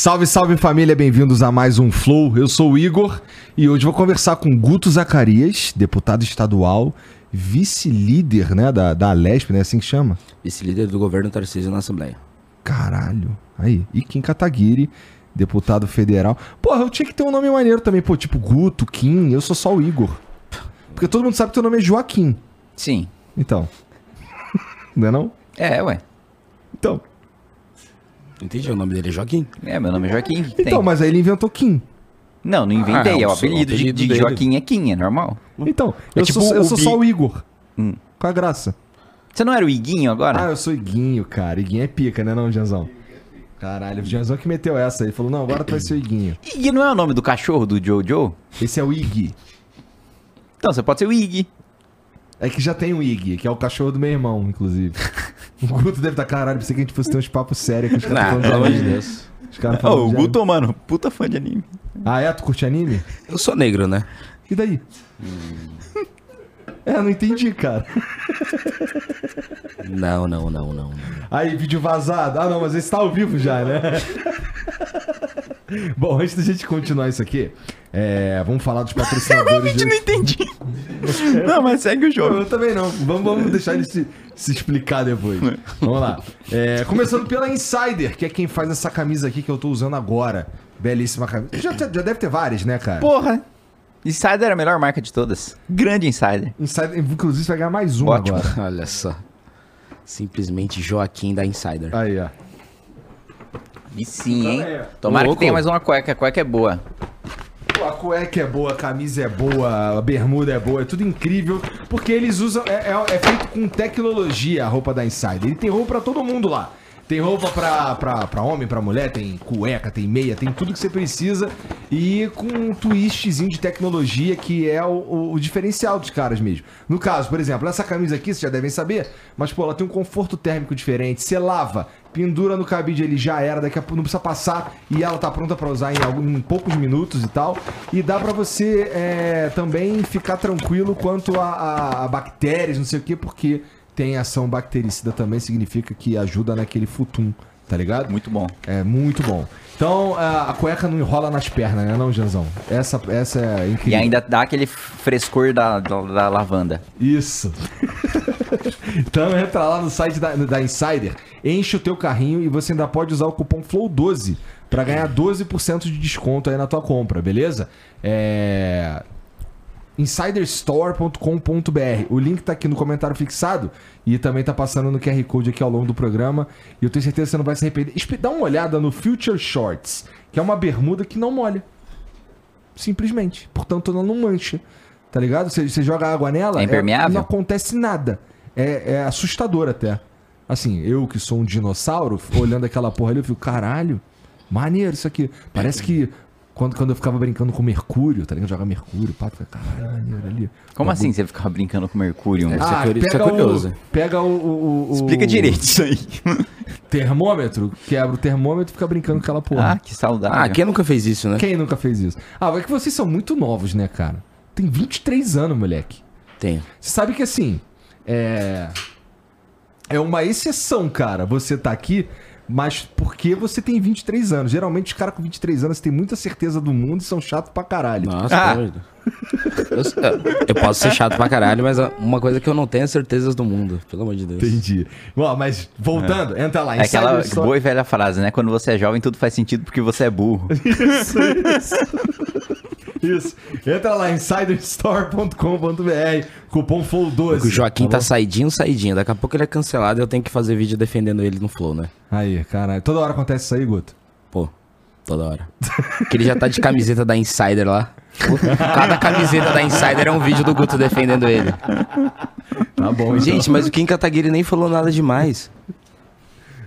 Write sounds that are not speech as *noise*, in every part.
Salve, salve família, bem-vindos a mais um Flow. Eu sou o Igor e hoje vou conversar com Guto Zacarias, deputado estadual, vice-líder, né, da, da Alesp, né, assim que chama? Vice-líder do governo Tarcísio na Assembleia. Caralho. Aí, e Kim Kataguiri, deputado federal. Porra, eu tinha que ter um nome maneiro também, pô, tipo Guto, Kim, eu sou só o Igor. Porque todo mundo sabe que teu nome é Joaquim. Sim. Então. *laughs* não é não? É, ué. Então. Entendi, o nome dele é Joaquim. É, meu nome é Joaquim. que Então, tem? mas aí ele inventou Kim. Não, não inventei. Ah, é o o apelido, de- apelido de. Joaquim é Kim, é normal. Então, É eu, tipo sou, eu sou só o Igor. Hum. Qual a graça? Você não era o Iguinho agora? Ah, eu sou Iguinho, cara. Iguinho é pica, né não, Janzão? Caralho, o Janzão que meteu essa aí. Falou, não, agora tu vai ser o Iguinho. Ig não é o nome do cachorro do Jojo? Esse é o Ig. Então, você pode ser o Ig. É que já tem o Ig, que é o cachorro do meu irmão, inclusive. *laughs* O Guto deve estar caralho, pensei que a gente fosse ter uns papos sérios com os caras falando pelo amor de. Deus. Os caras Ô, falando o de Guto, mano, puta fã de anime. Ah, é? Tu curte anime? Eu sou negro, né? E daí? *laughs* É, não entendi, cara. Não, não, não, não. não. Aí, vídeo vazado. Ah, não, mas esse tá ao vivo já, né? *laughs* Bom, antes da gente continuar isso aqui, é, vamos falar dos patrocinadores. de- não entendi. não, mas segue o jogo. Eu também não. Vamos, vamos deixar ele se, se explicar depois. Vamos lá. É, começando pela Insider, que é quem faz essa camisa aqui que eu tô usando agora. Belíssima camisa. Já, já deve ter várias, né, cara? Porra. Insider é a melhor marca de todas. Grande Insider. Insider, inclusive, vai ganhar mais uma Ótimo. agora. *laughs* Olha só. Simplesmente Joaquim da Insider. Aí, ó. E sim, hein? Então é. Tomara que Louco. tenha mais uma cueca. A cueca é boa. Pô, A cueca é boa, a camisa é boa, a bermuda é boa, é tudo incrível, porque eles usam. É, é- é feito com tecnologia a roupa da Insider. Ele tem roupa pra todo mundo lá. Tem roupa pra, pra, pra homem, pra mulher, tem cueca, tem meia, tem tudo que você precisa. E com um twistzinho de tecnologia que é o, o- o diferencial dos caras mesmo. No caso, por exemplo, essa camisa aqui, vocês já devem saber, mas pô, ela tem um conforto térmico diferente. Você lava, pendura no cabide, ele já era, daqui a pouco não precisa passar e ela tá pronta pra usar em, algum- em poucos minutos e tal. E dá pra você é, também ficar tranquilo quanto a, a- a bactérias, não sei o que, porque tem ação bactericida também, significa que ajuda naquele futum, tá ligado? Muito bom. É muito bom. Então a, a cueca não enrola nas pernas, né, não, Janzão? Essa, essa é E incrível. ainda dá aquele frescor da, da, da lavanda. Isso. *laughs* então entra lá no site da, da Insider, enche o teu carrinho e você ainda pode usar o cupom FLOW12 pra ganhar 12% de desconto aí na tua compra, beleza? É insiderstore.com.br. O link tá aqui no comentário fixado e também tá passando no QR Code aqui ao longo do programa. E eu tenho certeza que você não vai se arrepender. Dá uma olhada no Future Shorts, que é uma bermuda que não molha. Simplesmente. Portanto, ela não mancha. Tá ligado? Você, você joga água nela. É impermeável? não acontece nada. É, é assustador até. Assim, eu que sou um dinossauro, olhando aquela porra ali, eu fico, caralho, maneiro isso aqui. Parece que quando, quando eu ficava brincando com Mercúrio, tá ligado? Jogar Mercúrio, fica, caralho, maneiro ali. Como assim você ficava brincando com Mercúrio? é curi- isso é pega curioso. O, pega o, o- o- Explica direito isso aí. termômetro, quebra o termômetro e fica brincando com aquela porra. Ah, que saudável. Ah, quem nunca fez isso, né? Quem nunca fez isso? Ah, é que vocês são muito novos, né, cara? Tem 23 anos, moleque. Tem. Você sabe que assim, é. É uma exceção, cara, você tá aqui, mas porque você tem 23 anos. Geralmente os caras com 23 anos têm muita certeza do mundo e são chatos pra caralho. Nossa, Ah. Deus. eu, eu posso ser chato pra caralho, mas uma coisa que eu não tenho é certezas do mundo. Pelo amor de Deus. Entendi. Bom, mas voltando, entra lá. É aquela boa e velha frase, né? Quando você é jovem, tudo faz sentido porque você é burro. *laughs* Isso, isso. Isso. Entra lá, insiderstore.com.br, cupom FOL12. O Joaquim tá bom? saidinho, saidinho. Daqui a pouco ele é cancelado e eu tenho que fazer vídeo defendendo ele no Flow, né? Aí, caralho. Toda hora acontece isso aí, Guto. Pô, toda hora. Porque ele já tá de camiseta da Insider lá. Cada camiseta da Insider é um vídeo do Guto defendendo ele. Tá bom, então. Gente, mas o Kim Kataguiri nem falou nada demais.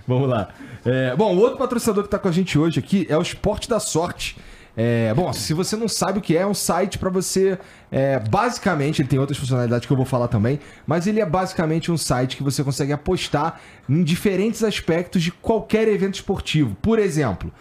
Vamos lá. É, bom, o outro patrocinador que tá com a gente hoje aqui é o Esporte da Sorte. É, bom, se você não sabe o que é, é um site para você. é, basicamente, ele tem outras funcionalidades que eu vou falar também, mas ele é basicamente um site que você consegue apostar em diferentes aspectos de qualquer evento esportivo. Por exemplo,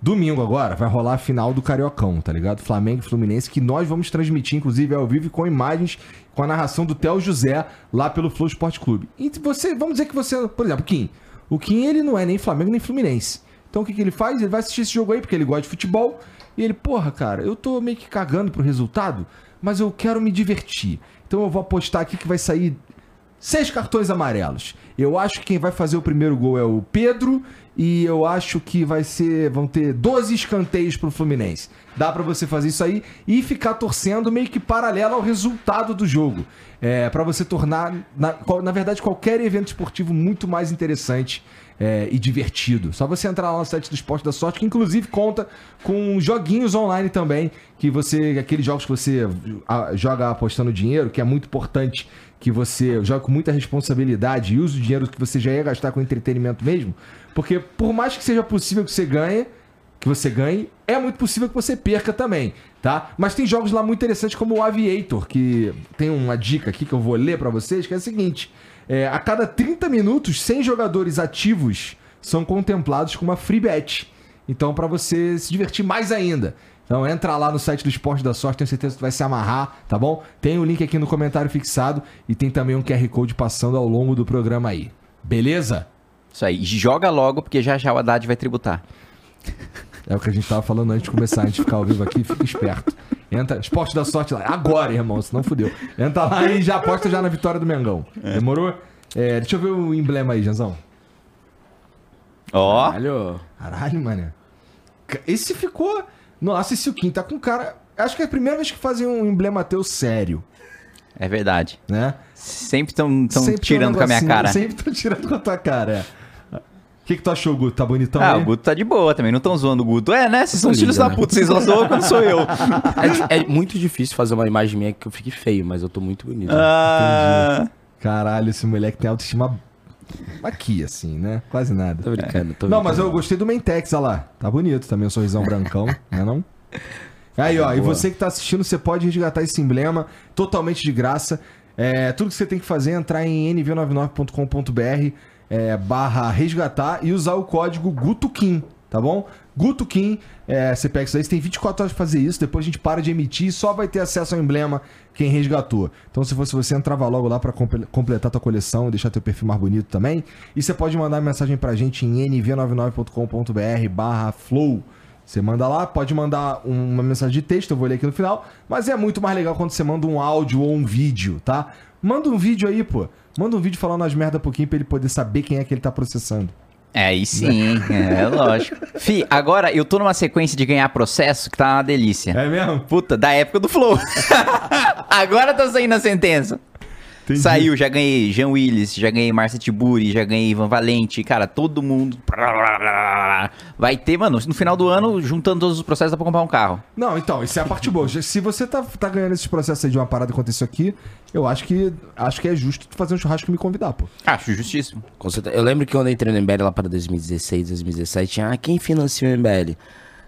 domingo agora vai rolar a final do Cariocão, tá ligado? Flamengo e Fluminense, que nós vamos transmitir, inclusive, ao vivo com imagens, com a narração do Theo José lá pelo Flow Esporte Clube. E você, vamos dizer que você, por exemplo, Kim. O Kim, ele não é nem Flamengo nem Fluminense. Então o que, que ele faz? Ele vai assistir esse jogo aí porque ele gosta de futebol. E ele, porra, cara, eu tô meio que cagando pro resultado, mas eu quero me divertir. Então eu vou apostar aqui que vai sair seis cartões amarelos. Eu acho que quem vai fazer o primeiro gol é o Pedro e eu acho que vai ser vão ter 12 escanteios pro Fluminense. Dá para você fazer isso aí e ficar torcendo meio que paralelo ao resultado do jogo. É, para você tornar, na, na verdade, qualquer evento esportivo muito mais interessante é, e divertido. Só você entrar lá no site do Esporte da Sorte, que inclusive conta com joguinhos online também, que você, aqueles jogos que você joga apostando dinheiro, que é muito importante que você jogue com muita responsabilidade e use o dinheiro que você já ia gastar com entretenimento mesmo, porque por mais que seja possível que você ganhe, que você ganhe, é muito possível que você perca também, tá? Mas tem jogos lá muito interessantes como o Aviator, que tem uma dica aqui que eu vou ler para vocês, que é a seguinte: é, a cada 30 minutos, 100 jogadores ativos são contemplados com uma free bet. Então, para você se divertir mais ainda. Então entra lá no site do Esporte da Sorte, tenho certeza que tu vai se amarrar, tá bom? Tem o link aqui no comentário fixado e tem também um QR Code passando ao longo do programa aí. Beleza? Isso aí, joga logo, porque já já o Haddad vai tributar. É o que a gente tava falando antes de começar, a gente ficar ao vivo aqui, fica esperto. Entra, esporte da sorte lá. Agora, irmão, senão fudeu. Entra lá e já aposta já na vitória do Mengão. É. Demorou? É, deixa eu ver o emblema aí, Janzão. Ó. Oh. Caralho. Caralho, mano. Esse ficou. Nossa, esse Kim tá com cara. Acho que é a primeira vez que fazem um emblema teu sério. É verdade. Né? Sempre estão tirando um com a minha cara. Sempre estão tirando com a tua cara, é que, que tu achou, Guto? Tá bonitão Ah, aí? o Guto tá de boa também. Não estão zoando o Guto. É, né? Vocês são filhos da puta. Vocês só zoam quando sou eu. *laughs* É, é, muito difícil fazer uma imagem minha que eu fique feio, mas eu tô muito bonito. Ah. Entendi. Caralho, esse moleque tem autoestima aqui, assim, né? Quase nada. Tô brincando, tô brincando. Não, mas eu gostei do Mentex, olha lá. Tá bonito também, o sorrisão brancão, *laughs* né não? Aí, ó, Boa. e você que tá assistindo, você pode resgatar esse emblema totalmente de graça. É, tudo que você tem que fazer é entrar em nv99.com.br é, barra resgatar e usar o código GUTUKIN, tá bom? GUTUKIN, é, você pega isso aí, você tem 24 horas pra fazer isso, depois a gente para de emitir e só vai ter acesso ao emblema quem resgatou. Então se fosse você, entrava logo lá para completar tua coleção e deixar teu perfil mais bonito também. E você pode mandar mensagem pra gente em nv99.com.br barra flow. Você manda lá, pode mandar uma mensagem de texto, eu vou ler aqui no final, mas é muito mais legal quando você manda um áudio ou um vídeo, tá? Manda um vídeo aí, pô. Manda um vídeo falando as merda pouquinho pra ele poder saber quem é que ele tá processando. É, aí sim, é lógico. *laughs* Fi, agora eu tô numa sequência de ganhar processo que tá uma delícia. É mesmo? Puta, da época do Flow. *laughs* agora tá saindo a sentença. Entendi. Saiu, já ganhei Jean Willis, já ganhei Marcia Tiburi, já ganhei Ivan Valente, cara, todo mundo. Vai ter, mano, no final do ano, juntando todos os processos, dá pra comprar um carro. Não, então, isso é a parte boa. Se você tá, tá ganhando esses processos aí de uma parada que aconteceu aqui, eu acho que acho que é justo tu fazer um churrasco e me convidar, pô. Acho justíssimo. Eu lembro que quando eu entrei no MBL lá para 2016, 2017, tinha ah, quem financia o MBL?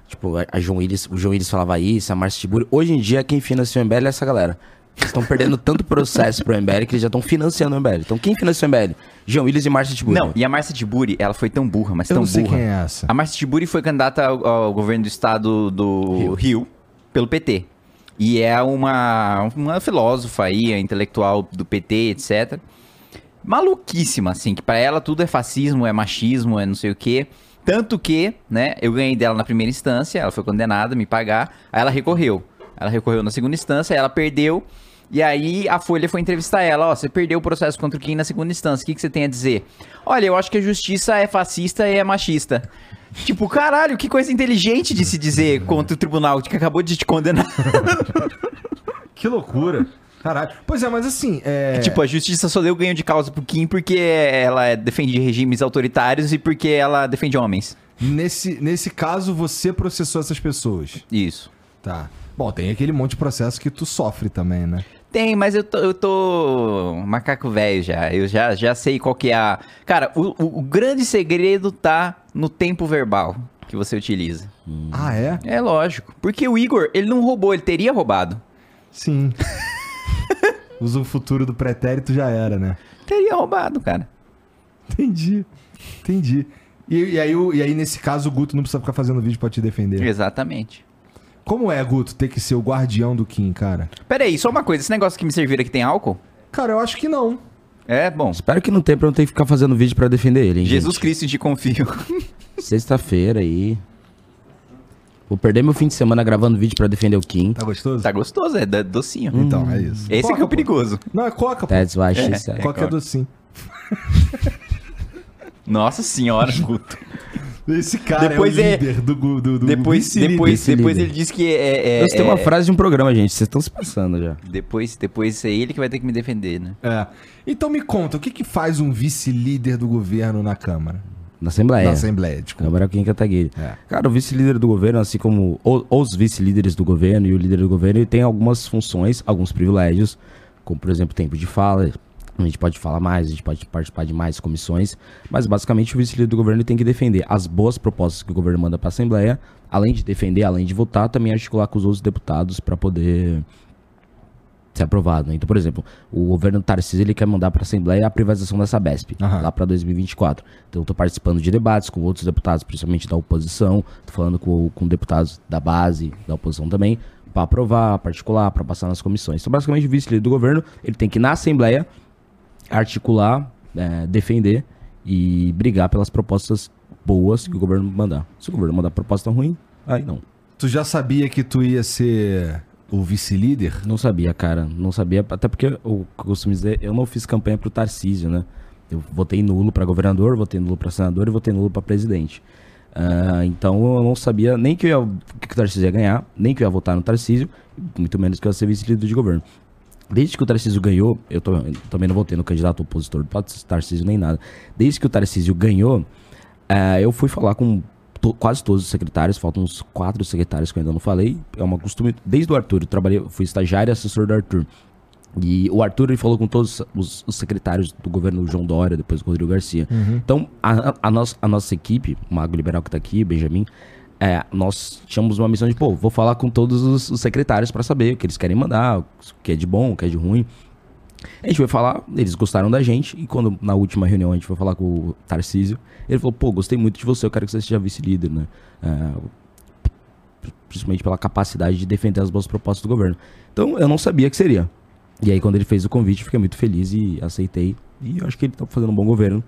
Tipo, a João Willis, o João Willis falava isso, a Marcia Tiburi. Hoje em dia, quem financia o MBL é essa galera. Eles estão perdendo tanto processo pro MBL que eles já estão financiando o MBL. Então quem financia o MBL? João Willis e Márcia Tiburi. Não, e a Márcia Tiburi, ela foi tão burra, mas Eu tão não sei burra. quem é essa. A Márcia Tiburi foi candidata ao, ao governo do estado do Rio. Rio. pelo PT. E é uma, uma filósofa aí, intelectual do PT, etc. Maluquíssima, assim, que para ela tudo é fascismo, é machismo, é não sei o quê. Tanto que, né, eu ganhei dela na primeira instância, ela foi condenada a me pagar, aí ela recorreu. Ela recorreu na segunda instância, ela perdeu. E aí a Folha foi entrevistar ela, ó, você perdeu o processo contra o Kim na segunda instância, o que, que você tem a dizer? Olha, eu acho que a justiça é fascista e é machista. Tipo, caralho, que coisa inteligente de se dizer contra o tribunal que acabou de te condenar. *laughs* que loucura. Caralho. Pois é, mas assim. É... Tipo, a justiça só deu ganho de causa pro Kim porque ela defende regimes autoritários e porque ela defende homens. Nesse, nesse caso, você processou essas pessoas. Isso. Tá. Bom, tem aquele monte de processo que tu sofre também, né? Tem, mas eu tô, eu tô macaco velho já. Eu já, já sei qual que é a. Cara, o, o, o grande segredo tá no tempo verbal que você utiliza. Hum. Ah, é? É lógico. Porque o Igor, ele não roubou, ele teria roubado. Sim. *laughs* Usa o futuro do pretérito já era, né? Teria roubado, cara. Entendi. Entendi. E, e, aí, e aí, nesse caso, o Guto não precisa ficar fazendo vídeo pra te defender. Exatamente. Como é, Guto, ter que ser o guardião do Kim, cara? Pera aí, só uma coisa. Esse negócio que me serviram aqui tem álcool? Cara, eu acho que não. É, bom. Espero que não tenha pra não ter que ficar fazendo vídeo pra defender ele, hein, Jesus gente? Cristo, te confio. *laughs* Sexta-feira aí. Vou perder meu fim de semana gravando vídeo pra defender o Kim. Tá gostoso? Tá gostoso, é da- docinho. Então, é isso. Esse Coca, que é o pô. perigoso. Não, é coca, pô. That's why she said. Coca é coca. docinho. *laughs* Nossa senhora, Guto. *laughs* Esse cara Depois é o é- líder do, do, do Depois, depois, depois ele disse que é. é, Eu tenho é- uma frase de um programa, gente. Vocês estão se passando já. Depois, depois é ele que vai ter que me defender, né? É. Então me conta, o que que faz um vice-líder do governo na Câmara? Na Assembleia. Na Assembleia, desculpa. Câmara Kim Kataguiri. É. Cara, o vice-líder do governo, assim como os vice-líderes do governo e o líder do governo, ele tem algumas funções, alguns privilégios, como por exemplo tempo de fala. A gente pode falar mais, a gente pode participar de mais comissões, mas basicamente o vice-líder do governo tem que defender as boas propostas que o governo manda para a Assembleia, além de defender, além de votar, também articular com os outros deputados para poder ser aprovado. né? Então, por exemplo, o governo Tarcísio ele quer mandar para a Assembleia a privatização da Sabesp, Aham. lá para 2024. Então, eu tô participando de debates com outros deputados, principalmente da oposição, tô falando com, com deputados da base, da oposição também, para aprovar, particular, para passar nas comissões. Então, basicamente, o vice-líder do governo, ele tem que ir na Assembleia articular, é, defender e brigar pelas propostas boas que o governo mandar. Se o governo mandar proposta ruim, aí não. Tu já sabia que tu ia ser o vice-líder? Não sabia, cara. Não sabia. Até porque eu costumo dizer, eu não fiz campanha pro Tarcísio, né? Eu votei nulo pra governador, votei nulo pra senador e votei nulo pra presidente. Ah, então eu não sabia nem que, eu ia, que o Tarcísio ia ganhar, nem que eu ia votar no Tarcísio, muito menos que eu ia ser vice-líder de governo. Desde que o Tarcísio ganhou, eu, tô- eu também não votei no candidato opositor do Tarcísio nem nada. Desde que o Tarcísio ganhou, ah, eu fui falar com to- quase todos os secretários, faltam uns quatro secretários que eu ainda não falei. É uma costume, desde o Arthur, eu trabalhei, eu fui estagiário e assessor do Arthur. E o Arthur ele falou com todos os, os secretários do governo João Dória, depois o Rodrigo Garcia. Então, a, a nossa, a nossa equipe, o Mago Liberal que tá aqui, Benjamin, é, nós tínhamos uma missão de, pô, vou falar com todos os, os secretários para saber o que eles querem mandar, o que é de bom, o que é de ruim. A gente foi falar, eles gostaram da gente, e quando na última reunião a gente foi falar com o Tarcísio, ele falou, pô, gostei muito de você, eu quero que você seja vice-líder, né? É, principalmente pela capacidade de defender as boas propostas do governo. Então eu não sabia que seria. E aí quando ele fez o convite, fiquei muito feliz e aceitei. E eu acho que ele tá fazendo um bom governo.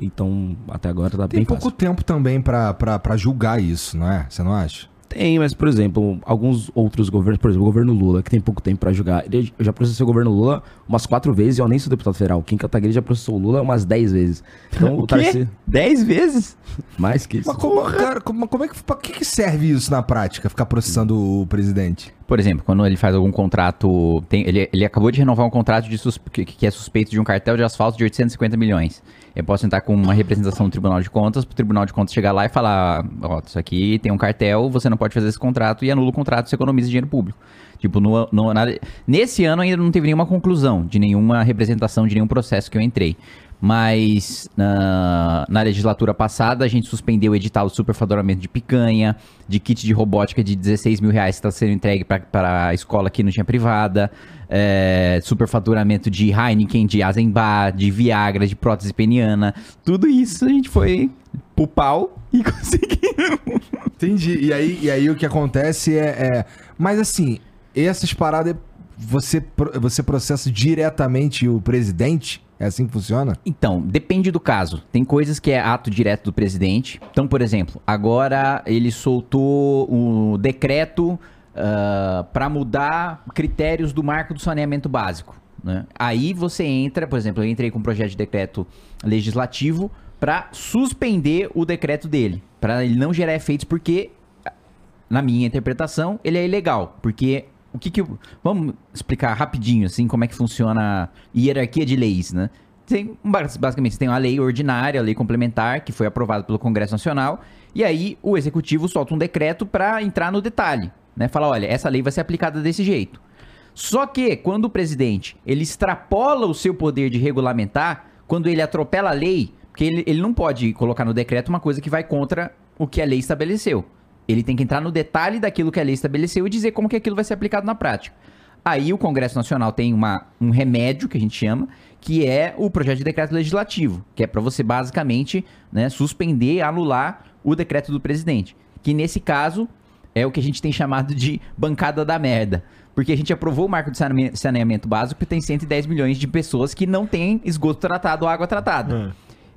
Então, até agora tá Tem bem pouco fácil. tempo também pra julgar isso, não é? Você não acha? Tem, mas, por exemplo, alguns outros governos, por exemplo, o governo Lula, que tem pouco tempo pra julgar. Ele, eu já processei o governo Lula umas quatro vezes e eu nem sou deputado federal. Kim Kataguiri já processou o Lula umas dez vezes. Então, *laughs* o, O quê? Tarcísio... Dez vezes? *laughs* Mais que isso. Mas como, cara, como, como é que, pra que, que serve isso na prática, ficar processando o presidente? Por exemplo, quando ele faz algum contrato. tem- ele, ele acabou de renovar um contrato de sus- que, que é suspeito de um cartel de asfalto de 850 milhões. Eu posso entrar com uma representação no Tribunal de Contas, pro Tribunal de Contas chegar lá e falar: Ó, isso aqui tem um cartel, você não pode fazer esse contrato e anula o contrato, você economiza dinheiro público. Tipo, no, no- na- nesse ano ainda não teve nenhuma conclusão de nenhuma representação, de nenhum processo que eu entrei. Mas na, na legislatura passada a gente suspendeu o edital do superfaturamento de picanha, de kit de robótica de 16 mil reais que está sendo entregue para a escola que não tinha privada, é, superfaturamento de Heineken, de Azenbar, de Viagra, de prótese peniana. Tudo isso a gente foi pro pau e *laughs* conseguiu. Entendi. E aí, e aí o que acontece é, é- Mas assim, essas paradas você, você processa diretamente o presidente? É assim que funciona? Então, depende do caso. Tem coisas que é ato direto do presidente. Então, por exemplo, agora ele soltou o decreto para mudar critérios do marco do saneamento básico. né? Aí você entra, por exemplo, eu entrei com um projeto de decreto legislativo para suspender o decreto dele, para ele não gerar efeitos, porque na minha interpretação, ele é ilegal, porque o que que... Vamos explicar rapidinho, assim, como é que funciona a hierarquia de leis, né? Tem, bas- basicamente, você tem uma lei ordinária, a lei complementar, que foi aprovada pelo Congresso Nacional, e aí o Executivo solta um decreto para entrar no detalhe, né? Fala, olha, essa lei vai ser aplicada desse jeito. Só que, quando o presidente, ele extrapola o seu poder de regulamentar, quando ele atropela a lei, porque ele, ele não pode colocar no decreto uma coisa que vai contra o que a lei estabeleceu. Ele tem que entrar no detalhe daquilo que a lei estabeleceu e dizer como que aquilo vai ser aplicado na prática. Aí o Congresso Nacional tem uma, um remédio, que a gente chama, que é o projeto de decreto legislativo, que é para você basicamente né, suspender, anular o decreto do presidente. Que nesse caso é o que a gente tem chamado de bancada da merda. Porque a gente aprovou o marco de saneamento, básico que tem 110 milhões de pessoas que não têm esgoto tratado ou água tratada.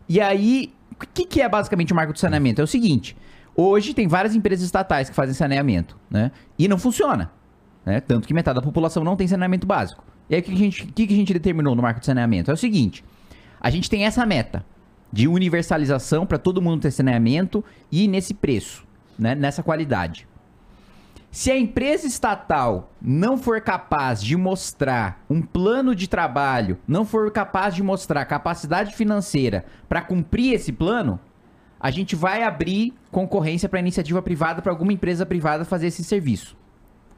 E aí O que, que é basicamente o marco do saneamento? É o seguinte: hoje tem várias empresas estatais que fazem saneamento, né? E não funciona. Né? Tanto que metade da população não tem saneamento básico. E aí o que, a gente, que a gente determinou no marco de saneamento? É o seguinte: a gente tem essa meta de universalização para todo mundo ter saneamento e nesse preço, né? nessa qualidade. Se a empresa estatal não for capaz de mostrar um plano de trabalho, não for capaz de mostrar capacidade financeira para cumprir esse plano, a gente vai abrir concorrência para iniciativa privada, para alguma empresa privada fazer esse serviço.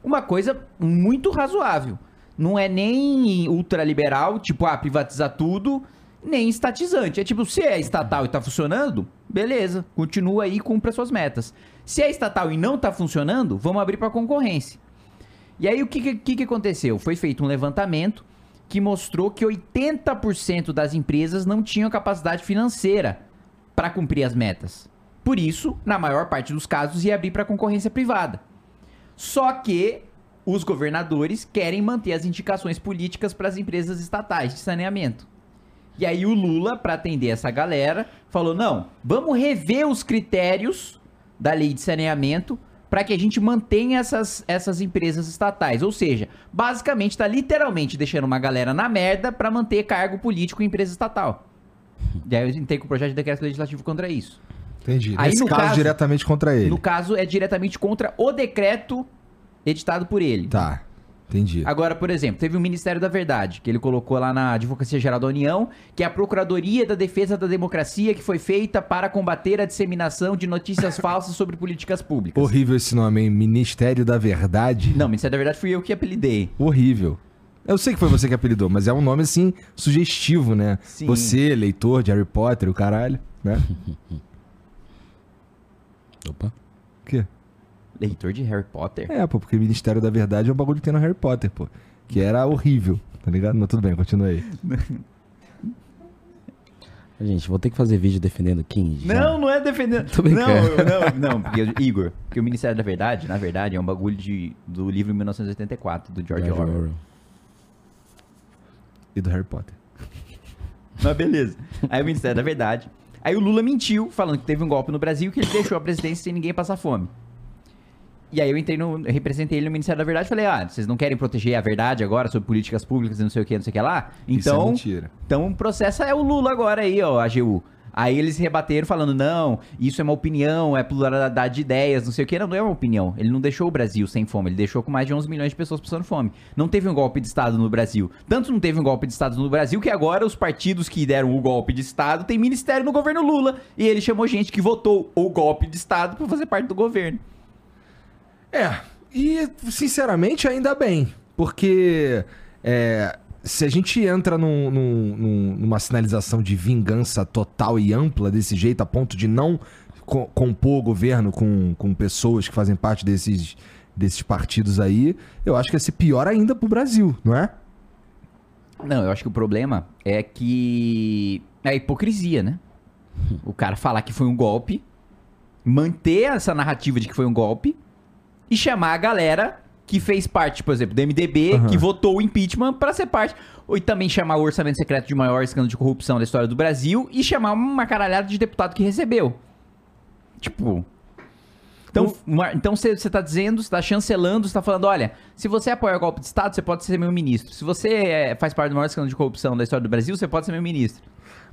Uma coisa muito razoável. Não é nem ultraliberal, tipo, ah, privatizar tudo, nem estatizante. É tipo, se é estatal e tá funcionando, beleza, continua aí e cumpra suas metas. Se é estatal e não tá funcionando, vamos abrir para concorrência. E aí o que, que, que aconteceu? Foi feito um levantamento que mostrou que 80% das empresas não tinham capacidade financeira para cumprir as metas. Por isso, na maior parte dos casos, ia abrir para concorrência privada. Só que os governadores querem manter as indicações políticas para as empresas estatais de saneamento. E aí o Lula, para atender essa galera, falou: "Não, vamos rever os critérios da lei de saneamento para que a gente mantenha essas, essas empresas estatais. Ou seja, basicamente está literalmente deixando uma galera na merda para manter cargo político em empresa estatal. E aí eu entrei com o projeto de decreto legislativo contra isso. Entendi. Aí, Nesse no caso, caso- diretamente contra ele. No caso, é diretamente contra o decreto editado por ele. Tá, entendi. Agora, por exemplo, teve o Ministério da Verdade, que ele colocou lá na Advocacia Geral da União, que é a Procuradoria da Defesa da Democracia, que foi feita para combater a disseminação de notícias *laughs* falsas sobre políticas públicas. Horrível esse nome, hein? Ministério da Verdade. Não, Ministério da Verdade fui eu que apelidei. Horrível. Eu sei que foi você que apelidou, mas é um nome assim sugestivo, né? Sim. Você, leitor de Harry Potter, o caralho, né? *laughs* Opa. O quê? Leitor de Harry Potter? É, pô, porque Ministério da Verdade é um bagulho que tem no Harry Potter, pô. Que era horrível, tá ligado? Mas tudo bem, continua aí. *laughs* Gente, vou ter que fazer vídeo defendendo King. já. Não, não é defendendo. *laughs* Tô não, brincando. não, não, porque, Igor, porque o Ministério da Verdade, na verdade, é um bagulho de, do livro 1984, do George George Orwell. Orwell. E do Harry Potter. *laughs* Mas beleza. Aí o Ministério da Verdade. Aí o Lula mentiu, falando que teve um golpe no Brasil que ele deixou a presidência sem ninguém passar fome. E aí eu entrei no. eu representei ele no Ministério da Verdade e falei: ah, vocês não querem proteger a verdade agora sobre políticas públicas e não sei o que, não sei o que lá? Isso é Então. mentira. Então o processo é o Lula agora aí, ó, a AGU. Aí eles rebateram falando, não, isso é uma opinião, é pluralidade de ideias, não sei o que. Não, não é uma opinião. Ele não deixou o Brasil sem fome, ele deixou com mais de 11 milhões de pessoas passando fome. Não teve um golpe de Estado no Brasil. Tanto não teve um golpe de Estado no Brasil que agora os partidos que deram o golpe de Estado têm ministério no governo Lula. E ele chamou gente que votou o golpe de Estado pra fazer parte do governo. É, e sinceramente ainda bem, porque é, se a gente entra num- num- num- numa sinalização de vingança total e ampla desse jeito, a ponto de não co- compor o governo com, com pessoas que fazem parte desses, desses partidos aí, eu acho que ia ser pior ainda pro Brasil, não é? Não, eu acho que o problema é que é a hipocrisia, né? O cara falar que foi um golpe, manter essa narrativa de que foi um golpe e chamar a galera que fez parte, por exemplo, do MDB, Aham. que votou o impeachment pra ser parte. Ou e também chamar o orçamento secreto de maior escândalo de corrupção da história do Brasil e chamar uma caralhada de deputado que recebeu. Tipo. Então, uma- então você você tá dizendo, você tá chancelando, você tá falando, olha, se você apoia o golpe de Estado, você pode ser meu ministro. Se você é, faz parte do maior escândalo de corrupção da história do Brasil, você pode ser meu ministro.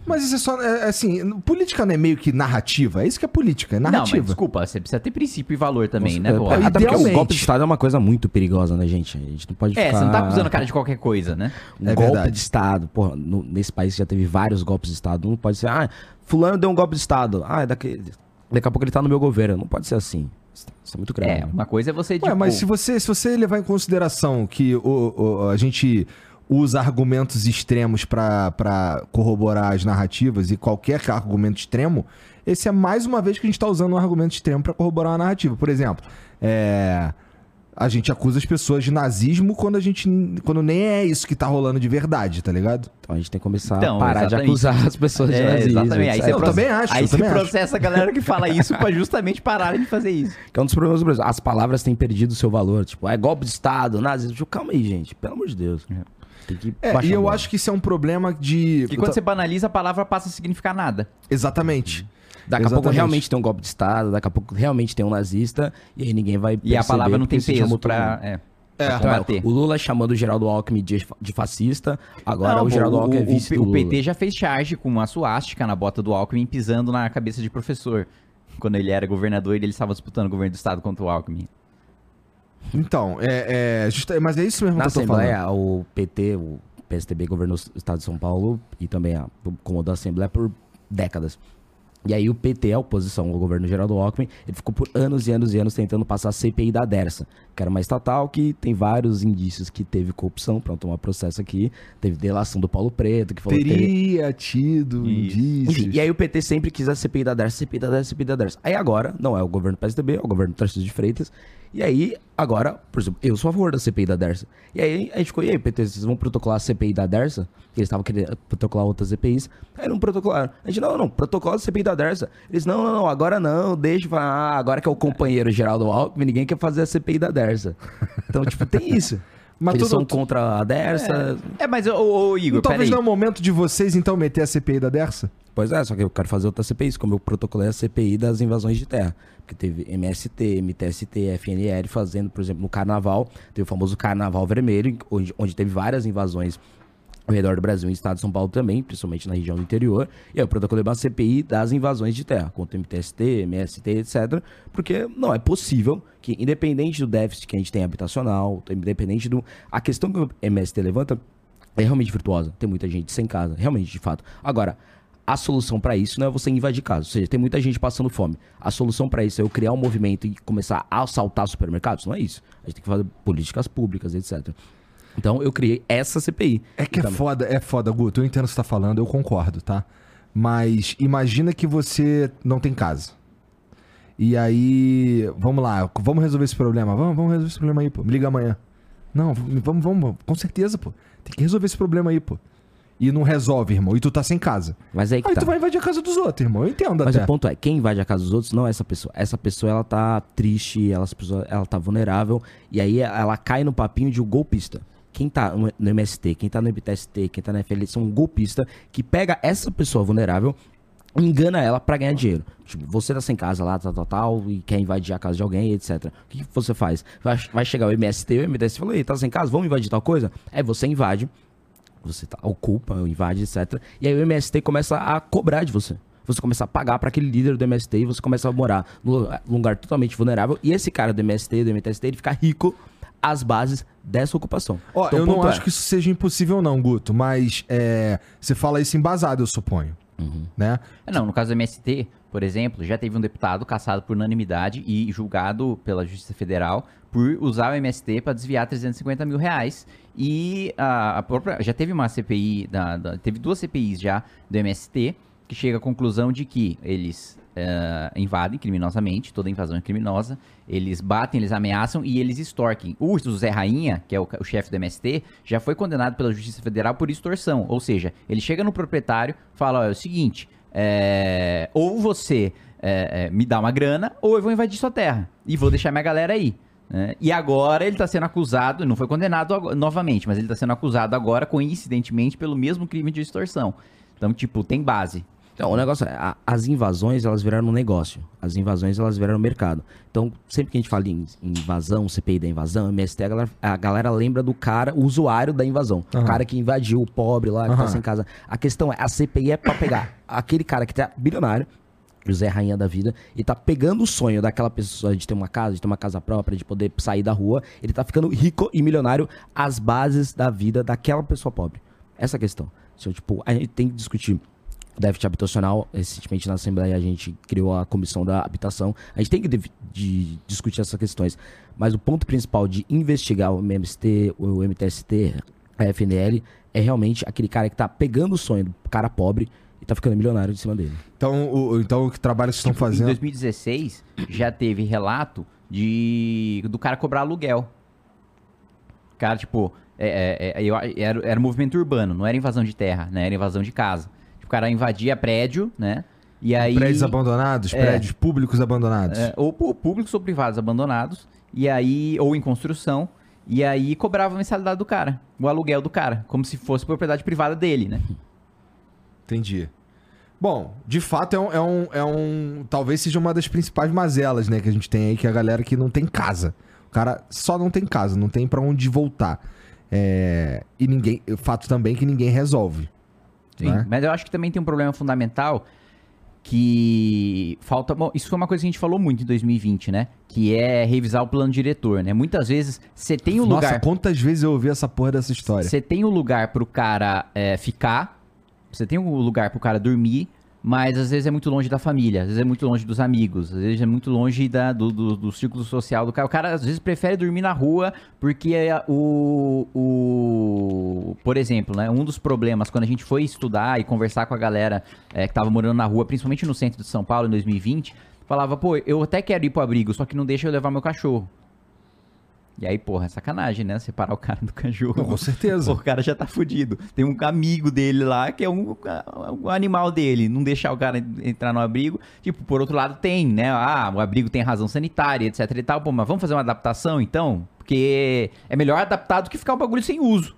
Mas isso é só, é, é assim, política não é meio que narrativa, é isso que é política, é Não, narrativa. mas desculpa, você precisa ter princípio e valor também, né, É, pô? pô, Até porque o golpe de Estado é uma coisa muito perigosa, né, gente? A gente não pode É, ficar... você não tá acusando o cara de qualquer coisa, né? Um É golpe verdade. de Estado. Porra, no- nesse país já teve vários golpes de Estado. Não pode ser, ah, fulano deu um golpe de Estado. Ah, daqui, daqui a pouco ele tá no meu governo. Não pode ser assim. Isso é muito grave. É, uma coisa é você, Ué, tipo... mas se você, se você levar em consideração que o, o- a gente usa argumentos extremos pra pra corroborar as narrativas e qualquer argumento extremo, esse é mais uma vez que a gente tá usando um argumento extremo pra corroborar uma narrativa. Por exemplo, é, a gente acusa as pessoas de nazismo quando a gente quando nem é isso que tá rolando de verdade, tá ligado? Então a gente tem que começar Então, a parar de exatamente. acusar as pessoas de É, nazismo. exatamente. Aí Eu também acho, Aí eu você também acho. processa a galera que fala isso pra justamente pararem de fazer isso. Que é um dos problemas do Brasil. As palavras têm perdido o seu valor. Tipo, é golpe de Estado, nazismo. Tipo, Calma aí, gente. Pelo amor de Deus. Tem que É, baixar e eu acho que isso é um problema de. E quando você banaliza, a palavra passa a significar nada. Exatamente. Daqui a pouco Exatamente. realmente tem um golpe de Estado, daqui a pouco realmente tem um nazista, e aí ninguém vai E a palavra não tem peso pra, é, É. pra Então, combater. o Lula chamando o Geraldo Alckmin de, de fascista, agora Não, o Geraldo o, Alckmin é o- vice o, do o Lula. PT já fez charge com uma suástica na bota do Alckmin pisando na cabeça de professor. Quando ele era governador e ele estava disputando o governo do estado contra o Alckmin. Então, é, é justa- mas é isso mesmo Na que eu tô Assembleia, falando. o PT, o PSDB governou o estado de São Paulo e também a, comandou a Assembleia por décadas. E aí o PT, a oposição ao governo Geraldo Alckmin, ele ficou por anos e anos e anos tentando passar a CPI da Dersa, que era uma estatal que tem vários indícios que teve corrupção, pronto, tomar processo aqui, teve delação do Paulo Preto, que falou que teve- Teria tido Isso. indícios. Enfim, e aí o PT sempre quis a CPI da Dersa, CPI da Dersa, CPI da Dersa. Aí agora, não é o governo PSDB, é o governo Tarcísio de Freitas. E aí, agora, por exemplo, eu sou a favor da CPI da Dersa. E aí a gente ficou, e aí, PT, vocês vão protocolar a CPI da Dersa? Eles estavam querendo protocolar outras CPIs. Aí não protocolaram. A gente, não, não, protocola a CPI da Dersa. Eles, não, não, não, agora não, deixa, ah, agora que é o companheiro Geraldo Alckmin, ninguém quer fazer a CPI da Dersa. *laughs* Então, tipo, tem isso. Mas Eles tudo- são contra a Dersa. É, mas, ô, ô, Igor, Então, talvez não é o momento de vocês, então, meter a CPI da Dersa? Pois é, só que eu quero fazer outra CPI, como eu protocolei a CPI das invasões de terra. Porque teve MST, MTST, FNL fazendo, por exemplo, no Carnaval, teve o famoso Carnaval Vermelho, onde, onde teve várias invasões ao redor do Brasil e estado de São Paulo também, principalmente na região do interior. E aí eu protocolei uma CPI das invasões de terra, contra MTST, MST, etc. Porque não é possível que, independente do déficit que a gente tem habitacional, independente do. A questão que o MST levanta é realmente virtuosa. Tem muita gente sem casa, realmente, de fato. Agora, a solução pra isso não é você invadir casa. Ou seja, tem muita gente passando fome. A solução pra isso é eu criar um movimento e começar a assaltar supermercados? Não é isso. A gente tem que fazer políticas públicas, etc. Então eu criei essa CPI. É que é Então, foda, é foda, Guto. Eu entendo o que você tá falando, eu concordo, tá? Mas imagina que você não tem casa. E aí, vamos lá, vamos resolver esse problema. Vamos, vamos resolver esse problema aí, pô. Me liga amanhã. Não, vamos, vamos, com certeza, pô. Tem que resolver esse problema aí, pô. E não resolve, irmão. E tu tá sem casa. Mas aí que Aí tá. tu vai invadir a casa dos outros, irmão. Eu entendo Mas até. o ponto é, quem invade a casa dos outros não é essa pessoa. Essa pessoa, ela tá triste, ela, ela tá vulnerável, e aí ela cai no papinho de um golpista. Quem tá no MST, quem tá no MTST, quem tá na FL, são um golpista que pega essa pessoa vulnerável, engana ela pra ganhar dinheiro. Tipo, você tá sem casa lá, tal, tal, tal, e quer invadir a casa de alguém, etc. O que, você faz? Vai, vai chegar o MST, o MTST fala, ei, tá sem casa, vamos invadir tal coisa? Aí você invade, você tá, ocupa, invade, etc. E aí o MST começa a cobrar de você. Você começa a pagar para aquele líder do MST e você começa a morar num lugar totalmente vulnerável. E esse cara do MST, do MTST, ele fica rico às bases dessa ocupação. Ó, Então, eu não ponto acho é, que isso seja impossível, não, Guto. Mas é, você fala isso embasado, eu suponho. Uhum. Né? É, Não, no caso do MST, por exemplo, já teve um deputado caçado por unanimidade e julgado pela Justiça Federal por usar o MST para desviar 350 mil reais. E a, a própria. Já teve uma CPI, da, da- teve duas CPIs já do MST, que chega à conclusão de que eles eh, invadem criminosamente, toda invasão é criminosa, eles batem, eles ameaçam e eles extorquem. O Zé Rainha, que é o, o chefe do MST, já foi condenado pela Justiça Federal por extorsão. Ou seja, ele chega no proprietário fala: ó, é o seguinte, é, ou você é, é, me dá uma grana, ou eu vou invadir sua terra e vou deixar minha galera aí. né? E agora ele está sendo acusado, não foi condenado novamente, mas ele está sendo acusado agora, coincidentemente, pelo mesmo crime de extorsão. Então, tipo, tem base. Então, o negócio é, a- as invasões, elas viraram um negócio. As invasões, elas viraram mercado. Então, sempre que a gente fala em, invasão, CPI da invasão, MST, a galera, a galera lembra do cara, o usuário da invasão. O Aham. cara que invadiu, o pobre lá, que tá Aham. sem casa. A questão é, a CPI é pra pegar aquele cara que tá bilionário, José Rainha da vida, e tá pegando o sonho daquela pessoa de ter uma casa, de ter uma casa própria, de poder sair da rua. Ele tá ficando rico e milionário às bases da vida daquela pessoa pobre. Essa é a questão. Então, tipo, a gente tem que discutir déficit habitacional. Recentemente na Assembleia a gente criou a comissão da habitação. A gente tem que dev- de discutir essas questões. Mas o ponto principal de investigar o MST, o MTST, a FNL, é realmente aquele cara que tá pegando o sonho do cara pobre e tá ficando milionário de cima dele. Então, o, então, o que trabalho que vocês estão Tipo, Em fazendo. 2016, já teve relato de do cara cobrar aluguel. Cara, tipo, é, é, é, eu- era, era movimento urbano, não era invasão de terra, né? Era invasão de casa. O cara invadia prédio, né? E aí. Prédios abandonados, É. prédios públicos abandonados. É, ou públicos ou privados abandonados, e aí, ou em construção, E aí cobrava a mensalidade do cara, o aluguel do cara, como se fosse propriedade privada dele, né? Entendi. Bom, de fato é um, é um, é um- Talvez seja uma das principais mazelas, né, que a gente tem aí, que é a galera que não tem casa. O cara só não tem casa, não tem pra onde voltar. É, E ninguém. O fato também que ninguém resolve. Sim, né? Mas eu acho que também tem um problema fundamental que falta. Bom, isso foi uma coisa que a gente falou muito em 2020, né? Que é revisar o plano diretor, né? Muitas vezes você tem um Nossa, lugar. quantas vezes eu ouvi essa porra dessa história? Você tem um lugar pro cara é, ficar, você tem um lugar pro cara dormir, mas às vezes é muito longe da família, às vezes é muito longe dos amigos, às vezes é muito longe da, do, do, do círculo social do cara. O cara às vezes prefere dormir na rua porque é o, o. Por exemplo, né? Um dos problemas quando a gente foi estudar e conversar com a galera é, que tava morando na rua, principalmente no centro de São Paulo em 2020, falava, pô, eu até quero ir pro abrigo, só que não deixa eu levar meu cachorro. E aí, porra, é sacanagem, né? Separar o cara do cachorro. Com certeza. Pô, o cara já tá fudido. Tem um amigo dele lá que é um, um animal dele. Não deixar o cara entrar no abrigo. Tipo, por outro lado, tem, né? Ah, o abrigo tem razão sanitária, etc e tal. Pô, mas vamos fazer uma adaptação então? Porque é melhor adaptar do que ficar o bagulho sem uso.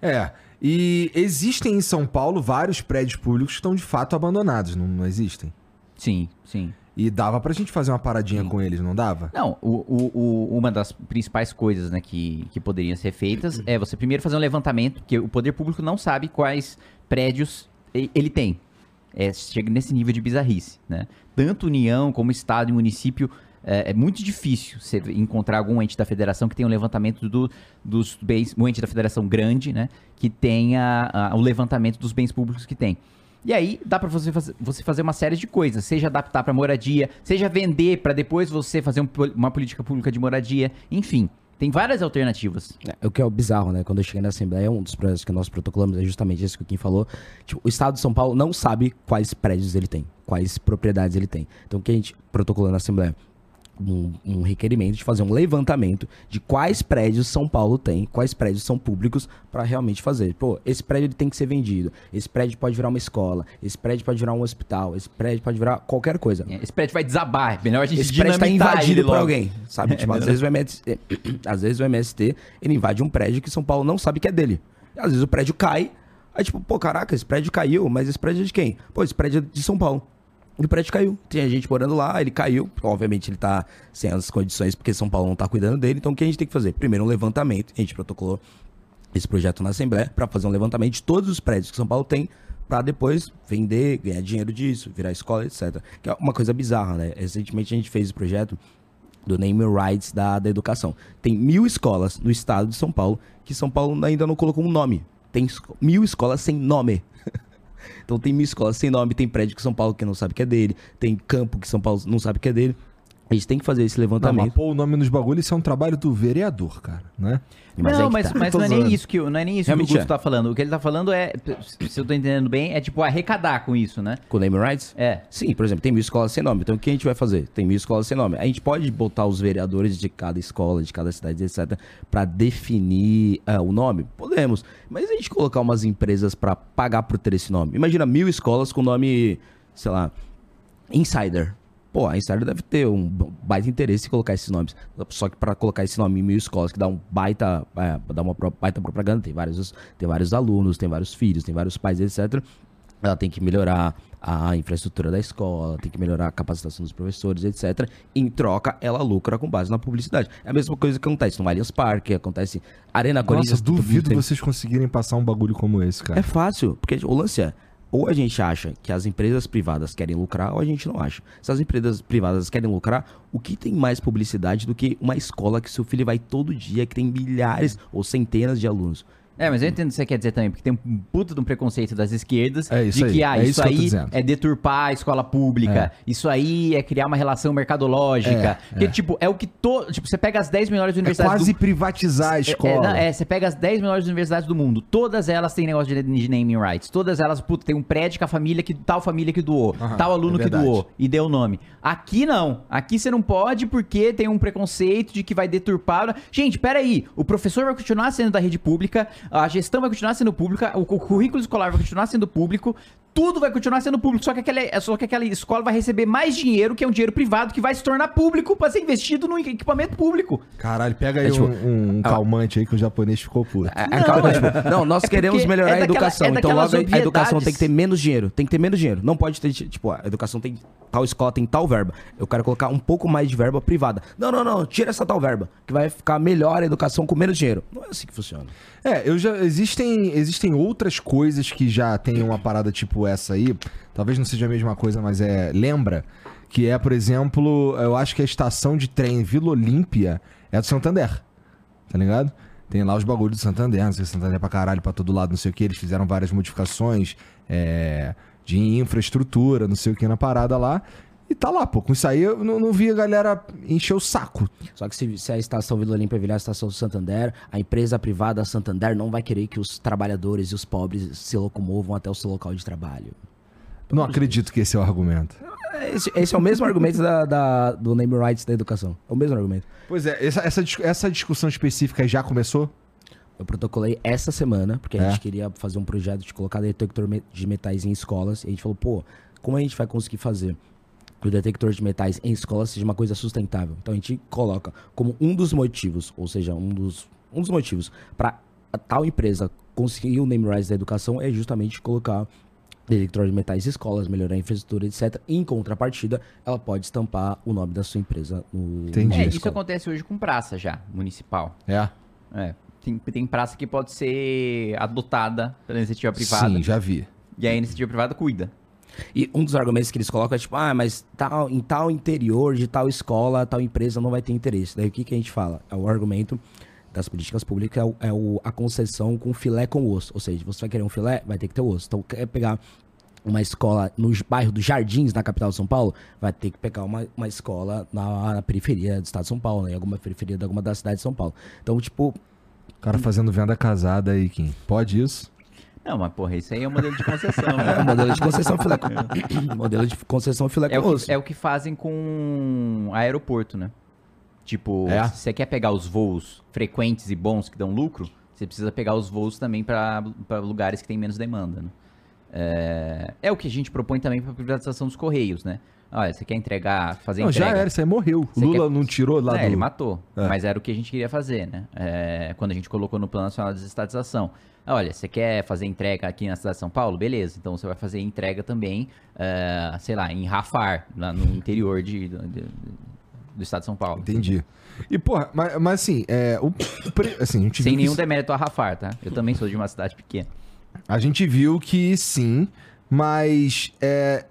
É. E existem em São Paulo vários prédios públicos que estão de fato abandonados, não, não existem? Sim, sim. E dava pra gente fazer uma paradinha com eles, não dava? Não, o, o- o- uma das principais coisas né, que, que poderiam ser feitas é você primeiro fazer um levantamento, porque o poder público não sabe quais prédios ele tem. É, chega nesse nível de bizarrice, né? Tanto União como Estado e município, é, é muito difícil você encontrar algum ente da federação que tenha um levantamento do- dos bens, um ente da federação grande, né? Que tenha ah, o levantamento dos bens públicos que tem. E aí dá pra você fazer, você fazer uma série de coisas, seja adaptar pra moradia, seja vender pra depois você fazer um uma política pública de moradia, enfim, tem várias alternativas. É, o que é o bizarro, né? Quando eu cheguei na Assembleia, um dos projetos que nós protocolamos é justamente isso que o Kim falou. Tipo, o Estado de São Paulo não sabe quais prédios ele tem, quais propriedades ele tem. Então, o que a gente protocolou na Assembleia? Um, um requerimento de fazer um levantamento de quais prédios São Paulo tem, quais prédios são públicos para realmente fazer. Pô, esse prédio ele tem que ser vendido, esse prédio pode virar uma escola, esse prédio pode virar um hospital, esse prédio pode virar qualquer coisa. Esse prédio vai desabar, é melhor a gente Esse prédio tá dinamitar invadido por alguém, sabe? *laughs* Tipo, às, vezes o MST, *clears throat* às vezes o MST, ele invade um prédio que São Paulo não sabe que é dele. Às vezes o prédio cai, aí tipo, pô, caraca, esse prédio caiu, mas esse prédio é de quem? Pô, esse prédio é de São Paulo. E o prédio caiu. Tem gente morando lá, ele caiu. Obviamente ele tá sem as condições, porque São Paulo não tá cuidando dele. Então o que a gente tem que fazer? Primeiro um levantamento, a gente protocolou esse projeto na Assembleia para fazer um levantamento de todos os prédios que São Paulo tem para depois vender, ganhar dinheiro disso, virar escola, etc. Que é uma coisa bizarra, né? Recentemente a gente fez o projeto do Name Rights da, da educação. Tem mil escolas no estado de São Paulo que São Paulo ainda não colocou um nome. Tem mil escolas sem nome. *laughs* então tem mil escolas sem nome, tem prédio que São Paulo que não sabe que é dele, tem campo que São Paulo não sabe que é dele. A gente tem que fazer esse Não, mas levantamento. pôr o nome nos bagulhos, isso é um trabalho do vereador, cara, né? Mas não, que mas, tá. mas não é nem isso que, o- não é nem isso Realmente que o Gusto é. tá falando. O que ele tá falando é, se eu tô entendendo bem, é tipo arrecadar com isso, né? Com Name Rights? É. Sim, por exemplo, tem mil escolas sem nome. Então o que a gente vai fazer? Tem mil escolas sem nome. A gente pode botar os vereadores de cada escola, de cada cidade, etc., para definir ah, o nome? Podemos. Mas a gente colocar umas empresas para pagar por ter esse nome. Imagina mil escolas com nome, sei lá, Insider. Pô, a Insider deve ter um baita interesse em colocar esses nomes. Só que para colocar esse nome em mil escolas, que dá um baita, é, dá uma baita propaganda, tem vários, tem vários alunos, tem vários filhos, tem vários pais, etc. Ela tem que melhorar a infraestrutura da escola, tem que melhorar a capacitação dos professores, etc. Em troca, ela lucra com base na publicidade. É a mesma coisa que acontece no Allianz Parque, acontece Arena Corinthians. Nossa, duvido tem- vocês conseguirem passar um bagulho como esse, cara. é fácil, porque o lance é, ou a gente acha que as empresas privadas querem lucrar, ou a gente não acha. Se as empresas privadas querem lucrar, o que tem mais publicidade do que uma escola que seu filho vai todo dia, que tem milhares ou centenas de alunos? É, mas eu entendo o que você quer dizer também, porque tem um puta de um preconceito das esquerdas É isso de aí, que, ah, é isso, aí é deturpar a escola pública, isso aí é criar uma relação mercadológica, É, que, tipo, é o que todo... Tipo, você pega as 10 melhores É universidades quase do privatizar a É, escola. É, é, você pega as 10 melhores universidades do mundo, todas elas têm negócio de, de naming rights. Todas elas, puta, tem um prédio com a família que tal família que doou, Aham, tal aluno é que doou e deu o nome. Aqui não. Aqui você não pode porque tem um preconceito de que vai deturpar. Gente, peraí. O professor vai continuar sendo da rede pública, a gestão vai continuar sendo pública, o, cu- currículo escolar vai continuar sendo público. tudo vai continuar sendo público, só que, aquela, só que aquela escola vai receber mais dinheiro, que é um dinheiro privado, que vai se tornar público pra ser investido no equipamento público. Caralho, pega aí É, tipo, um, um calmante aí que o japonês ficou puto. É, Não, aquela coisa, é- tipo, não, nós é queremos melhorar é a daquela- educação. é então logo daquelas a educação obviedades. tem que ter menos dinheiro. Tem que ter menos dinheiro. Não pode ter, tipo, a educação tem. Tal escola tem tal verba. Eu quero colocar um pouco mais de verba privada. Não, não, não. Tira essa tal verba. Que vai ficar melhor a educação com menos dinheiro. Não é assim que funciona. É, eu já. Existem, existem outras coisas que já tem uma parada tipo essa aí. Talvez não seja a mesma coisa, mas é. Lembra? Que é, por exemplo, eu acho que a estação de trem Vila Olímpia é do Santander. Tá ligado? Tem lá os bagulhos do Santander, não sei se Santander é pra caralho, pra todo lado, não sei o que. Eles fizeram várias modificações é, de infraestrutura, não sei o que na parada lá. E tá lá, pô. Com isso aí eu não, não vi a galera encher o saco. Só que se, se a estação Vila Olímpia virar a estação Santander, a empresa privada Santander não vai querer que os trabalhadores e os pobres se locomovam até o seu local de trabalho. Não acredito que esse é o argumento. Esse, esse é o mesmo argumento da, da- do name rights da educação. É o mesmo argumento. Pois é, essa, essa, essa discussão específica já começou? Eu protocolei essa semana, porque a É? gente queria fazer um projeto de colocar detector de metais em escolas. E a gente falou, pô, como a gente vai conseguir fazer que o detector de metais em escolas seja uma coisa sustentável? Então a gente coloca como um dos motivos, ou seja, um dos, um dos motivos para tal empresa conseguir o name rights da educação é justamente colocar detector de metais em escolas, melhorar a infraestrutura, etc. E, em contrapartida, ela pode estampar o nome da sua empresa no Entendi. É, isso escola. acontece hoje com praça já, municipal. É. É. Tem, tem praça que pode ser adotada pela iniciativa privada. Sim, já vi. E aí a iniciativa privada cuida. E um dos argumentos que eles colocam é tipo, ah, mas tal, em tal interior de tal escola, tal empresa não vai ter interesse. Daí o que, que a gente fala? É o argumento das políticas públicas, é, o- é o- a concessão com filé com osso. Ou seja, você vai querer um filé, vai ter que ter osso. Então, quer pegar uma escola no bairro dos Jardins, na capital de São Paulo, vai ter que pegar uma, uma escola na, na periferia do estado de São Paulo, né, em alguma periferia de alguma da cidade de São Paulo. Então, tipo, O cara fazendo venda casada aí, Kim. Pode isso? Não, mas porra, isso aí é um modelo de concessão, é né? modelo de concessão filé com... *laughs* modelo de concessão filé É com o, que, é o que fazem com aeroporto, né? Tipo, É? se você quer pegar os voos frequentes e bons que dão lucro, você precisa pegar os voos também para lugares que tem menos demanda, né? É, é o que a gente propõe também para privatização dos correios, né? Olha, você quer entregar, fazer não, entrega... já era, isso aí morreu. Você Lula quer- não tirou lá É, do... ele matou. É. Mas era o que a gente queria fazer, né? É, quando a gente colocou no Plano Nacional de Desestatização. Olha, você quer fazer entrega aqui na cidade de São Paulo? Beleza. Então você vai fazer entrega também, é, sei lá, em Rafar, lá no interior de, de- de- do estado de São Paulo. Entendi. E, porra, mas, mas assim, é, o, assim, a gente Sem nenhum que, demérito a Rafar, tá? Eu também sou de uma cidade pequena. A gente viu que sim, mas é,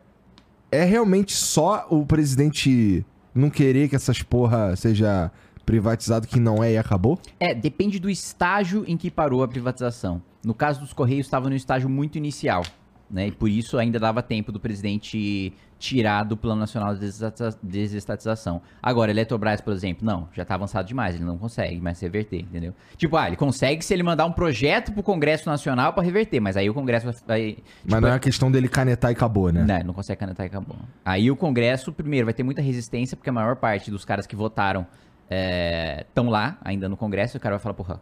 é realmente só o presidente não querer que essas porra seja privatizado que não é e acabou? É, depende do estágio em que parou a privatização. No caso dos Correios, estava no estágio muito inicial, né? E por isso ainda dava tempo do presidente tirar do Plano Nacional de Desestatiza- Desestatização. Agora, Eletrobras, por exemplo, não, já tá avançado demais, ele não consegue mais reverter, entendeu? Tipo, ah, ele consegue se ele mandar um projeto pro Congresso Nacional para reverter, mas aí o Congresso vai... vai Mas tipo, não é uma questão dele canetar e acabou, né? não, não consegue canetar e acabou. Aí o Congresso, primeiro, vai ter muita resistência, porque a maior parte dos caras que votaram estão lá, ainda no Congresso, e o cara vai falar, porra,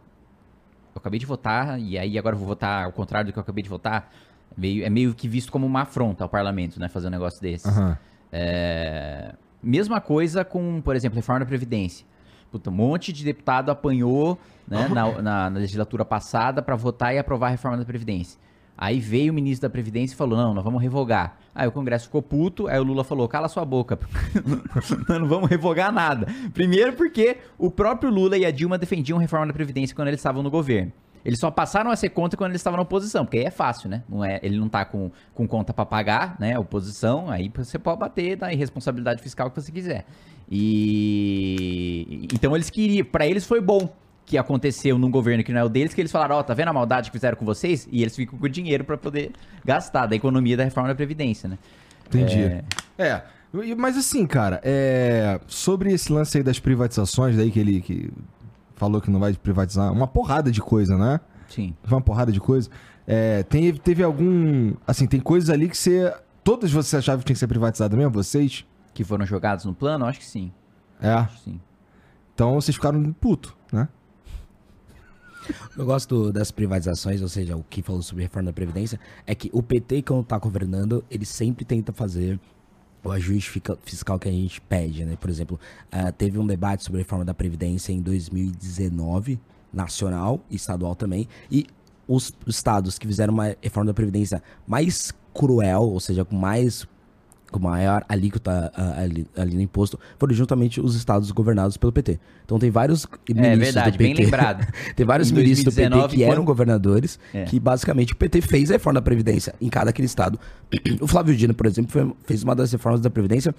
eu acabei de votar, e aí agora eu vou votar ao contrário do que eu acabei de votar. Meio, é meio que visto como uma afronta ao parlamento, né, fazer um negócio desses. Aham. É, Mesma coisa com, por exemplo, reforma da Previdência. Puta, um monte de deputado apanhou né, na, na- na legislatura passada para votar e aprovar a reforma da Previdência. Aí veio o ministro da Previdência e falou: não, nós vamos revogar. Aí o Congresso ficou puto, aí o Lula falou: cala sua boca, *laughs* nós não vamos revogar nada. Primeiro porque o próprio Lula e a Dilma defendiam reforma da Previdência quando eles estavam no governo. Eles só passaram a ser contra quando eles estavam na oposição, porque aí é fácil, né? Não é, ele não tá com, com conta pra pagar, né? Oposição, aí você pode bater na irresponsabilidade fiscal que você quiser. E então eles queriam, pra eles foi bom que aconteceu num governo que não é o deles, que eles falaram, ó, tá vendo a maldade que fizeram com vocês? E eles ficam com dinheiro pra poder gastar da economia da reforma da previdência, né? Entendi. É. É. Mas assim, cara, é, sobre esse lance aí das privatizações, daí que ele que falou que não vai privatizar, uma porrada de coisa, né? Sim. Uma porrada de coisa. É, tem, teve algum. Assim, tem coisas ali que você. Todas vocês achavam que tinha que ser privatizado mesmo? Vocês? Que foram jogados no plano? Acho que sim. É. Acho que sim. Então vocês ficaram puto, né? Eu gosto das privatizações, ou seja, o que falou sobre reforma da Previdência, é que o PT, quando está governando, ele sempre tenta fazer o ajuste fiscal que a gente pede, né? Por exemplo, ah, teve um debate sobre reforma da Previdência em 2019, nacional e estadual também, e os estados que fizeram uma reforma da Previdência mais cruel, ou seja, com mais com maior alíquota ah, ali, ali no imposto, foram juntamente os estados governados pelo PT. Então tem vários ministros verdade, do bem *laughs* PT, lembrado. tem vários Em ministros do PT 2019, que eram quando- governadores, É. que basicamente o PT fez a reforma da Previdência em cada aquele estado. *clears throat* O Flávio Dino, por exemplo, foi- fez uma das reformas da Previdência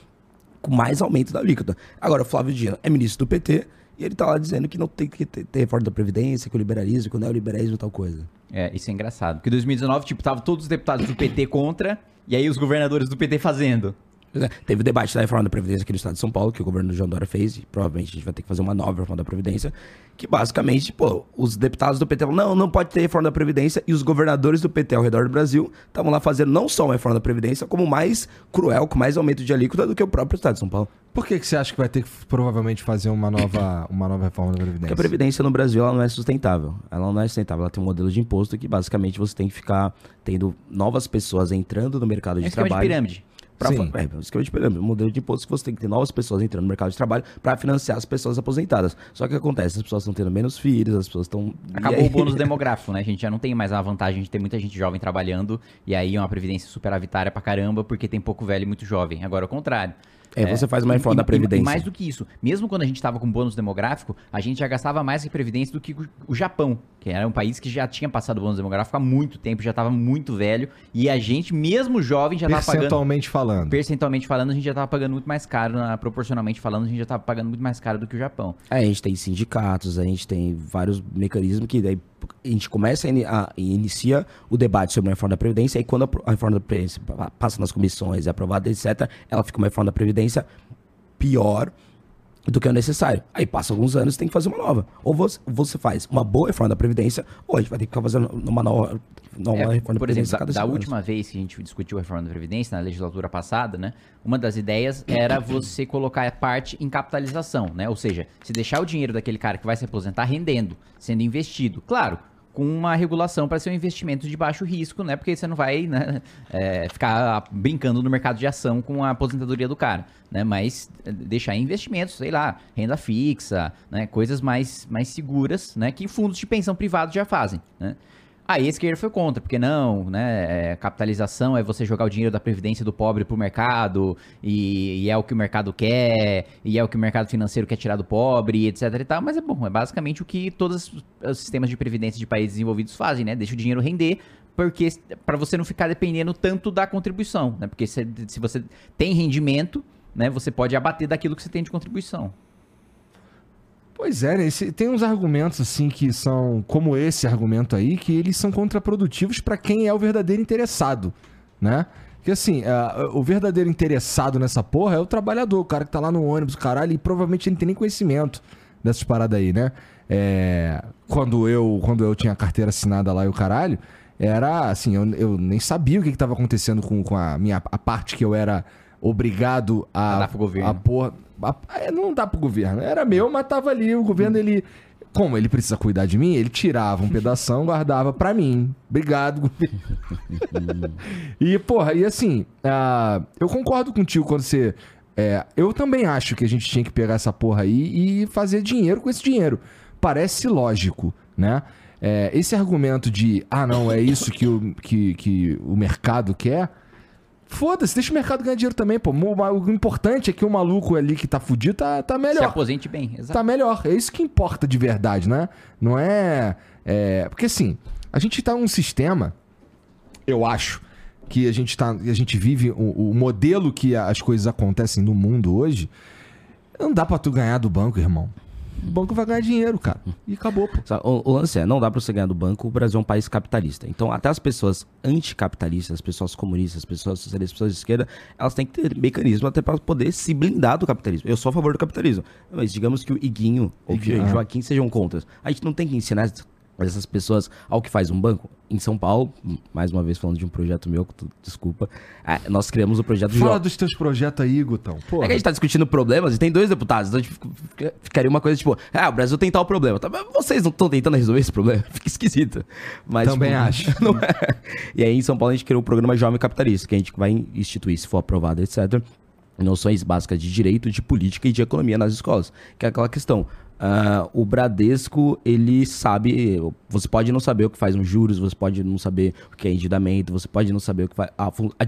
com mais aumento da alíquota. Agora, o Flávio Dino é ministro do PT e ele tá lá dizendo que não tem que ter, ter reforma da Previdência, que o liberalismo, que o neoliberalismo e tal coisa. É, isso é engraçado. Porque em 2019, tipo, tava todos os deputados do PT contra, e aí os governadores do PT fazendo. É, teve o debate da reforma da Previdência aqui no estado de São Paulo, que o governo do João Dória fez, e provavelmente a gente vai ter que fazer uma nova reforma da Previdência, que basicamente, pô, os deputados do PT falam, não, não pode ter reforma da Previdência, e os governadores do PT ao redor do Brasil estavam lá fazendo não só uma reforma da Previdência, como mais cruel, com mais aumento de alíquota do que o próprio estado de São Paulo. Por que, que você acha que vai ter que provavelmente fazer uma nova, *coughs* uma nova reforma da Porque Previdência? a Previdência no Brasil ela não é sustentável. Ela não é sustentável. Ela tem um modelo de imposto que basicamente você tem que ficar tendo novas pessoas entrando no mercado É de um esquema de trabalho. pirâmide. Pra, Sim. é, pirâmide, um modelo de imposto que você tem que ter novas pessoas entrando no mercado de trabalho para financiar as pessoas aposentadas. Só que o que acontece? As pessoas estão tendo menos filhos, as pessoas estão. Acabou aí- o bônus *laughs* demográfico, né? A gente já não tem mais a vantagem de ter muita gente jovem trabalhando, e aí uma previdência superavitária pra caramba, porque tem pouco velho e muito jovem. Agora, ao contrário. É, você faz uma reforma e- da Previdência. E mais do que isso, mesmo quando a gente tava com bônus demográfico, a gente já gastava mais em previdência do que o- Japão, que era um país que já tinha passado bônus demográfico há muito tempo, já tava muito velho, e a gente, mesmo jovem, já tava pagando Percentualmente falando. percentualmente falando, a gente já tava pagando muito mais caro, na- proporcionalmente falando, a gente já tava pagando muito mais caro do que o Japão. É, a gente tem sindicatos, a gente tem vários mecanismos que daí a gente começa e inicia o debate sobre a reforma da Previdência, e quando a, reforma da Previdência pa- passa nas comissões, é aprovada, etc., ela fica uma reforma da Previdência pior do que o necessário. Aí passa alguns anos e tem que fazer uma nova. Ou você, você faz uma boa reforma da Previdência, ou a gente vai ter que ficar fazendo uma nova, nova É, reforma da por exemplo, Previdência da, da anos. última vez que a gente discutiu a reforma da Previdência, na legislatura passada, né? Uma das ideias era você colocar a parte em capitalização, né? Ou seja, se deixar o dinheiro daquele cara que vai se aposentar rendendo, sendo investido. Claro, com uma regulação para ser um investimento de baixo risco, né? Porque você não vai né, é, ficar brincando no mercado de ação com a aposentadoria do cara, né? Mas é, deixar investimentos, sei lá, renda fixa, né? Coisas mais, mais seguras, né? Que fundos de pensão privados já fazem, né? Aí a esquerda foi contra, porque não, né? é, capitalização é você jogar o dinheiro da previdência do pobre pro mercado, e, e é o que o mercado quer, e é o que o mercado financeiro quer tirar do pobre, etc e tal. Mas é bom, é basicamente o que todos os sistemas de previdência de países desenvolvidos fazem, né? Deixa o dinheiro render, porque para você não ficar dependendo tanto da contribuição, né? Porque se, se você tem rendimento, né? Você pode abater daquilo que você tem de contribuição. Pois é, né? Esse- tem uns argumentos assim que são, como esse argumento aí, que eles são contraprodutivos para quem é o verdadeiro interessado, né? Que assim, ah, o verdadeiro interessado nessa porra é o trabalhador, o cara que tá lá no ônibus, caralho, e provavelmente ele não tem nem conhecimento dessas paradas aí, né? É, quando, eu, quando eu tinha a carteira assinada lá e o caralho, era assim, eu, eu nem sabia o que, que tava acontecendo com, com a minha a parte que eu era obrigado a, a porra. É, não dá pro governo. Era meu, mas tava ali. O governo, ele. Como ele precisa cuidar de mim, ele tirava um pedação, guardava pra mim. Obrigado, governo. *laughs* e, porra, e assim, ah, eu concordo contigo quando você. é, eu também acho que a gente tinha que pegar essa porra aí e fazer dinheiro com esse dinheiro. Parece lógico, né? É, esse argumento de, ah, não, é isso que o, que, que o mercado quer. Foda-se, deixa o mercado ganhar dinheiro também, pô. O, importante é que o maluco ali que tá fudido tá, tá Se melhor. aposente bem, exato. Tá melhor. É isso que importa de verdade, né? Não é. é- Porque assim, a gente tá num sistema, eu acho, que a gente, tá, a gente vive o, o modelo que as coisas acontecem no mundo hoje. Não dá pra tu ganhar do banco, irmão. O banco vai ganhar dinheiro, cara. E acabou, O, o lance é, não dá pra você ganhar do banco, o Brasil é um país capitalista. Então, até as pessoas anticapitalistas, as pessoas comunistas, as pessoas socialistas, as pessoas de esquerda, elas têm que ter mecanismo até pra poder se blindar do capitalismo. Eu sou a favor do capitalismo. Mas digamos que o Iguinho ou que o ah. Joaquim sejam contra. A gente não tem que ensinar essas pessoas ao que faz um banco. Em São Paulo, mais uma vez falando de um projeto meu, desculpa, é, nós criamos o projeto Fala Jo- dos teus projetos aí, Gutão. Pô, É que a gente tá discutindo problemas e tem dois deputados, então fica- ficaria uma coisa tipo, ah, o Brasil tem tal problema. Tá, mas vocês não estão tentando resolver esse problema? *laughs* Fica esquisito. Mas, Também tipo, acho. *laughs* é. E aí em São Paulo a gente criou o programa Jovem Capitalista, que a gente vai instituir, se for aprovado, etc. Noções básicas de direito, de política e de economia nas escolas. Que é aquela questão. Ah, o Bradesco, ele sabe. Você pode não saber o que faz um juros, você pode não saber o que é endividamento, você pode não saber o que faz. A, a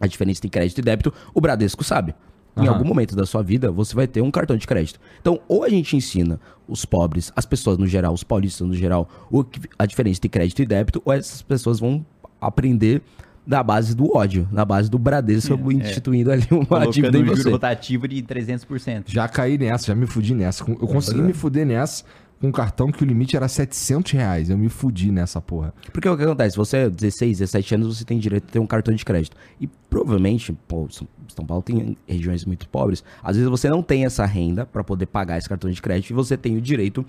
a diferença entre crédito e débito, o Bradesco sabe. Em algum momento da sua vida, você vai ter um cartão de crédito. Então, ou a gente ensina os pobres, as pessoas no geral, os paulistas no geral, o que- a diferença entre crédito e débito, ou essas pessoas vão aprender da base do ódio, na base do Bradesco instituindo ali uma Colocando dívida em um juro rotativo de 300%. Já caí nessa, já me fudi nessa. Eu consegui me fuder nessa com um cartão que o limite era 700 reais. Eu me fudi nessa porra. Porque o que acontece? Você é 16, 17 anos, você tem direito a ter um cartão de crédito. E provavelmente, pô, São- São Paulo tem regiões muito pobres. Às vezes você não tem essa renda pra poder pagar esse cartão de crédito e você tem o direito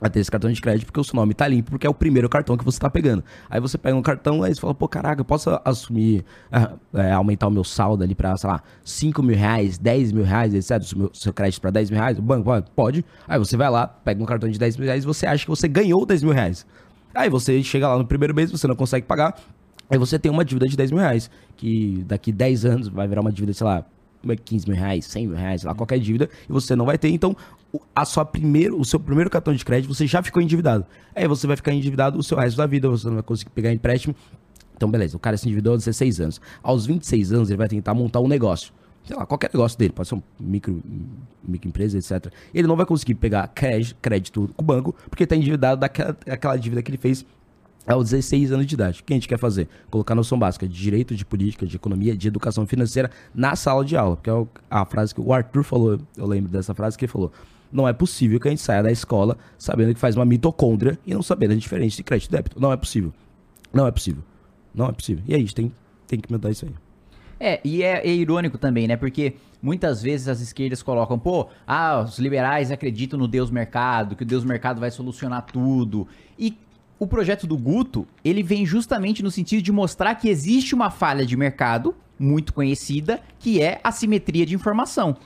a ter esse cartão de crédito porque o seu nome tá limpo, porque é o primeiro cartão que você tá pegando. Aí você pega um cartão, aí fala, pô, caraca, eu posso assumir, ah, é, aumentar o meu saldo ali pra, sei lá, 5 mil reais, 10 mil reais, etc. O meu- seu crédito pra 10 mil reais, o banco pode? Pode. Aí você vai lá, pega um cartão de 10 mil reais e você acha que você ganhou 10 mil reais. Aí você chega lá no primeiro mês, você não consegue pagar, aí você tem uma dívida de 10 mil reais, que daqui 10 anos vai virar uma dívida, sei lá, 15 mil reais, 100 mil reais, lá, qualquer dívida, e você não vai ter. Então, a sua primeiro, o seu primeiro cartão de crédito, você já ficou endividado. Aí você vai ficar endividado o seu resto da vida, você não vai conseguir pegar empréstimo. Então, beleza, o cara se endividou aos 16 anos. Aos 26 anos, ele vai tentar montar um negócio. Sei lá, qualquer negócio dele, pode ser um micro, microempresa, etc. Ele não vai conseguir pegar crédito, com o banco, porque está endividado daquela aquela dívida que ele fez aos 16 anos de idade. O que a gente quer fazer? Colocar noção básica de direito, de política, de economia, de educação financeira na sala de aula. Que é a frase que o Arthur falou, eu lembro dessa frase que ele falou. Não é possível que a gente saia da escola sabendo que faz uma mitocôndria e não sabendo a diferença de crédito e débito. Não é possível. Não é possível. Não é possível. E aí, a gente tem, tem que mudar isso aí. É, e é, é irônico também, né? Porque muitas vezes as esquerdas colocam, pô, ah, os liberais acreditam no Deus Mercado, que o Deus Mercado vai solucionar tudo. E o projeto do Guto, ele vem justamente no sentido de mostrar que existe uma falha de mercado muito conhecida, que é a simetria de informação.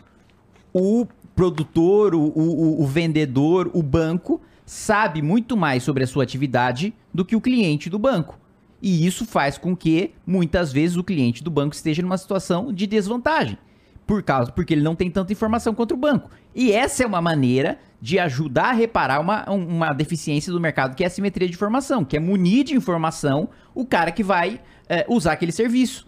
O produtor, o, o- o vendedor, o banco, sabe muito mais sobre a sua atividade do que o cliente do banco. E isso faz com que, muitas vezes, o cliente do banco esteja numa situação de desvantagem. Por causa, porque ele não tem tanta informação quanto o banco. E essa é uma maneira de ajudar a reparar uma, um- uma deficiência do mercado, que é a simetria de informação, que é munir de informação o cara que vai é, usar aquele serviço.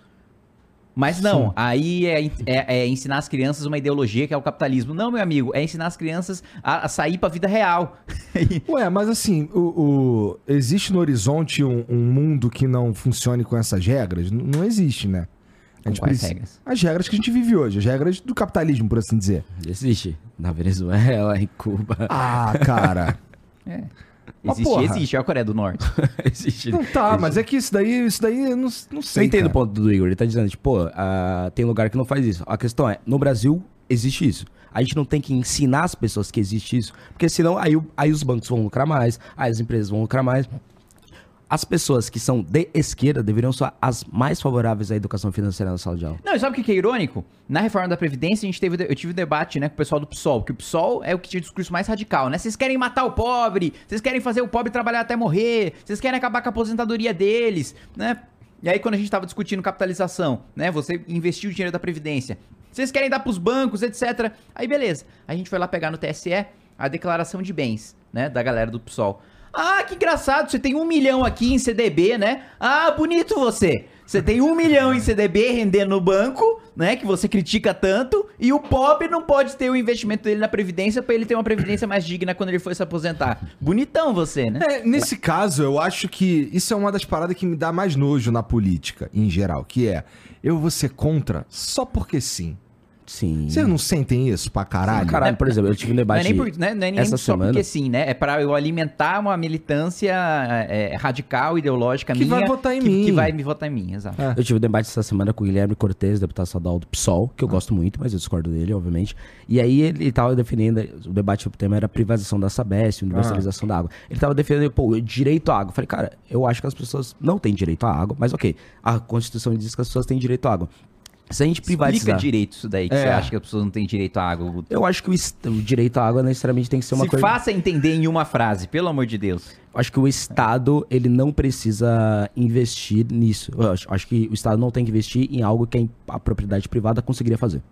Mas não, Sim. aí é, é- é ensinar as crianças uma ideologia que é o capitalismo. Não, meu amigo, é ensinar as crianças a, a sair pra vida real. *laughs* Ué, mas assim, o, o- existe no horizonte um, um mundo que não funcione com essas regras? N- não existe, né? A gente precisa- regras? As regras que a gente vive hoje, as regras do capitalismo, por assim dizer. Existe. Na Venezuela, em Cuba. Ah, cara. É. Existe, existe, é a Coreia do Norte. *laughs* Existe. não tá, mas é que isso daí, isso daí eu não, não Eu sei. entendo o cara. ponto do Igor. Ele tá dizendo, tipo, pô, ah, tem lugar que não faz isso. A questão é, no Brasil existe isso. A gente não tem que ensinar as pessoas que existe isso, porque senão aí, o- aí os bancos vão lucrar mais, aí as empresas vão lucrar mais. As pessoas que são de esquerda deveriam ser as mais favoráveis à educação financeira na sala de aula. Não, e sabe o que é irônico? Na reforma da Previdência, a gente teve, eu tive debate né, com o pessoal do PSOL, que o PSOL é o que tinha o discurso mais radical, né? Vocês querem matar o pobre, vocês querem fazer o pobre trabalhar até morrer, vocês querem acabar com a aposentadoria deles, né? E aí, quando a gente tava discutindo capitalização, né? Você investiu o dinheiro da Previdência. Vocês querem dar pros bancos, etc. Aí, beleza. A gente foi lá pegar no TSE a declaração de bens, né? Da galera do PSOL. Ah, que engraçado, você tem um milhão aqui em CDB, né? Ah, bonito você. Você tem um milhão em CDB rendendo no banco, né? Que você critica tanto. E o pobre não pode ter o investimento dele na Previdência pra ele ter uma Previdência mais digna quando ele for se aposentar. Bonitão você, né? É, nesse caso, eu acho que isso é uma das paradas que me dá mais nojo na política, em geral, que é eu vou ser contra só porque sim. Sim. Vocês não sentem isso pra caralho? Caralho, por exemplo, eu tive um Não é debate nem, por, não é, não é nem essa só semana. porque sim, né? É pra eu alimentar uma militância é, radical, ideológica Que minha. vai votar em que, mim. Que vai me votar em mim, exato. É. Eu tive um debate essa semana com o Guilherme Cortez, deputado estadual do PSOL, que eu gosto muito, mas eu discordo dele, obviamente. E aí ele tava defendendo, o debate o tema era privatização da Sabesp, universalização da água. Ele tava defendendo, pô, direito à água. Eu falei, cara, eu acho que as pessoas não têm direito à água, mas ok, a Constituição diz que as pessoas têm direito à água. Se a gente Explica privatizar... direito isso daí, que É. você acha que as pessoas não têm direito à água. Guto. Eu acho que o, o direito à água necessariamente tem que ser uma Se coisa... faça entender em uma frase, pelo amor de Deus. Eu Acho que o Estado, ele não precisa investir nisso. Eu acho, acho que o Estado não tem que investir em algo que a, propriedade privada conseguiria fazer.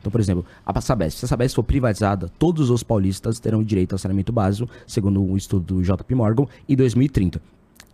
Então, por exemplo, a Sabesp. Se a Sabesp for privatizada, todos os paulistas terão direito ao saneamento básico, segundo um estudo do JP Morgan, em 2030.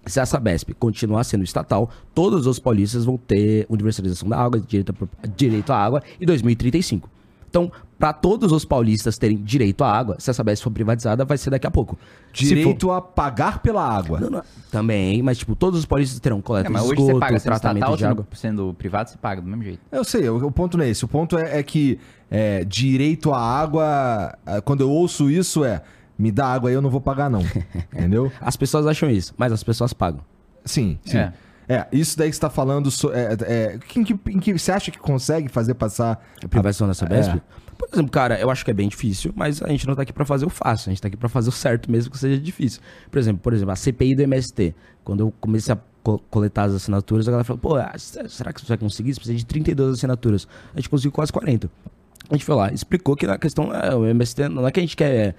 Se a Sabesp continuar sendo estatal, todos os paulistas vão ter universalização da água, direito, a direito à água em 2035. Então, para todos os paulistas terem direito à água, se a Sabesp for privatizada, vai ser daqui a pouco. Se for- Direito a pagar pela água. não, não, Também, mas tipo, todos os paulistas terão coleta É, mas de hoje esgoto, você paga sendo tratamento estatal, de água. sendo, sendo privado, você paga do mesmo jeito. Eu sei, o, o ponto não é esse. O ponto é, é que é, direito à água, é, quando eu ouço isso, é me dá água aí, eu não vou pagar, não. *laughs* Entendeu? As pessoas acham isso, mas as pessoas pagam. Sim, sim. É. É. isso daí que você tá falando. é, é, em, que, em que você acha que consegue fazer passar. A privatização da Sabesp. É. Por exemplo, cara, eu acho que é bem difícil, mas a gente não tá aqui pra fazer o fácil, a gente tá aqui pra fazer o certo mesmo que seja difícil. Por exemplo, por exemplo, a CPI do MST. Quando eu comecei a co- coletar as assinaturas, a galera falou, pô, ah, será que você vai conseguir? Você precisa de 32 assinaturas. A gente conseguiu quase 40. A gente foi lá, explicou que a questão é o MST, não é que a gente quer.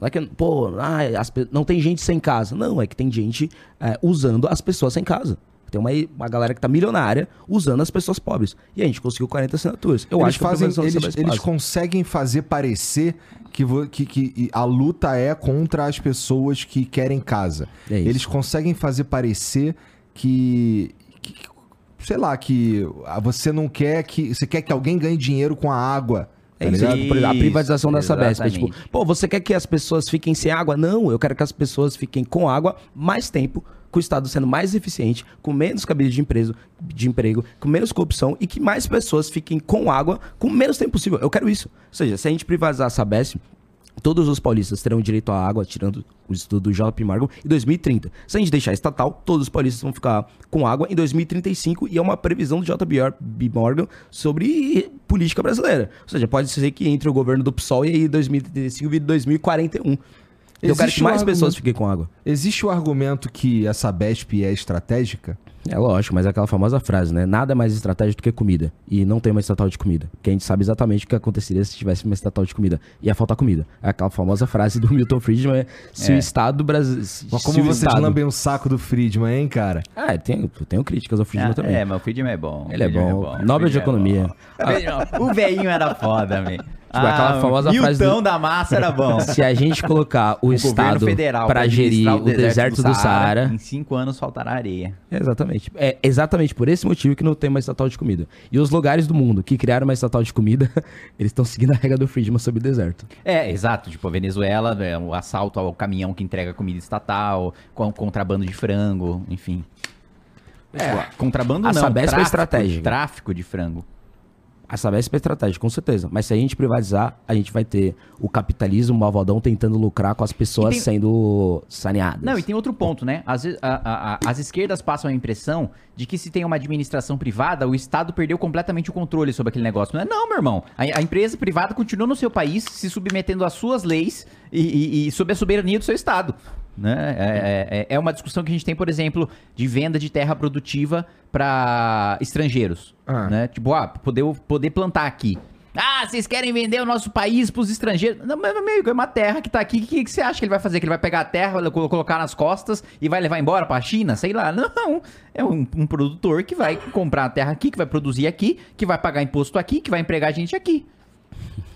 Não é que, pô, ah, as não tem gente sem casa. Não, é que tem gente é, usando as pessoas sem casa. Tem uma, uma galera que tá milionária usando as pessoas pobres. E a gente conseguiu 40 assinaturas. Eu eles acho que fazem, eles, eles conseguem fazer parecer que, que, que a luta é contra as pessoas que querem casa. É. Eles conseguem fazer parecer que, que- sei lá, que ah, você não quer que. Você quer que alguém ganhe dinheiro com a água. Tá isso, ligado? a privatização da Sabesp. É tipo, pô, você quer que as pessoas fiquem sem água? Não, eu quero que as pessoas fiquem com água mais tempo, com o Estado sendo mais eficiente, com menos cabide de emprego, de emprego, com menos corrupção e que mais pessoas fiquem com água com menos tempo possível. Eu quero isso. Ou seja, se a gente privatizar a Sabesp, todos os paulistas terão direito à água, tirando o estudo do JP Morgan, em 2030. Se a gente deixar estatal, todos os paulistas vão ficar com água em 2035 e é uma previsão do JP Morgan sobre política brasileira. Ou seja, pode ser que entre o governo do PSOL e aí 2035 vire 2041. Eu quero que mais pessoas fiquem com água. Existe o argumento que essa BESP é estratégica? É lógico, mas é aquela famosa frase, né? Nada é mais estratégico do que comida. E não tem uma estatal de comida. Porque a gente sabe exatamente o que aconteceria se tivesse uma estatal de comida. Ia faltar comida. É aquela famosa frase do Milton Friedman, é, se É. o Estado brasileiro... Mas como vocês lambem o saco do Friedman, hein, cara? Ah, eu tenho, eu tenho críticas ao Friedman Ah, também. É, mas o Friedman é bom. Ele é Friedman bom. o Nobel de é Economia. bom. *laughs* O velhinho era foda, velho. Tipo, aquela famosa frase Milton do- da massa era bom. *laughs* Se a gente colocar o, O Estado para gerir o deserto do Saara... Em cinco anos faltará areia. Exatamente. É exatamente por esse motivo que não tem uma estatal de comida. E os lugares do mundo que criaram uma estatal de comida, *laughs* eles estão seguindo a regra do Friedman sobre o deserto. É, exato. Tipo, a Venezuela, é, o assalto ao caminhão que entrega comida estatal, com contrabando de frango, enfim. Tipo, contrabando a não, Sabesp é tráfico, estratégica. Tráfico de frango. A Sabesp é estratégia, com certeza. Mas se a gente privatizar, a gente vai ter o capitalismo malvadão tentando lucrar com as pessoas tem- sendo saneadas. Não, e tem outro ponto, né? Vezes, a- a- a- as esquerdas passam a impressão de que se tem uma administração privada, o Estado perdeu completamente o controle sobre aquele negócio. Não é não, meu irmão. A, a empresa privada continua no seu país, se submetendo às suas leis e, e- e sob a soberania do seu Estado. Né? É, é- é uma discussão que a gente tem, por exemplo, de venda de terra produtiva para estrangeiros. Ah. Né? Tipo, ah, poder, poder plantar aqui. Ah, vocês querem vender o nosso país pros estrangeiros? Não, meu amigo, é uma terra que tá aqui. O que, que você acha que ele vai fazer? Que ele vai pegar a terra, colo- colocar nas costas e vai levar embora pra China? Sei lá. Não. É um, um produtor que vai comprar a terra aqui, que vai produzir aqui, que vai pagar imposto aqui, que vai empregar gente aqui.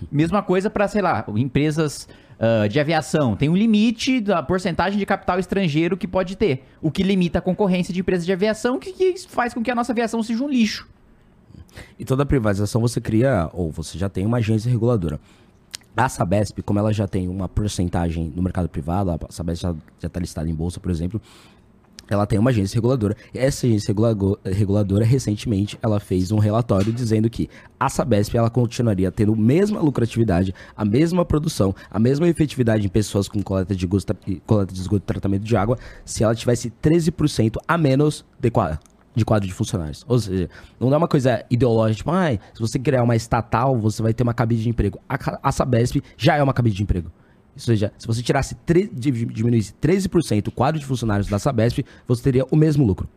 Mesma coisa pra, sei lá, empresas ah, de aviação. Tem um limite da porcentagem de capital estrangeiro que pode ter. O que limita a concorrência de empresas de aviação, que, que faz com que a nossa aviação seja um lixo. E toda privatização você cria, ou você já tem uma agência reguladora. A Sabesp, como ela já tem uma porcentagem no mercado privado, a Sabesp já está listada em bolsa, por exemplo, ela tem uma agência reguladora. Essa agência reguladora, recentemente, ela fez um relatório dizendo que a Sabesp ela continuaria tendo a mesma lucratividade, a mesma produção, a mesma efetividade em pessoas com coleta de, esgoto, coleta de esgoto e tratamento de água se ela tivesse 13% a menos de quadro, de quadro de funcionários. Ou seja, não é uma coisa ideológica, tipo, "Ai, se você criar uma estatal, você vai ter uma cabide de emprego. A, a Sabesp já é uma cabide de emprego. Ou seja, se você tirasse diminuísse 13% o quadro de funcionários da Sabesp, você teria o mesmo lucro.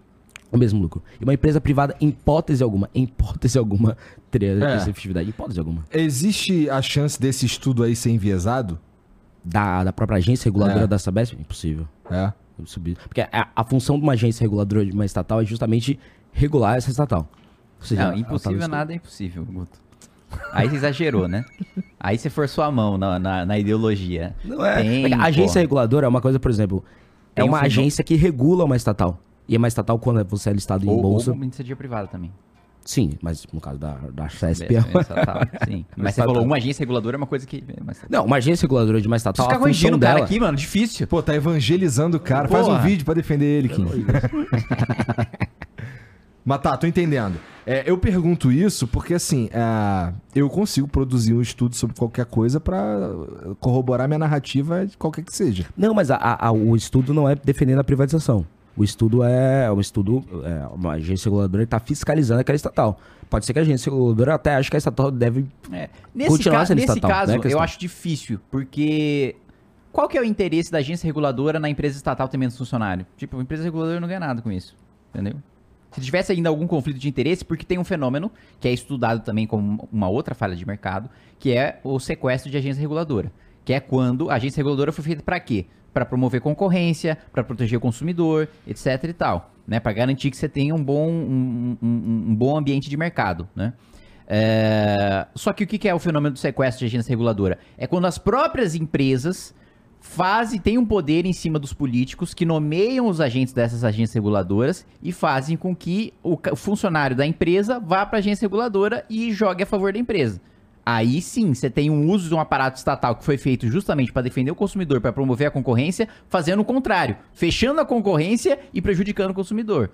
O mesmo lucro. E uma empresa privada, em hipótese alguma, em hipótese alguma, teria É. essa efetividade. Em hipótese alguma. Existe a chance desse estudo aí ser enviesado? Da, da própria agência reguladora É. da Sabesp? Impossível. É. Impossível. Porque a, a função de uma agência reguladora de uma estatal é justamente regular essa estatal. Ou seja, Não, tá impossível nada é impossível, Guto. Aí você exagerou, né? Aí você forçou a mão na, na, na ideologia. Não é. Tem, a agência pô. reguladora é uma coisa, por exemplo, é Tem um uma fenômeno- agência que regula uma estatal. E é uma estatal quando você é listado em Ou, bolsa. ou uma iniciativa privada também. Sim, mas no caso da, da CESP. É, é estatal, sim. *laughs* Mas você Estatal. falou uma agência reguladora é uma coisa que. Mas... Não, uma agência reguladora de uma estatal, Preciso a ficar função corrigindo o cara dela... aqui, mano. Difícil. Pô, tá evangelizando o cara. Faz um Porra. vídeo pra defender ele, Kim. *laughs* Mas tá, tô entendendo. É, eu pergunto isso porque, assim, é, eu consigo produzir um estudo sobre qualquer coisa pra corroborar minha narrativa, qualquer que seja. Não, mas a- a- a- o estudo não é defendendo a privatização. O estudo é um estudo, é uma agência reguladora está fiscalizando aquela estatal. Pode ser que a agência reguladora até ache que a estatal deve. É. Nesse, Continuar ca- sendo nesse estatal, caso, né, eu acho difícil, porque qual que é o interesse da agência reguladora na empresa estatal ter menos funcionário? Tipo, a empresa reguladora não ganha nada com isso, entendeu? Se tivesse ainda algum conflito de interesse, porque tem um fenômeno que é estudado também como uma outra falha de mercado, que é o sequestro de agência reguladora. Que é quando a agência reguladora foi feita para quê? Para promover concorrência, para proteger o consumidor, etc e tal, né? Para garantir que você tenha um bom, um, um- um bom ambiente de mercado, né? É, Só que o que é o fenômeno do sequestro de agência reguladora? É quando as próprias empresas fazem, têm um poder em cima dos políticos que nomeiam os agentes dessas agências reguladoras e fazem com que o, funcionário da empresa vá para a agência reguladora e jogue a favor da empresa. Aí sim, você tem um uso de um aparato estatal que foi feito justamente para defender o consumidor, para promover a concorrência, fazendo o contrário, fechando a concorrência e prejudicando o consumidor.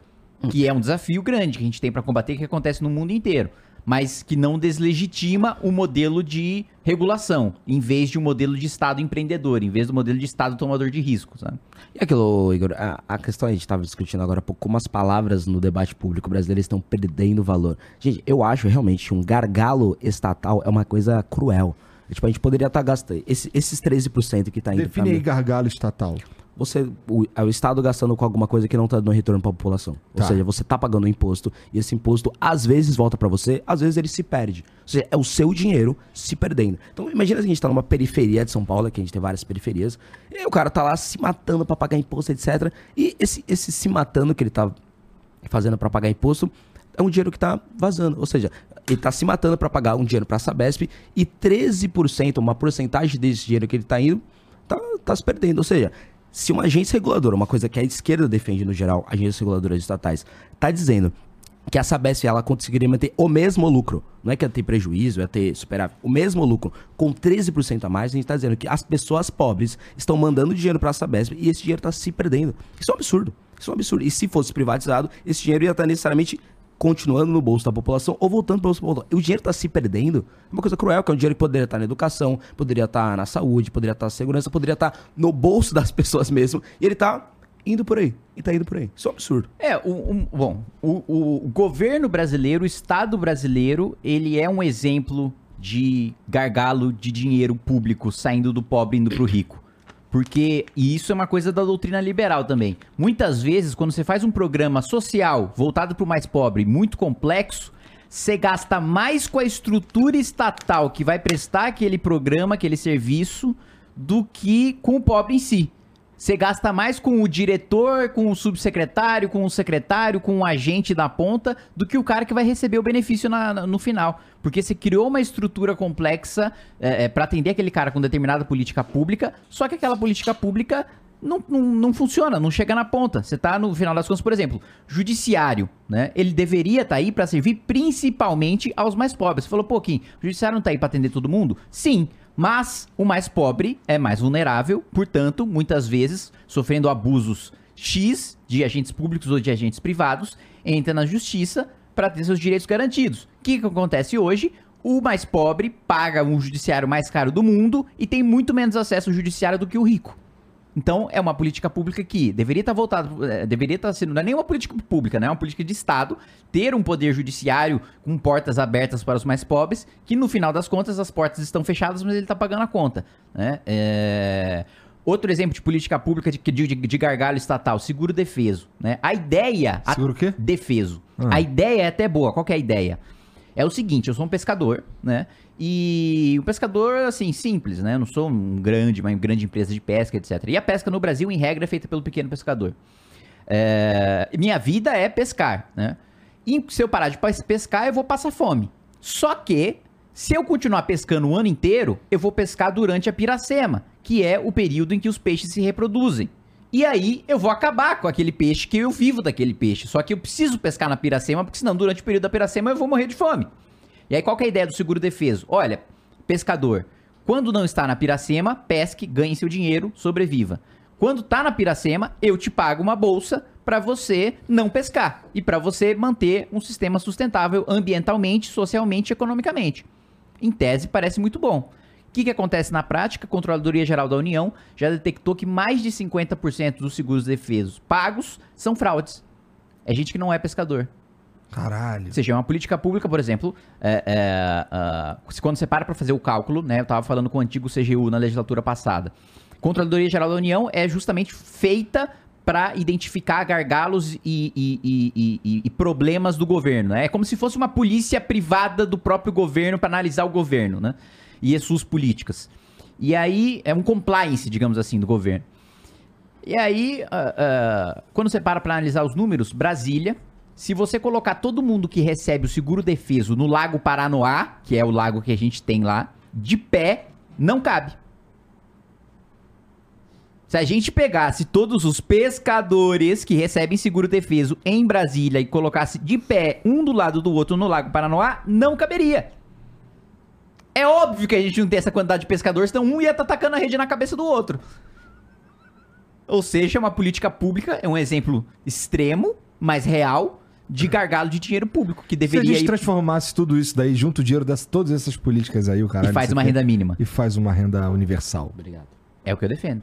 Que é um desafio grande que a gente tem para combater, que acontece no mundo inteiro. Mas que não deslegitima o modelo de regulação, em vez de um modelo de Estado empreendedor, em vez do modelo de Estado tomador de risco, sabe? E aquilo, Igor, a, a questão a gente estava discutindo agora há pouco, como as palavras no debate público brasileiro estão perdendo valor. Gente, eu acho realmente um gargalo estatal é uma coisa cruel. Tipo, a gente poderia estar gastando. esse- esses 13% que está indo pra Define aí gargalo estatal. Você o, é o Estado gastando com alguma coisa que não tá dando retorno pra população. Ou Tá. seja, você tá pagando um imposto e esse imposto às vezes volta pra você, às vezes ele se perde. Ou seja, é o seu dinheiro se perdendo. Então imagina se a gente tá numa periferia de São Paulo, que a gente tem várias periferias, e o cara tá lá se matando pra pagar imposto, etc. E esse, esse se matando que ele tá fazendo pra pagar imposto é um dinheiro que tá vazando. Ou seja, ele tá se matando pra pagar um dinheiro pra Sabesp e 13%, uma porcentagem desse dinheiro que ele tá indo, tá, tá se perdendo. Ou seja, se uma agência reguladora, uma coisa que a esquerda defende no geral, agências reguladoras estatais, tá dizendo que a Sabesp ela conseguiria manter o mesmo lucro, não é que ia ter prejuízo, ia ter superávit, o mesmo lucro com 13% a mais, a gente tá dizendo que as pessoas pobres estão mandando dinheiro pra Sabesp e esse dinheiro tá se perdendo. Isso é um absurdo. Isso é um absurdo. E se fosse privatizado, esse dinheiro ia estar necessariamente continuando no bolso da população ou voltando para o bolso da população. O dinheiro está se perdendo. É uma coisa cruel, que é um dinheiro que poderia estar na educação, poderia estar na saúde, poderia estar na segurança, poderia estar no bolso das *laughs* pessoas mesmo. E ele está indo por aí. E tá indo por aí. Isso é um absurdo. É, o, bom, o, o governo brasileiro, o Estado brasileiro, ele é um exemplo de gargalo de dinheiro público saindo do pobre e indo pro rico. Porque, e isso é uma coisa da doutrina liberal também. Muitas vezes, quando você faz um programa social voltado para o mais pobre, muito complexo, você gasta mais com a estrutura estatal que vai prestar aquele programa, aquele serviço, do que com o pobre em si. Você gasta mais com o diretor, com o subsecretário, com o secretário, com o agente da ponta, do que o cara que vai receber o benefício na- no final. Porque você criou uma estrutura complexa é, para atender aquele cara com determinada política pública, só que aquela política pública não, não, não funciona, não chega na ponta. Você tá no final das contas, por exemplo, judiciário, né? Ele deveria estar aí para servir principalmente aos mais pobres. Você falou, pô, Kim, o judiciário não tá aí para atender todo mundo? Sim, mas o mais pobre é mais vulnerável, portanto, muitas vezes sofrendo abusos X de agentes públicos ou de agentes privados entra na justiça para ter seus direitos garantidos. O que, que acontece hoje? O mais pobre paga um judiciário mais caro do mundo e tem muito menos acesso ao judiciário do que o rico. Então, é uma política pública que deveria estar voltada, eh, deveria estar sendo, não é nem uma política pública, né? É uma política de Estado, ter um poder judiciário com portas abertas para os mais pobres, que no final das contas as portas estão fechadas, mas ele está pagando a conta, né? É... Outro exemplo de política pública de, de, de gargalo estatal, seguro defeso, né? A ideia... Seguro o quê? Defeso. Ah. A ideia é até boa. Qual que é a ideia? É o seguinte, eu sou um pescador, né? E um pescador, assim, simples, né? Eu não sou um grande, uma grande empresa de pesca, etc. E a pesca no Brasil, em regra, é feita pelo pequeno pescador. É, Minha vida é pescar, né? E se eu parar de pes- pescar, eu vou passar fome. Só que, se eu continuar pescando o ano inteiro, eu vou pescar durante a piracema, que é o período em que os peixes se reproduzem. E aí eu vou acabar com aquele peixe que eu vivo daquele peixe. Só que eu preciso pescar na piracema, porque senão durante o período da piracema eu vou morrer de fome. E aí qual que é a ideia do seguro defeso? Olha, pescador, quando não está na piracema, pesque, ganhe seu dinheiro, sobreviva. Quando tá na piracema, eu te pago uma bolsa para você não pescar e para você manter um sistema sustentável ambientalmente, socialmente economicamente. Em tese, parece muito bom. O que, que acontece na prática? A Controladoria Geral da União já detectou que mais de 50% dos seguros defesos pagos são fraudes. É gente que não é pescador. Caralho. Ou seja, é uma política pública, por exemplo, é, é, se quando você para para fazer o cálculo, né? Eu tava falando com o antigo CGU na legislatura passada. Controladoria Geral da União é justamente feita para identificar gargalos e- e- e- e problemas do governo. né? É como se fosse uma polícia privada do próprio governo para analisar o governo, né? E as suas políticas. E aí é um compliance, digamos assim, do governo. E aí, ah, ah, quando você para para analisar os números, Brasília, se você colocar todo mundo que recebe o seguro defeso no Lago Paranoá, que é o lago que a gente tem lá, de pé, não cabe. Se a gente pegasse todos os pescadores que recebem seguro defeso em Brasília e colocasse de pé um do lado do outro no Lago Paranoá, não caberia. É óbvio que a gente não tem essa quantidade de pescadores, então um ia estar tacando a rede na cabeça do outro. Ou seja, uma política pública é um exemplo extremo, mas real, de gargalo de dinheiro público, que Se a deveria gente ir transformasse tudo isso daí, junto o dinheiro dessas todas essas políticas aí, o cara. e faz uma renda mínima. E faz uma renda universal. Obrigado. É o que eu defendo.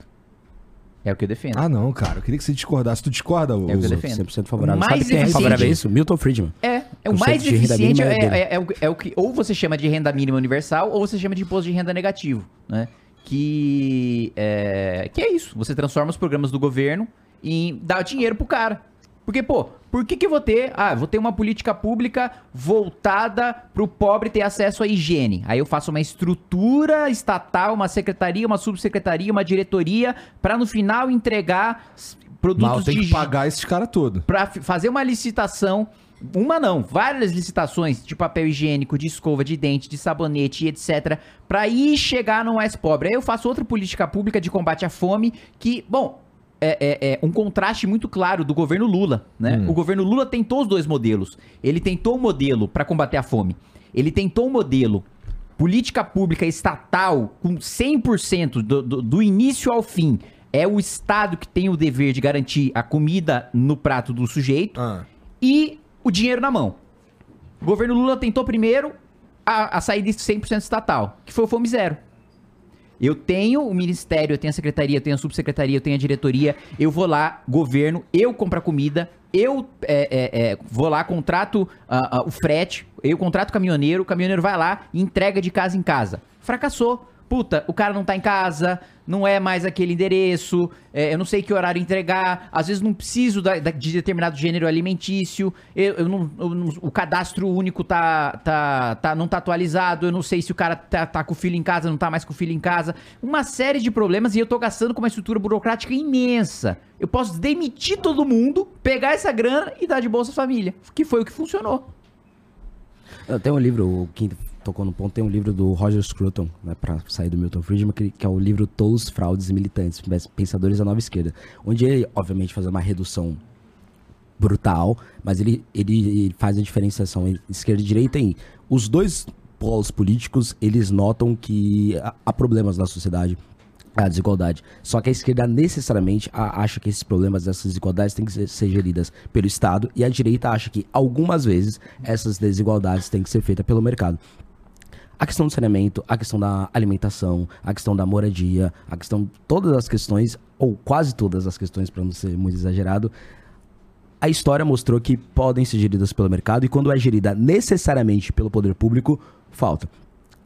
É o que eu defendo. Ah, não, cara. Eu queria que você discordasse. Tu discorda, ô? É o que eu defendo. 100% favorável. Mais Sabe quem é eficiente. favorável a isso? Milton Friedman. É, é o Conceito mais de renda eficiente é, mínima é dele. é- é o, é o que ou você chama de renda mínima universal ou você chama de imposto de renda negativo, né? Que é, que é isso, você transforma os programas do governo em dar dinheiro pro cara. Porque, pô, por que que eu vou ter, ah, vou ter uma política pública voltada pro pobre ter acesso à higiene. Aí eu faço uma estrutura estatal, uma secretaria, uma subsecretaria, uma diretoria, pra no final entregar produtos Mal tem de que pagar esses caras todos. pra fazer uma licitação, uma não, várias licitações de papel higiênico, de escova, de dente, de sabonete, etc, pra ir chegar no mais pobre. Aí eu faço outra política pública de combate à fome que, bom, é, é- é um contraste muito claro do governo Lula, né? O governo Lula tentou os dois modelos. Ele tentou o modelo pra combater a fome. Ele tentou o modelo política pública estatal com 100% do, do, do início ao fim. É o Estado que tem o dever de garantir a comida no prato do sujeito Ah. e o dinheiro na mão. O governo Lula tentou primeiro a, a saída 100% estatal, que foi o Fome Zero. Eu tenho o ministério, eu tenho a secretaria, eu tenho a subsecretaria, eu tenho a diretoria, eu vou lá, governo, eu compro a comida, eu é, é, é, vou lá, contrato ah, ah, o frete, eu contrato o caminhoneiro, o caminhoneiro vai lá e entrega de casa em casa. Fracassou. Puta, o cara não tá em casa, não é mais aquele endereço, é, eu não sei que horário entregar, às vezes não preciso da- da- de determinado gênero alimentício, eu, eu não- eu o cadastro único tá, tá, tá, não tá atualizado, eu não sei se o cara tá, tá com o filho em casa, não tá mais com o filho em casa. Uma série de problemas e eu tô gastando com uma estrutura burocrática imensa. Eu posso demitir todo mundo, pegar essa grana e dar de Bolsa Família, que foi o que funcionou. Tem um livro, o Kim tocou no ponto, tem um livro do Roger Scruton, né, pra sair do Milton Friedman, que, que é o livro Tolos, Fraudes e Militantes, Pensadores da Nova Esquerda. Onde ele, obviamente, faz uma redução brutal, mas ele, ele faz a diferenciação esquerda e direita em os dois polos políticos, eles notam que há- problemas na sociedade. a desigualdade. Só que a esquerda necessariamente acha que esses problemas, essas desigualdades têm que ser, ser geridas pelo Estado e a direita acha que algumas vezes essas desigualdades têm que ser feitas pelo mercado. A questão do saneamento, a questão da alimentação, a questão da moradia, a questão. Todas as questões, ou quase todas as questões, para não ser muito exagerado, a história mostrou que podem ser geridas pelo mercado e quando é gerida necessariamente pelo poder público, falta.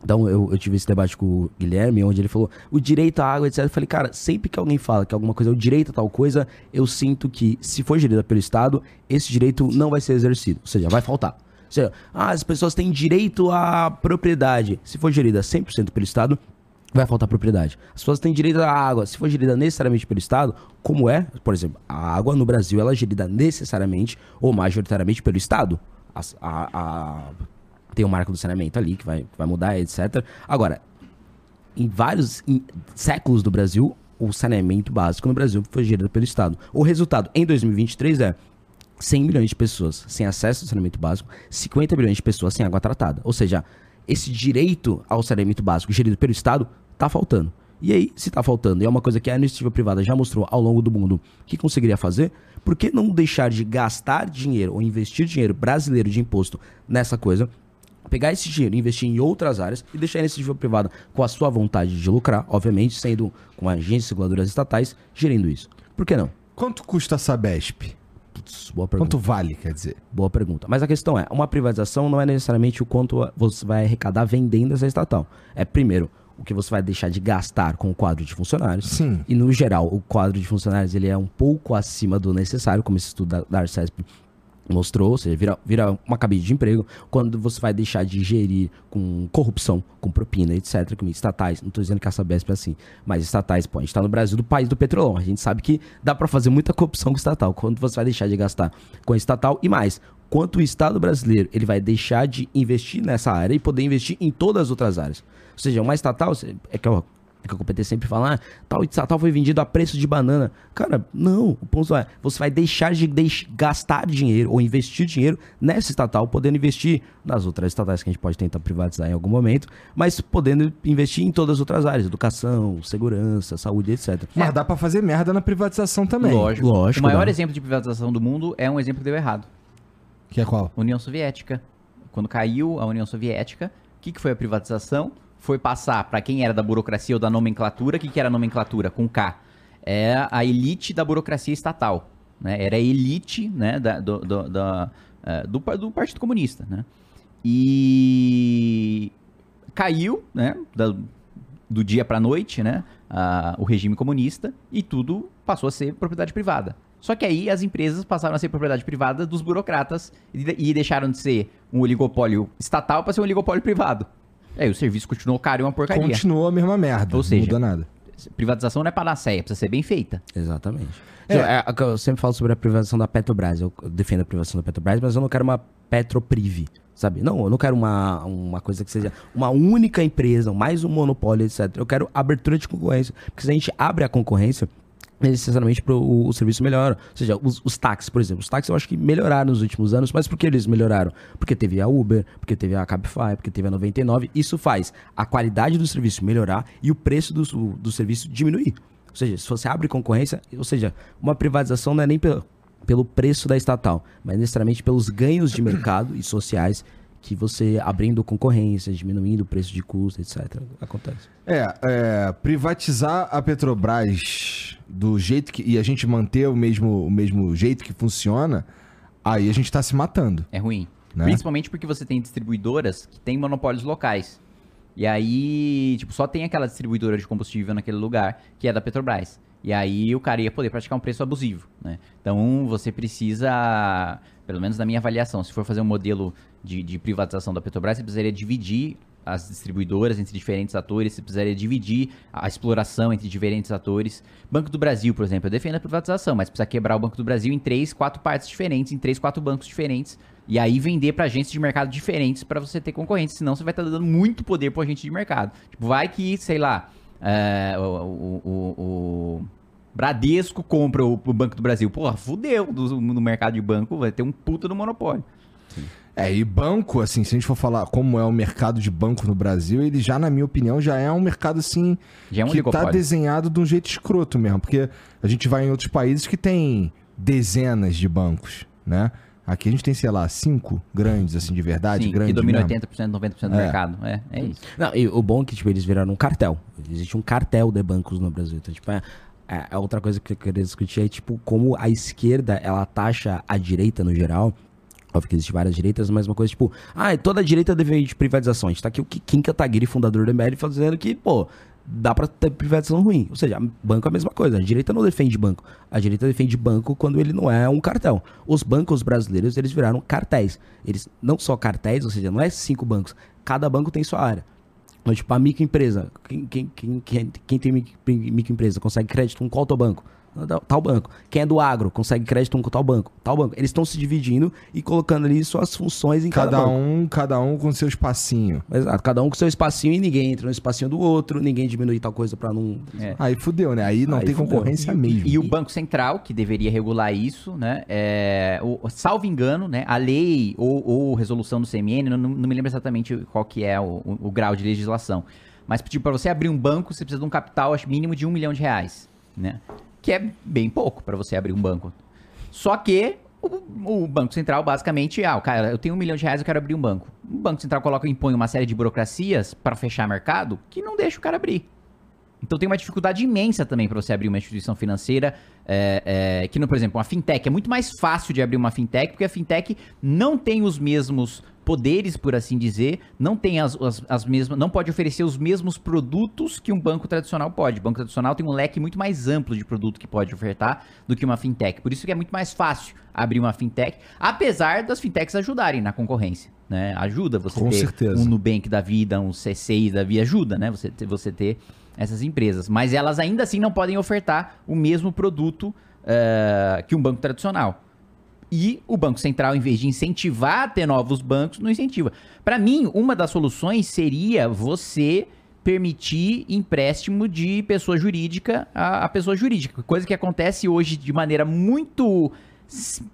Então eu, eu tive esse debate com o Guilherme, onde ele falou o direito à água, etc. Eu falei, cara, sempre que alguém fala que alguma coisa é o direito a tal coisa, eu sinto que se for gerida pelo Estado, esse direito não vai ser exercido. Ou seja, vai faltar. Seja, ah, as pessoas têm direito à propriedade. Se for gerida 100% pelo Estado, vai faltar propriedade. As pessoas têm direito à água. Se for gerida necessariamente pelo Estado, como é, por exemplo, a água no Brasil, ela é gerida necessariamente ou majoritariamente pelo Estado. As- a- a- tem o marco do saneamento ali que vai, vai mudar, etc. Agora, em vários em séculos do Brasil, o saneamento básico no Brasil foi gerido pelo Estado. O resultado em 2023 é 100 milhões de pessoas sem acesso ao saneamento básico, 50 milhões de pessoas sem água tratada. Ou seja, esse direito ao saneamento básico gerido pelo Estado tá faltando. E aí, se tá faltando, e é uma coisa que a iniciativa privada já mostrou ao longo do mundo que conseguiria fazer, por que não deixar de gastar dinheiro ou investir dinheiro brasileiro de imposto nessa coisa? Pegar esse dinheiro investir em outras áreas e deixar a iniciativa privada com a sua vontade de lucrar, obviamente, sendo com agências reguladoras estatais gerindo isso. Por que não? Quanto custa a Sabesp? Putz, boa pergunta. Quanto vale, quer dizer? Boa pergunta. Mas a questão é, uma privatização não é necessariamente o quanto você vai arrecadar vendendo essa estatal. É, primeiro, o que você vai deixar de gastar com o quadro de funcionários. Sim. E, no geral, o quadro de funcionários ele é um pouco acima do necessário, como esse estudo da, da Arcesp mostrou, ou seja, vira, vira uma cabide de emprego, quando você vai deixar de gerir com corrupção, com propina, etc., com estatais, não estou dizendo que a Sabesp é assim, mas estatais, pô, a gente está no Brasil do país do petrolão, a gente sabe que dá para fazer muita corrupção com estatal, quando você vai deixar de gastar com estatal e mais, quanto o Estado brasileiro ele vai deixar de investir nessa área e poder investir em todas as outras áreas. Ou seja, uma estatal, é que é que a competência sempre fala, ah, tal estatal foi vendido a preço de banana. Cara, não. O ponto é, você vai deixar de deix- gastar dinheiro ou investir dinheiro nessa estatal, podendo investir nas outras estatais que a gente pode tentar privatizar em algum momento, mas podendo investir em todas as outras áreas, educação, segurança, saúde, etc. Mas dá pra fazer merda na privatização também. Lógico. Lógico, O maior dá. exemplo de privatização do mundo é um exemplo que deu errado. Que é qual? União Soviética. Quando caiu a União Soviética, o que, que foi a privatização? Foi passar para quem era da burocracia ou da nomenclatura. O que, que era a nomenclatura? Com K. É a elite da burocracia estatal. Né? Era a elite né, da- do, do- da, eh, do, do Partido Comunista. Né? E caiu né, da- do dia para noite né, a- o regime comunista e tudo passou a ser propriedade privada. Só que aí as empresas passaram a ser propriedade privada dos burocratas e deixaram de ser um oligopólio estatal para ser um oligopólio privado. Aí o serviço continuou caro e uma porcaria. Continua a mesma merda. Ou seja, não muda nada. Privatização não é panaceia, precisa ser bem feita. Exatamente. É. Eu, é, eu sempre falo sobre a privatização da Petrobras. Eu defendo a privatização da Petrobras, mas eu não quero uma Petroprive, sabe? Não, eu não quero uma, uma coisa que seja uma única empresa, mais um monopólio, etc. Eu quero abertura de concorrência. Porque se a gente abre a concorrência, necessariamente pro, o, serviço melhora. Ou seja, os, os táxis, por exemplo. Os táxis eu acho que melhoraram nos últimos anos, mas por que eles melhoraram? Porque teve a Uber, porque teve a Cabify, porque teve a 99. Isso faz a qualidade do serviço melhorar e o preço do, do serviço diminuir. Ou seja, se você abre concorrência, ou seja, uma privatização não é nem pelo, pelo preço da estatal, mas necessariamente pelos ganhos de mercado e sociais que você abrindo concorrência, diminuindo o preço de custo, etc. Acontece. É, é, privatizar a Petrobras do jeito que. e a gente manter o mesmo, o mesmo jeito que funciona, aí a gente tá se matando. É ruim. Né? Principalmente porque você tem distribuidoras que têm monopólios locais. E aí, tipo, só tem aquela distribuidora de combustível naquele lugar, que é da Petrobras. E aí o cara ia poder praticar um preço abusivo, né? Então você precisa, pelo menos na minha avaliação, se for fazer um modelo de, de privatização da Petrobras, você precisaria dividir as distribuidoras entre diferentes atores, você precisaria dividir a exploração entre diferentes atores. Banco do Brasil, por exemplo, eu defendo a privatização, mas precisa quebrar o Banco do Brasil em três, quatro partes diferentes, em três, quatro bancos diferentes, e aí vender para agentes de mercado diferentes para você ter concorrência, senão você vai estar dando muito poder pro agente de mercado. Tipo, vai que, sei lá, é, o, o- o- o Bradesco compra o, o Banco do Brasil. Porra, fudeu do- no mercado de banco, vai ter um puta do monopólio. É, e banco, assim, se a gente for falar como é o mercado de banco no Brasil, ele já, na minha opinião, já é um mercado, assim, Já é um que tá oligopólio. desenhado de um jeito escroto mesmo. Porque a gente vai em outros países que tem dezenas de bancos, né? Aqui a gente tem, sei lá, cinco grandes, assim, de verdade, Sim, grandes que domina mesmo. 80%, 90% do É. mercado. É, é isso. Não, e o bom é que, tipo, eles viraram um cartel. Existe um cartel de bancos no Brasil. Então, tipo, é, é- é outra coisa que eu queria discutir é, tipo, como a esquerda, ela taxa a direita no geral. Óbvio que existem várias direitas, mas uma coisa, tipo, ah, toda direita defende de privatização. A gente tá aqui o Kim Kataguiri, fundador do MBL, fazendo que, pô, dá pra ter privatização ruim. Ou seja, banco é a mesma coisa. A direita não defende banco. A direita defende banco quando ele não é um cartel. Os bancos brasileiros, eles viraram cartéis. Eles não só cartéis, ou seja, não é cinco bancos. Cada banco tem sua área. Então, tipo, a microempresa. Quem, quem, quem, quem, tem micro- microempresa consegue crédito com qual banco? Tal banco. Quem é do agro consegue crédito com tal banco? Tal banco. Eles estão se dividindo e colocando ali suas funções em cada, Cada banco. um, cada um com seu espacinho. Exato, cada um com seu espacinho e ninguém entra no espacinho do outro, ninguém diminui tal coisa pra não. É. Aí fudeu, né? Aí não Aí tem fudeu. concorrência mesmo. E o Banco Central, que deveria regular isso, né? É, o, salvo engano, né? A lei ou, ou resolução do CMN, não, não me lembro exatamente qual que é o, o- o grau de legislação. Mas, tipo, para você abrir um banco, você precisa de um capital, acho, mínimo de um milhão de reais, né? Que é bem pouco para você abrir um banco. Só que o, o Banco Central, basicamente, ah, cara, eu tenho um milhão de reais, eu quero abrir um banco. O Banco Central coloca, impõe uma série de burocracias para fechar mercado que não deixa o cara abrir. Então tem uma dificuldade imensa também para você abrir uma instituição financeira. é, é, que, no, por exemplo, uma fintech é muito mais fácil de abrir uma fintech, porque a fintech não tem os mesmos poderes, por assim dizer, não tem as, as, as mesmas. não pode oferecer os mesmos produtos que um banco tradicional pode. O banco tradicional tem um leque muito mais amplo de produto que pode ofertar do que uma fintech. Por isso que é muito mais fácil abrir uma fintech, apesar das fintechs ajudarem na concorrência. Né? Ajuda você Com ter certeza. um Nubank da vida, um C6 da vida, ajuda, né? Você ter, você ter essas empresas. Mas elas ainda assim não podem ofertar o mesmo produto eh, que um banco tradicional. E o Banco Central, em vez de incentivar a ter novos bancos, não incentiva. Para mim, uma das soluções seria você permitir empréstimo de pessoa jurídica a, a pessoa jurídica. Coisa que acontece hoje de maneira muito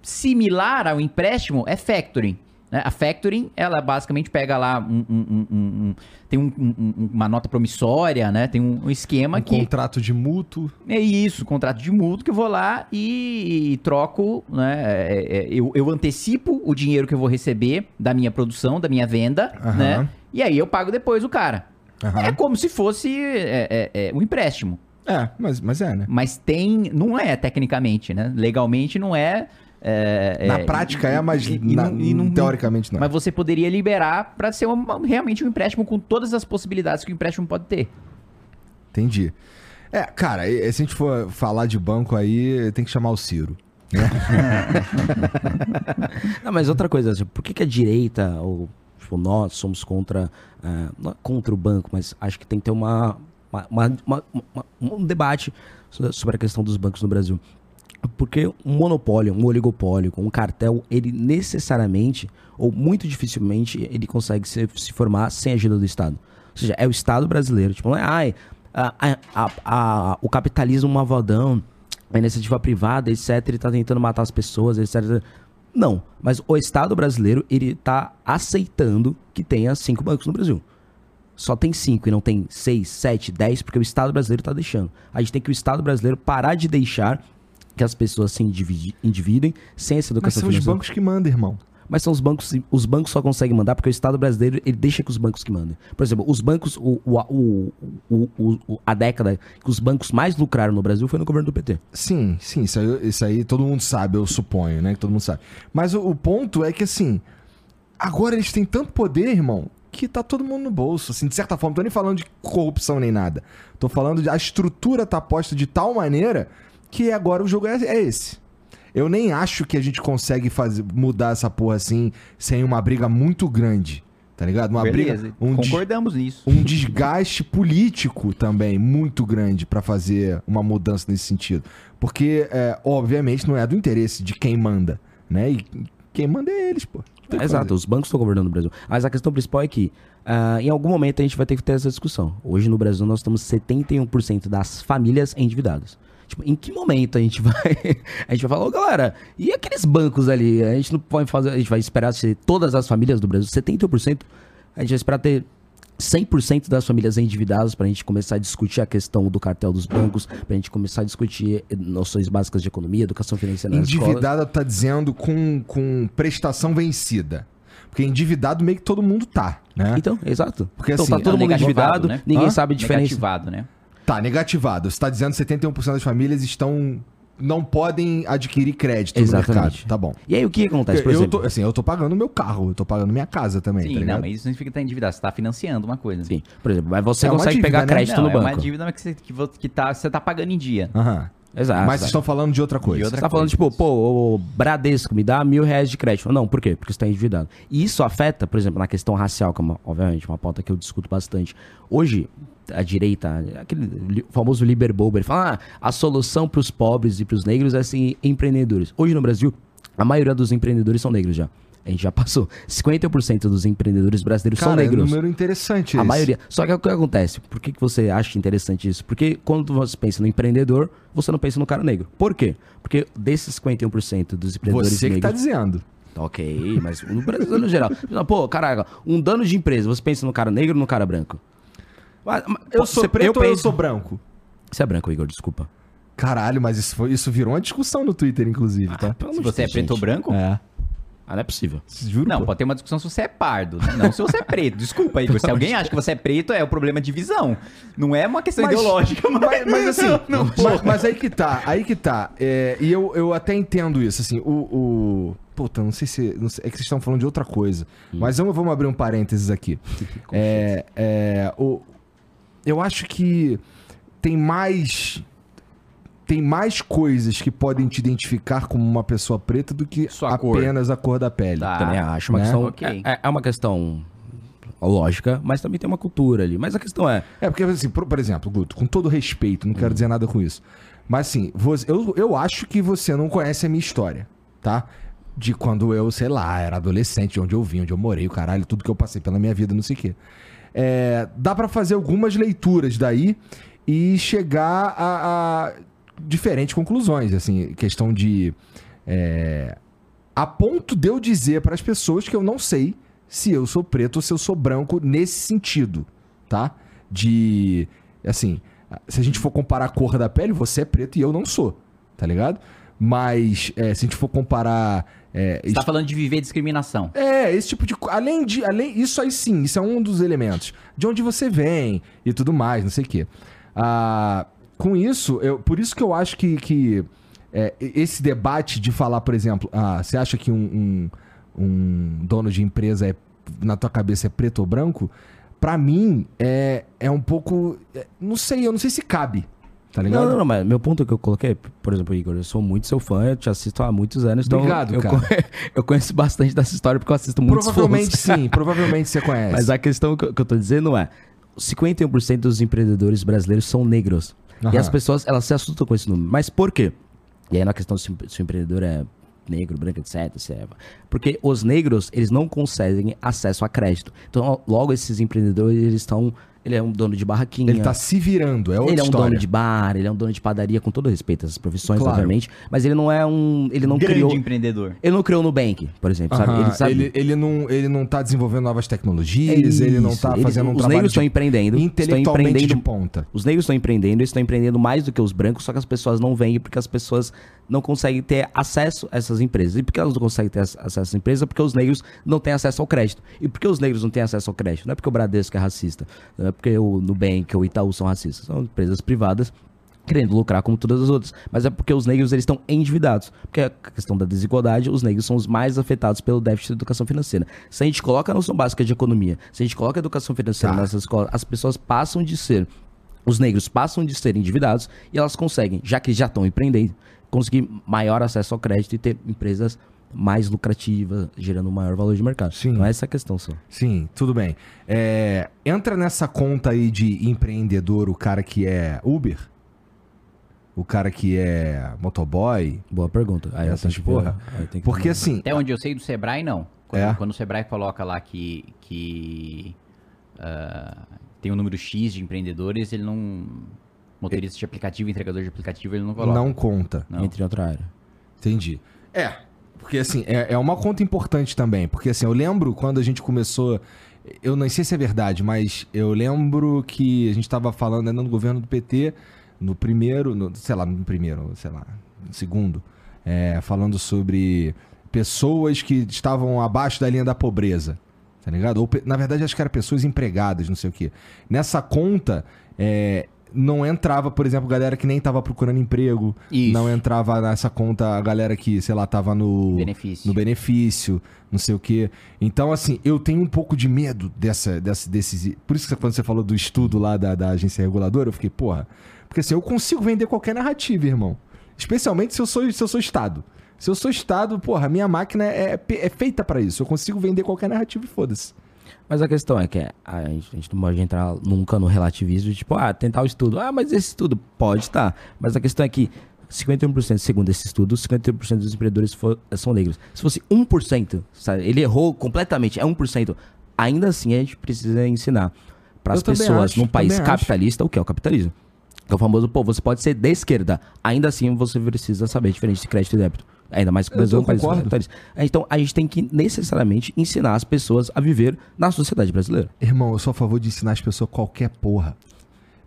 similar ao empréstimo é factoring. né? A factoring, ela basicamente pega lá um- um- um- tem um- um- uma nota promissória, né? Tem um, um esquema Um que contrato de mútuo. é isso, contrato de mútuo que eu vou lá e, e troco, né? é, é, eu, eu antecipo o dinheiro que eu vou receber da minha produção, da minha venda, Aham. né? E aí eu pago depois o cara. Aham. É como se fosse é, é, é, um empréstimo. É, mas, mas é, né? Mas tem. Não é tecnicamente, né? Legalmente não é. É, Na é, prática e- é, mas e- na- não- e não- teoricamente não. Mas você poderia liberar para ser uma- realmente um empréstimo com todas as possibilidades que o empréstimo pode ter. Entendi. É, cara, se a gente for falar de banco aí, tem que chamar o Ciro. *laughs* Não, mas outra coisa, assim, por que, que a direita, ou tipo, nós somos contra, ah, não é contra o banco, mas acho que tem que ter uma, uma- uma- uma- uma- um debate so- sobre a questão dos bancos no Brasil. Porque um monopólio, um oligopólio, um cartel, ele necessariamente, ou muito dificilmente, ele consegue se, se formar sem a ajuda do Estado. Ou seja, é o Estado brasileiro. Tipo, não é, ai, a- a- a- o capitalismo malvadão, a iniciativa privada, etc., ele tá tentando matar as pessoas, etc. Não, mas o Estado brasileiro, ele tá aceitando que tenha cinco bancos no Brasil. Só tem cinco e não tem seis, sete, dez, porque o Estado brasileiro tá deixando. A gente tem que o Estado brasileiro parar de deixar que as pessoas se individem sem essa Mas educação são os financeira. bancos que mandam, irmão. Mas são os bancos, os bancos só conseguem mandar porque o Estado brasileiro ele deixa que os bancos que mandem. Por exemplo, os bancos, o, o, o, a década que os bancos mais lucraram no Brasil foi no governo do PT. Sim, sim, isso aí, isso aí todo mundo sabe, eu suponho, né? Que todo mundo sabe. Mas o, o ponto é que, assim, agora eles têm tanto poder, irmão, que tá todo mundo no bolso. Assim, de certa forma, não tô nem falando de corrupção nem nada. Tô falando de a estrutura tá posta de tal maneira que agora o jogo é, é esse. Eu nem acho que a gente consegue fazer, mudar essa porra assim sem uma briga muito grande. Tá ligado? Uma Beleza, briga. Um des- concordamos nisso. um desgaste político também muito grande pra fazer uma mudança nesse sentido. Porque, é, obviamente, não é do interesse de quem manda, né? E quem manda é eles, pô. É, exato, os bancos estão governando o Brasil. Mas a questão principal é que, ah, em algum momento, a gente vai ter que ter essa discussão. Hoje no Brasil nós temos 71% das famílias endividadas. Tipo, em que momento a gente vai. *laughs* a gente vai falar, ô galera, e aqueles bancos ali? A gente não pode fazer. A gente vai esperar ser todas as famílias do Brasil, 71%. A gente vai esperar ter 100% das famílias endividadas para a gente começar a discutir a questão do cartel dos bancos, para a gente começar a discutir noções básicas de economia, educação financeira. Endividada tá dizendo com, com prestação vencida. Porque endividado meio que todo mundo tá, né? Então, exato. Porque então assim, tá todo é mundo endividado, né? ninguém Hã? sabe a diferença. Negativado, né? Tá, negativado. Você tá dizendo que 71% das famílias estão. não podem adquirir crédito Exatamente. no mercado. Tá bom. E aí o que acontece, por eu exemplo? tô, assim, eu tô pagando meu carro, eu tô pagando minha casa também, Sim, tá não, mas isso não significa que tá endividado. Você tá financiando uma coisa. Sim, por exemplo, mas você É consegue dívida, pegar né? crédito não, no é banco. uma dívida que, você, que, que tá, você tá pagando em dia. Aham. Exato. Mas vocês estão falando de outra coisa. De outra Você tá falando, tipo, pô, o Bradesco me dá mil reais de crédito. Não, por quê? Porque você tá endividado. E isso afeta, por exemplo, na questão racial, que é, uma, obviamente, uma pauta que eu discuto bastante. Hoje, a direita, aquele famoso Liberbober, fala, ah, a solução pros pobres e pros negros é assim, empreendedores. Hoje no Brasil, a maioria dos empreendedores são negros já. A gente já passou. *laughs* 50% dos empreendedores brasileiros Cara, são é um negros. número interessante A esse. maioria. Só que o que acontece? Por que, que você acha interessante isso? Porque quando você pensa no empreendedor, você não pensa no cara negro. Por quê? Porque desses 51% dos empreendedores Você que tá negros. dizendo. Tá ok, mas no Brasil no geral. Pô, caraca, um dano de empresa, você pensa no cara negro ou no cara branco? Mas- mas- Eu sou você- preto ou eu sou branco? Você é branco, Igor, desculpa. Caralho, mas isso, foi, isso virou uma discussão no Twitter, inclusive, tá? Pelo Se você é preto ou branco? É. Ah, não é possível. Juro, Não, pô. pode ter uma discussão se você é pardo, né? não se você é preto. Desculpa, Igor. Se alguém acha que você é preto, é o problema de visão. Não é uma questão ideológica, mas... Mas, mas assim, *laughs* Não, mas, mas aí que tá, aí que tá. É, e eu, eu até entendo isso, assim, o. o puta, não sei se. não sei- é que vocês estão falando de outra coisa. Mas vamos, vamos abrir um parênteses aqui. É, é, o, eu acho que tem mais. Tem mais coisas que podem te identificar como uma pessoa preta do que Sua cor. apenas a cor da pele. Tá. Também acho. Uma né? questão, Ok. é, é uma questão lógica, mas também tem uma cultura ali. Mas a questão é. É, porque, assim, por, por exemplo, Guto, com todo respeito, não Uhum. quero dizer nada com isso. Mas, assim, você- eu, eu acho que você não conhece a minha história, tá? De quando eu, sei lá, era adolescente, de onde eu vim, onde eu morei, o caralho, tudo que eu passei pela minha vida, não sei o quê. É, dá pra fazer algumas leituras daí e chegar a, a diferentes conclusões, assim, questão de. é, a ponto de eu dizer para as pessoas que eu não sei se eu sou preto ou se eu sou branco nesse sentido, tá? De. Assim, se a gente for comparar a cor da pele, você é preto e eu não sou, tá ligado? Mas é, se a gente for comparar. É, Você tá falando de viver discriminação. é, esse tipo de além de além isso aí sim, isso é um dos elementos. De onde você vem e tudo mais, não sei o quê. Ah, com isso, eu, por isso que eu acho que, que é, esse debate de falar, por exemplo, ah, você acha que um, um, um dono de empresa é na tua cabeça é preto ou branco? Pra mim é, é um pouco, é, não sei, eu não sei se cabe, tá ligado? Não, não, não, mas meu ponto que eu coloquei, por exemplo, Igor, eu sou muito seu fã, eu te assisto há muitos anos, então Obrigado, eu, cara. conhe- *laughs* eu conheço bastante dessa história porque eu assisto muitos Provavelmente sim, *laughs* provavelmente você conhece. Mas a questão que eu, que eu tô dizendo é, 51% dos empreendedores brasileiros são negros. E Aham. as pessoas, elas se assustam com esse número. Mas por quê? E aí na questão se, o- se o empreendedor é negro, branco, etc, se é- Porque os negros, eles não conseguem acesso a crédito. Então, logo esses empreendedores, eles estão... Ele é um dono de barraquinha. Ele tá se virando, é outra Ele é um história. dono de bar, ele é um dono de padaria, com todo respeito às profissões, Claro. obviamente. Mas ele não é um. Ele não Grande criou. empreendedor. Ele não criou no Nubank, por exemplo, sabe? Aham, Ele sabe. ele, ele não, ele não tá desenvolvendo novas É tecnologias, ele não tá fazendo um Os trabalho negros estão de- empreendendo. Estão empreendendo de ponta. Os negros estão empreendendo, eles estão empreendendo mais do que os brancos, só que as pessoas não veem porque as pessoas não conseguem ter acesso a essas empresas. E por que elas não conseguem ter ac- acesso a essas empresas? Porque os negros não têm acesso ao crédito. E por que os negros não têm acesso ao crédito? Não é porque o Bradesco é racista, não é porque o Nubank ou o Itaú são racistas. São empresas privadas querendo lucrar como todas as outras. Mas é porque os negros eles estão endividados. Porque a questão da desigualdade, os negros são os mais afetados pelo déficit de educação financeira. Se a gente coloca a noção básica de economia, se a gente coloca a educação financeira Tá. nessas escolas, as pessoas passam de ser os negros passam de ser endividados e elas conseguem, já que já estão empreendendo, conseguir maior acesso ao crédito e ter empresas mais lucrativas, gerando um maior valor de mercado. Sim. Não é essa a questão só. Sim, tudo bem. É, entra nessa conta aí de empreendedor o cara que é Uber? O cara que é motoboy? Boa pergunta. Aí eu Essas ver, porra. aí tem que Porque assim, Até onde eu sei do Sebrae, não. Quando, É? quando o Sebrae coloca lá que, que ah, tem um número X de empreendedores, ele não, Motorista de aplicativo, entregador de aplicativo, ele não coloca. Não conta. Não. Entre outra área. Entendi. É, porque assim, é, é uma conta importante também. Porque assim, eu lembro quando a gente começou. Eu não sei se é verdade, mas eu lembro que a gente tava falando ainda no governo do PT, no primeiro, no, sei lá, no primeiro, sei lá, no segundo, é, falando sobre pessoas que estavam abaixo da linha da pobreza. Tá ligado? Ou, na verdade, acho que eram pessoas empregadas, não sei o quê. Nessa conta, é, não entrava, por exemplo, galera que nem tava procurando emprego. Isso. Não entrava nessa conta a galera que, sei lá, tava no Benefício. no benefício, não sei o quê. Então, assim, eu tenho um pouco de medo dessa, dessa, desses. Por isso que quando você falou do estudo lá da, da agência reguladora, eu fiquei, porra. Porque assim, eu consigo vender qualquer narrativa, irmão. Especialmente se eu sou, se eu sou Estado. Se eu sou Estado, porra, a minha máquina é, pe- é feita pra isso. Eu consigo vender qualquer narrativa e foda-se. Mas a questão é que a gente, a gente não pode entrar nunca no relativismo de tipo, ah, tentar o estudo. Ah, mas esse estudo pode estar. Mas a questão é que 51% segundo esse estudo, 51% dos empreendedores fo- são negros. Se fosse 1%, sabe, ele errou completamente, é 1%, ainda assim a gente precisa ensinar para as pessoas acho, num país também acho. capitalista o que é o capitalismo. Que é o famoso, pô, você pode ser de esquerda, ainda assim você precisa saber a diferença de crédito e débito. Ainda mais que o Brasil é um país concordo. capitalista. Então a gente tem que necessariamente ensinar as pessoas a viver na sociedade brasileira. Irmão, eu sou a favor de ensinar as pessoas qualquer porra.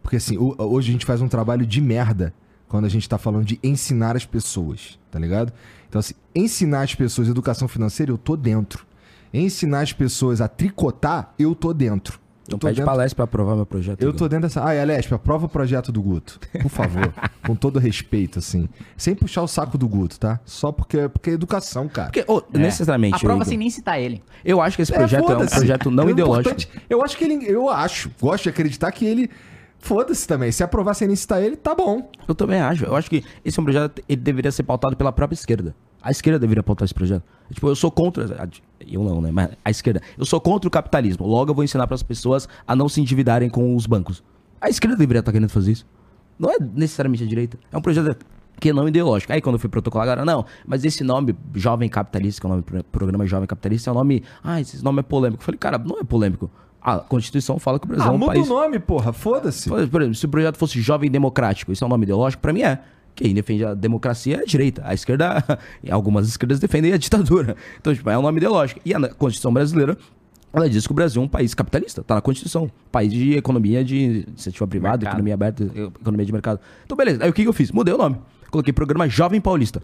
Porque assim, hoje a gente faz um trabalho de merda quando a gente tá falando de ensinar as pessoas, tá ligado? Então, assim, ensinar as pessoas educação financeira, eu tô dentro. Ensinar as pessoas a tricotar, eu tô dentro. Eu Então tô pede dentro, palestra pra aprovar meu projeto. eu tô dentro dessa. Ah, Alesp, aprova o projeto do Guto. Por favor. *laughs* com todo respeito, assim. Sem puxar o saco do Guto, tá? Só porque, porque é educação, cara. Porque, ô, necessariamente. A prova Igor, sem nem citar ele. Eu acho que esse projeto é, um foda-se. projeto não O ideológico. importante- Eu acho que ele. Eu acho. Gosto de acreditar que ele. Foda-se também. Se aprovar sem licitar ele, tá bom. Eu também acho. Eu acho que esse é um projeto ele deveria ser pautado pela própria esquerda. A esquerda deveria pautar esse projeto. Tipo, eu sou contra. Eu não, né? Mas a esquerda. Eu sou contra o capitalismo. Logo eu vou ensinar para as pessoas a não se endividarem com os bancos. A esquerda deveria estar querendo fazer isso. Não é necessariamente a direita. É um projeto que é não ideológico. Aí quando eu fui protocolar, agora, não, mas esse nome Jovem Capitalista, que é o nome do pro- programa Jovem Capitalista, é um nome. Ah, esse nome é polêmico. Eu falei, cara, não é polêmico. A Constituição fala que o Brasil Ah, é um muda país. o nome, porra. Foda-se. Por exemplo, se o projeto fosse jovem democrático, isso é um nome ideológico? Pra mim é. Quem defende a democracia é a direita. A esquerda, *laughs* algumas esquerdas defendem a ditadura. Então, tipo, é um nome ideológico. E a Constituição brasileira, ela diz que o Brasil é um país capitalista. Tá na Constituição. País de economia de iniciativa privada, Mercado. economia aberta, economia de mercado. Então, beleza. Aí o que, que eu fiz? Mudei o nome. Coloquei programa Jovem Paulista.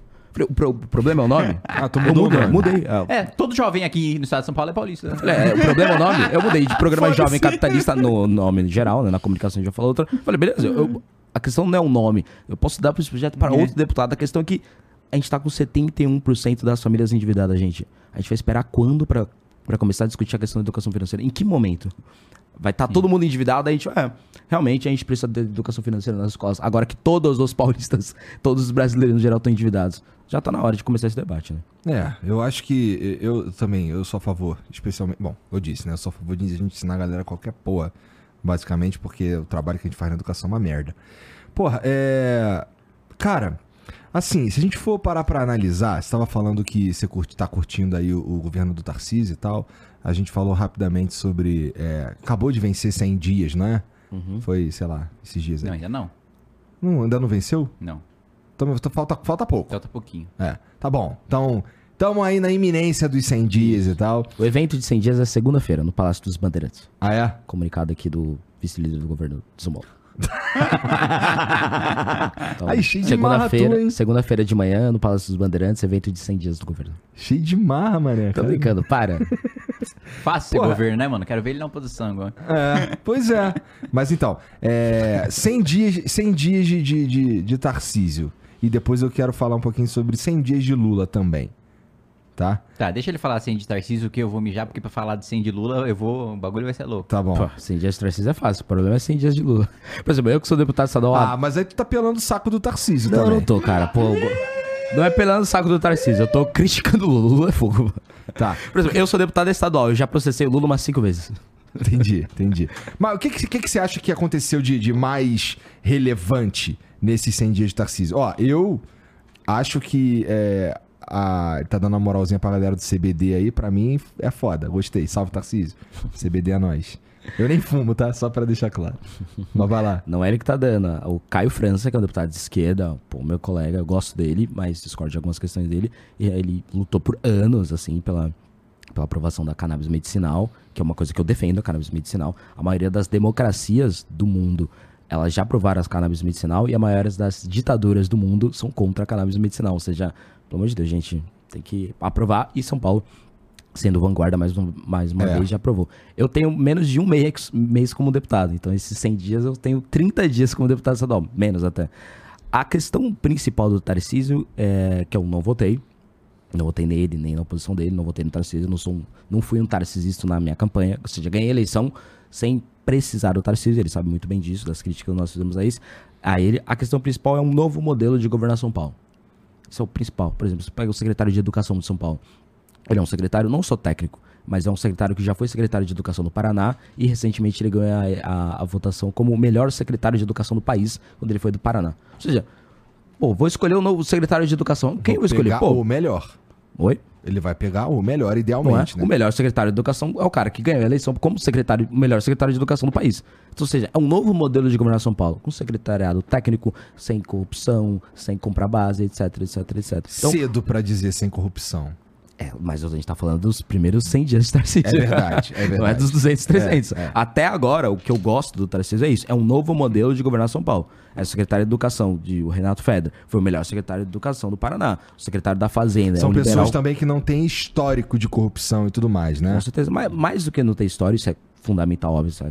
Pro- o problema é o nome? *laughs* Ah, tu Eu mudou o mudei, nome. mudei. É, É, todo jovem aqui no estado de São Paulo é paulista. né? Falei, é, o problema é o nome. Eu mudei de programa Foda-se. Jovem Capitalista no nome geral, né? Na comunicação a gente já falou outra. Falei, beleza, eu- a questão não é o nome. Eu posso dar para esse projeto para É. outro deputado. A questão é que a gente tá com 71% das famílias endividadas, gente. A gente vai esperar quando para começar a discutir a questão da educação financeira? Em que momento? Vai estar todo mundo endividado, a gente, é, realmente a gente precisa de educação financeira nas escolas. Agora que todos os paulistas, *laughs* todos os brasileiros no geral estão endividados. Já tá na hora de começar esse debate, né? É, eu acho que eu também, eu sou a favor, especialmente. Bom, eu disse, né? Eu sou a favor de a gente ensinar a galera qualquer porra, basicamente, porque o trabalho que a gente faz na educação é uma merda. Porra, é. Cara, assim, se a gente for parar pra analisar, você tava falando que você curte, tá curtindo aí o, o governo do Tarcísio e tal. A gente falou rapidamente sobre. é, acabou de vencer 100 dias, né? Foi, sei lá, esses dias aí. Não, ainda não. Não, ainda não venceu? Não. Então, falta, falta pouco. Falta pouquinho. É, tá bom. Então, estamos aí na iminência dos 100 dias e tal. O evento de 100 dias é segunda-feira, no Palácio dos Bandeirantes. Ah, é? comunicado aqui do vice-líder do governo de São Paulo. Então, Aí, cheio de marra tua, hein? segunda-feira, segunda-feira de manhã, no Palácio dos Bandeirantes, evento de 100 dias do governo. Cheio de marra, mané. Tô cara. brincando, para. *laughs* Fácil ser Porra. governo, né, mano? Quero ver ele na oposição agora. É, pois é. *laughs* Mas então, é, 100 dias, 100 dias de, de, de, de Tarcísio. E depois eu quero falar um pouquinho sobre 100 dias de Lula também. Tá? Tá, deixa ele falar 100 de Tarcísio que eu vou mijar, porque pra falar de 100 de Lula, eu vou. O bagulho vai ser louco. Tá bom. Pô, 100 dias de Tarcísio é fácil, o problema é 100 dias de Lula. *laughs* Por exemplo, eu que sou deputado estadual... Ah, mas aí tu tá pelando o saco do Tarcísio não, eu também. não tô, cara. Pô, não é pelando o saco do Tarcísio, eu tô criticando o Lula. O Lula é fogo. Tá, Por exemplo, eu sou deputado estadual, eu já processei o Lula umas 5 vezes. Entendi, entendi. Mas o que, que, que você acha que aconteceu de, de mais relevante nesses 100 dias de Tarcísio? Ó, eu acho que é, a, tá dando uma moralzinha pra galera do CBD aí, pra mim é foda. Gostei. Salve Tarcísio. CBD é nós. Eu nem fumo, tá? Só pra deixar claro. Mas vai lá. Não é ele que tá dando. O Caio França, que é um deputado de esquerda, pô, meu colega, eu gosto dele, mas discordo de algumas questões dele. E ele lutou por anos, assim, pela, pela aprovação da cannabis medicinal, que é uma coisa que eu defendo, a cannabis medicinal. A maioria das democracias do mundo, elas já aprovaram a cannabis medicinal e a maioria das ditaduras do mundo são contra a cannabis medicinal. Ou seja, pelo amor de Deus, gente, tem que aprovar. E São Paulo sendo vanguarda mais, um- mais uma É. vez, já aprovou. Eu tenho menos de um mês, mês como deputado, então esses 100 dias eu tenho 30 dias como deputado estadual, menos até. A questão principal do Tarcísio é que eu não votei, não votei nele, nem na oposição dele, não votei no Tarcísio, não, sou um- não fui um tarcisista na minha campanha, ou seja, ganhei a eleição sem precisar do Tarcísio, ele sabe muito bem disso, das críticas que nós fizemos a isso. A ele, a questão principal é um novo modelo de governar São Paulo. Isso é o principal. Por exemplo, você pega o secretário de Educação de São Paulo. Ele é um secretário não só técnico, mas é um secretário que já foi secretário de Educação do Paraná e recentemente ele ganhou a, a- a votação como o melhor secretário de Educação do país quando ele foi do Paraná. Ou seja, pô, vou escolher o novo secretário de Educação. Quem eu vou escolher? pegar Pô, o melhor. oi? Ele vai pegar o melhor, é? idealmente, O né? melhor secretário de Educação é o cara que ganhou a eleição como secretário, o melhor secretário de Educação do país. Então, ou seja, é um novo modelo de governar São Paulo, com secretariado técnico, sem corrupção, sem comprar base, etc, etc, etc. Então, Cedo pra dizer sem corrupção. É, mas a gente tá falando dos primeiros 100 dias de Tarcísio. É verdade, é *laughs* Não é verdade. dos 200, 300. É, é. Até agora, o que eu gosto do Tarcísio é isso. É um novo modelo de governar São Paulo. É o secretário de Educação, de o Renato Feder. Foi o melhor secretário de Educação do Paraná. O secretário da Fazenda. São é um pessoas liberal, também que não têm histórico de corrupção e tudo mais, né? Com certeza. Mais, mais do que não ter história, isso é fundamental, óbvio. Isso é...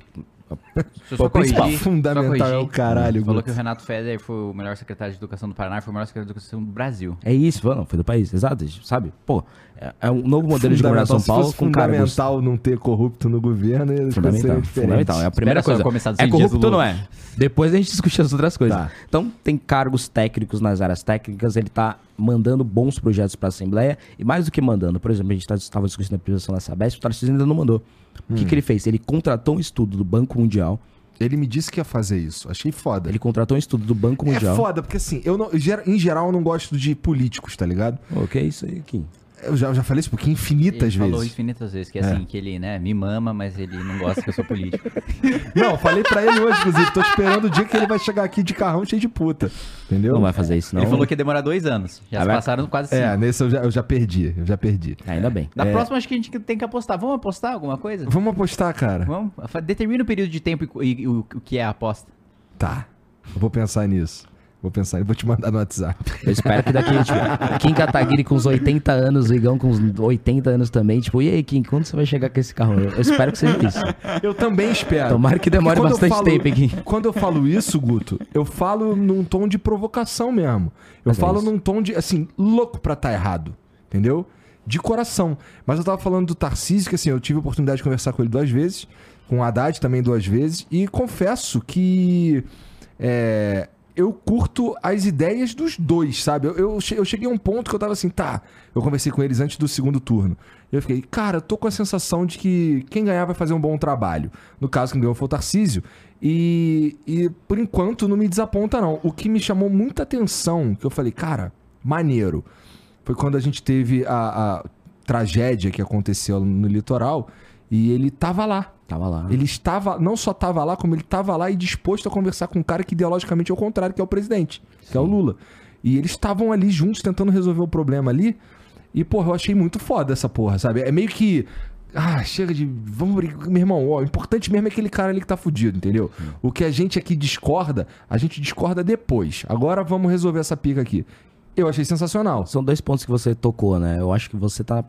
Pô, corrigir, principal, fundamental é o caralho, Falou Guto. que o Renato Feder foi o melhor secretário de Educação do Paraná e foi o melhor secretário de Educação do Brasil. É isso, foi, não, foi do país. Exato, sabe? Pô, é, é um novo modelo de governar São Paulo com cargos... fundamental não ter corrupto no governo, ser Fundamental, fundamental. É a primeira Espera coisa. é 100 dias corrupto ou não é? Depois a gente discute as outras coisas. Tá. Então, tem cargos técnicos nas áreas técnicas, ele tá mandando bons projetos para a Assembleia, e mais do que mandando, por exemplo, a gente estava discutindo a privatização da Sabesp, o Tarcísio ainda não mandou. O Hum. que, que ele fez? Ele contratou um estudo do Banco Mundial, Ele me disse que ia fazer isso. Achei foda. ele contratou um estudo do Banco É Mundial. foda, porque assim, eu não, em geral eu não gosto de políticos, tá ligado? Que é isso aí, Kim? Eu já, eu já falei isso porque infinitas ele falou vezes. infinitas vezes, que é É. assim, que ele, né, me mama, mas ele não gosta que eu sou político. *laughs* Não, eu falei pra ele hoje, inclusive. Tô esperando o dia que ele vai chegar aqui de carrão cheio de puta. Entendeu? Não vai fazer isso, não. Ele falou que ia demorar dois anos. Já Ah, passaram quase cinco. É, nesse eu já, eu já perdi. Eu já perdi. Ainda bem. Na próxima, acho que a gente tem que apostar. Vamos apostar alguma coisa? Vamos apostar, cara. Vamos? Determina o período de tempo e, e o, o que é a aposta. Tá. Eu vou pensar nisso. Vou pensar. Eu vou te mandar no WhatsApp. Eu espero que daqui, tipo, Kim Kataguiri com uns 80 anos, o Igão com uns 80 anos também, tipo, e aí, Kim, quando você vai chegar com esse carro? Eu eu espero que seja isso. Eu também espero. Tomara que demore bastante tempo, hein, Kim? Quando eu falo isso, Guto, eu falo num tom de provocação mesmo. Eu Mas é falo isso. num tom de, assim, louco pra tá errado. Entendeu? De coração. Mas eu tava falando do Tarcísio, que assim, eu tive a oportunidade de conversar com ele duas vezes, com o Haddad também duas vezes, e confesso que é, eu curto as ideias dos dois, sabe? Eu, eu, eu cheguei a um ponto que eu tava assim, tá. Eu conversei com eles antes do segundo turno. Eu fiquei, cara, tô com a sensação de que quem ganhar vai fazer um bom trabalho. No caso, quem ganhou foi o Tarcísio. E, e por enquanto não me desaponta, não. O que me chamou muita atenção, que eu falei, cara, maneiro, foi quando a gente teve a, a tragédia que aconteceu no litoral e ele tava lá. Tava lá. Ele estava, não só estava lá, como ele estava lá e disposto a conversar com um cara que ideologicamente é o contrário, que é o presidente, que é o Lula. E eles estavam ali juntos tentando resolver o problema ali. E, porra, eu achei muito foda essa porra, sabe? É meio que. Ah, chega de. Vamos brigar. Meu irmão, ó, o importante mesmo é aquele cara ali que tá fudido, entendeu? O que a gente aqui discorda, a gente discorda depois. Agora vamos resolver essa pica aqui. Eu achei sensacional. São dois pontos que você tocou, né? Eu acho que você tá.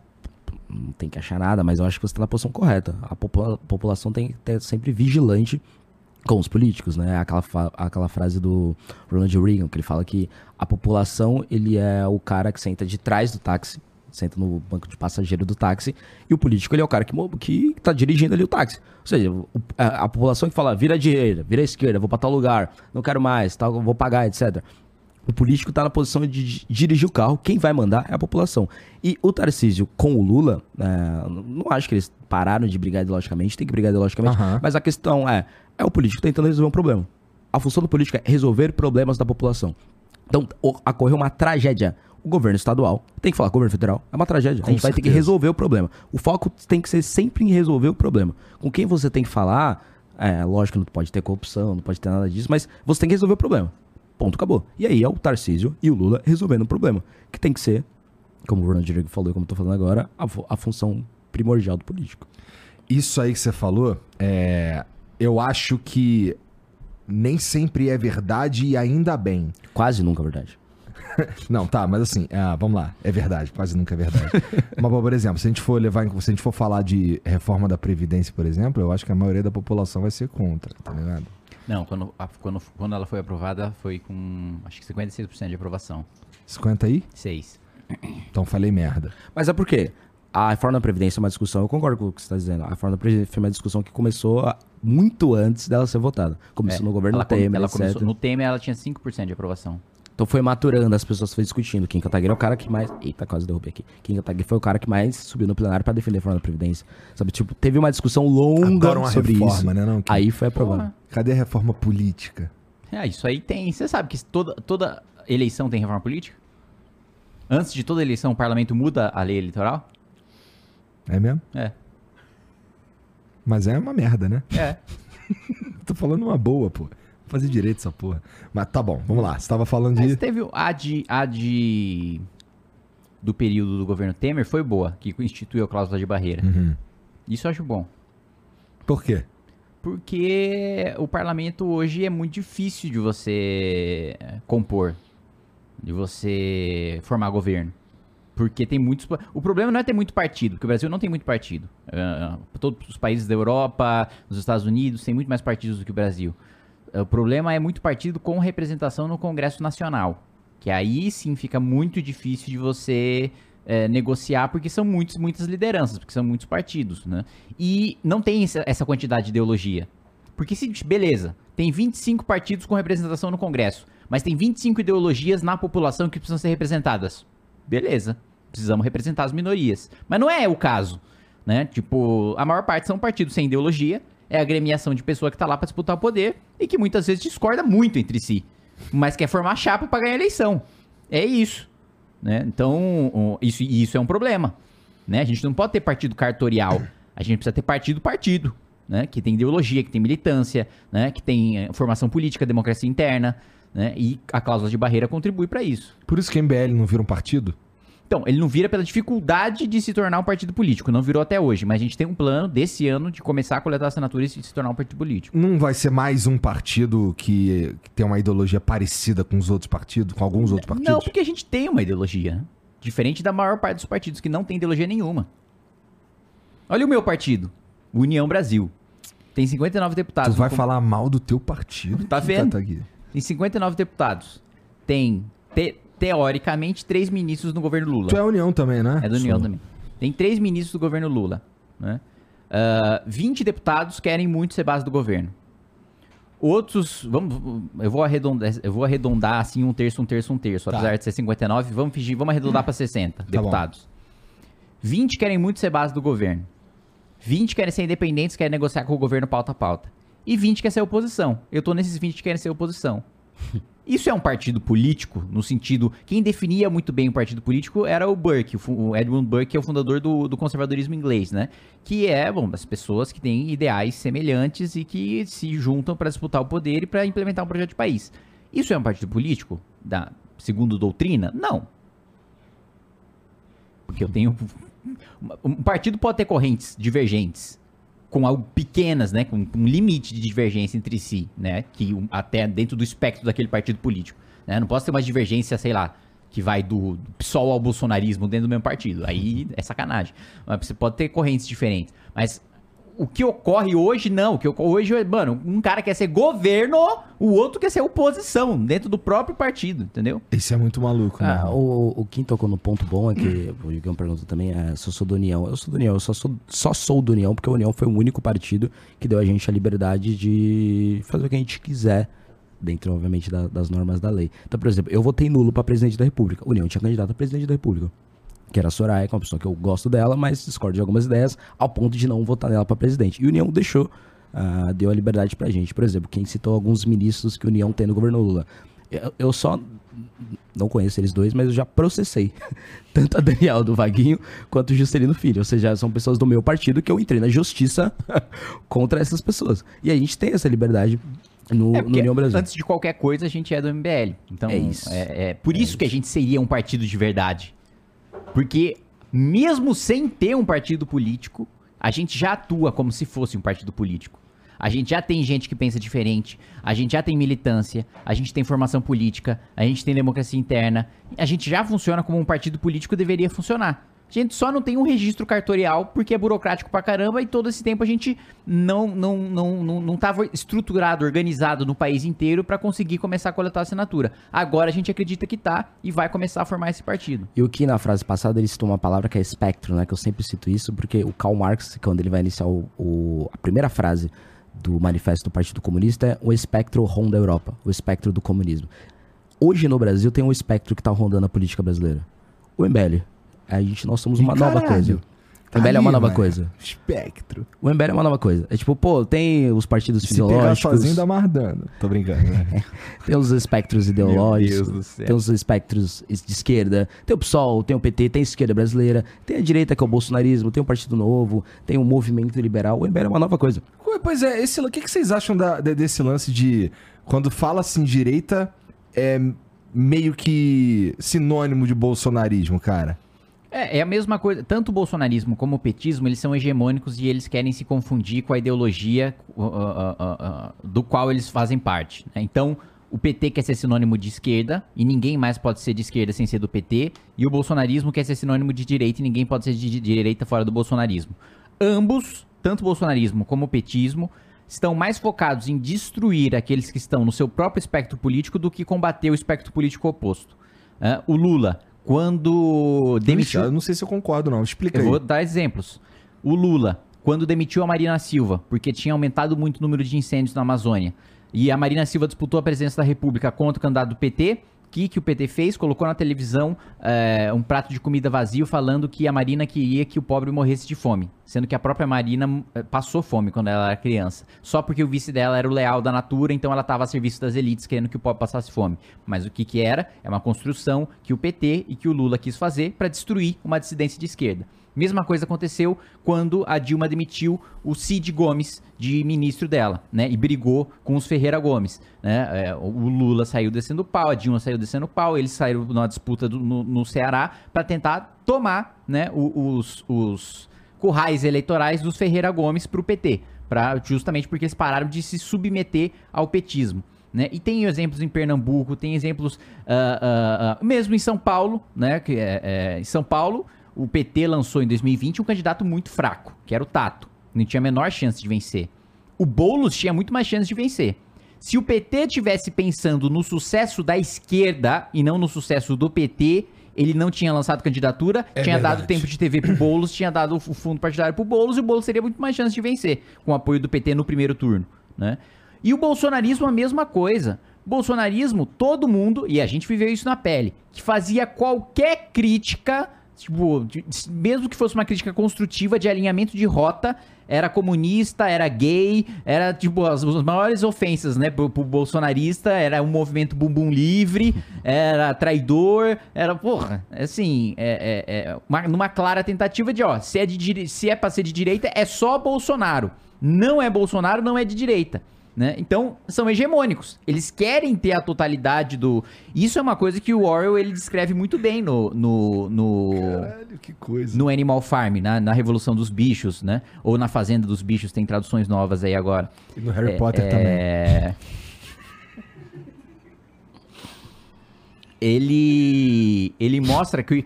Não tem que achar nada, mas eu acho que você tá na posição correta. A popula- população tem que ter sempre vigilante com os políticos, né? Aquela, aquela frase do Ronald Reagan, que ele fala que a população, ele é o cara que senta de trás do táxi, senta no banco de passageiro do táxi, e o político, ele é o cara que, que tá dirigindo ali o táxi. Ou seja, a, a população que fala, vira à direita, vira esquerda, vou pra tal lugar, não quero mais, tal, vou pagar, etc. O político está na posição de di- dirigir o carro, quem vai mandar é a população. E o Tarcísio com o Lula, é, não acho que eles pararam de brigar ideologicamente, tem que brigar ideologicamente, Aham. mas a questão é, é o político tentando resolver um problema. A função do político é resolver problemas da população. Então, ocorreu uma tragédia. o governo estadual tem que falar com o governo federal. É uma tragédia. Com a gente vai ter que certeza. resolver o problema. O foco tem que ser sempre em resolver o problema. Com quem você tem que falar, é lógico que não pode ter corrupção, não pode ter nada disso, mas você tem que resolver o problema. Ponto, acabou. E aí é o Tarcísio e o Lula resolvendo o problema. Que tem que ser, como o Ronald Diego falou e como eu tô falando agora, a, a função primordial do político. Isso aí que você falou, é, eu acho que nem sempre é verdade e ainda bem. Quase nunca, é verdade. *laughs* Não, tá, mas assim, ah, vamos lá. É verdade, quase nunca é verdade. *laughs* mas, por exemplo, se a gente for levar, se a gente for falar de reforma da Previdência, por exemplo, eu acho que a maioria da população vai ser contra, tá ligado? Não, quando, a- quando, quando ela foi aprovada, foi com acho que 56% de aprovação. 50 aí? 6. Então falei merda. Mas é porque a reforma da Previdência é uma discussão, eu concordo com o que você está dizendo. A reforma da Previdência foi uma discussão que começou muito antes dela ser votada. Começou no governo É, ela, Temer, ela etc. começou, No Temer ela tinha 5% de aprovação. Então foi maturando, as pessoas foram discutindo. Kim Kataguiri é o cara que mais. Eita, quase derrubei aqui. Kim Kataguiri foi o cara que mais subiu no plenário pra defender a reforma da Previdência. Sabe, tipo, teve uma discussão longa Adora uma sobre reforma, isso. né, não, Kim? Aí foi aprovado. Cadê a reforma política? É, isso aí tem. Você sabe que toda, toda eleição tem reforma política? Antes de toda eleição, o parlamento muda a lei eleitoral? É mesmo? É. Mas é uma merda, né? É. *laughs* Tô falando uma boa, pô. Fazer direito essa porra. Mas tá bom, vamos lá. Você tava falando Mas de. teve o- a de, a de. do período do governo Temer foi boa, que instituiu a cláusula de barreira. Uhum. Isso eu acho bom. Por quê? Porque o parlamento hoje é muito difícil de você compor, de você formar governo. Porque tem muitos. O problema não é ter muito partido, porque o Brasil não tem muito partido. Ah, todos os países da Europa, dos Estados Unidos, têm muito mais partidos do que o Brasil. O problema é muito partido com representação no Congresso Nacional. Que aí sim fica muito difícil de você eh, negociar, porque são muitos, muitas lideranças, porque são muitos partidos, né? E não tem essa quantidade de ideologia. Porque se, beleza, tem 25 partidos com representação no Congresso, mas tem 25 ideologias na população que precisam ser representadas. Beleza, precisamos representar as minorias. Mas não é o caso, né? Tipo, a maior parte são partidos sem ideologia, é a agremiação de pessoa que tá lá pra disputar o poder e que muitas vezes discorda muito entre si, mas quer formar chapa pra ganhar a eleição. É isso, né? Então, isso, isso é um problema, né? A gente não pode ter partido cartorial, a gente precisa ter partido partido, né? Que tem ideologia, que tem militância, né? Que tem eh, formação política, democracia interna, né? E a cláusula de barreira contribui pra isso. Por isso que o MBL não vira um partido? Então, ele não vira pela dificuldade de se tornar um partido político, não virou até hoje, mas a gente tem um plano desse ano de começar a coletar assinaturas e se tornar um partido político. Não vai ser mais um partido que, que tem uma ideologia parecida com os outros partidos, com alguns outros partidos? Não, porque a gente tem uma ideologia, né? Diferente da maior parte dos partidos que não tem ideologia nenhuma. Olha o meu partido, União Brasil. Tem 59 Tu deputados. vai no com- falar mal do teu partido? Tá vendo? Kataguiri? Tem 59 deputados. Tem, te- teoricamente, três ministros no governo Lula. Tu é União também, né? É da União Sou. também. Tem três ministros do governo Lula. Né? Ah, 20 deputados querem muito ser base do governo. Outros, vamos, eu vou arredondar, eu vou arredondar assim um terço, um terço, um terço. Tá. Apesar de ser 59, vamos fingir, vamos arredondar para 60 bom. deputados. 20 querem muito ser base do governo. 20 querem ser independentes, querem negociar com o governo pauta a pauta. E 20 querem ser oposição. Eu tô nesses 20 que querem ser oposição. *laughs* Isso é um partido político, no sentido. Quem definia muito bem o partido político era o Burke, o, Edmund Burke, que é o fundador do, do conservadorismo inglês, né? Que é, bom, das pessoas que têm ideais semelhantes e que se juntam para disputar o poder e para implementar um projeto de país. Isso é um partido político? Da, segundo doutrina? Não. Porque eu tenho. *laughs* Um partido pode ter correntes divergentes com algo pequenas, né, com um limite de divergência entre si, né, que até dentro do espectro daquele partido político, né, não posso ter uma divergência, sei lá, que vai do, do PSOL ao bolsonarismo dentro do mesmo partido, aí é sacanagem, mas você pode ter correntes diferentes, mas o que ocorre hoje, não, o que ocorre hoje, é, mano, um cara quer ser governo, o outro quer ser oposição, dentro do próprio partido, entendeu? Esse é muito maluco, né? Ah, o, o Kim tocou no ponto bom, é que *clears throat* o Igor perguntou também, é, se eu sou do União. Eu sou do União, eu só sou, só sou do União, porque a União foi o único partido que deu a gente a liberdade de fazer o que a gente quiser, dentro, obviamente, da- das normas da lei. Então, por exemplo, eu votei nulo pra presidente da República. A União tinha candidato a presidente da República. Que era a Soraya, que é uma pessoa que eu gosto dela, mas discordo de algumas ideias, ao ponto de não votar nela pra presidente. E a União deixou, ah, deu a liberdade pra gente. Por exemplo, quem citou alguns ministros que a União tem no governo Lula. Eu, eu só não conheço eles dois, mas eu já processei *laughs* tanto a Daniel do Vaguinho quanto o Juscelino Filho. Ou seja, são pessoas do meu partido que eu entrei na justiça *laughs* contra essas pessoas. E a gente tem essa liberdade no, É, no União Brasil. antes de qualquer coisa, a gente é do MBL. Então, É isso. É, é por isso que a gente seria um partido de verdade. Porque, mesmo sem ter um partido político, a gente já atua como se fosse um partido político. A gente já tem gente que pensa diferente, a gente já tem militância, a gente tem formação política, a gente tem democracia interna, a gente já funciona como um partido político deveria funcionar. A gente só não tem um registro cartorial porque é burocrático pra caramba e todo esse tempo a gente não não não não, não estruturado, organizado no país inteiro pra conseguir começar a coletar assinatura. Agora a gente acredita que tá e vai começar a formar esse partido. E o que na frase passada ele citou uma palavra que é espectro, né? Que eu sempre cito isso, porque o Karl Marx, quando ele vai iniciar o, o- a primeira frase do manifesto do Partido Comunista, é o espectro ronda a Europa, o espectro do comunismo. Hoje no Brasil tem um espectro que tá rondando a política brasileira. O MBL. A gente, nós somos uma nova coisa. Tá o MBL é uma nova mano. coisa. Espectro. O MBL é uma nova coisa. É tipo, pô, tem os partidos Se pegar fisiológicos, sozinho dá mais dano. Tô brincando, né? *laughs* tem os espectros ideológicos, Deus do céu. tem os espectros de esquerda, tem o PSOL, tem o PT, tem a esquerda brasileira, tem a direita que é o bolsonarismo, tem o Partido Novo, tem o movimento liberal. O MBL é uma nova coisa. Ué, Pois é, esse, o que, que vocês acham da- de- desse lance de quando fala assim direita é meio que sinônimo de bolsonarismo, cara? É, é a mesma coisa. Tanto o bolsonarismo como o petismo, eles são hegemônicos e eles querem se confundir com a ideologia uh, uh, uh, do qual eles fazem parte. né? Então, o PT quer ser sinônimo de esquerda e ninguém mais pode ser de esquerda sem ser do PT. E o bolsonarismo quer ser sinônimo de direita e ninguém pode ser de direita fora do bolsonarismo. Ambos, tanto o bolsonarismo como o petismo, estão mais focados em destruir aqueles que estão no seu próprio espectro político do que combater o espectro político oposto. O Lula, quando demitiu. Eu não sei se eu concordo, não. Explica Eu aí. vou dar exemplos. O Lula, quando demitiu a Marina Silva, porque tinha aumentado muito o número de incêndios na Amazônia, e a Marina Silva disputou a presidência da República contra o candidato do PT, que, o PT fez? Colocou na televisão é, um prato de comida vazio falando que a Marina queria que o pobre morresse de fome. Sendo que a própria Marina é, passou fome quando ela era criança. Só porque o vice dela era o leal da natura, então ela estava a serviço das elites, querendo que o pobre passasse fome. Mas o que, que era? É uma construção que o PT e que o Lula quis fazer para destruir uma dissidência de esquerda. Mesma coisa aconteceu quando a Dilma demitiu o Cid Gomes de ministro dela, né? E brigou com os Ferreira Gomes, né? É, o Lula saiu descendo pau, a Dilma saiu descendo pau, eles saíram numa disputa do- no, no Ceará para tentar tomar, né? o- Os, os currais eleitorais dos Ferreira Gomes pro PT, pra, justamente porque eles pararam de se submeter ao petismo. Né? E tem exemplos em Pernambuco, tem exemplos ah, ah, ah, mesmo em São Paulo, né? Que é, é, em São Paulo, o PT lançou em 2020 um candidato muito fraco, que era o Tato. Não tinha a menor chance de vencer. O Boulos tinha muito mais chance de vencer. Se o PT tivesse pensando no sucesso da esquerda e não no sucesso do PT, ele não tinha lançado candidatura, É tinha verdade. dado tempo de TV pro Boulos, tinha dado o fundo partidário pro Boulos e o Boulos teria muito mais chance de vencer com o apoio do PT no primeiro turno, né? E o bolsonarismo a mesma coisa. Bolsonarismo, todo mundo, e a gente viveu isso na pele, que fazia qualquer crítica, tipo, mesmo que fosse uma crítica construtiva de alinhamento de rota, era comunista, era gay, era tipo as, as maiores ofensas, né, pro, pro bolsonarista, era um movimento bumbum livre, era traidor, era, porra, assim, é, é, é uma- numa clara tentativa de, ó, se é, de, se é pra ser de direita, é só Bolsonaro. Não é Bolsonaro, não é de direita. Né? Então, são hegemônicos. Eles querem ter a totalidade do. Isso é uma coisa que o Orwell ele descreve muito bem no, no, no, Caralho, que coisa. no Animal Farm, na, na Revolução dos Bichos, né? Ou na Fazenda dos Bichos, tem traduções novas aí agora. E no Harry É, Potter também. é... Ele. Ele mostra que.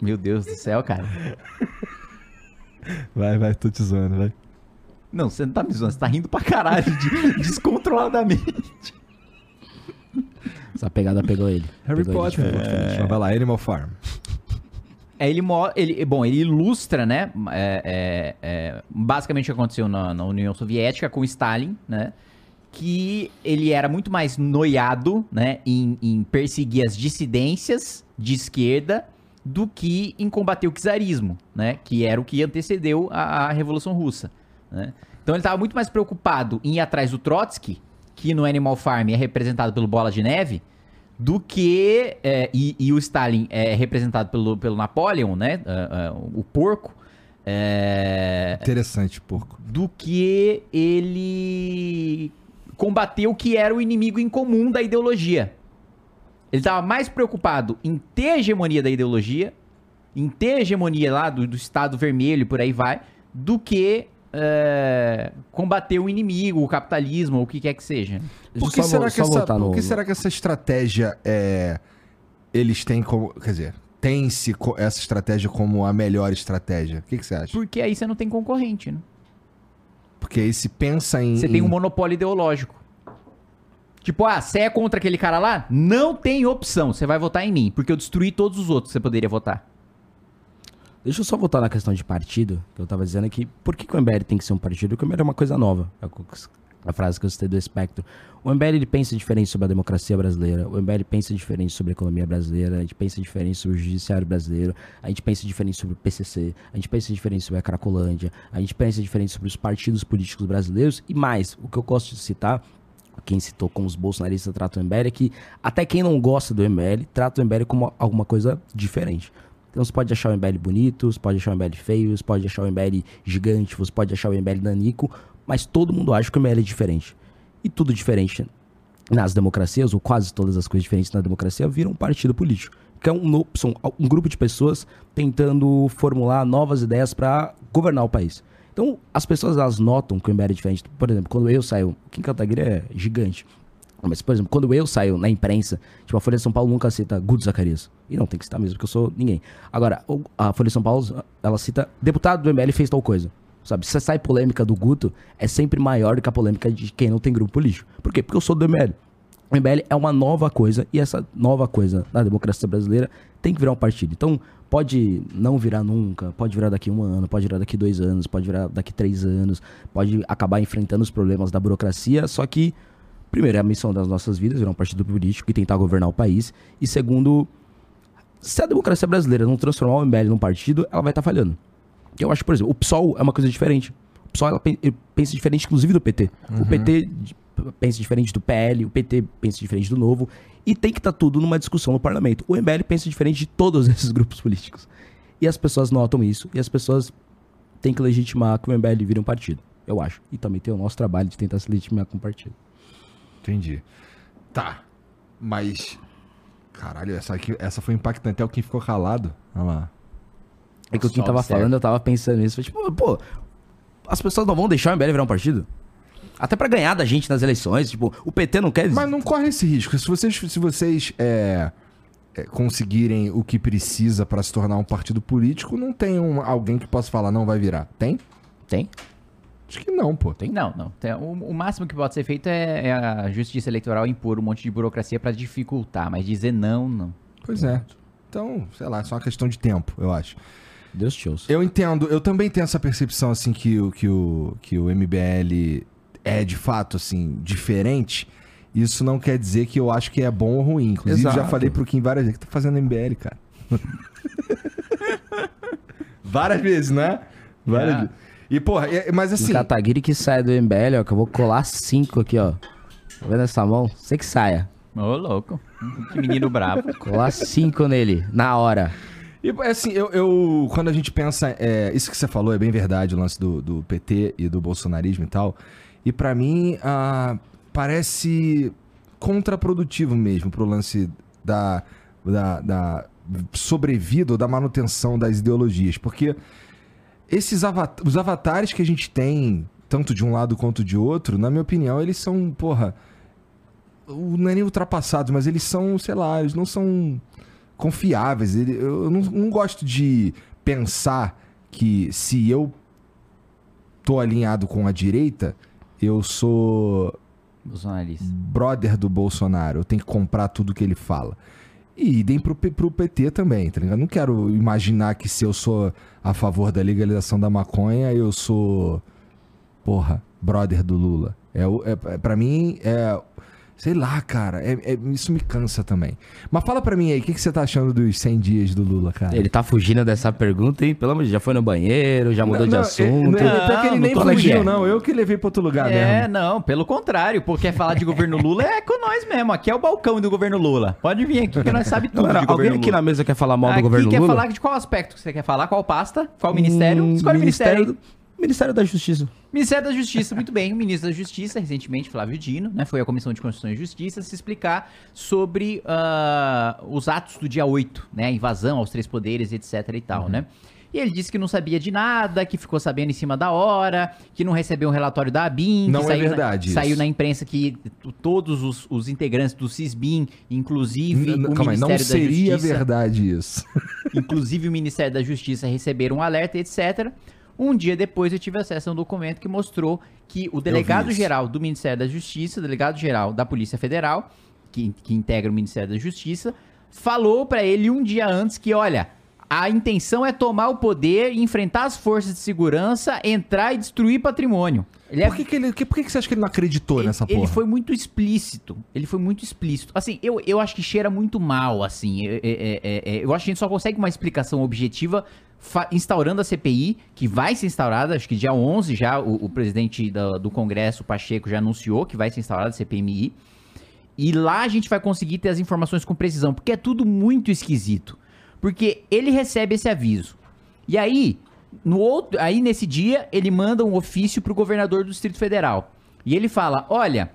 Meu Deus do céu, cara. Vai, vai, tô te zoando, vai. Não, você não tá me zoando, você tá rindo pra caralho de- *laughs* descontroladamente. Essa pegada pegou ele. Harry Pegou ele Potter. volta. Mas Vai lá, Animal Farm. É, ele, ele, bom, ele ilustra, né, é, é, é, basicamente o que aconteceu na, na União Soviética com Stalin, né, que ele era muito mais noiado, né, em, em perseguir as dissidências de esquerda do que em combater o czarismo, né, que era o que antecedeu a, a Revolução Russa, né. Então ele estava muito mais preocupado em ir atrás do Trotsky, que no Animal Farm é representado pelo Bola de Neve, do que. é, e, e o Stalin é representado pelo, pelo Napoleon, né? ah, ah, o porco. é, Interessante, porco. do que ele combateu o que era o inimigo em comum da ideologia. Ele estava mais preocupado em ter a hegemonia da ideologia, em ter a hegemonia lá do, do Estado Vermelho e por aí vai, do que é, combater o inimigo, o capitalismo, ou o que quer que seja. Por que, só será vo- que essa, por no- que será que essa estratégia é. Eles têm como. Quer dizer, tem-se essa estratégia como a melhor estratégia? O que, que você acha? Porque aí você não tem concorrente, né? Porque aí se pensa em. Você tem um monopólio ideológico. Tipo, ah, você é contra aquele cara lá? Não tem opção. Você vai votar em mim, porque eu destruí todos os outros que você poderia votar. Deixa eu só voltar na questão de partido, que eu tava dizendo aqui. Por que, que o MBL tem que ser um partido? Porque o MBL é uma coisa nova. É a frase que eu citei do espectro. O MBL pensa diferente sobre a democracia brasileira. O MBL pensa diferente sobre a economia brasileira. A gente pensa diferente sobre o judiciário brasileiro. A gente pensa diferente sobre o PCC. A gente pensa diferente sobre a Cracolândia. A gente pensa diferente sobre os partidos políticos brasileiros. E mais, o que eu gosto de citar quem citou como os bolsonaristas tratam o MBL é que até quem não gosta do MBL trata o MBL como alguma coisa diferente. Então você pode achar o MBL bonito, você pode achar o MBL feio, você pode achar o MBL gigante, você pode achar o MBL nanico, mas todo mundo acha que o MBL é diferente. E tudo diferente nas democracias, ou quase todas as coisas diferentes na democracia, viram um partido político. Que é um, são um grupo de pessoas tentando formular novas ideias para governar o país. Então, as pessoas elas notam que o MBL é diferente. Por exemplo, quando eu saio. Kim Kataguiri é gigante. Mas, por exemplo, quando eu saio na imprensa, tipo, a Folha de São Paulo nunca cita Guto Zacarias. E não tem que citar mesmo, porque eu sou ninguém. Agora, a Folha de São Paulo, ela cita deputado do MBL fez tal coisa. Sabe? Se sai polêmica do Guto, é sempre maior do que a polêmica de quem não tem grupo político. Por quê? Porque eu sou do MBL. O MBL é uma nova coisa e essa nova coisa na democracia brasileira tem que virar um partido. Então, pode não virar nunca, pode virar daqui um ano, pode virar daqui dois anos, pode virar daqui três anos, pode acabar enfrentando os problemas da burocracia, só que, primeiro, é a missão das nossas vidas virar um partido político e tentar governar o país, e segundo, se a democracia brasileira não transformar o MBL num partido, ela vai estar falhando. Eu acho, por exemplo, o PSOL é uma coisa diferente. O PSOL ela pensa diferente, inclusive, do PT. O PT pensa diferente do PL, o PT pensa diferente do Novo. E tem que estar tudo numa discussão no parlamento. O MBL pensa diferente de todos *laughs* esses grupos políticos. E as pessoas notam isso. E as pessoas têm que legitimar que o MBL vire um partido. Eu acho. E também tem o nosso trabalho de tentar se legitimar com o partido. Entendi. Tá. Mas. Caralho, essa, aqui, essa foi impactante. Até o Kim ficou calado. Olha lá. É que o Kim tava observa. falando, eu tava pensando nisso. Foi tipo, pô, as pessoas não vão deixar o MBL virar um partido? Até pra ganhar da gente nas eleições. Tipo, o PT não quer. Mas não corre esse risco. Se vocês, se vocês é, é, conseguirem o que precisa pra se tornar um partido político, não tem um- alguém que possa falar, não vai virar. Tem? Tem? Acho que não, pô. Tem? Não, não. O, o máximo que pode ser feito é, é a justiça eleitoral impor um monte de burocracia pra dificultar, mas dizer não, não. Pois é. Então, sei lá, é só uma questão de tempo, eu acho. Deus te ouça. Eu entendo, eu também tenho essa percepção, assim, que o, que o, que o MBL é, de fato, assim, diferente. Isso não quer dizer que eu acho que é bom ou ruim. Inclusive, já Exato. falei pro Kim várias vezes que tá fazendo MBL, cara. *laughs* várias vezes, né? Várias É. vezes. E, porra, é- mas assim... Assim, Kataguiri que sai do MBL, ó, que eu vou colar cinco aqui, ó. Tá vendo essa mão? Você que saia. Ô, louco. Que menino bravo. *laughs* Colar cinco nele, na hora. E assim, eu, eu- quando a gente pensa, é, isso que você falou é bem verdade, o lance do, do PT e do bolsonarismo e tal. E pra mim, ah, parece contraprodutivo mesmo pro lance da, da, da sobrevida ou da manutenção das ideologias. Porque esses ava- os avatares que a gente tem, tanto de um lado quanto de outro, na minha opinião, eles são, porra. Não é nem ultrapassados, mas eles são, sei lá, eles não são confiáveis. Eu não, não gosto de pensar que se eu tô alinhado com a direita, eu sou Bolsonarista. brother do Bolsonaro, eu tenho que comprar tudo que ele fala. E idem pro, pro PT também, tá ligado? Não quero imaginar que se eu sou a favor da legalização da maconha, eu sou, porra, brother do Lula. É, é, pra mim, é, Sei lá, cara. é- é- isso me cansa também. Mas fala pra mim aí, o que, que você tá achando dos 100 dias do Lula, cara? Ele tá fugindo dessa pergunta, hein? Pelo amor de Deus, já foi no banheiro, já mudou de Não, assunto. Ele, não, é que ele Não, nem não fugiu, não. Eu que levei pra outro lugar É, mesmo. não, pelo contrário. Pô, quer falar de governo Lula é com nós mesmo. Aqui é o balcão do governo Lula. Pode vir aqui que nós sabe tudo de alguém aqui na mesa quer falar mal do Aqui governo quer Lula? falar de qual aspecto que você quer falar? Qual pasta? Qual ministério? Hum, Escolhe o ministério. do- Ministério da Justiça. Ministério da Justiça, muito bem. O ministro da Justiça, recentemente, Flávio Dino, né, foi à Comissão de Constituição e Justiça se explicar sobre ah, os atos do dia 8, né, a invasão aos três poderes, etc e tal, né. E ele disse que não sabia de nada, que ficou sabendo em cima da hora, que não recebeu um relatório da ABIN. Não é saiu na- verdade Saiu na imprensa que todos os, os integrantes do CISBIN, inclusive N- o Calma Ministério não da seria Justiça verdade isso. *laughs* inclusive o Ministério da Justiça receberam um alerta, etc. Um dia depois eu tive acesso a um documento que mostrou que o delegado-geral do Ministério da Justiça, o delegado-geral da Polícia Federal, que, que integra o Ministério da Justiça, falou pra ele um dia antes que, olha, a intenção é tomar o poder, enfrentar as forças de segurança, entrar e destruir patrimônio. Ele é Por que, que ele, que- por que, que você acha que ele não acreditou ele, nessa ele porra? foi muito explícito. Ele foi muito explícito. Assim, eu, eu acho que cheira muito mal, assim. É- é- é- é- eu acho que a gente só consegue uma explicação objetiva instaurando a CPI, que vai ser instaurada, acho que dia 11 já, o, o presidente da- do Congresso, Pacheco, já anunciou que vai ser instaurada a CPMI. E lá a gente vai conseguir ter as informações com precisão, porque é tudo muito esquisito. Porque ele recebe esse aviso. E aí, no outro, aí nesse dia, ele manda um ofício pro governador do Distrito Federal. E ele fala: "Olha,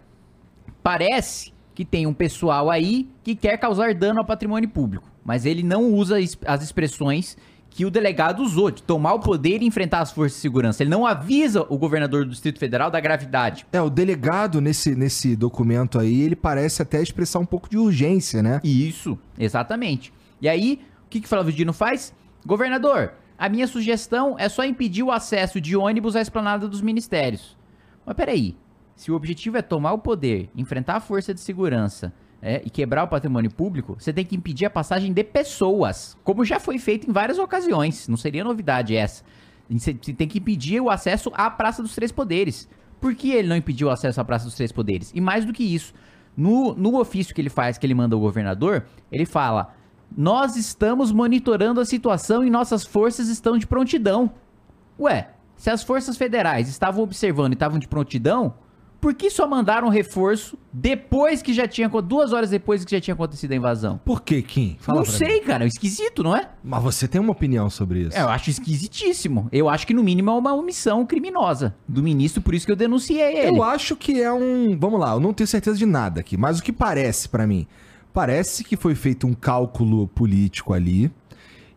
parece que tem um pessoal aí que quer causar dano ao patrimônio público, mas ele não usa as expressões que o delegado usou, de tomar o poder e enfrentar as forças de segurança. Ele não avisa o governador do Distrito Federal da gravidade. É, o delegado nesse, nesse documento aí, ele parece até expressar um pouco de urgência, né? Isso, exatamente. E aí, o que, que o Flávio Dino faz? Governador, a minha sugestão é só impedir o acesso de ônibus à esplanada dos ministérios. Mas peraí, se o objetivo é tomar o poder, enfrentar a força de segurança é, e quebrar o patrimônio público, você tem que impedir a passagem de pessoas, como já foi feito em várias ocasiões. Não seria novidade essa. Você tem que impedir o acesso à Praça dos Três Poderes. Por que ele não impediu o acesso à Praça dos Três Poderes? E mais do que isso, no, no ofício que ele faz, que ele manda ao governador, ele fala: Nós estamos monitorando a situação e nossas forças estão de prontidão. Ué, se as forças federais estavam observando e estavam de prontidão, por que só mandaram reforço depois que já tinha. duas horas depois que já tinha acontecido a invasão? Por que, Kim? Fala não sei, mim. cara. É esquisito, não é? Mas você tem uma opinião sobre isso? É, eu acho esquisitíssimo. Eu acho que, no mínimo, é uma omissão criminosa do ministro, por isso que eu denunciei ele. Eu acho que é um. Vamos lá, eu não tenho certeza de nada aqui, mas o que parece pra mim? Parece que foi feito um cálculo político ali.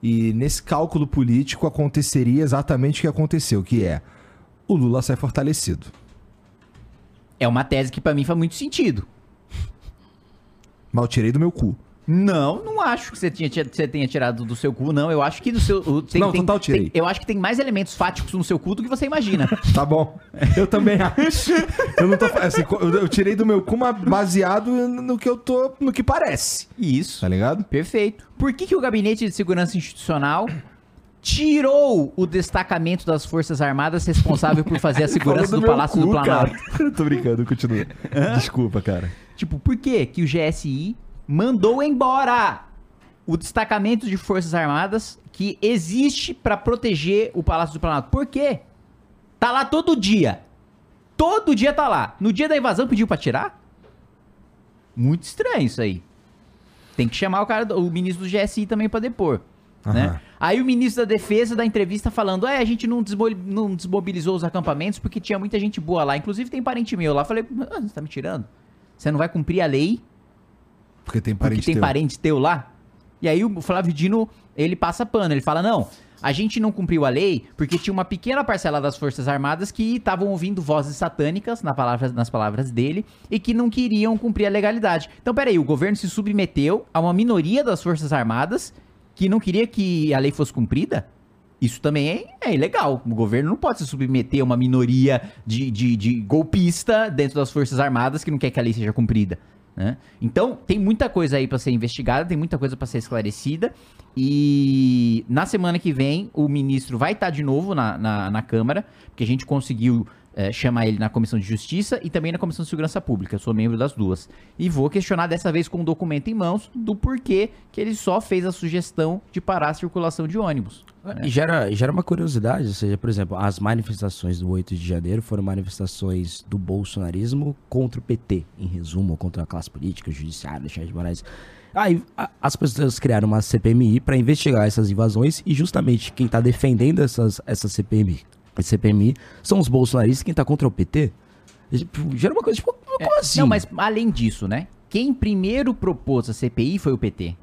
E nesse cálculo político aconteceria exatamente o que aconteceu, que é o Lula sai fortalecido. É uma tese que pra mim faz muito sentido. Eu tirei do meu cu. Não, não acho que você, tinha, você tenha tirado do seu cu, não. Eu acho que do seu. Tem, Não, tem- total tirei. tem- eu acho que tem mais elementos fáticos no seu cu do que você imagina. *laughs* Tá bom. Eu também acho. Eu não tô. Assim, eu, eu tirei do meu cu, mas baseado no que eu tô. no que parece. Isso. Tá ligado? Perfeito. Por que, que o Gabinete de Segurança Institucional tirou o destacamento das Forças Armadas responsável por fazer a *laughs* segurança do, meu Palácio do cu, Planalto? cara. *laughs* tô brincando, continua. Desculpa, cara. Tipo, por que que o GSI mandou embora o destacamento de Forças Armadas que existe pra proteger o Palácio do Planalto? Por quê? Tá lá todo dia. Todo dia tá lá. No dia da invasão pediu pra tirar? Muito estranho isso aí. Tem que chamar o cara, do- o ministro do GSI também pra depor. Né? Aham. Aí o ministro da Defesa da entrevista falando: é, a gente não, desmo- não desmobilizou os acampamentos porque tinha muita gente boa lá. Inclusive tem parente meu lá. Falei: ah, você tá me tirando? Você não vai cumprir a lei Porque tem porque parente tem teu. parente teu lá? E aí o Flávio Dino, ele passa pano. Ele fala: não, a gente não cumpriu a lei porque tinha uma pequena parcela das Forças Armadas que estavam ouvindo vozes satânicas, na palavra- nas palavras dele, e que não queriam cumprir a legalidade. Então, peraí, o governo se submeteu a uma minoria das Forças Armadas que não queria que a lei fosse cumprida? Isso também é, é ilegal. O governo não pode se submeter a uma minoria de, de, de golpista dentro das Forças Armadas que não quer que a lei seja cumprida. Né? Então, tem muita coisa aí pra ser investigada, tem muita coisa pra ser esclarecida. E na semana que vem, o ministro vai estar de novo na, na, na Câmara, porque a gente conseguiu é, chamar ele na Comissão de Justiça e também na Comissão de Segurança Pública. Eu sou membro das duas. E vou questionar dessa vez com um documento em mãos do porquê que ele só fez a sugestão de parar a circulação de ônibus. E gera, gera uma curiosidade, ou seja, por exemplo, as manifestações do 8 de janeiro foram manifestações do bolsonarismo contra o PT, em resumo, contra a classe política, o judiciário, Alexandre de Moraes. Aí a- as pessoas criaram uma CPMI para investigar essas invasões e justamente quem tá defendendo essas, essa CPMI, CPMI são os bolsonaristas, quem tá contra o PT. Tipo, Gera uma coisa, tipo, É, como assim? Não, mas além disso, né? Quem primeiro propôs a CPI foi o PT.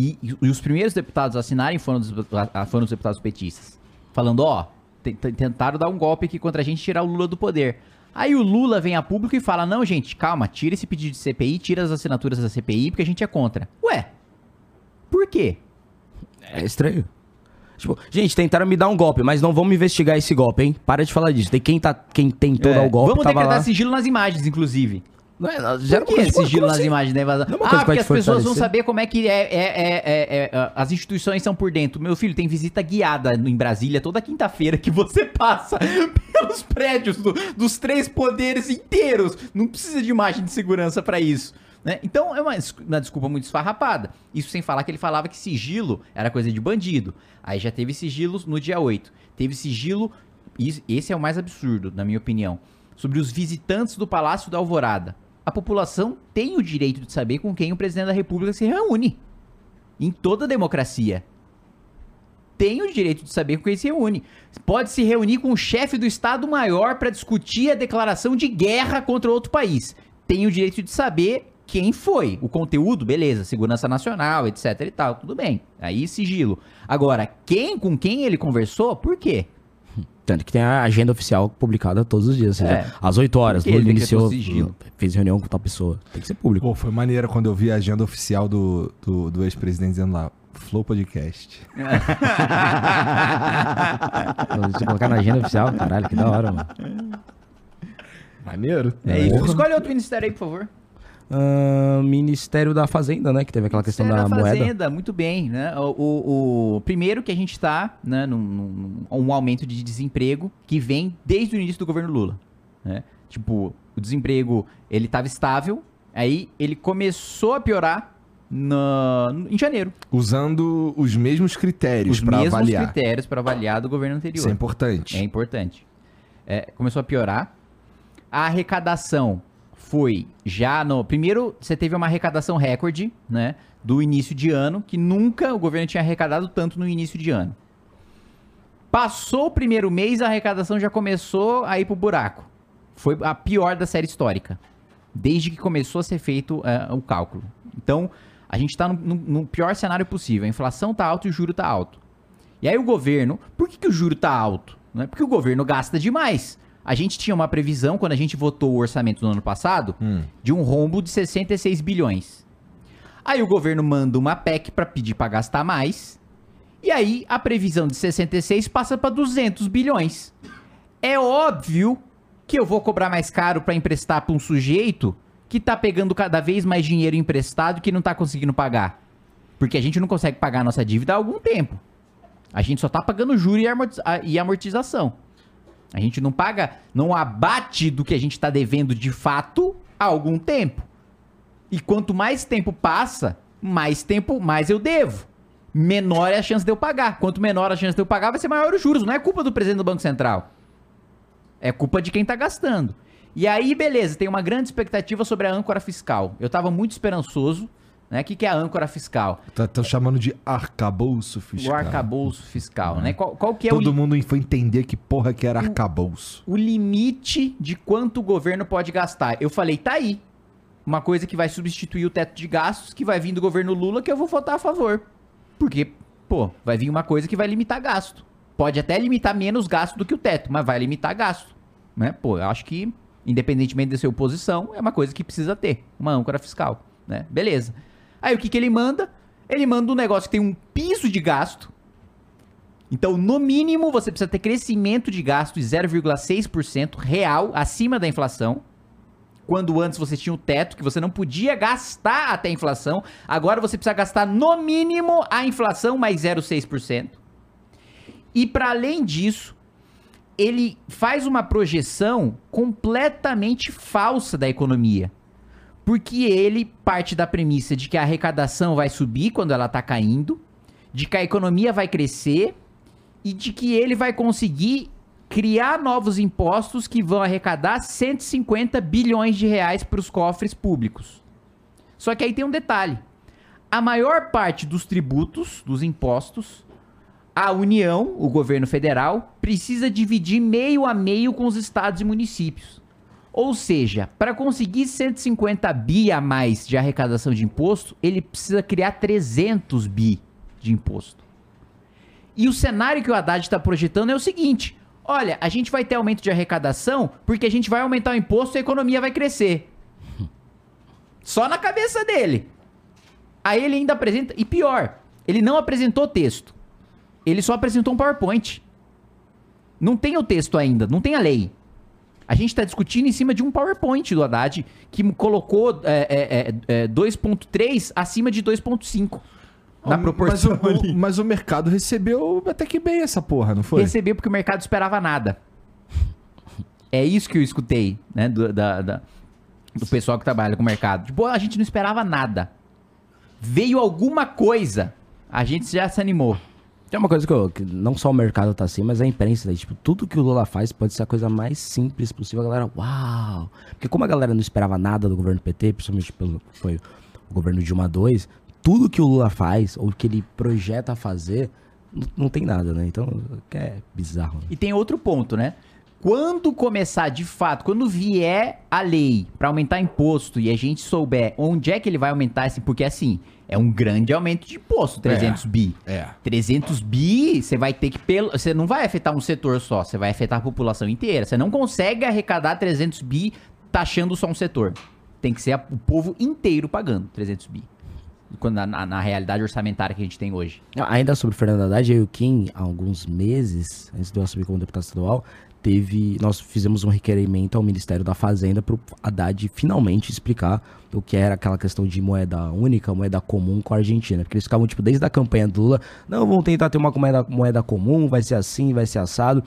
E, e os primeiros deputados a assinarem foram os, foram os deputados petistas. Falando, ó, te- te- tentaram dar um golpe aqui contra a gente tirar o Lula do poder. Aí o Lula vem a público e fala, não, gente, calma, tira esse pedido de CPI, tira as assinaturas da CPI, porque a gente é contra. Ué, por quê? É estranho. Tipo, gente, tentaram me dar um golpe, mas não vamos investigar esse golpe, hein? Para de falar disso. Tem quem, tá, quem tentou dar o golpe, É, Vamos decretar lá. sigilo nas imagens, inclusive. Não é, não, gera Por que sigilo nas imagens da invasão? Não é Ah, porque vai as pessoas vão saber como é que é, é- é- é- é- as instituições são por dentro. Meu filho, tem visita guiada em Brasília toda quinta-feira que você *laughs* passa pelos prédios do- dos três poderes inteiros. Não precisa de imagem de segurança pra isso. né? Então é uma, uma desculpa muito esfarrapada. Isso sem falar que ele falava que sigilo era coisa de bandido. Aí já teve sigilo no dia 8. Teve sigilo, esse é o mais absurdo, na minha opinião, sobre os visitantes do Palácio da Alvorada. A população tem o direito de saber com quem o presidente da República se reúne. Em toda democracia. Tem o direito de saber com quem se reúne. Pode se reunir com o chefe do Estado-Maior para discutir a declaração de guerra contra outro país. Tem o direito de saber quem foi. O conteúdo, beleza, segurança nacional, etc e tal, tudo bem. Aí sigilo. Agora, quem com quem ele conversou, por quê? Tanto que tem a agenda oficial publicada todos os dias. Ou seja, É. às 8 horas, Lula iniciou, fez reunião com tal pessoa. Tem que ser público. Pô, foi maneiro quando eu vi a agenda oficial do, do, do ex-presidente dizendo lá, Flow Podcast. *laughs* Se colocar na agenda oficial, caralho, que da hora, mano. Maneiro. É isso. Escolhe outro ministério aí, por favor. Ah, Ministério da Fazenda, né? Que teve aquela questão da, Ministério moeda. Fazenda, muito bem, né? O, o- o- primeiro que a gente tá, né, num, num- um aumento de desemprego que vem desde o início do governo Lula, né? Tipo, o desemprego, ele tava estável, aí ele começou a piorar na- em janeiro. Usando os mesmos critérios Os pra mesmos avaliar. critérios para avaliar do governo anterior. Isso é importante. É importante. É, começou a piorar. A arrecadação foi já no. Primeiro, você teve uma arrecadação recorde, né? Do início de ano, que nunca o governo tinha arrecadado tanto no início de ano. Passou o primeiro mês, a arrecadação já começou a ir pro buraco. Foi a pior da série histórica. Desde que começou a ser feito é, o cálculo. Então, a gente está no, no- no pior cenário possível. A inflação tá alta e o juro tá alto. E aí o governo, por que, que o juro tá alto? Não é porque o governo gasta demais. A gente tinha uma previsão, quando a gente votou o orçamento no ano passado, Hum. de um rombo de 66 bilhões. Aí o governo manda uma PEC para pedir para gastar mais. E aí a previsão de 66 passa para 200 bilhões. É óbvio que eu vou cobrar mais caro para emprestar para um sujeito que tá pegando cada vez mais dinheiro emprestado que não tá conseguindo pagar. Porque a gente não consegue pagar a nossa dívida há algum tempo. A gente só tá pagando juro amorti- a- e amortização. A gente não paga, não abate do que a gente tá devendo de fato há algum tempo. E quanto mais tempo passa, mais tempo, mais eu devo. Menor é a chance de eu pagar. Quanto menor a chance de eu pagar, vai ser maior os juros. Não é culpa do presidente do Banco Central. É culpa de quem tá gastando. E aí, beleza, tem uma grande expectativa sobre a âncora fiscal. Eu tava muito esperançoso, né? O que, que é a âncora fiscal? Estão chamando de arcabouço fiscal. O arcabouço fiscal, né? Qual, qual que é o, Todo li- mundo foi entender que porra que era arcabouço. o limite de quanto o governo pode gastar? Eu falei, tá aí. Uma coisa que vai substituir o teto de gastos, que vai vir do governo Lula, que eu vou votar a favor. Porque, pô, vai vir uma coisa que vai limitar gasto. Pode até limitar menos gasto do que o teto, mas vai limitar gasto. Né? Pô, eu acho que, independentemente de ser oposição, é uma coisa que precisa ter. Uma âncora fiscal. Né? Beleza. Aí o que, que ele manda? Ele manda um negócio que tem um piso de gasto. Então, no mínimo, você precisa ter crescimento de gasto de 0,6% real acima da inflação. Quando antes você tinha o teto, que você não podia gastar até a inflação. Agora você precisa gastar no mínimo a inflação mais 0,6%. E para além disso, ele faz uma projeção completamente falsa da economia. Porque ele parte da premissa de que a arrecadação vai subir quando ela tá caindo, de que a economia vai crescer e de que ele vai conseguir criar novos impostos que vão arrecadar 150 bilhões de reais para os cofres públicos. Só que aí tem um detalhe. A maior parte dos tributos, dos impostos, a União, o governo federal, precisa dividir meio a meio com os estados e municípios. Ou seja, para conseguir 150 bi a mais de arrecadação de imposto, ele precisa criar 300 bi de imposto. E o cenário que o Haddad está projetando é o seguinte: olha, a gente vai ter aumento de arrecadação porque a gente vai aumentar o imposto e a economia vai crescer. *laughs* Só na cabeça dele. Aí ele ainda apresenta. E pior, ele não apresentou texto. Ele só apresentou um PowerPoint. Não tem o texto ainda, não tem a lei. A gente está discutindo em cima de um PowerPoint do Haddad que colocou é, é, é, 2.3 acima de 2.5. Na Mas proporção o, ali. o- mas o mercado recebeu até que bem essa porra, não foi? Recebeu porque o mercado esperava nada. É isso que eu escutei, né? Do, da- da- do pessoal que trabalha com o mercado. Tipo, a gente não esperava nada. Veio alguma coisa, a gente já se animou. Tem uma coisa que, eu, que não só o mercado tá assim, mas a imprensa, né? tipo, tudo que o Lula faz pode ser a coisa mais simples possível. A galera, uau! Porque como a galera não esperava nada do governo PT, principalmente pelo foi o governo Dilma 2, tudo que o Lula faz, ou que ele projeta fazer, não, não tem nada, né? Então, é bizarro. né? E tem outro ponto, né? Quando começar de fato, quando vier a lei pra aumentar imposto e a gente souber onde é que ele vai aumentar esse, porque assim, é um grande aumento de imposto, 300 bi. É. 300 bi, você vai ter que pelo, você não vai afetar um setor só, você vai afetar a população inteira. Você não consegue arrecadar 300 bi taxando só um setor. Tem que ser a- o povo inteiro pagando 300 bi. Quando na, na- na realidade orçamentária que a gente tem hoje. Ainda sobre o Fernando Haddad, eu e o Kim, há alguns meses, antes de eu assumir como deputado estadual, teve, nós fizemos um requerimento ao Ministério da Fazenda para o Haddad finalmente explicar o que era aquela questão de moeda única, moeda comum com a Argentina. Porque eles ficavam, tipo, desde a campanha do Lula, não, vamos tentar ter uma moeda, moeda comum, vai ser assim, vai ser assado.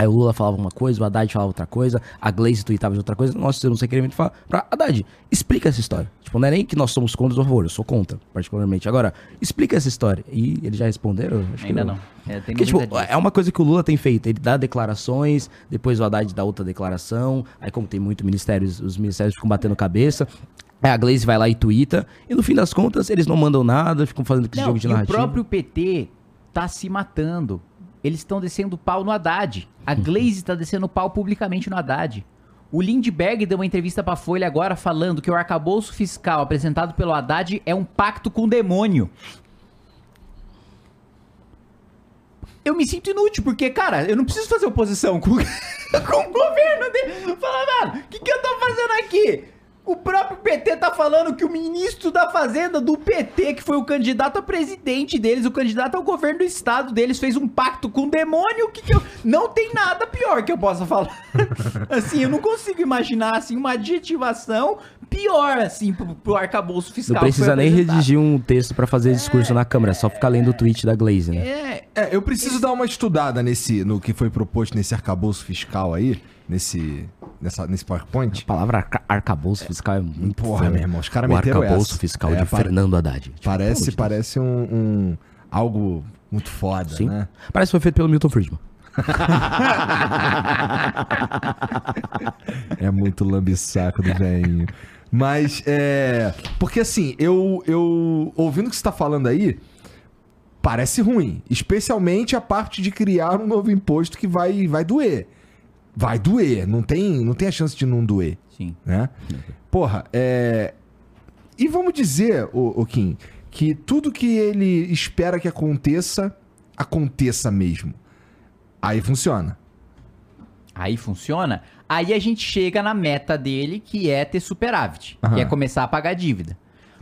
Aí o Lula falava uma coisa, o Haddad falava outra coisa, a Gleice tweetava de outra coisa. Nós fizemos um requerimento pra, pra Haddad, explica essa história. Tipo, não é nem que nós somos contra ou a favor, eu sou contra, particularmente. Agora, explica essa história. E eles já responderam? Acho Ainda não. É, tem Porque, tipo, é uma coisa que o Lula tem feito. Ele dá declarações, depois o Haddad dá outra declaração. Aí, como tem muito ministérios, os ministérios ficam batendo cabeça. Aí a Gleice vai lá e twitta. E no fim das contas, eles não mandam nada, ficam fazendo esse Não, jogo de e o narrativa. próprio PT tá se matando. Eles estão descendo pau no Haddad. A Glaze tá descendo pau publicamente no Haddad. O Lindbergh deu uma entrevista pra Folha agora falando que o arcabouço fiscal apresentado pelo Haddad é um pacto com o demônio. Eu me sinto inútil, porque, cara, eu não preciso fazer oposição com, *laughs* com o governo dele. Fala, mano, o que, que eu tô fazendo aqui? O próprio PT tá falando que o ministro da Fazenda do PT, que foi o candidato a presidente deles, o candidato ao governo do estado deles, fez um pacto com o demônio. O que, que eu. Não tem nada pior que eu possa falar. *laughs* assim, eu não consigo imaginar, assim, uma adjetivação pior, assim, pro, pro arcabouço fiscal. Não precisa nem redigir um texto pra fazer discurso na Câmara, é só ficar lendo o tweet da Glaze, né? É, É, eu preciso dar uma estudada nesse, no que foi proposto nesse arcabouço fiscal aí, nesse, nessa, nesse A PowerPoint. palavra arca arcabouço fiscal é muito Porra, meu irmão, os caras O meteram arcabouço essa. fiscal É, de Fernando Haddad. Tipo, Parece, Deus. parece um, um- algo muito foda, Sim. né? Parece que foi feito pelo Milton Friedman. *laughs* É muito lambisaco do velhinho. Mas, é. Porque assim, eu, eu. Ouvindo o que você tá falando aí, parece ruim. Especialmente a parte de criar um novo imposto que vai, vai doer. Vai doer. Não tem, não tem a chance de não doer, sim. né? Porra, é. E vamos dizer, o, Kim, que tudo que ele espera que aconteça, aconteça mesmo. Aí funciona. Aí funciona. Aí a gente chega na meta dele, que é ter superávit, Aham. que é começar a pagar dívida.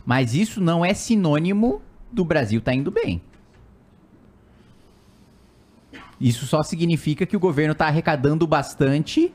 Mas isso não é sinônimo do Brasil tá indo bem. Isso só significa que o governo tá arrecadando bastante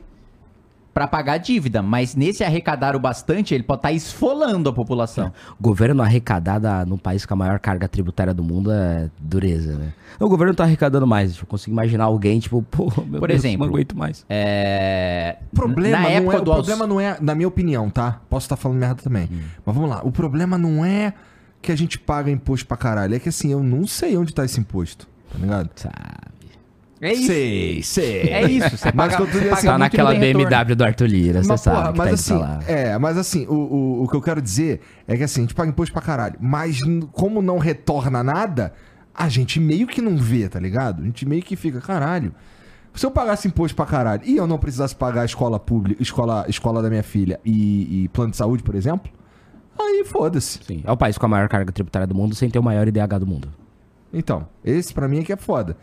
pra pagar a dívida, mas nesse arrecadar o bastante, ele pode estar esfolando a população. O governo arrecadar da- no país com a maior carga tributária do mundo é dureza, né? O governo tá arrecadando mais. Eu consigo imaginar alguém, tipo, *laughs* pô, meu Por Deus, exemplo, não aguento mais. É... O problema, na não época é, o do aux- problema não é, na minha opinião, tá? Posso estar falando merda também. Mas vamos lá. O problema não é que a gente paga imposto pra caralho. É que assim, eu não sei onde tá esse imposto. Tá ligado? Sabe? É isso. Sei, sei. É isso. Você Mas paga, eu assim, Tá naquela. BMW do Arthur Lira, você sabe mas tá assim, é, mas assim, o, o, o que eu quero dizer é que assim, a gente paga imposto pra caralho. Mas como não retorna nada, a gente meio que não vê, tá ligado? A gente meio que fica, caralho. Se eu pagasse imposto pra caralho e eu não precisasse pagar a escola pública, escola, escola da minha filha e, e plano de saúde, por exemplo, aí foda-se. Sim, é o país com a maior carga tributária do mundo sem ter o maior IDH do mundo. Então, esse pra mim é que é foda.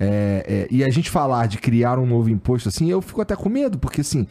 É, é, e a gente falar de criar um novo imposto assim, eu fico até com medo, porque assim.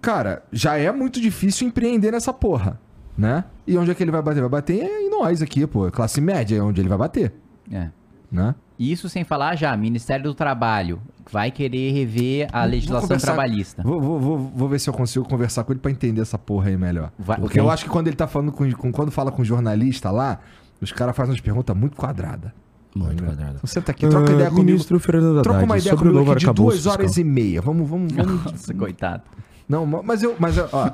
Cara, já é muito difícil empreender nessa porra, né? E onde é que ele vai bater? Vai bater em nós aqui, pô. Classe média é onde ele vai bater, É. né? Isso sem falar já, Ministério do Trabalho vai querer rever a Vou legislação conversar- trabalhista. Vou, vou, vou, vou ver se eu consigo conversar com ele pra entender essa porra aí melhor. Vai- Porque ok. eu acho que quando ele tá falando com, com- Quando fala com jornalista lá, os caras fazem umas perguntas muito quadradas. Muito quadrado. Então senta aqui, troca ideia comigo. Fernando Troca uma ideia comigo aqui de duas horas e meia. Vamos, vamos, *laughs* vamos. Nossa, coitado. Não, ma- mas eu, mas eu, ó,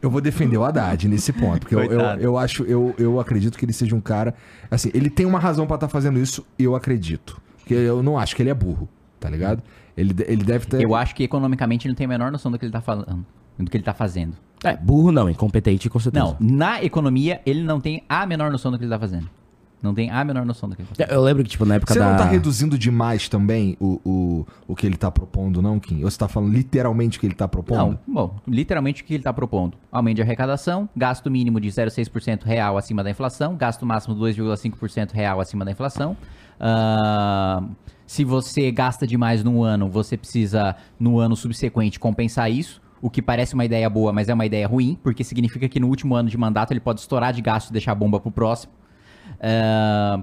eu vou defender o Haddad nesse ponto, porque eu, eu, eu acho, eu, eu acredito que ele seja um cara, assim, ele tem uma razão pra estar fazendo isso, eu acredito. Porque eu não acho que ele é burro, tá ligado? Ele, ele deve ter Eu acho que economicamente ele não tem a menor noção do que ele tá falando, do que ele tá fazendo. É, burro não, incompetente com certeza. Não, na economia ele não tem a menor noção do que ele tá fazendo. Não tem a menor noção do que ele tá. Eu lembro que, tipo, na época Você da... não tá reduzindo demais também o, o, o que ele tá propondo, não, Kim? Ou você tá falando literalmente o que ele tá propondo? Não, bom, literalmente o que ele está propondo? Aumento de arrecadação, gasto mínimo de 0,6% real acima da inflação, gasto máximo 2,5% real acima da inflação. Ah, se você gasta demais num ano, você precisa, no ano subsequente, compensar isso. O que parece uma ideia boa, mas é uma ideia ruim, porque significa que no último ano de mandato ele pode estourar de gasto e deixar a bomba pro próximo. Ah,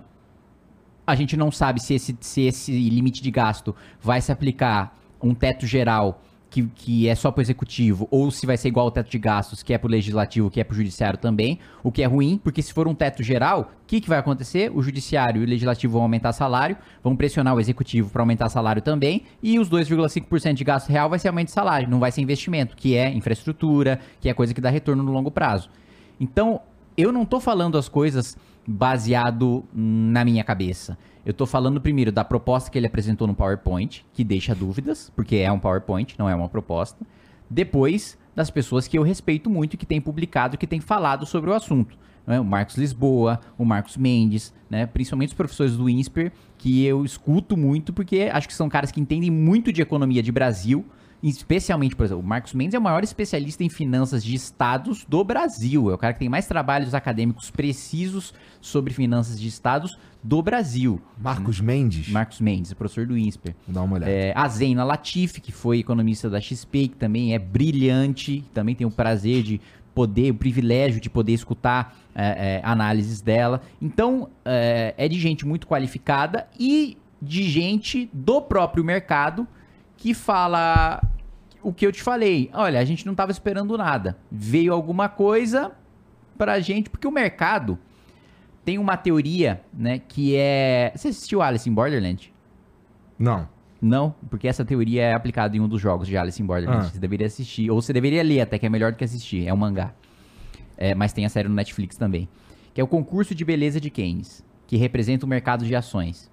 a gente não sabe se esse, se esse limite de gasto vai se aplicar um teto geral que, que é só para o executivo, ou se vai ser igual ao teto de gastos, que é para o legislativo, que é para o judiciário também, o que é ruim, porque se for um teto geral, o que, que vai acontecer? O judiciário e o legislativo vão aumentar salário, vão pressionar o executivo para aumentar salário também, e os 2,5% de gasto real vai ser aumento de salário, não vai ser investimento, que é infraestrutura, que é coisa que dá retorno no longo prazo. Então, eu não tô falando as coisas baseado na minha cabeça. Eu tô falando primeiro da proposta que ele apresentou no PowerPoint, que deixa dúvidas, porque é um PowerPoint, não é uma proposta. Depois, das pessoas que eu respeito muito, que têm publicado, que têm falado sobre o assunto. né? O Marcos Lisboa, o Marcos Mendes, né? principalmente os professores do INSPER, que eu escuto muito, porque acho que são caras que entendem muito de economia de Brasil, Especialmente, por exemplo, o Marcos Mendes é o maior especialista em finanças de estados do Brasil. É o cara que tem mais trabalhos acadêmicos precisos sobre finanças de estados do Brasil. Marcos Mendes? Marcos Mendes, professor do INSPER. Dá uma olhada. É, a Zena Latifi, que foi economista da XP, que também é brilhante, também tem o prazer de poder, o privilégio de poder escutar é, é, análises dela. Então, é, é de gente muito qualificada e de gente do próprio mercado que fala o que eu te falei. Olha, a gente não estava esperando nada. Veio alguma coisa pra gente, porque o mercado tem uma teoria, né, que é... Você assistiu Alice in Borderland? Não. Não, porque essa teoria é aplicada em um dos jogos de Alice in Borderland. Ah. Você deveria assistir, ou você deveria ler até, que é melhor do que assistir. É um mangá. É, mas tem a série no Netflix também. Que é o concurso de beleza de Keynes, que representa o mercado de ações.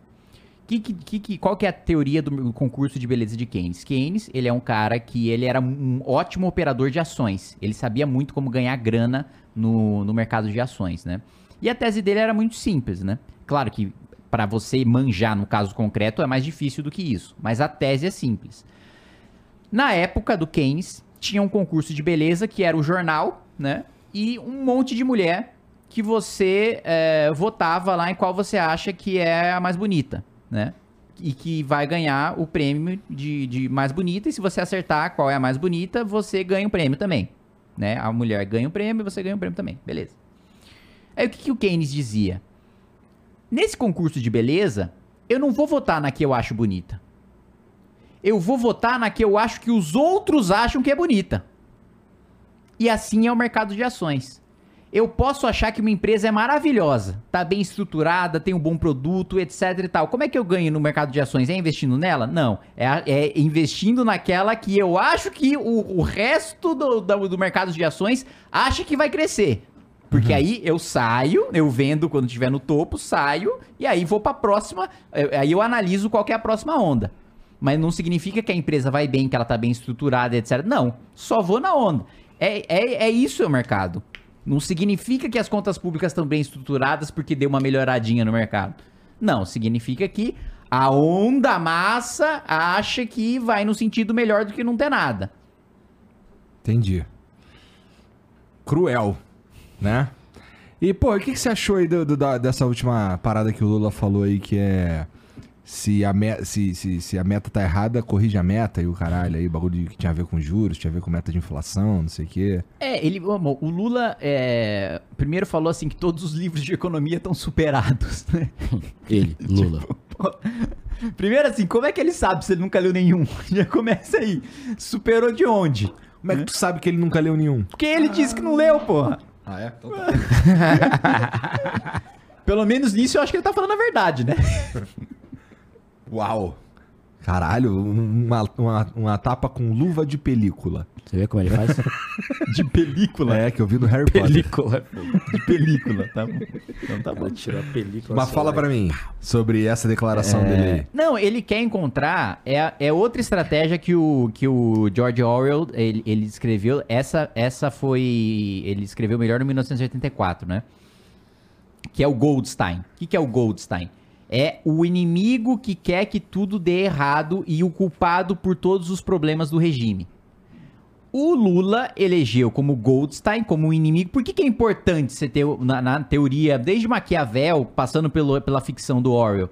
Que, que, que, qual que é a teoria do concurso de beleza de Keynes? Keynes, ele é um cara que ele era um ótimo operador de ações. Ele sabia muito como ganhar grana no, no mercado de ações, né? E a tese dele era muito simples, né? Claro que para você manjar no caso concreto é mais difícil do que isso, mas a tese é simples. Na época do Keynes, tinha um concurso de beleza que era o jornal, né? E um monte de mulher que você é, votava lá em qual você acha que é a mais bonita, né? E que vai ganhar o prêmio de, de mais bonita. E se você acertar qual é a mais bonita, você ganha o prêmio também. Né? A mulher ganha o prêmio e você ganha o prêmio também. Beleza. Aí o que, que o Keynes dizia? Nesse concurso de beleza, eu não vou votar na que eu acho bonita. Eu vou votar na que eu acho que os outros acham que é bonita. E assim é o mercado de ações. Eu posso achar que uma empresa é maravilhosa, tá bem estruturada, tem um bom produto, etc e tal. Como é que eu ganho no mercado de ações? É investindo nela? Não. É, a- é investindo naquela que eu acho que o, o resto do, do, do mercado de ações acha que vai crescer. Porque aí eu saio, eu vendo quando estiver no topo, saio, e aí vou pra próxima. eh, Aí eu analiso qual é a próxima onda. Mas não significa que a empresa vai bem, que ela tá bem estruturada, etc. Não, só vou na onda. É, é, é isso o mercado. Não significa que as contas públicas estão bem estruturadas porque deu uma melhoradinha no mercado. Não, significa que a onda massa acha que vai no sentido melhor do que não ter nada. Entendi. Cruel, né? E, pô, o que, que você achou aí do- do- da- dessa última parada que o Lula falou aí, que é... Se a, me- se, se, se a meta tá errada, corrige a meta e o caralho aí, bagulho de- que tinha a ver com juros, tinha a ver com meta de inflação, não sei o quê. É, ele, bom, o Lula é, primeiro falou assim que todos os livros de economia estão superados. né? *laughs* Ele, Lula. Primeiro assim, como é que ele sabe se ele nunca leu nenhum? *laughs* Já começa aí. Superou de onde? Como é que tu sabe que ele nunca leu nenhum? Porque ele disse que não leu, porra. Ah, é? Então *laughs* Pelo menos nisso eu acho que ele tá falando a verdade, né? Uau! Caralho, uma, uma, uma tapa com luva de película. Você vê como ele faz? *laughs* De película. É, que eu vi no Harry Potter. película. De película, tá bom. Então tá bom. tirou a película. Mas fala pra mim sobre essa declaração dele aí. Não, ele quer encontrar. É, é outra estratégia que o, que o George Orwell ele, ele escreveu. Essa, essa foi. Ele escreveu melhor em 1984, né? Que é o Goldstein. O que, que é o Goldstein? É o inimigo que quer que tudo dê errado e o culpado por todos os problemas do regime. O Lula elegeu como Goldstein, como um inimigo. Por que, que é importante você ter, na, na teoria, desde Maquiavel, passando pelo, pela ficção do Orwell?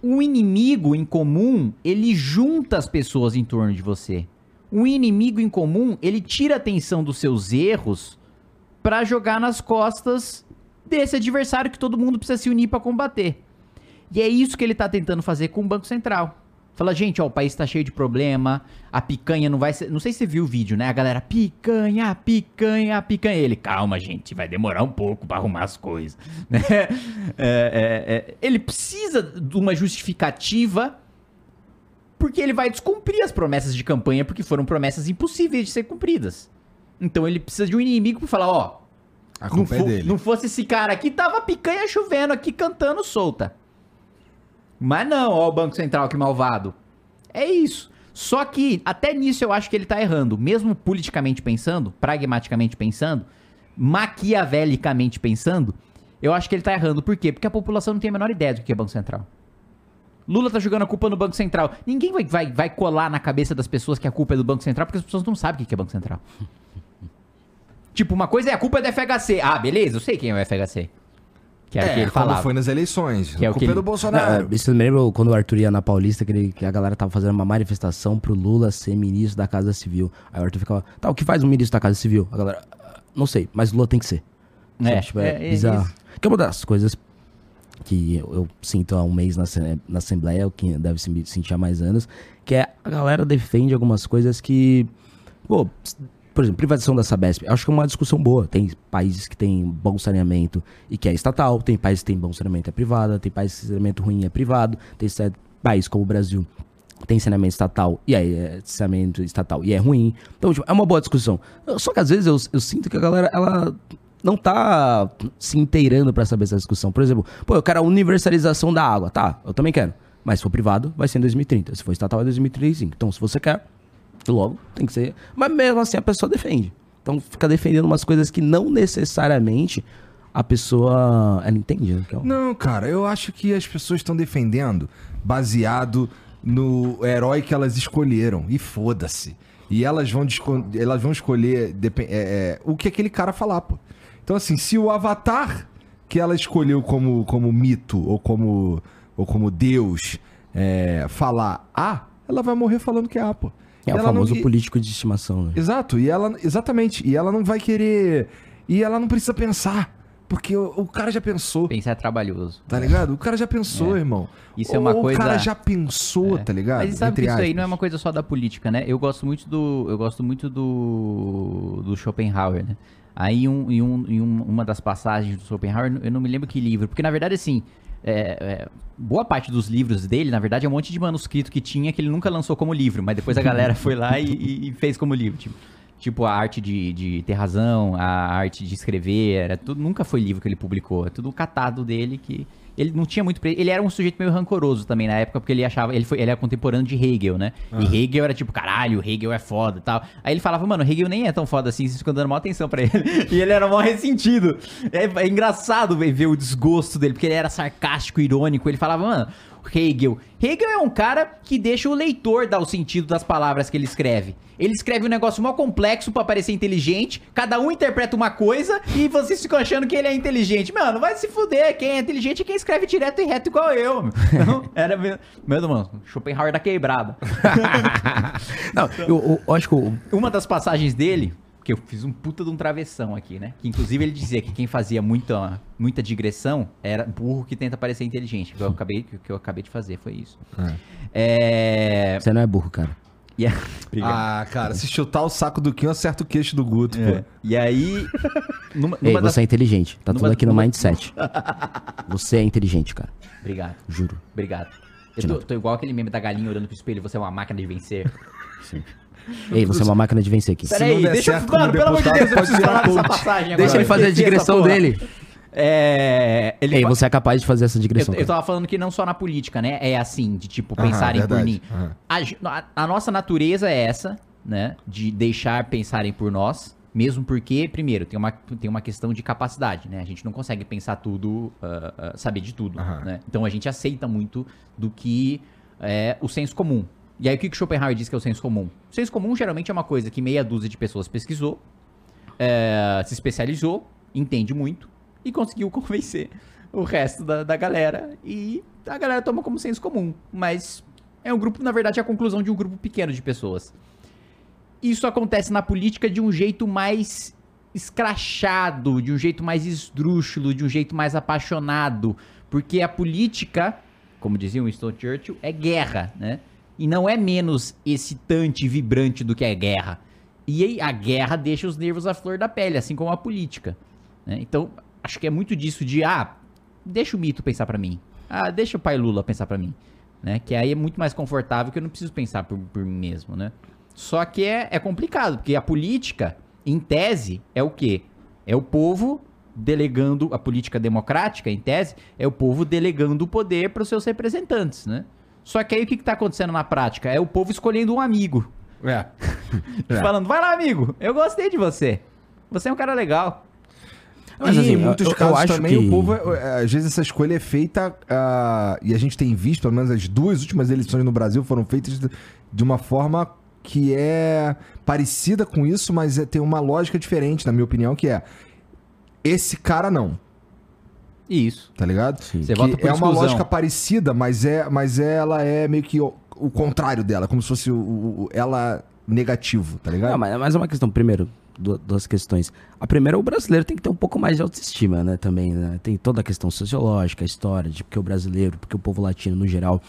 Um inimigo em comum, ele junta as pessoas em torno de você. Um inimigo em comum, ele tira a atenção dos seus erros pra jogar nas costas desse adversário que todo mundo precisa se unir pra combater. E é isso que ele tá tentando fazer com o Banco Central. Fala, gente, ó, o país tá cheio de problema, a picanha não vai ser... Não sei se você viu o vídeo, né? A galera, picanha, picanha, picanha. Ele, calma, gente, vai demorar um pouco pra arrumar as coisas. *laughs* Né? É, é, é, ele precisa de uma justificativa porque ele vai descumprir as promessas de campanha porque foram promessas impossíveis de ser cumpridas. Então ele precisa de um inimigo pra falar, ó, A não, culpa é fo- dele. não fosse esse cara aqui, tava picanha chovendo aqui cantando solta. Mas não, ó o Banco Central que malvado. É isso. Só que até nisso eu acho que ele tá errando. Mesmo politicamente pensando, pragmaticamente pensando, maquiavelicamente pensando, eu acho que ele tá errando. Por quê? Porque a população não tem a menor ideia do que é Banco Central. Lula tá jogando a culpa no Banco Central. Ninguém vai, vai, vai colar na cabeça das pessoas que a culpa é do Banco Central, porque as pessoas não sabem o que é Banco Central. *laughs* tipo, uma coisa é a culpa é do FHC. Ah, beleza, eu sei quem é o FHC. Que era o que É, ele falava. foi nas eleições. Que é o culpa que é ele- do Bolsonaro. Ah, Isso me lembra quando o Arthur ia na Paulista, que, ele- que a galera tava fazendo uma manifestação pro Lula ser ministro da Casa Civil. Aí o Arthur ficava, tá, o que faz um ministro da Casa Civil? A galera, "Ah, não sei, mas Lula tem que ser. É, Sabe, tipo, é, é- é bizarro. isso. Que é uma das coisas que eu, eu sinto há um mês na, na Assembleia, o que deve se sentir há mais anos, que é a galera defende algumas coisas que, pô, por exemplo, privatização da Sabesp, acho que é uma discussão boa. Tem países que têm bom saneamento e que é estatal, tem países que têm bom saneamento e é privado, tem países que saneamento ruim e é privado, tem certo país como o Brasil tem saneamento estatal e aí é saneamento estatal e é ruim. Então, tipo, é uma boa discussão. Só que às vezes eu, eu sinto que a galera, ela não tá se inteirando pra saber essa discussão. Por exemplo, pô, eu quero a universalização da água. Tá, eu também quero. Mas se for privado, vai ser em 2030. Se for estatal, é 2035. Então, se você quer, logo, tem que ser. Mas mesmo assim, a pessoa defende. Então, fica defendendo umas coisas que não necessariamente a pessoa. Ela entende, né? É Não, cara, eu acho que as pessoas estão defendendo baseado no herói que elas escolheram. E foda-se. E elas vão, elas vão escolher é, é, o que aquele cara falar, pô. Então, assim, se o avatar que ela escolheu como, como mito ou como, ou como Deus é, falar A, ela vai morrer falando que é A, pô. É o não- famoso e- político de estimação, né? Exato, e ela, exatamente, e ela não vai querer, e ela não precisa pensar, Porque o, o cara já pensou, Pensar é trabalhoso. tá ligado? O cara já pensou, É. irmão. Isso é uma Ou coisa- O cara já pensou, tá ligado? Mas sabe Entre que isso aí aspas. não é uma coisa só da política, né? Eu gosto muito do. Eu gosto muito do. do Schopenhauer, né? Aí um, em, um, em um- uma das passagens do Schopenhauer, eu não me lembro que livro, porque na verdade assim. É, é, boa parte dos livros dele, na verdade, é um monte de manuscrito que tinha que ele nunca lançou como livro, mas depois a galera foi lá e, e- fez como livro. Tipo, tipo a arte de, de ter razão, a arte de escrever, era tudo, nunca foi livro que ele publicou, é tudo catado dele que ele não tinha muito. Ele era um sujeito meio rancoroso também na época, porque ele achava. Ele, foi, ele era contemporâneo de Hegel, né? E Hegel era tipo, caralho, Hegel é foda e tal. Aí ele falava, mano, Hegel nem é tão foda assim, vocês ficam dando maior atenção pra ele. *laughs* e ele era mó ressentido. É, é engraçado véi, ver o desgosto dele, porque ele era sarcástico, irônico. Ele falava, mano, Hegel. Hegel é um cara que deixa o leitor dar o sentido das palavras que ele escreve. Ele escreve um negócio mó complexo pra parecer inteligente, cada um interpreta uma coisa e vocês ficam achando que ele é inteligente. Mano, vai se fuder, quem é inteligente é quem escreve direto e reto igual eu. meu. Então, *laughs* era meu, meu mano, Schopenhauer da quebrada. *laughs* Não, eu, eu- eu acho que Uma das passagens dele, que eu fiz um puta de um travessão aqui, né? Que inclusive ele dizia que quem fazia muita, muita digressão era burro que tenta parecer inteligente. Que eu acabei, que eu acabei de fazer, foi isso. É. você não é burro, cara. Obrigado. Ah, cara, se chutar o saco do Kim, acerta o queixo do Guto, É. pô. E aí. Numa, Ei, numa das- você é inteligente. Tá numa- tudo aqui no numa- mindset. *laughs* Você é inteligente, cara. Obrigado, Juro. obrigado. Eu tô, tô igual aquele meme da galinha olhando pro espelho, você é uma máquina de vencer. Ei, você é uma máquina de vencer aqui. Peraí, deixa eu. Mano, pelo amor de Deus, eu preciso falar dessa passagem agora. Deixa ele fazer a digressão dele. É. Ele Ei, você é capaz de fazer essa digressão. Eu, eu tava falando que não só na política, né? É assim, de tipo, Aham, pensarem por mim. A, a- nossa natureza é essa, né? De deixar pensarem por nós. Mesmo porque, primeiro, tem uma, tem uma questão de capacidade, né? A gente não consegue pensar tudo, ah, ah, saber de tudo, né? Então a gente aceita muito do que é o senso comum. E aí o que o Schopenhauer diz que é o senso comum? O senso comum geralmente é uma coisa que meia dúzia de pessoas pesquisou, é, se especializou, entende muito e conseguiu *laughs* convencer o resto da, da galera. E a galera toma como senso comum. Mas é um grupo, na verdade, é a conclusão de um grupo pequeno de pessoas. Isso acontece na política de um jeito mais escrachado, de um jeito mais esdrúxulo, de um jeito mais apaixonado. Porque a política, como dizia Winston Churchill, é guerra, né? E não é menos excitante e vibrante do que a guerra. E a guerra deixa os nervos à flor da pele, assim como a política. né? Então, acho que é muito disso de, ah, deixa o mito pensar pra mim. Ah, deixa o pai Lula pensar pra mim. Né? Que aí é muito mais confortável que eu não preciso pensar por, por mim mesmo, né? Só que é, é complicado, porque a política, em tese, é o quê? É o povo delegando, a política democrática, em tese, é o povo delegando o poder para os seus representantes, né? Só que aí o que está acontecendo na prática? É o povo escolhendo um amigo. É. *laughs* É. Falando, vai lá, amigo, eu gostei de você. Você é um cara legal. Mas, e assim, em muitos eu- eu casos acho também que- o povo, é, às vezes essa escolha é feita, ah, e a gente tem visto, pelo menos as duas últimas eleições no Brasil foram feitas de, de uma forma que é parecida com isso, mas é- tem uma lógica diferente, na minha opinião, que é esse cara não, Isso. tá ligado? Sim. Você vota por é uma exclusão. lógica parecida, mas é, mas ela é meio que o, o contrário dela, como se fosse o, o- ela negativo, tá ligado? Não, mas, mas é uma questão, primeiro, du- duas questões. A primeira, o brasileiro tem que ter um pouco mais de autoestima, né, também, né? Tem toda a questão sociológica, a história, de porque o brasileiro, porque o povo latino, no geral,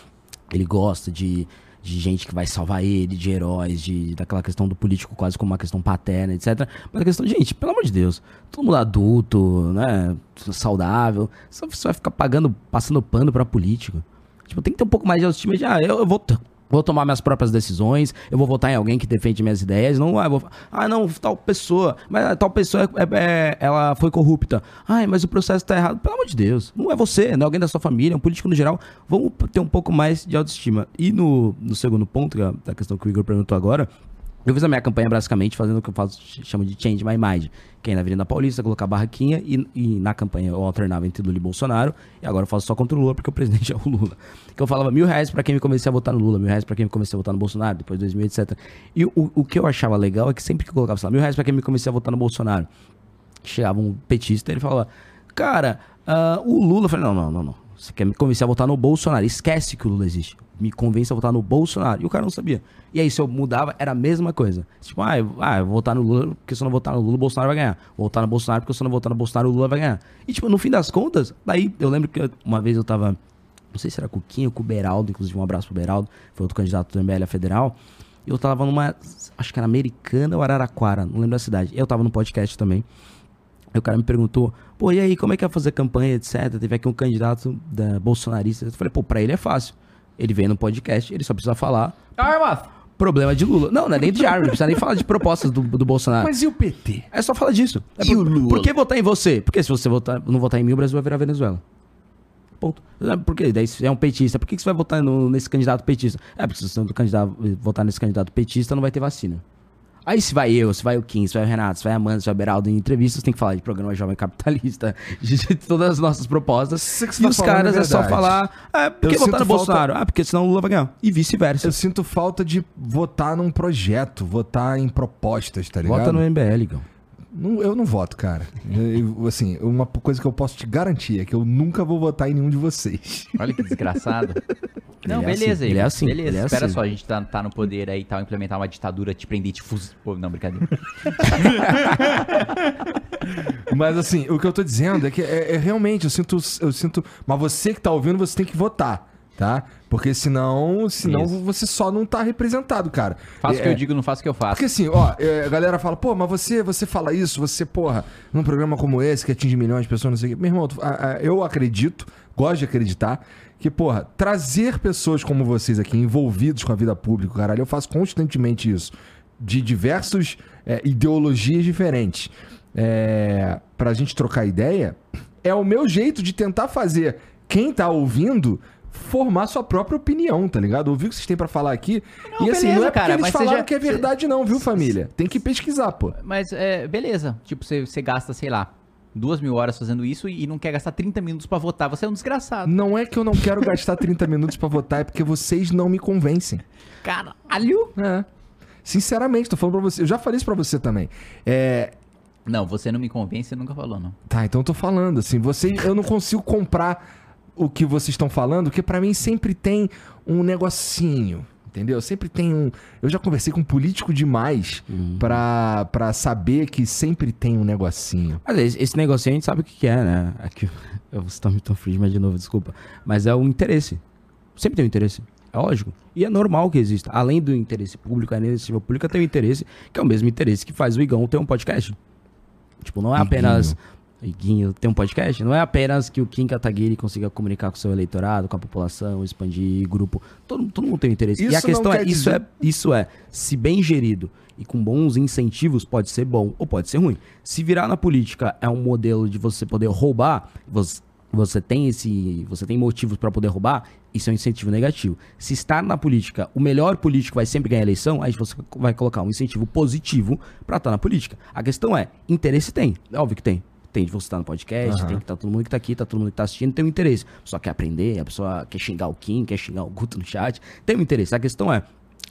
ele gosta de, de gente que vai salvar ele, de heróis, de, daquela questão do político quase como uma questão paterna, etc. Mas a questão, gente, pelo amor de Deus, todo mundo adulto, né, saudável, você vai ficar pagando, passando pano pra político. Tipo, tem que ter um pouco mais de autoestima de, ah, eu, eu vou, vou tomar minhas próprias decisões, eu vou votar em alguém que defende minhas ideias, não, ah, vou, ah não, tal pessoa, mas ah, tal pessoa, é, é- é- ela foi corrupta. Ai, mas o processo tá errado. Pelo amor de Deus, não é você, não é alguém da sua família, é um político no geral. Vamos ter um pouco mais de autoestima. E no, no segundo ponto, que é da questão que o Igor perguntou agora, eu fiz a minha campanha basicamente fazendo o que eu faço, ch- chamo de Change My Mind, que é na Avenida Paulista, colocar barraquinha e, e na campanha eu alternava entre Lula e Bolsonaro, e agora eu faço só contra o Lula, porque o *laughs* presidente é o Lula. Que eu falava mil reais pra quem me convencia a votar no Lula, mil reais pra quem me convencia a votar no Bolsonaro, depois de 2000, etc. E o, o que eu achava legal é que sempre que eu colocava, sei lá, mil reais pra quem me convencia a votar no Bolsonaro, chegava um petista e ele falava, cara, ah, o Lula, eu falei, não, não, não, não. Você quer me convencer a votar no Bolsonaro? Esquece que o Lula existe. Me convence a votar no Bolsonaro. E o cara não sabia. E aí, se eu mudava, era a mesma coisa. Tipo, ah, eu, ah, eu vou votar no Lula, porque se eu não votar no Lula, o Bolsonaro vai ganhar. Vou votar no Bolsonaro, porque se eu não votar no Bolsonaro, o Lula vai ganhar. E, tipo, no fim das contas, daí eu lembro que uma vez eu tava. Não sei se era com o Quinho com o Beraldo, inclusive um abraço pro Beraldo, foi outro candidato do MBL federal. E eu tava numa. Acho que era Americana ou Araraquara, não lembro da cidade. Eu tava no podcast também. Aí o cara me perguntou, pô, e aí, como é que é fazer campanha, etc? Teve aqui um candidato da bolsonarista. Eu falei, pô, pra ele é fácil. Ele vem no podcast, ele só precisa falar Armas! problema de Lula. Não, não é nem de arma, não precisa nem falar de propostas do, do Bolsonaro. Mas e o PT? É só falar disso. É E por, o Lula? por que votar em você? Porque se você votar, não votar em mim, o Brasil vai virar Venezuela. Ponto. É, Por quê? Daí você é um petista. Por que que você vai votar no- nesse candidato petista? É, porque se você não candidato, votar nesse candidato petista, não vai ter vacina. Aí se vai eu, se vai o Kim, se vai o Renato, se vai a Amanda, se vai o Beraldo em entrevistas, tem que falar de programa Jovem Capitalista, *laughs* de todas as nossas propostas. Isso que você e tá os caras é é só falar, é, por que Eu votar no falta- Bolsonaro? Ah, porque senão o Lula vai ganhar. E vice-versa. Eu sinto falta de votar num projeto, votar em propostas, tá ligado? Vota no MBL, Gão. Não, eu não voto, cara. Eu- assim, uma coisa que eu posso te garantir é que eu nunca vou votar em nenhum de vocês. Olha que desgraçado. *laughs* Não, Ele é beleza. assim, ele é assim, Beleza, ele é espera assim. só, a gente tá, tá no poder aí e tal, implementar uma ditadura, te prender, te fuzil. Pô, não, brincadeira. *laughs* Mas assim, o que eu tô dizendo é que é, é realmente, eu sinto, eu sinto. Mas você que tá ouvindo, você tem que votar, tá? Porque senão, senão Isso. você só não tá representado, cara. Faço o que É- eu digo, não faço o que eu faço. Porque assim, ó, é, a galera fala, pô, mas você, você fala isso, você, porra, num programa como esse que atinge milhões de pessoas, não sei o quê. Meu irmão, eu acredito, gosto de acreditar, que, porra, trazer pessoas como vocês aqui, envolvidos com a vida pública, caralho, eu faço constantemente isso. De diversos é, ideologias diferentes. É, pra gente trocar ideia, é o meu jeito de tentar fazer quem tá ouvindo formar sua própria opinião, tá ligado? Ouvir o que vocês têm pra falar aqui. Não, e assim, beleza, não é cara, eles falaram seja- que é verdade, não, viu, família? Tem que pesquisar, pô. Mas, é, beleza. Tipo, você, você gasta, sei lá, duas mil horas fazendo isso e não quer gastar 30 minutos pra votar. Você é um desgraçado. Não é que eu não quero gastar 30 *laughs* minutos pra votar, é porque vocês não me convencem. Caralho! É. Sinceramente, tô falando pra você. Eu já falei isso pra você também. É. Não, você não me convence, você nunca falou, não. Tá, então eu tô falando, assim, vocês. Eu não consigo comprar o que vocês estão falando, porque pra mim sempre tem um negocinho. Entendeu? Sempre tem um. Eu já conversei com político demais pra, pra saber que sempre tem um negocinho. Mas esse, esse negocinho a gente sabe o que, que é, né? Aqui, *laughs* eu vou citar o Milton Friedman de novo, desculpa. Mas é o interesse. Sempre tem um interesse. É lógico. E é normal que exista. Além do interesse público, a iniciativa pública tem o interesse, que é o mesmo interesse que faz o Igão ter um podcast. Tipo, não é apenas. Iguinho ter um podcast, não é apenas que o Kim Kataguiri consiga comunicar com o seu eleitorado, com a população, expandir grupo. Todo, todo mundo tem um interesse. e Isso a questão é, quer isso dizer- é, isso é, se bem gerido e com bons incentivos, pode ser bom ou pode ser ruim. Se virar na política é um modelo de você poder roubar, você, você tem esse, você tem motivos para poder roubar, isso é um incentivo negativo. Se estar na política, o melhor político vai sempre ganhar a eleição, aí você vai colocar um incentivo positivo para estar na política. A questão é, interesse tem, é óbvio que tem. Tem de você estar no podcast, Aham. tem que estar todo mundo que tá aqui, tá todo mundo que tá assistindo, tem um interesse. A pessoa quer aprender, a pessoa quer xingar o Kim, quer xingar o Guto no chat, tem um interesse. A questão é,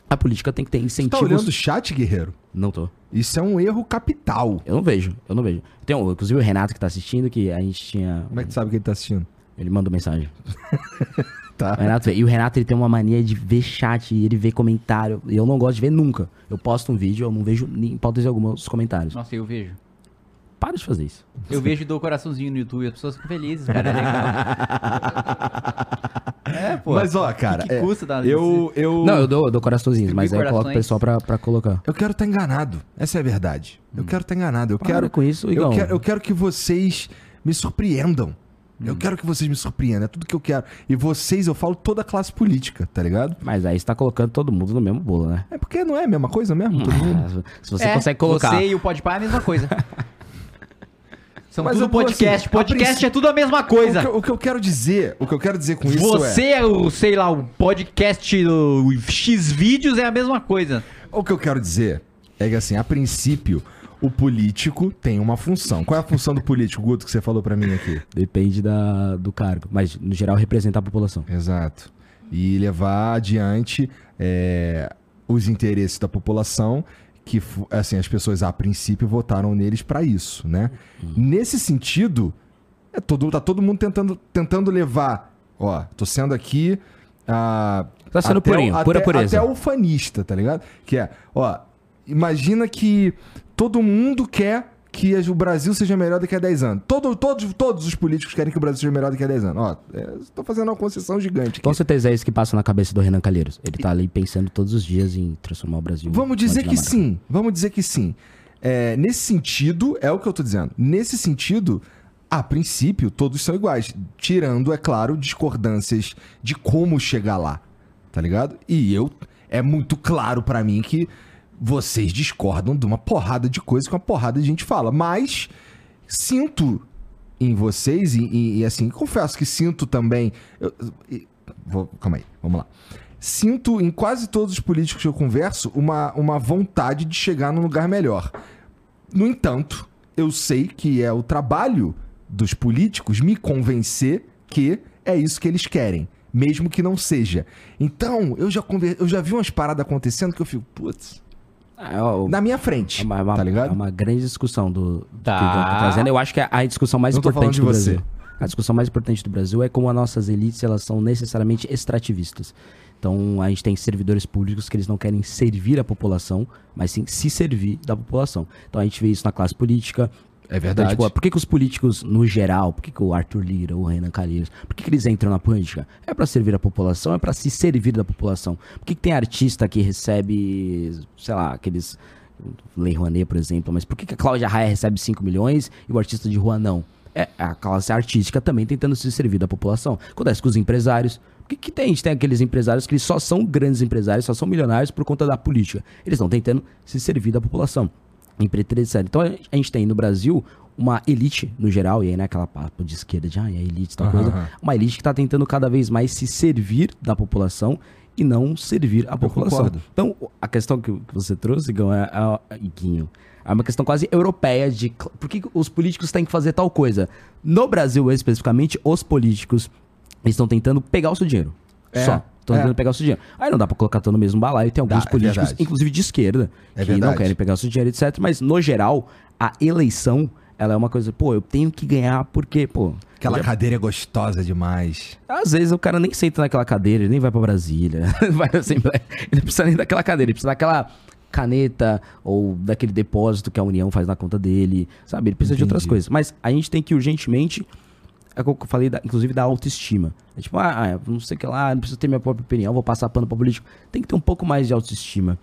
a política tem que ter Você tá incentivos. olhando o chat, guerreiro? Não tô. Isso é um erro capital. Eu não vejo, eu não vejo. Tem, um- inclusive o Renato que tá assistindo, que a gente tinha. Como é que tu sabe que ele tá assistindo? Ele mandou mensagem. *laughs* Tá. O Renato, e o Renato ele tem uma mania de ver chat, ele vê comentário. E eu não gosto de ver nunca. Eu posto um vídeo, eu não vejo nem hipótese alguma os comentários. Nossa, eu vejo. Para de fazer isso. Eu vejo e dou coraçãozinho no YouTube, as pessoas ficam felizes, cara. É legal. *laughs* é, pô. Mas ó, cara, que, que é, custa dar eu, eu, Não, eu dou, eu dou coraçãozinhos, mas aí eu coloco o pessoal pra, pra colocar. eu quero estar enganado. Essa é a verdade. Eu quero estar enganado. Eu Para quero com isso, eu quero, eu quero que vocês me surpreendam. Eu quero que vocês me surpreendam. É tudo que eu quero. E vocês, eu falo toda a classe política, tá ligado? Mas aí você tá colocando todo mundo no mesmo bolo, né? É porque não é a mesma coisa mesmo, todo *laughs* mundo. Se você É, consegue colocar. Você e o Podpah é a mesma coisa. *laughs* São Mas tudo eu, podcast. assim, podcast é tudo a mesma O coisa. que, eu- o que eu quero dizer, o que eu quero dizer com isso Você é o, sei lá, o podcast do X vídeos é a mesma coisa. é. O que eu quero dizer é que assim, a princípio, o político tem uma função. Qual é a função do político, Guto, que você falou pra mim aqui? Depende da, do cargo. Mas, no geral, representar a população. Exato. E levar adiante é, os interesses da população, que assim, as pessoas a princípio votaram neles pra isso, né? Nesse sentido, é todo, tá todo mundo tentando, tentando levar. Ó, tô sendo aqui. ah, Tá sendo Até purinho, o- pura até, pureza. Até ufanista, tá ligado? Que é, ó, imagina que todo mundo quer que o Brasil seja melhor daqui a 10 anos. Todo, todos, todos os políticos querem que o Brasil seja melhor daqui a 10 anos. Ó, é, tô fazendo uma concessão gigante Com certeza é isso que passa na cabeça do Renan Calheiros. Ele tá ali pensando todos os dias em transformar o Brasil. Vamos dizer que sim. Vamos dizer que sim. É, nesse sentido, é o que eu tô dizendo. Nesse sentido, a princípio, todos são iguais. Tirando, é claro, discordâncias de como chegar lá. Tá ligado? E eu. É muito claro pra mim que vocês discordam de uma porrada de coisas que uma porrada de gente fala. Mas sinto em vocês, e, e- e, assim, confesso que sinto também. eu- e- vou- calma aí, vamos lá. Sinto em quase todos os políticos que eu converso uma, uma vontade de chegar num lugar melhor. No entanto, eu sei que é o trabalho dos políticos me convencer que é isso que eles querem, mesmo que não seja. Então, eu já, conver... eu já vi umas paradas acontecendo que eu fico, putz, é o- na minha frente, É uma, é uma- tá ligado? é uma grande discussão do, do Tá. que tá trazendo. Eu acho que a, a discussão mais Não tô importante do você. Brasil. A discussão mais importante do Brasil é como as nossas elites elas são necessariamente extrativistas. Então a gente tem servidores públicos que eles não querem servir a população, mas sim se servir da população. Então a gente vê isso na classe política. É Então, verdade. tipo, por que, que os políticos, no geral, por que, que o Arthur Lira, o Renan Calheiros, por que, que eles entram na política? É pra servir a população, é pra se servir da população. Por que, que tem artista que recebe, sei lá, aqueles. Lei Rouanet, por exemplo, mas por que, que a Cláudia Raia recebe 5 milhões e o artista de rua não? É a classe artística também tentando se servir da população. Acontece com os empresários. Por que, que tem, a gente tem aqueles empresários que só são grandes empresários, só são milionários por conta da política? Eles estão tentando se servir da população empreiteiro, Então a gente tem no Brasil uma elite no geral, e aí não é aquela papo de esquerda de ah, é elite, tal Aham, coisa. Uma elite que está tentando cada vez mais se servir da população e não servir a população. concordo. Então, a questão que você trouxe, Gão, é, é, Guinho, é uma questão quase europeia de por que que os políticos têm que fazer tal coisa. No Brasil, especificamente, os políticos estão tentando pegar o seu dinheiro. É, Só. Estão é. tentando pegar o seu dinheiro. Aí não dá pra colocar todo no mesmo balaio. Tem alguns Dá, é políticos, verdade. inclusive de esquerda, É que não verdade. querem pegar o seu dinheiro, etc. Mas, no geral, a eleição, ela é uma coisa, pô, eu tenho que ganhar porque, pô... Aquela eu- cadeira é gostosa demais. Às vezes o cara nem senta naquela cadeira, ele nem vai pra Brasília, *laughs* vai na Assembleia. Ele não precisa nem daquela cadeira, ele precisa daquela caneta ou daquele depósito que a União faz na conta dele, sabe? Ele precisa de outras Entendi. coisas. Mas a gente tem que urgentemente, é o que eu falei, da- inclusive da autoestima. É tipo, ah, ah, não sei o que lá, não preciso ter minha própria opinião, vou passar pano pra político. Tem que ter um pouco mais de autoestima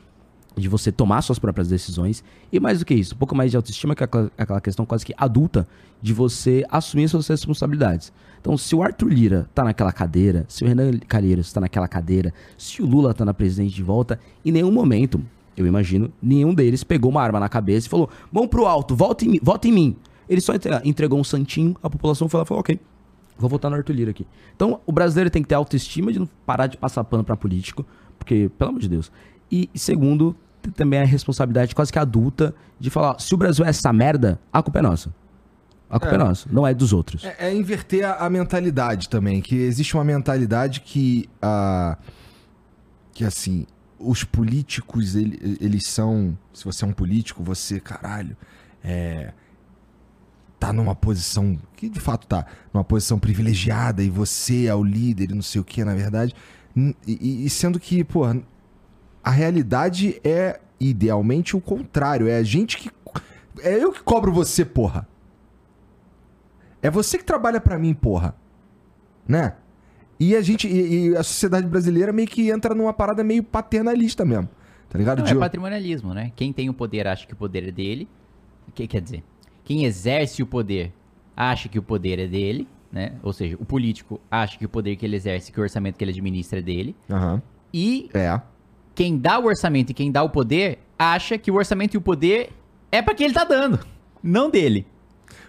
de você tomar suas próprias decisões e mais do que isso, um pouco mais de autoestima que é aquela, aquela questão quase que adulta de você assumir suas responsabilidades. Então, se o Arthur Lira tá naquela cadeira, se o Renan Calheiros tá naquela cadeira, se o Lula tá na presidente de volta, em nenhum momento, eu imagino, nenhum deles pegou uma arma na cabeça e falou: "Mão pro alto, volta em, vota em mim". Ele só entre- entregou um santinho, a população foi lá e falou: "OK, Vou votar no Arthur Lira aqui. Então, o brasileiro tem que ter autoestima de não parar de passar pano pra político, porque, pelo amor de Deus. E, segundo, tem também a responsabilidade quase que adulta de falar: se o Brasil é essa merda, a culpa é nossa. A culpa é, É. nossa, não é dos outros. É, é inverter a, a mentalidade também, que existe uma mentalidade que, ah, que assim, os políticos, ele- eles são, se você é um político, você, caralho, é, tá numa posição, que de fato tá, numa posição privilegiada e você é o líder e não sei o que, na verdade, e, e sendo que, pô, a realidade é idealmente o contrário, é a gente que, é eu que cobro você, porra. É você que trabalha pra mim, porra. Né? E a gente. E, e a sociedade brasileira meio que entra numa parada meio paternalista mesmo. Tá ligado? Não, De- é patrimonialismo, né? Quem tem o poder acha que o poder é dele. O que quer dizer? Quem exerce o poder acha que o poder é dele, né? Ou seja, o político acha que o poder que ele exerce, que o orçamento que ele administra é dele. Aham. E É. quem dá o orçamento e quem dá o poder acha que o orçamento e o poder é pra quem ele tá dando, não dele.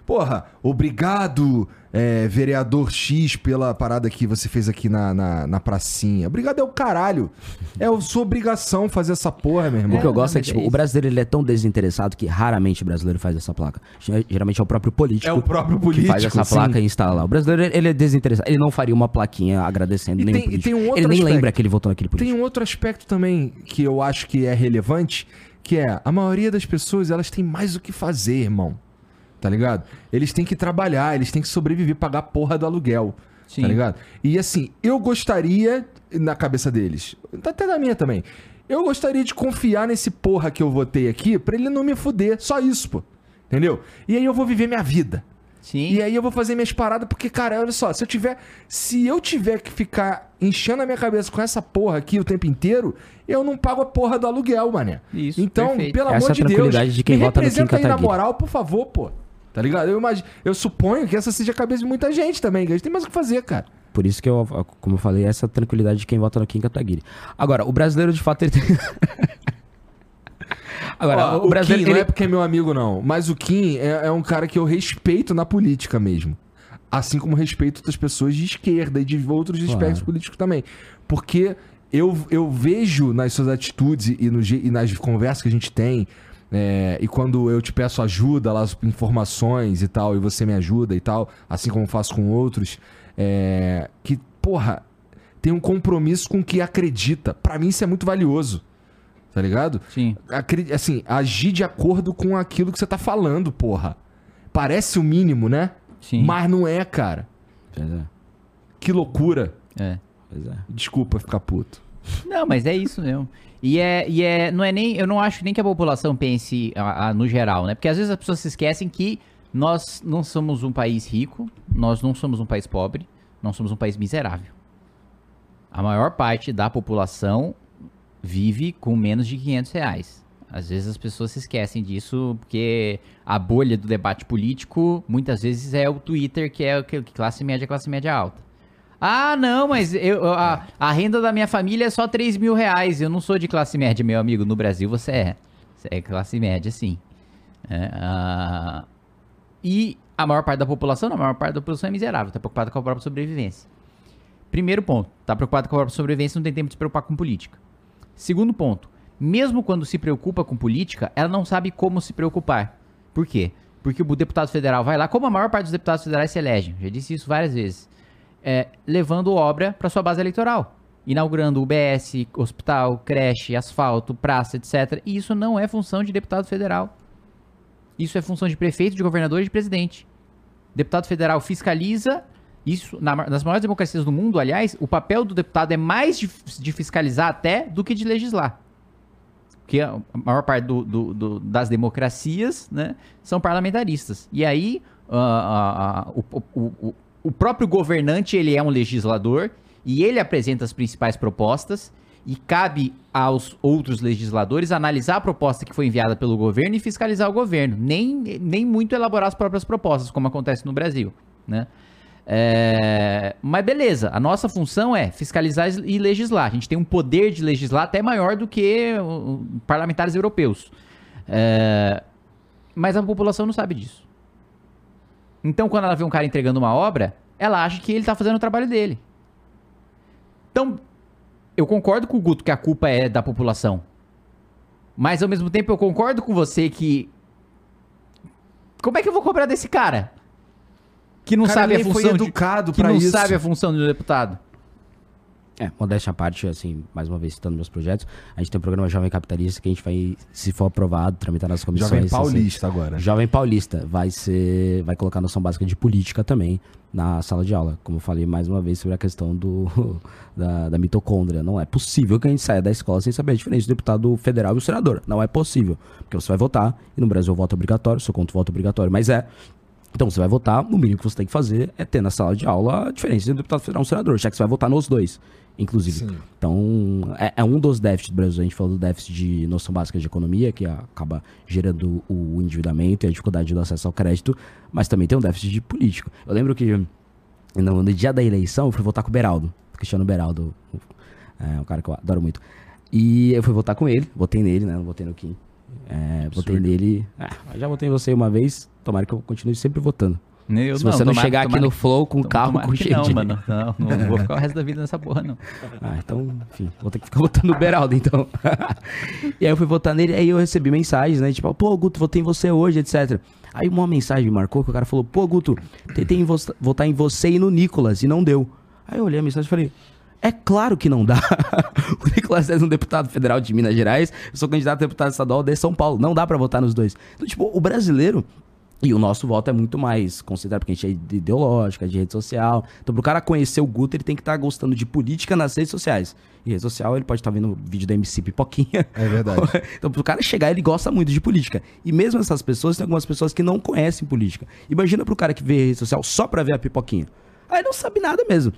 Porra, obrigado, é, vereador X, pela parada que você fez aqui na, na, na pracinha. Obrigado é o caralho. É a sua obrigação fazer essa porra, meu irmão. O que eu gosto é que é tipo, o isso. brasileiro ele é tão desinteressado que raramente o brasileiro faz essa placa. Geralmente é o próprio político. É o próprio que faz político, essa sim. placa e instala lá. O brasileiro ele é desinteressado. Ele não faria uma plaquinha agradecendo E nenhum tem- político. tem um outro ele nem aspecto. lembra que ele votou naquele político. Tem um outro aspecto também que eu acho que é relevante, que é a maioria das pessoas, elas têm mais o que fazer, irmão. Tá ligado? Eles têm que trabalhar, eles têm que sobreviver, pagar a porra do aluguel. Sim. Tá ligado? E assim, eu gostaria, na cabeça deles. Até na minha também. Eu gostaria de confiar nesse porra que eu votei aqui pra ele não me fuder. Só isso, pô. Entendeu? E aí eu vou viver minha vida. Sim. E aí eu vou fazer minhas paradas, porque, cara, olha só, se eu tiver. Se eu tiver que ficar enchendo a minha cabeça com essa porra aqui o tempo inteiro, eu não pago a porra do aluguel, mané. Isso, Então, perfeito. pelo Essa amor é a de Deus, de quem me vota no Kim representa aí na moral, por favor, pô. Tá ligado? Eu, imagino, eu suponho que essa seja a cabeça de muita gente também, que a gente tem mais o que fazer, cara. Por isso que eu, como eu falei, essa tranquilidade de quem vota no Kim Kataguiri. Agora, o brasileiro de fato ele tem... *laughs* Agora, Ó, o, brasileiro Kim não ele- é porque é meu amigo, não. Mas o Kim é, é um cara que eu respeito na política mesmo. Assim como respeito outras pessoas de esquerda e de outros Claro. aspectos políticos também. Porque eu, eu vejo nas suas atitudes e, no, e nas conversas que a gente tem, é, e quando eu te peço ajuda, lá, informações e tal, e você me ajuda e tal, assim como eu faço com outros, é, que, porra, tem um compromisso com o que acredita. Pra mim isso é muito valioso. Tá ligado? Sim. acre- assim, agir de acordo com aquilo que você tá falando, porra. Parece o mínimo, né? Sim. Mas não é, cara. Pois é, Que loucura. É. pois é. Desculpa ficar puto. Não, mas é isso mesmo. E é, e é, não é nem, eu não acho nem que a população pense a- a- no geral, né? Porque às vezes as pessoas se esquecem que nós não somos um país rico, nós não somos um país pobre, nós somos um país miserável. A maior parte da população vive com menos de 500 reais. Às vezes as pessoas se esquecem disso porque a bolha do debate político muitas vezes é o Twitter, que é classe média, classe média alta. Ah, não, mas eu, a, a renda da minha família é só 3 mil reais. Eu não sou de classe média, meu amigo. No Brasil você é. Você é classe média, sim. É, e a maior parte da população, a maior parte da população é miserável. Tá preocupada com a própria sobrevivência. Primeiro ponto, tá preocupado com a própria sobrevivência, não tem tempo de se preocupar com política. Segundo ponto, mesmo quando se preocupa com política, ela não sabe como se preocupar. Por quê? Porque o deputado federal vai lá, como a maior parte dos deputados federais se elegem, já disse isso várias vezes, é, levando obra para sua base eleitoral. Inaugurando UBS, hospital, creche, asfalto, praça, etc. E isso não é função de deputado federal. Isso é função de prefeito, de governador e de presidente. Deputado federal fiscaliza. Isso, na nas maiores democracias do mundo, aliás, o papel do deputado é mais de, de fiscalizar até do que de legislar. Porque a maior parte do- do- do- das democracias né, são parlamentaristas. E aí, ah, ah, ah, o, o- o- o próprio governante ele é um legislador e ele apresenta as principais propostas e cabe aos outros legisladores analisar a proposta que foi enviada pelo governo e fiscalizar o governo. Nem, nem muito elaborar as próprias propostas, como acontece no Brasil. Né? É, mas beleza, a nossa função é fiscalizar e legislar. A gente tem um poder de legislar até maior do que uh, parlamentares europeus. É, mas a população não sabe disso. Então, quando ela vê um cara entregando uma obra, ela acha que ele tá fazendo o trabalho dele. Então, eu concordo com o Guto que a culpa é da população. Mas ao mesmo tempo eu concordo com você que. Como é que eu vou cobrar desse cara? Que não cara sabe a nem foi função. de- educado que não isso. sabe a função do deputado. É, modéstia à parte, assim, mais uma vez citando meus projetos, a gente tem um programa Jovem Capitalista que a gente vai, se for aprovado, tramitar nas comissões. Jovem assim, Paulista agora. Jovem Paulista vai ser, vai colocar noção básica de política também na sala de aula. Como eu falei mais uma vez sobre a questão do *laughs* da, da mitocôndria. Não é possível que a gente saia da escola sem saber a diferença do deputado federal e o senador. Não é possível. Porque você vai votar, e no Brasil o voto é obrigatório, sou contra o voto obrigatório, mas é. Então você vai votar, o mínimo que você tem que fazer é ter na sala de aula a diferença entre deputado federal e o senador, já que você vai votar nos dois, inclusive. Sim. Então, é, é um dos déficits do Brasil. A gente falou do déficit de noção básica de economia, que acaba gerando o endividamento e a dificuldade do acesso ao crédito, mas também tem um déficit de político. Eu lembro que no, no dia da eleição eu fui votar com o Beraldo, Cristiano Beraldo, é um cara que eu adoro muito. E eu fui votar com ele, votei nele, né? Não votei no Kim. É, votei nele. Ah, mas já votei em você uma vez, tomara que eu continue sempre votando. Eu Se você não, tomara- chegar aqui tomara no que- Flow com o carro com cheio não, mano. Não, não vou ficar o resto da vida nessa porra, não. Ah, então, enfim, vou ter que ficar votando no Beraldo, então. *laughs* e aí eu fui votar nele, aí eu recebi mensagens, né? Tipo, pô, Guto, votei em você hoje, etc. Aí uma mensagem me marcou que o cara falou, pô, Guto, tentei em vo- votar em você e no Nicolas, e não deu. Aí eu olhei a mensagem e falei, é claro que não dá. *laughs* o Nicolas é um deputado federal de Minas Gerais, eu sou candidato a deputado estadual de São Paulo. Não dá pra votar nos dois. Então, tipo, o brasileiro, E o nosso voto é muito mais considerado, porque a gente é de ideológica, de rede social. Então, pro cara conhecer o Guto, ele tem que estar gostando de política nas redes sociais. E rede social, ele pode estar vendo vídeo da MC Pipoquinha. É verdade. *laughs* então, pro cara chegar, ele gosta muito de política. E mesmo essas pessoas, tem algumas pessoas que não conhecem política. Imagina pro cara que vê rede social só pra ver a Pipoquinha. Aí não sabe nada mesmo.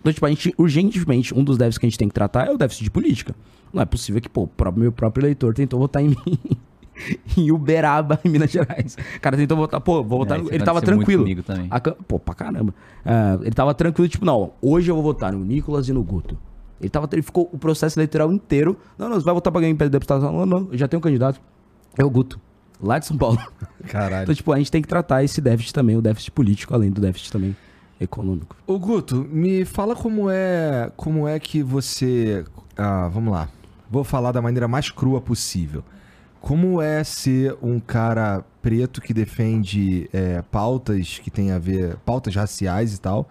Então, tipo, a gente, urgentemente, um dos déficits que a gente tem que tratar é o déficit de política. Não é possível que, pô, o meu próprio eleitor tentou votar em mim. *laughs* *laughs* em Uberaba, em Minas Gerais. O cara tentou votar, pô, vou votar. É, no- ele tava tranquilo. A pô, pra caramba. Ah, ele tava tranquilo, tipo, não, hoje eu vou votar no Nicolas e no Guto. Ele, tava, ele ficou o processo eleitoral inteiro. Não, não, você vai votar pra ganhar em deputado. Não, não, eu já tenho um candidato. É o Guto. Lá de São Paulo. *laughs* Caralho. Então, tipo, a gente tem que tratar esse déficit também, o déficit político, além do déficit também econômico. Ô Guto, me fala como é, como é que você, ah, vamos lá. Vou falar da maneira mais crua possível. Como é ser um cara preto que defende é, pautas que tem a ver, pautas raciais e tal,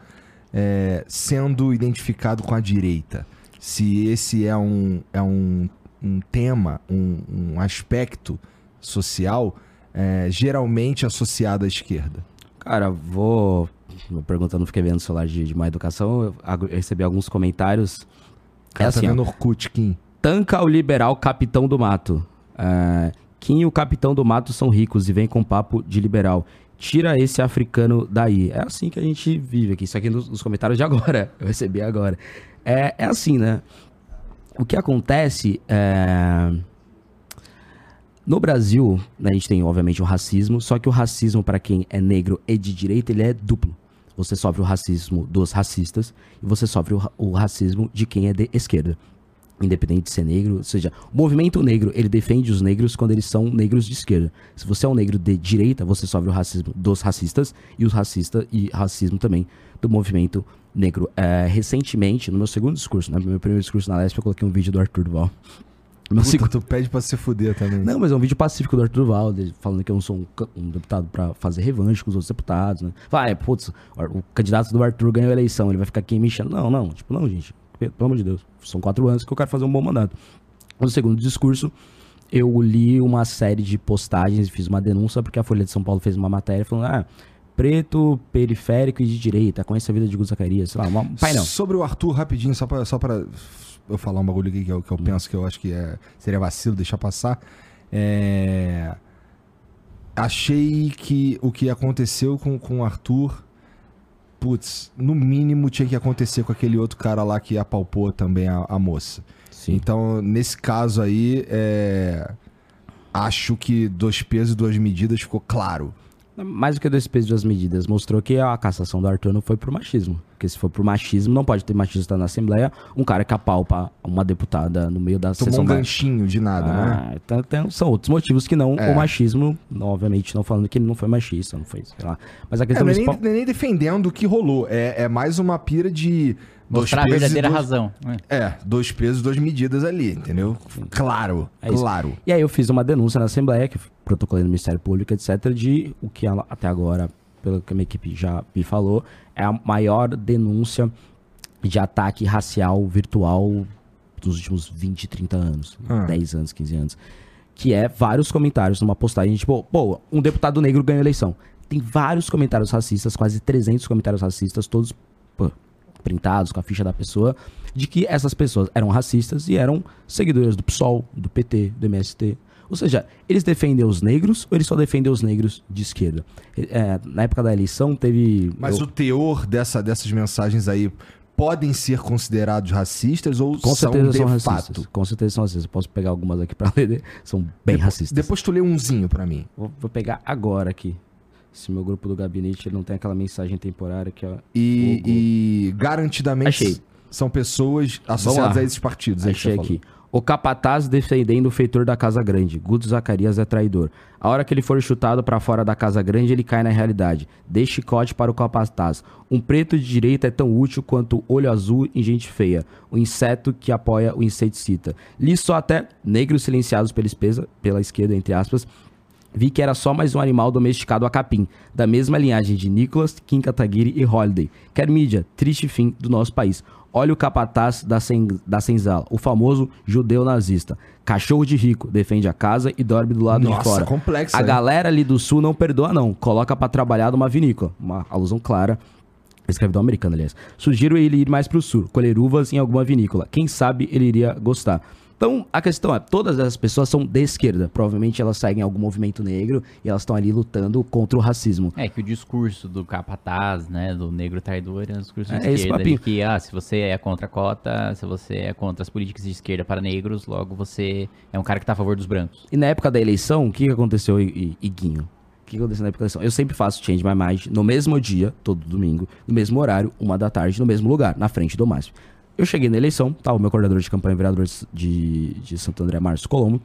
é, sendo identificado com a direita? Se esse é um, é um, um tema, um, um aspecto social é, geralmente associado à esquerda. Cara, vou. Uma pergunta, eu não fiquei vendo o celular de, de má educação. Eu, recebi alguns comentários. É Cara, assim, tá ó. vendo Orkut, Kim? Tanca o liberal capitão do mato. É, Kim e o capitão do mato são ricos e vem com papo de liberal. Tira esse africano daí. É assim que a gente vive aqui. Isso aqui nos, nos comentários de agora. *laughs* Eu recebi agora. É, é assim, né? O que acontece é. No Brasil, né, a gente tem, obviamente, o racismo, só que o racismo, para quem é negro e de direita, ele é duplo. Você sofre o racismo dos racistas e você sofre o, o racismo de quem é de esquerda. Independente de ser negro, ou seja, o movimento negro, ele defende os negros quando eles são negros de esquerda. Se você é um negro de direita, você sofre o racismo dos racistas e os racistas e racismo também do movimento negro. É, recentemente, no meu segundo discurso, né, no meu primeiro discurso na Lesp, eu coloquei um vídeo do Arthur Duval. Meu Puta, segundo- tu pede pra se fuder também. não, mas é um vídeo pacífico do Arthur Duval, falando que eu não sou um, um deputado pra fazer revanche com os outros deputados, né? Vai, putz, o, o candidato do Arthur ganhou a eleição, ele vai ficar aqui me enchendo. Não, não, tipo, não, gente. Pelo amor de Deus. São quatro anos que eu quero fazer um bom mandato. No segundo discurso, eu li uma série de postagens e fiz uma denúncia porque a Folha de São Paulo fez uma matéria falando, ah, preto, periférico e de direita, conhece a vida de Gus Zacarias, sei lá, um painel. Sobre o Arthur, rapidinho, só pra, só pra eu falar um bagulho aqui que eu, que eu penso que eu acho que é, seria vacilo deixar passar. É, Achei que o que aconteceu com, com o Arthur, putz, no mínimo tinha que acontecer com aquele outro cara lá que apalpou também a, a moça. Sim. Então, nesse caso aí, é, acho que dois pesos e duas medidas ficou claro. Mais do que dois pesos e duas medidas, mostrou que a cassação do Arthur não foi por machismo. Porque se for por machismo, não pode ter machista na Assembleia, um cara que apalpa uma deputada no meio da Tomou sessão um da... ganchinho de nada, né? Ah, então, então são outros motivos que não É. o machismo, obviamente não falando que ele não foi machista, não foi, sei lá. Mas a É, questão não é nem, principal... não é nem defendendo o que rolou. É, é mais uma pira de. dois Mostrar a verdadeira duas- razão. né? É, dois pesos, duas medidas ali, entendeu? Claro, É isso. claro. E aí eu fiz uma denúncia na Assembleia, que protocolei no Ministério Público, etc., de o que ela, até agora, pelo que a minha equipe já me falou, é a maior denúncia de ataque racial virtual dos últimos 20, 30 anos. Ah. 10 anos, 15 anos. Que é vários comentários numa postagem, tipo, pô, um deputado negro ganhou eleição. Tem vários comentários racistas, quase 300 comentários racistas, todos pô, printados com a ficha da pessoa, de que essas pessoas eram racistas e eram seguidoras do PSOL, do PT, do MST. Ou seja, eles defendem os negros ou eles só defendem os negros de esquerda? É, na época da eleição teve. Mas eu- o teor dessa, dessas mensagens aí podem ser considerados racistas ou com são certeza de são fato? racistas. Com certeza são racistas. Eu posso pegar algumas aqui pra *laughs* ler. São bem Depo- racistas. Depois tu lê umzinho pra mim. Vou, vou pegar agora aqui. Se meu grupo do gabinete ele não tem aquela mensagem temporária que ó, E, Google. e garantidamente Achei. são pessoas associadas a esses partidos. que Achei você falou. O capataz defendendo o feitor da Casa Grande. Guto Zacarias é traidor. A hora que ele for chutado pra fora da Casa Grande, ele cai na realidade. Dê chicote para o capataz. Um preto de direita é tão útil quanto olho azul em gente feia. O inseto que apoia o inseticida. Li só até negros silenciados pela, espesa, pela esquerda, entre aspas, Vi que era só mais um animal domesticado a capim, da mesma linhagem de Nicholas, Kim Kataguiri e Holiday. Quer mídia, triste fim do nosso país. Olha o capataz da, sen, da senzala, o famoso judeu nazista. Cachorro de rico, defende a casa e dorme do lado Nossa, de fora. complexo, A hein? galera ali do sul não perdoa não, coloca pra trabalhar numa vinícola. Uma alusão clara Escravidão americana, aliás. Sugiro ele ir mais pro sul, colher uvas em alguma vinícola. Quem sabe ele iria gostar. Então, a questão é, todas essas pessoas são de esquerda. Provavelmente elas seguem algum movimento negro e elas estão ali lutando contra o racismo. É que o discurso do capataz, né, do negro traidor, é um discurso de É, esse esquerda. De que, ah, se você é contra a cota, se você é contra as políticas de esquerda para negros, logo você é um cara que tá a favor dos brancos. E na época da eleição, o que, aconteceu, Iguinho? O que aconteceu na época da eleição? Eu sempre faço Change My Mind no mesmo dia, todo domingo, no mesmo horário, uma da tarde, no mesmo lugar, na frente do MASP. Eu cheguei na eleição, tava o meu coordenador de campanha, vereador de, de Santo André, Márcio Colombo,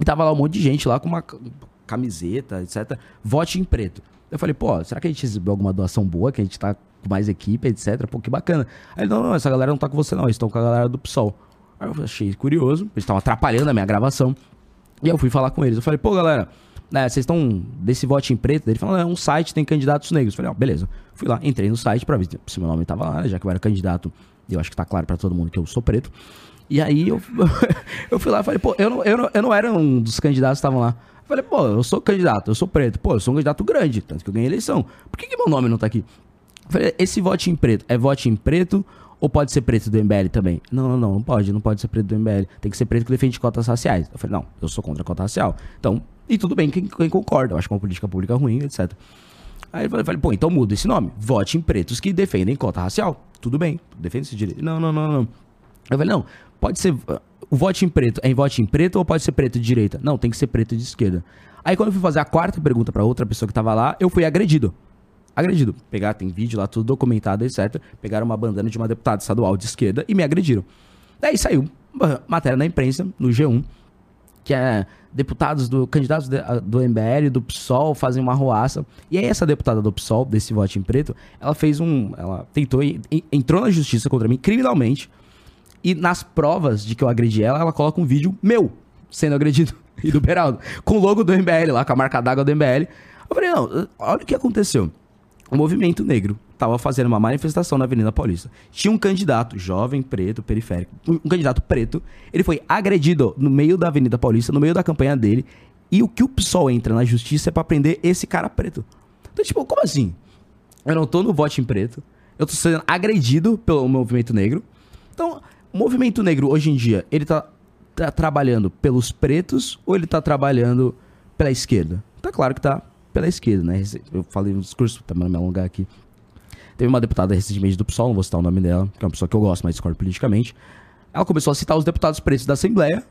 e tava lá um monte de gente lá com uma ca- camiseta, etc. Vote em preto. Eu falei, pô, será que a gente recebeu alguma doação boa, que a gente tá com mais equipe, etc? Pô, que bacana. Aí ele, não, não, essa galera não tá com você não, eles estão com a galera do PSOL. Aí eu achei curioso, eles estavam atrapalhando a minha gravação. E eu fui falar com eles. Eu falei, pô, galera, né, vocês estão desse voto em preto? Ele falou, é um site, tem candidatos negros. Eu falei, ó, beleza. Fui lá, entrei no site pra ver se meu nome tava lá, né, já que eu era candidato. Eu acho que tá claro pra todo mundo que eu sou preto. E aí eu, *laughs* eu fui lá e falei, pô, eu não, eu, não, eu não era um dos candidatos que estavam lá. Eu falei, pô, eu sou candidato, eu sou preto. Pô, eu sou um candidato grande, tanto que eu ganhei eleição. Por que, que meu nome não tá aqui? Eu falei, esse voto em preto é voto em preto ou pode ser preto do MBL também? Não, não, não, não pode, não pode ser preto do MBL. Tem que ser preto que defende cotas raciais. Eu falei, não, eu sou contra a cota racial. Então, e tudo bem, quem, quem concorda, eu acho que é uma política pública ruim, etc. Aí eu falei, pô, então muda esse nome. Vote em pretos que defendem cota racial. Tudo bem, defende esse direito. Não, não, não, não. Eu falei, não, pode ser. uh, O voto em preto é em voto em preto ou pode ser preto de direita? Não, tem que ser preto de esquerda. Aí quando eu fui fazer a quarta pergunta pra outra pessoa que tava lá, eu fui agredido. Agredido. Pegar, tem vídeo lá, tudo documentado, etc. Pegaram uma bandana de uma deputada estadual de esquerda e me agrediram. Daí saiu uma matéria na imprensa, no G1, que é deputados do candidatos do MBL, do PSOL fazem uma arruaça. E aí essa deputada do PSOL, desse voto em preto, ela fez um, ela tentou en- en- entrou na justiça contra mim criminalmente. E nas provas de que eu agredi ela, ela coloca um vídeo meu sendo agredido *laughs* e do Beraldo, com o logo do MBL lá, com a marca d'água do MBL. Eu falei, não, olha o que aconteceu. O movimento negro estava fazendo uma manifestação na Avenida Paulista. Tinha um candidato, jovem, preto, periférico, um um candidato preto. Ele foi agredido no meio da Avenida Paulista, no meio da campanha dele. E o que o PSOL entra na justiça é pra prender esse cara preto. Então, tipo, como assim? Eu não tô no voto em preto. Eu tô sendo agredido pelo movimento negro. Então, o movimento negro hoje em dia, ele tá, tá trabalhando pelos pretos ou ele tá trabalhando pela esquerda? Tá claro que tá pela esquerda, né? Eu falei no discurso, não me alongar aqui. Teve uma deputada recentemente do PSOL, não vou citar o nome dela, que é uma pessoa que eu gosto, mas discordo politicamente. Ela começou a citar os deputados pretos da Assembleia.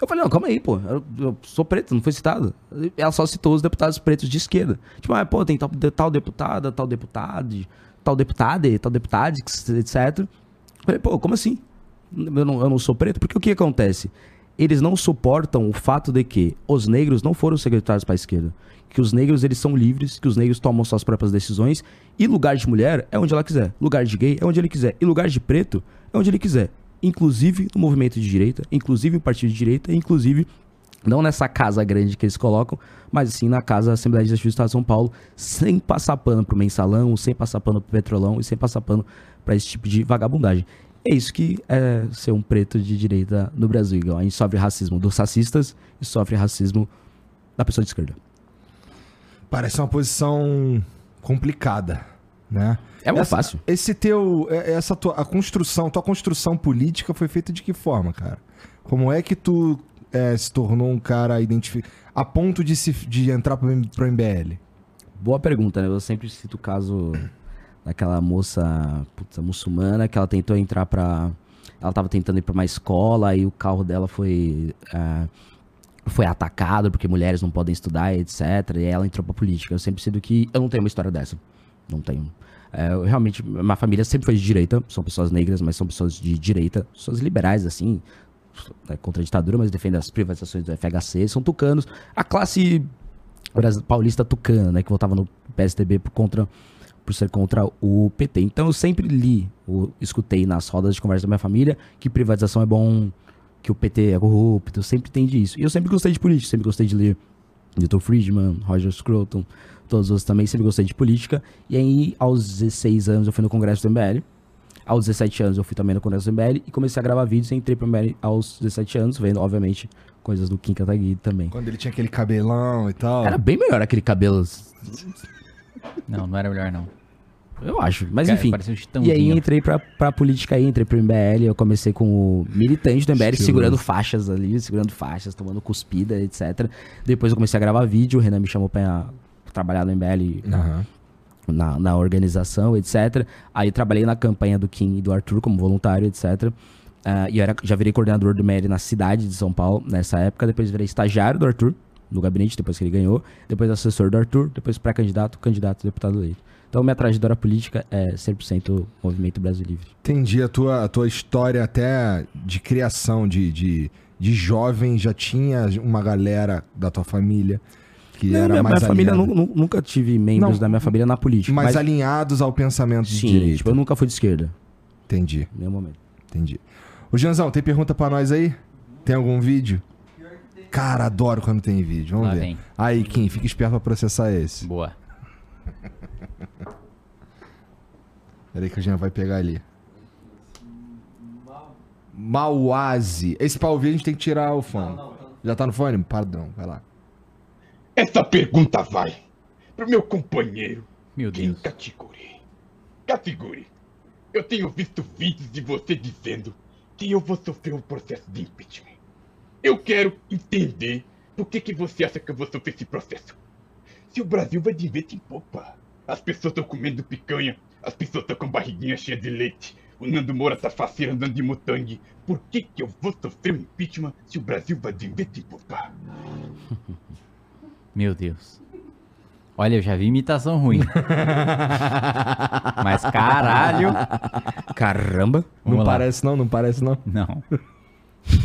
Eu falei, não, calma aí, pô. Eu, eu sou preto, não foi citado. Ela só citou os deputados pretos de esquerda. Tipo, ah, pô, tem tal, tal deputada, tal deputado, tal deputada, tal deputado, etc. Eu falei, pô, como assim? Eu não, eu não sou preto? Porque o que acontece? Eles não suportam o fato de que os negros não foram secretários para a esquerda. Que os negros, eles são livres, que os negros tomam suas próprias decisões. E lugar de mulher é onde ela quiser. Lugar de gay é onde ele quiser. E lugar de preto é onde ele quiser. Inclusive no movimento de direita, inclusive no partido de direita, inclusive não nessa casa grande que eles colocam, mas sim na casa da Assembleia Legislativa do Estado de São Paulo, sem passar pano pro mensalão, sem passar pano pro petrolão e sem passar pano pra esse tipo de vagabundagem. É isso que é ser um preto de direita no Brasil. A gente sofre racismo dos racistas e sofre racismo da pessoa de esquerda. Parece uma posição complicada, né? É muito Essa- fácil. Esse teu, é- essa tua, a construção, tua construção política foi feita de que forma, cara? Como é que tu é, se tornou um cara identificado a ponto de, se, de entrar pro, pro MBL? Boa pergunta, né? Eu sempre cito o caso daquela moça puta, muçulmana que ela tentou entrar pra. Ela tava tentando ir pra uma escola e o carro dela foi. ah, foi atacado porque mulheres não podem estudar, etc. E ela entrou pra política. Eu sempre sinto que. Eu não tenho uma história dessa. Não tenho. É, realmente. Minha família sempre foi de direita. São pessoas negras, mas são pessoas de direita. Pessoas liberais, assim. né, contra a ditadura, mas defendem as privatizações do FHC. São tucanos. A classe paulista tucana, né, que votava no PSDB por, contra, por ser contra o PT. Então eu sempre li, escutei nas rodas de conversa da minha família que privatização é bom, que o PT é corrupto, eu sempre entendi isso. E eu sempre gostei de política, sempre gostei de ler Milton Friedman, Roger Scruton, todos os também sempre gostei de política. E aí, aos 16 anos, eu fui no Congresso do MBL. Aos 17 anos, eu fui também no Congresso do MBL e comecei a gravar vídeos e entrei pro MBL aos 17 anos, vendo, obviamente, coisas do Kim Kataguiri também. Quando ele tinha aquele cabelão e tal. Era bem melhor aquele cabelo, Não, não era melhor, não. Eu acho. Mas Cara, enfim. um E aí entrei pra, pra política aí, entrei pro MBL, eu comecei como militante do MBL, Estiloso. segurando faixas ali, segurando faixas, tomando cuspida, etc. Depois eu comecei a gravar vídeo, o Renan me chamou pra trabalhar no MBL Aham. na, na organização, etc. Aí trabalhei na campanha do Kim e do Arthur como voluntário, etc. Ah, e eu era, já virei coordenador do MBL na cidade de São Paulo nessa época, depois virei estagiário do Arthur no gabinete, depois que ele ganhou, depois assessor do Arthur, depois pré-candidato, candidato, deputado eleito. Então minha trajetória política é 100% Movimento Brasil Livre. Entendi a tua, a tua história até de criação, de, de, de jovem, já tinha uma galera da tua família que Não, era minha, mais minha família nunca tive membros Não, da minha família na política. mais mas, alinhados ao pensamento de sim, direita. tipo, eu nunca fui de esquerda, Entendi, em nenhum momento. entendi. Ô Janzão, tem pergunta pra nós aí? Tem algum vídeo? Cara, adoro quando tem vídeo. Vamos Lá ver. vem. Aí, Kim, fica esperto pra processar esse. Boa. *laughs* Peraí que o Jean vai pegar ali. Mauase. Esse pra ouvir a gente tem que tirar o fone. Já tá no fone? Pardon, vai lá. Essa pergunta vai pro meu companheiro Meu Deus. Katiguri. Katiguri, eu tenho visto vídeos de você dizendo que eu vou sofrer um processo de impeachment. Eu quero entender por que, que você acha que eu vou sofrer esse processo. Se o Brasil vai de vento em popa. As pessoas estão comendo picanha, as pessoas estão com barriguinha cheia de leite. O Nando Moura tá faceiro andando de mutangue. Por que, que eu vou sofrer um impeachment se o Brasil vai de vento em popa? *laughs* Meu Deus. Olha, eu já vi imitação ruim. *laughs* Mas caralho. Caramba! Vamos não lá. parece não? Não parece não? Não.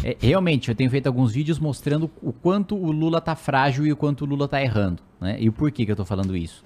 É, realmente, eu tenho feito alguns vídeos mostrando o quanto o Lula tá frágil e o quanto o Lula tá errando, né? E o porquê que eu tô falando isso.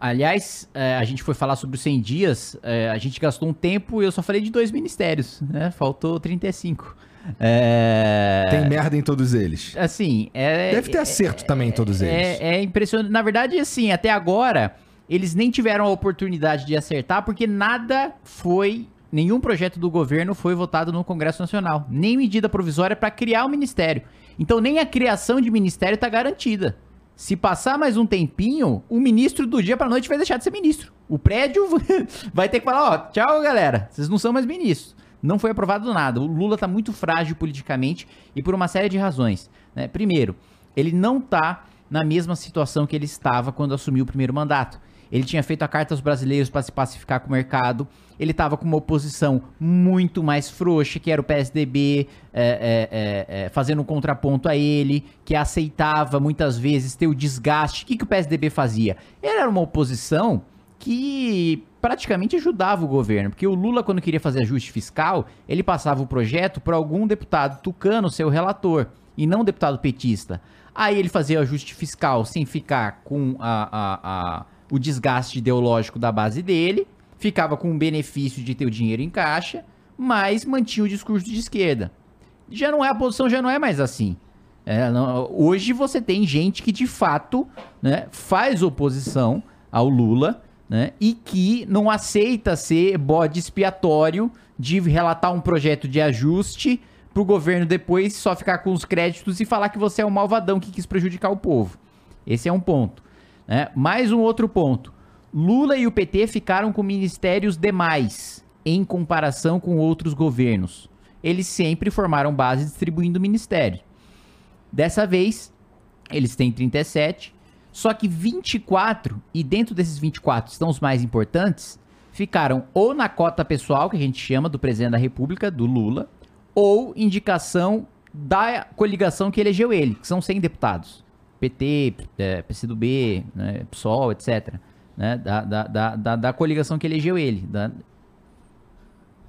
Aliás, é, a gente foi falar sobre os 100 dias, é, a gente gastou um tempo e eu só falei de dois ministérios, né? Faltou 35. É... Tem merda em todos eles. Assim, é... Deve ter acerto também em todos eles. É, é impressionante. Na verdade, assim, até agora, eles nem tiveram a oportunidade de acertar, porque nada foi. Nenhum projeto do governo foi votado no Congresso Nacional. Nem medida provisória para criar o ministério. Então, nem a criação de ministério está garantida. Se passar mais um tempinho, o ministro do dia para noite vai deixar de ser ministro. O prédio *laughs* vai ter que falar: ó, tchau, galera. Vocês não são mais ministros. Não foi aprovado nada. O Lula está muito frágil politicamente e por uma série de razões. né? Primeiro, ele não tá na mesma situação que ele estava quando assumiu o primeiro mandato. Ele tinha feito a carta aos brasileiros para se pacificar com o mercado. Ele estava com uma oposição muito mais frouxa, que era o PSDB, é, é, é, é, fazendo um contraponto a ele, que aceitava muitas vezes ter o desgaste. O que, que o PSDB fazia? Ele era uma oposição que praticamente ajudava o governo, porque o Lula, quando queria fazer ajuste fiscal, ele passava o projeto para algum deputado tucano, seu relator, e não deputado petista. Aí ele fazia o ajuste fiscal sem ficar com a, a, a, o desgaste ideológico da base dele, ficava com o benefício de ter o dinheiro em caixa, mas mantinha o discurso de esquerda. Já não é a posição, já não é mais assim. É, não- hoje você tem gente que de fato né, faz oposição ao Lula né, e que não aceita ser bode expiatório de relatar um projeto de ajuste pro governo depois só ficar com os créditos e falar que você é um malvadão que quis prejudicar o povo. Esse é um ponto. Né? Mais um outro ponto. Lula e o PT ficaram com ministérios demais em comparação com outros governos. Eles sempre formaram base distribuindo ministério. Dessa vez, eles têm 37, só que 24, e dentro desses 24 estão os mais importantes, ficaram ou na cota pessoal, que a gente chama do presidente da República, do Lula, ou indicação da coligação que elegeu ele, que são 100 deputados. PT, é, PCdoB, né, PSOL, etc. né, da, da, da, da, coligação que elegeu ele. da-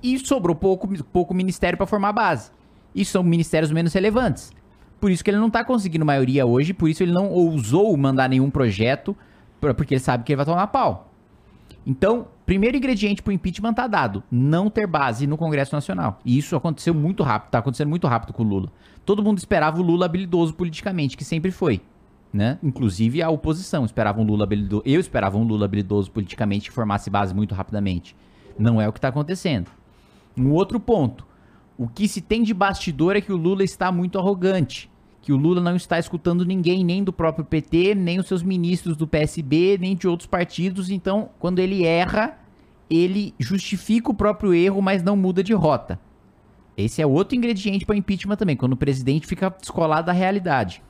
E sobrou pouco, pouco ministério para formar a base. E são ministérios menos relevantes. Por isso que ele não tá conseguindo maioria hoje, por isso ele não ousou mandar nenhum projeto, porque ele sabe que ele vai tomar pau. Então, primeiro ingrediente pro impeachment tá dado, não ter base no Congresso Nacional. E isso aconteceu muito rápido, tá acontecendo muito rápido com o Lula. Todo mundo esperava o Lula habilidoso politicamente, que sempre foi. Né? Inclusive a oposição esperava um Lula habilidoso. Eu esperava um Lula habilidoso politicamente que formasse base muito rapidamente. Não é o que está acontecendo. Um outro ponto. O que se tem de bastidor é que o Lula está muito arrogante. Que o Lula não está escutando ninguém, nem do próprio PT, nem os seus ministros do PSB, nem de outros partidos. Então, quando ele erra, ele justifica o próprio erro, mas não muda de rota. Esse é outro ingrediente para impeachment também, quando o presidente fica descolado da realidade.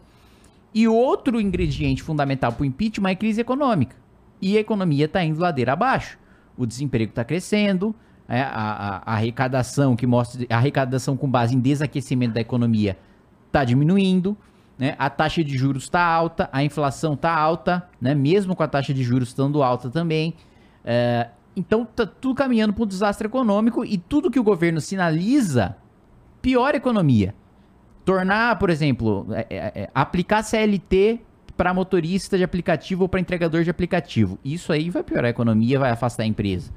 E outro ingrediente fundamental para o impeachment é crise econômica. E a economia está indo ladeira abaixo. O desemprego está crescendo, é, a, a- a arrecadação que mostra a arrecadação com base em desaquecimento da economia está diminuindo, né? A taxa de juros está alta, a inflação está alta, né? Mesmo com a taxa de juros estando alta também. É, então tá tudo caminhando para um desastre econômico e tudo que o governo sinaliza piora a economia. Tornar, por exemplo, é, é, é, aplicar CLT para motorista de aplicativo ou para entregador de aplicativo. Isso aí vai piorar a economia, vai afastar a empresa.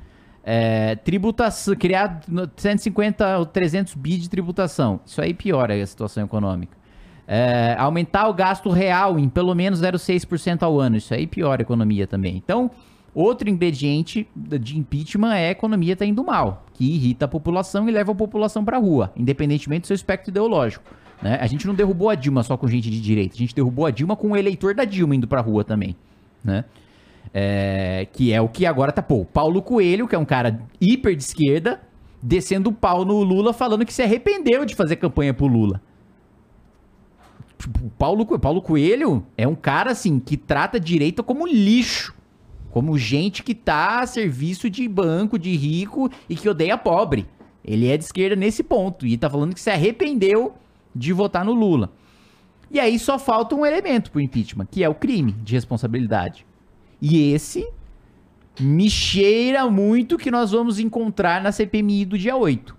É, tributação, criar no- 150 ou 300 bi de tributação. Isso aí piora a situação econômica. É, aumentar o gasto real em pelo menos 0,6% ao ano. Isso aí piora a economia também. Então, outro ingrediente de impeachment é a economia tá indo mal, que irrita a população e leva a população pra rua, independentemente do seu espectro ideológico. Né? A gente não derrubou a Dilma só com gente de direita, a gente derrubou a Dilma com o eleitor da Dilma indo pra rua também. Né? É, que é o que agora tá, pô, Paulo Coelho, que é um cara hiper de esquerda, descendo o pau no Lula, falando que se arrependeu de fazer campanha pro Lula. Tipo, Paulo, Co- Paulo Coelho é um cara, assim, que trata a direita como lixo. Como gente que tá a serviço de banco, de rico e que odeia pobre. Ele é de esquerda nesse ponto. E tá falando que se arrependeu de votar no Lula. E aí só falta um elemento pro impeachment, que é o crime de responsabilidade. E esse me cheira muito que nós vamos encontrar na CPMI do dia 8.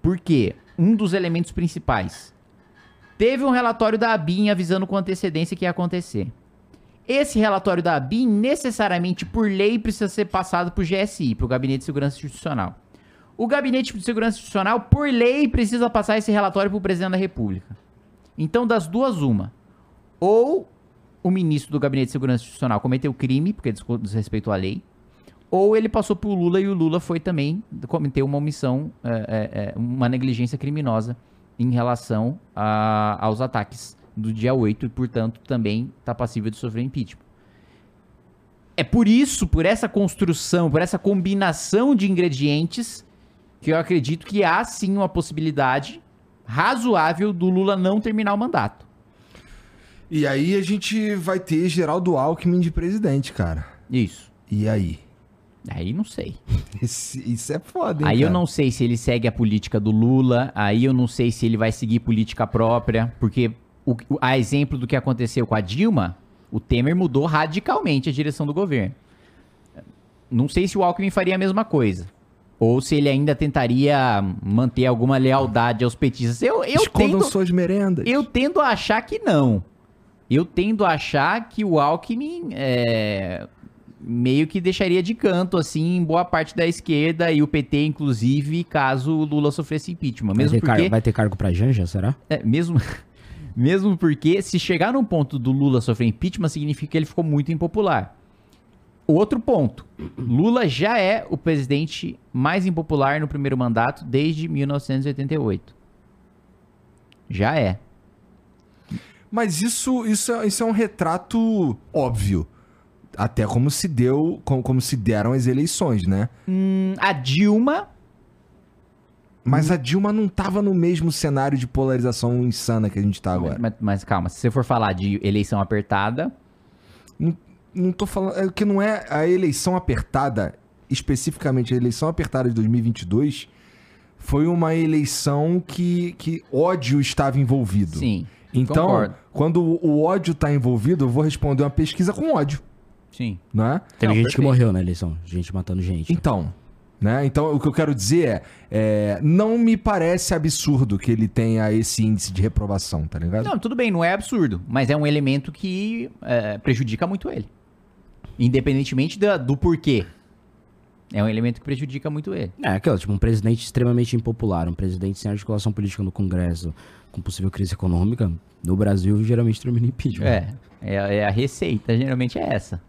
Por quê? Um dos elementos principais. Teve um relatório da ABIN avisando com antecedência que ia acontecer. Esse relatório da ABIN, necessariamente por lei, precisa ser passado para o GSI, para o Gabinete de Segurança Institucional. O Gabinete de Segurança Institucional, por lei, precisa passar esse relatório para o Presidente da República. Então, das duas, uma. Ou o ministro do Gabinete de Segurança Institucional cometeu crime, porque desrespeitou a lei, ou ele passou pro Lula e o Lula foi também cometeu uma omissão, é, é, é, uma negligência criminosa em relação a- aos ataques do dia 8 e, portanto, também está passível de sofrer impeachment. É por isso, por essa construção, por essa combinação de ingredientes, que eu acredito que há sim uma possibilidade razoável do Lula não terminar o mandato. E aí a gente vai ter Geraldo Alckmin de presidente, cara. Isso. E aí? Aí não sei. *laughs* Esse- isso é foda, hein, Aí eu cara? não sei se ele segue a política do Lula, aí eu não sei se ele vai seguir política própria, porque o- a exemplo do que aconteceu com a Dilma, o Temer mudou radicalmente a direção do governo. Não sei se o Alckmin faria a mesma coisa. Ou se ele ainda tentaria manter alguma lealdade aos petistas. Eu, eu, Escondam tendo, suas merendas. eu tendo a achar que não. Eu tendo a achar que o Alckmin é, meio que deixaria de canto, assim, boa parte da esquerda e o PT, inclusive, caso o Lula sofresse impeachment. Vai Mesmo ter, car- porque, vai ter cargo pra Janja, será? é, mesmo, *laughs* mesmo porque, se chegar num ponto do Lula sofrer impeachment, significa que ele ficou muito impopular. Outro ponto. Lula já é o presidente mais impopular no primeiro mandato desde 1988. Já é. Mas isso, isso, é, isso é um retrato óbvio. Até como se deu, como, como se deram as eleições, né? Hum, a Dilma Mas a Dilma não tava no mesmo cenário de polarização insana que a gente tá agora. Mas, mas calma, se você for falar de eleição apertada, Não tô falando. É que não é a eleição apertada, especificamente a eleição apertada de 2022, foi uma eleição que, que ódio estava envolvido. sim. Então, concordo. quando o o ódio tá envolvido, eu vou responder uma pesquisa com ódio, Sim. né? Teve Não, gente que perfeito. morreu na eleição. Gente matando gente. Então, né? Então, o que eu quero dizer é, é, não me parece absurdo que ele tenha esse índice de reprovação, tá ligado? Não, tudo bem, não é absurdo, mas é um elemento que é, prejudica muito ele. Independentemente da- do porquê. É um elemento que prejudica muito ele. É, aquela, tipo, um presidente extremamente impopular, um presidente sem articulação política no Congresso, com possível crise econômica, no Brasil geralmente termina em impeachment. É, é, é a receita, geralmente é essa.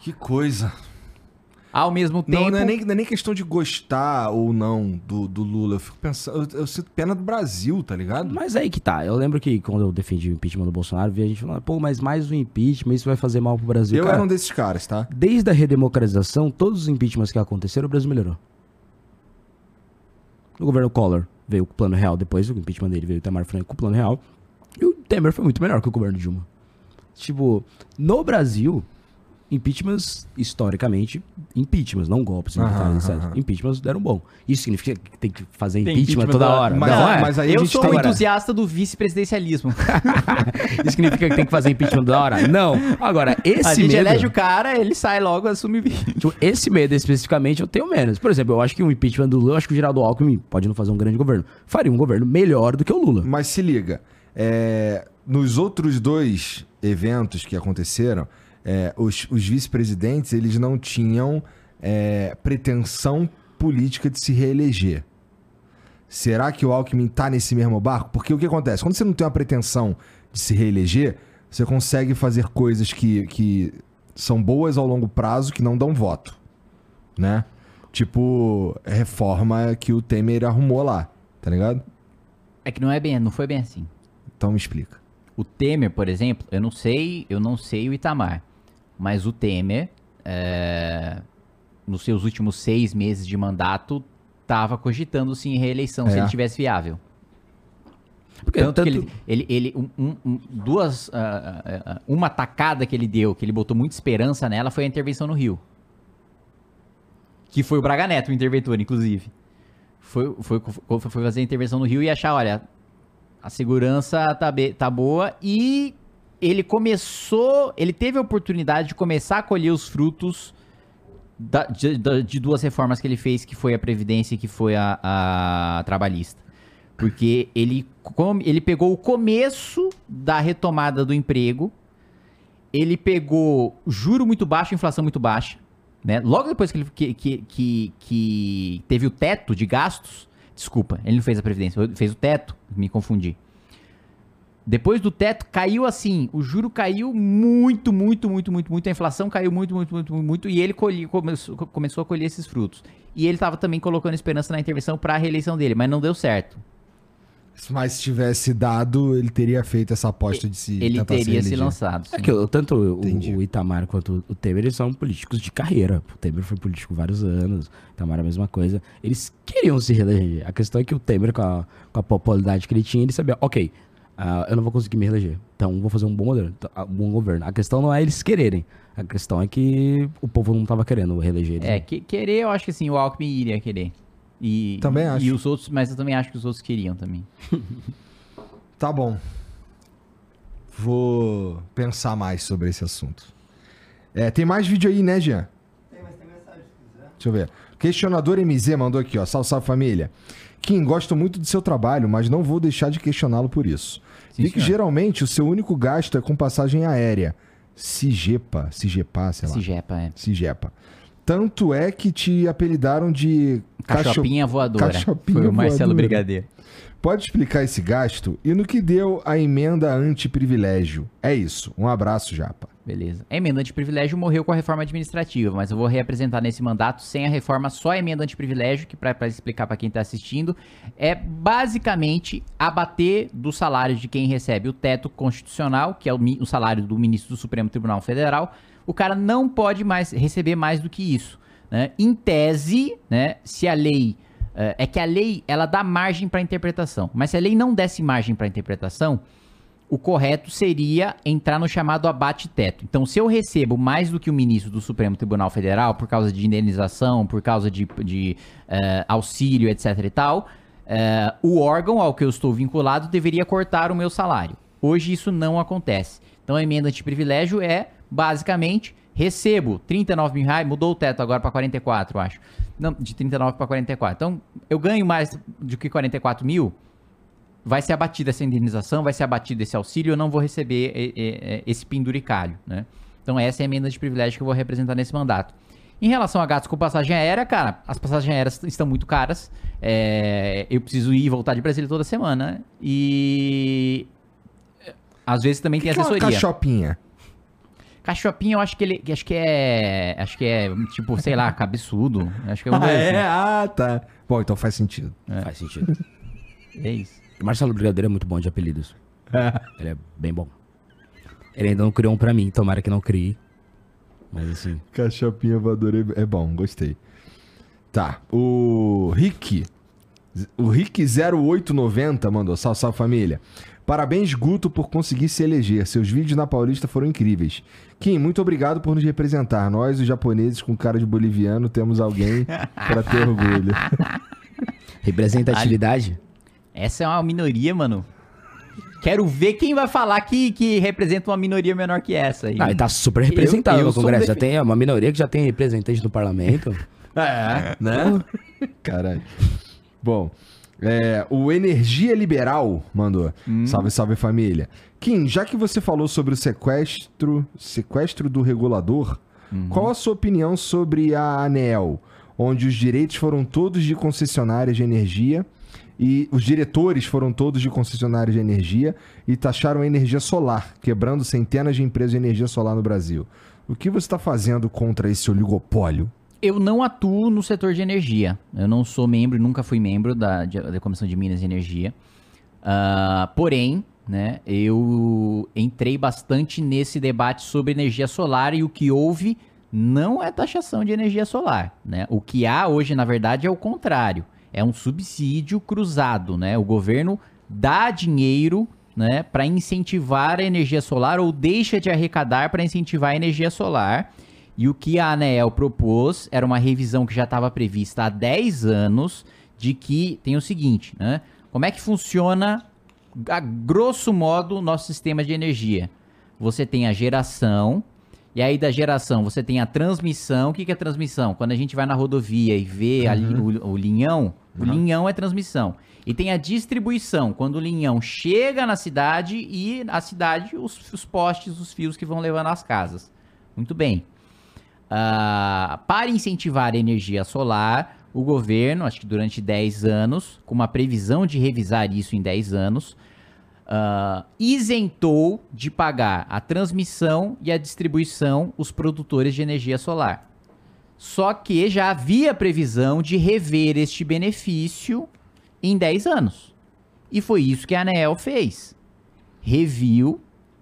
Que coisa. Ao mesmo tempo. Não, não é, nem, não é nem questão de gostar ou não do, do Lula. Eu fico pensando. Eu, eu sinto pena do Brasil, tá ligado? Mas aí que tá. Eu lembro que quando eu defendi o impeachment do Bolsonaro, vi a gente falando, pô, mas mais um impeachment, isso vai fazer mal pro Brasil. eu Cara, era um desses caras, tá? Desde a redemocratização, todos os impeachments que aconteceram, o Brasil melhorou. No governo Collor veio o plano real, depois o impeachment dele veio o Itamar Franco com o plano real. E o Temer foi muito melhor que o governo Dilma. Tipo, no Brasil, impeachments, historicamente, impeachments, não golpes Aham, militares, etc. aham. Impeachments deram bom. Isso significa que tem que fazer impeachment, impeachment toda da- hora. Mas- não, é. mas aí a eu gente sou tá- um entusiasta do vice-presidencialismo. *laughs* Isso significa que tem que fazer impeachment toda hora? Não. Agora, esse a gente medo... elege o cara, ele sai logo, assume o Tipo, esse medo especificamente eu tenho menos. Por exemplo, eu acho que o impeachment do Lula, eu acho que o Geraldo Alckmin pode não fazer um grande governo. Faria um governo melhor do que o Lula. Mas se liga, é, nos outros dois eventos que aconteceram, é, os, os vice-presidentes eles não tinham é, pretensão política de se reeleger. Será que o Alckmin tá nesse mesmo barco? Porque o que acontece? Quando você não tem uma pretensão de se reeleger, você consegue fazer coisas que, que são boas ao longo prazo que não dão voto, né? Tipo, reforma que o Temer arrumou lá, tá ligado? É que não é bem, não foi bem assim. Então me explica. O Temer, por exemplo, eu não sei, eu não sei o Itamar, mas o Temer, é, nos seus últimos seis meses de mandato, estava cogitando sim reeleição se É. ele tivesse viável. Porque Tanto, que tanto- ele, ele, ele um- um- duas, ah, ah, uma tacada que ele deu, que ele botou muita esperança nela, foi a intervenção no Rio. Que foi o Braga Neto, o interventor, inclusive. Foi, foi, foi, foi fazer a intervenção no Rio e achar, olha, a segurança tá, be- tá boa e ele começou, ele teve a oportunidade de começar a colher os frutos da- de, de duas reformas que ele fez, que foi a Previdência e que foi a, a Trabalhista. Porque ele, ele pegou o começo da retomada do emprego, ele pegou juro muito baixo, inflação muito baixa, né? Logo depois que ele que, que, que, que teve o teto de gastos, desculpa, ele não fez a Previdência, fez o teto, me confundi. Depois do teto, caiu assim, o juro caiu muito, muito, muito, muito, muito, a inflação caiu muito, muito, muito, muito, muito, e ele colhi- começou, começou a colher esses frutos. E ele estava também colocando esperança na intervenção para a reeleição dele, mas não deu certo. Mas se tivesse dado, ele teria feito essa aposta de se Ele teria se reeleger. lançado. É sim. que eu- tanto o, o Itamar quanto o Temer, eles são políticos de carreira. O Temer foi político vários anos, o Itamar é a mesma coisa. Eles queriam se reeleger. A questão é que o Temer, com a, com a popularidade que ele tinha, ele sabia, ok, ah, eu não vou conseguir me reeleger, então vou fazer um bom governo. um bom governo. A questão não é eles quererem, a questão é que o povo não tava querendo reeleger eles. É, que- querer, eu acho que assim, o Alckmin iria querer. E, Também acho. E os outros, mas eu também acho que os outros queriam também. *laughs* Tá bom. Vou pensar mais sobre esse assunto. É, tem mais vídeo aí, né, Jean? Tem, mas tem mensagem se quiser. Deixa eu ver. Questionador MZ mandou aqui, ó. Salve, salve família. Kim, gosto muito do seu trabalho, mas não vou deixar de questioná-lo por isso. Sim, que senhor. geralmente o seu único gasto é com passagem aérea. Sigepa, Sigepa, sei lá. Sigepa, é. Sigepa. Tanto é que te apelidaram de cacho- Cachopinha voadora. Cachopinha Foi o Marcelo voadora. Brigadeiro. Pode explicar esse gasto e no que deu a emenda anti-privilégio? É isso. Um abraço, Japa. Beleza. A emenda antiprivilégio morreu com a reforma administrativa, mas eu vou reapresentar nesse mandato sem a reforma, só a emenda antiprivilégio, que para explicar para quem tá assistindo, é basicamente abater do salário de quem recebe o teto constitucional, que é o, o salário do ministro do Supremo Tribunal Federal. O cara não pode mais receber mais do que isso. né? Em tese, né, se a lei é, é que a lei ela dá margem para interpretação, mas se a lei não desse margem para interpretação, o correto seria entrar no chamado abate-teto. Então, se eu recebo mais do que o ministro do Supremo Tribunal Federal por causa de indenização, por causa de, de eh, auxílio, etc e tal, eh, o órgão ao que eu estou vinculado deveria cortar o meu salário. Hoje isso não acontece. Então, a emenda de privilégio é, basicamente, recebo 39 mil reais, mudou o teto agora para 44, eu acho. Não, de 39 para 44. Então, eu ganho mais do que 44 mil, vai ser abatida essa indenização, vai ser abatido esse auxílio, eu não vou receber esse penduricalho, né? Então essa é a emenda de privilégio que eu vou representar nesse mandato. Em relação a gastos com passagem aérea, cara, as passagens aéreas estão muito caras. É, eu preciso ir e voltar de Brasília toda semana. E. Às vezes também tem que é uma assessoria. Cachopinha? Cachopinha, eu acho que ele. Acho que é. Acho que é, tipo, sei lá, cabeçudo. Acho que é um Ah, é? né? Ah, tá. Bom, então faz sentido. Faz sentido. É isso. O Marcelo Brigadeiro é muito bom de apelidos. Ele é bem bom. Ele ainda não criou um pra mim, tomara que não crie. Mas assim. Cachopinha voadora é bom, gostei. Tá, o Rick. O Rick 0890 mandou. Salve, salve família. Parabéns, Guto, por conseguir se eleger. Seus vídeos na Paulista foram incríveis. Kim, muito obrigado por nos representar. Nós, os japoneses com cara de boliviano, temos alguém *laughs* pra ter orgulho. Representatividade? Essa é uma minoria, mano. Quero ver quem vai falar que, que representa uma minoria menor que essa aí. Ah, ele tá super representado Eu- eu no Congresso. um Já tem uma minoria que já tem representante no parlamento. É, né? Caralho. Bom, é, o Energia Liberal mandou. Salve, salve família. Kim, já que você falou sobre o sequestro, sequestro do regulador, qual a sua opinião sobre a ANEEL, onde os direitos foram todos de concessionárias de energia e os diretores foram todos de concessionárias de energia e taxaram a energia solar, quebrando centenas de empresas de energia solar no Brasil. O que você está fazendo contra esse oligopólio? Eu não atuo no setor de energia. Eu não sou membro, nunca fui membro da, da Comissão de Minas e Energia. Ah, porém, né, eu entrei bastante nesse debate sobre energia solar e o que houve não é taxação de energia solar. Né? O que há hoje, na verdade, é o contrário. É um subsídio cruzado. Né? O governo dá dinheiro né, para incentivar a energia solar ou deixa de arrecadar para incentivar a energia solar. E o que a ANEEL propôs era uma revisão que já estava prevista há 10 anos, de que tem o seguinte, né? Como é que funciona, a grosso modo, o nosso sistema de energia? Você tem a geração, e aí da geração você tem a transmissão. O que, que é transmissão? Quando a gente vai na rodovia e vê ali o, o linhão, o linhão é transmissão. E tem a distribuição, quando o linhão chega na cidade e a cidade, os, os postes, os fios que vão levando às casas. Muito bem. Ah, para incentivar a energia solar, o governo, acho que durante 10 anos, com uma previsão de revisar isso em 10 anos, ah, isentou de pagar a transmissão e a distribuição os produtores de energia solar. Só que já havia previsão de rever este benefício em 10 anos. E foi isso que a ANEEL fez. Reviu,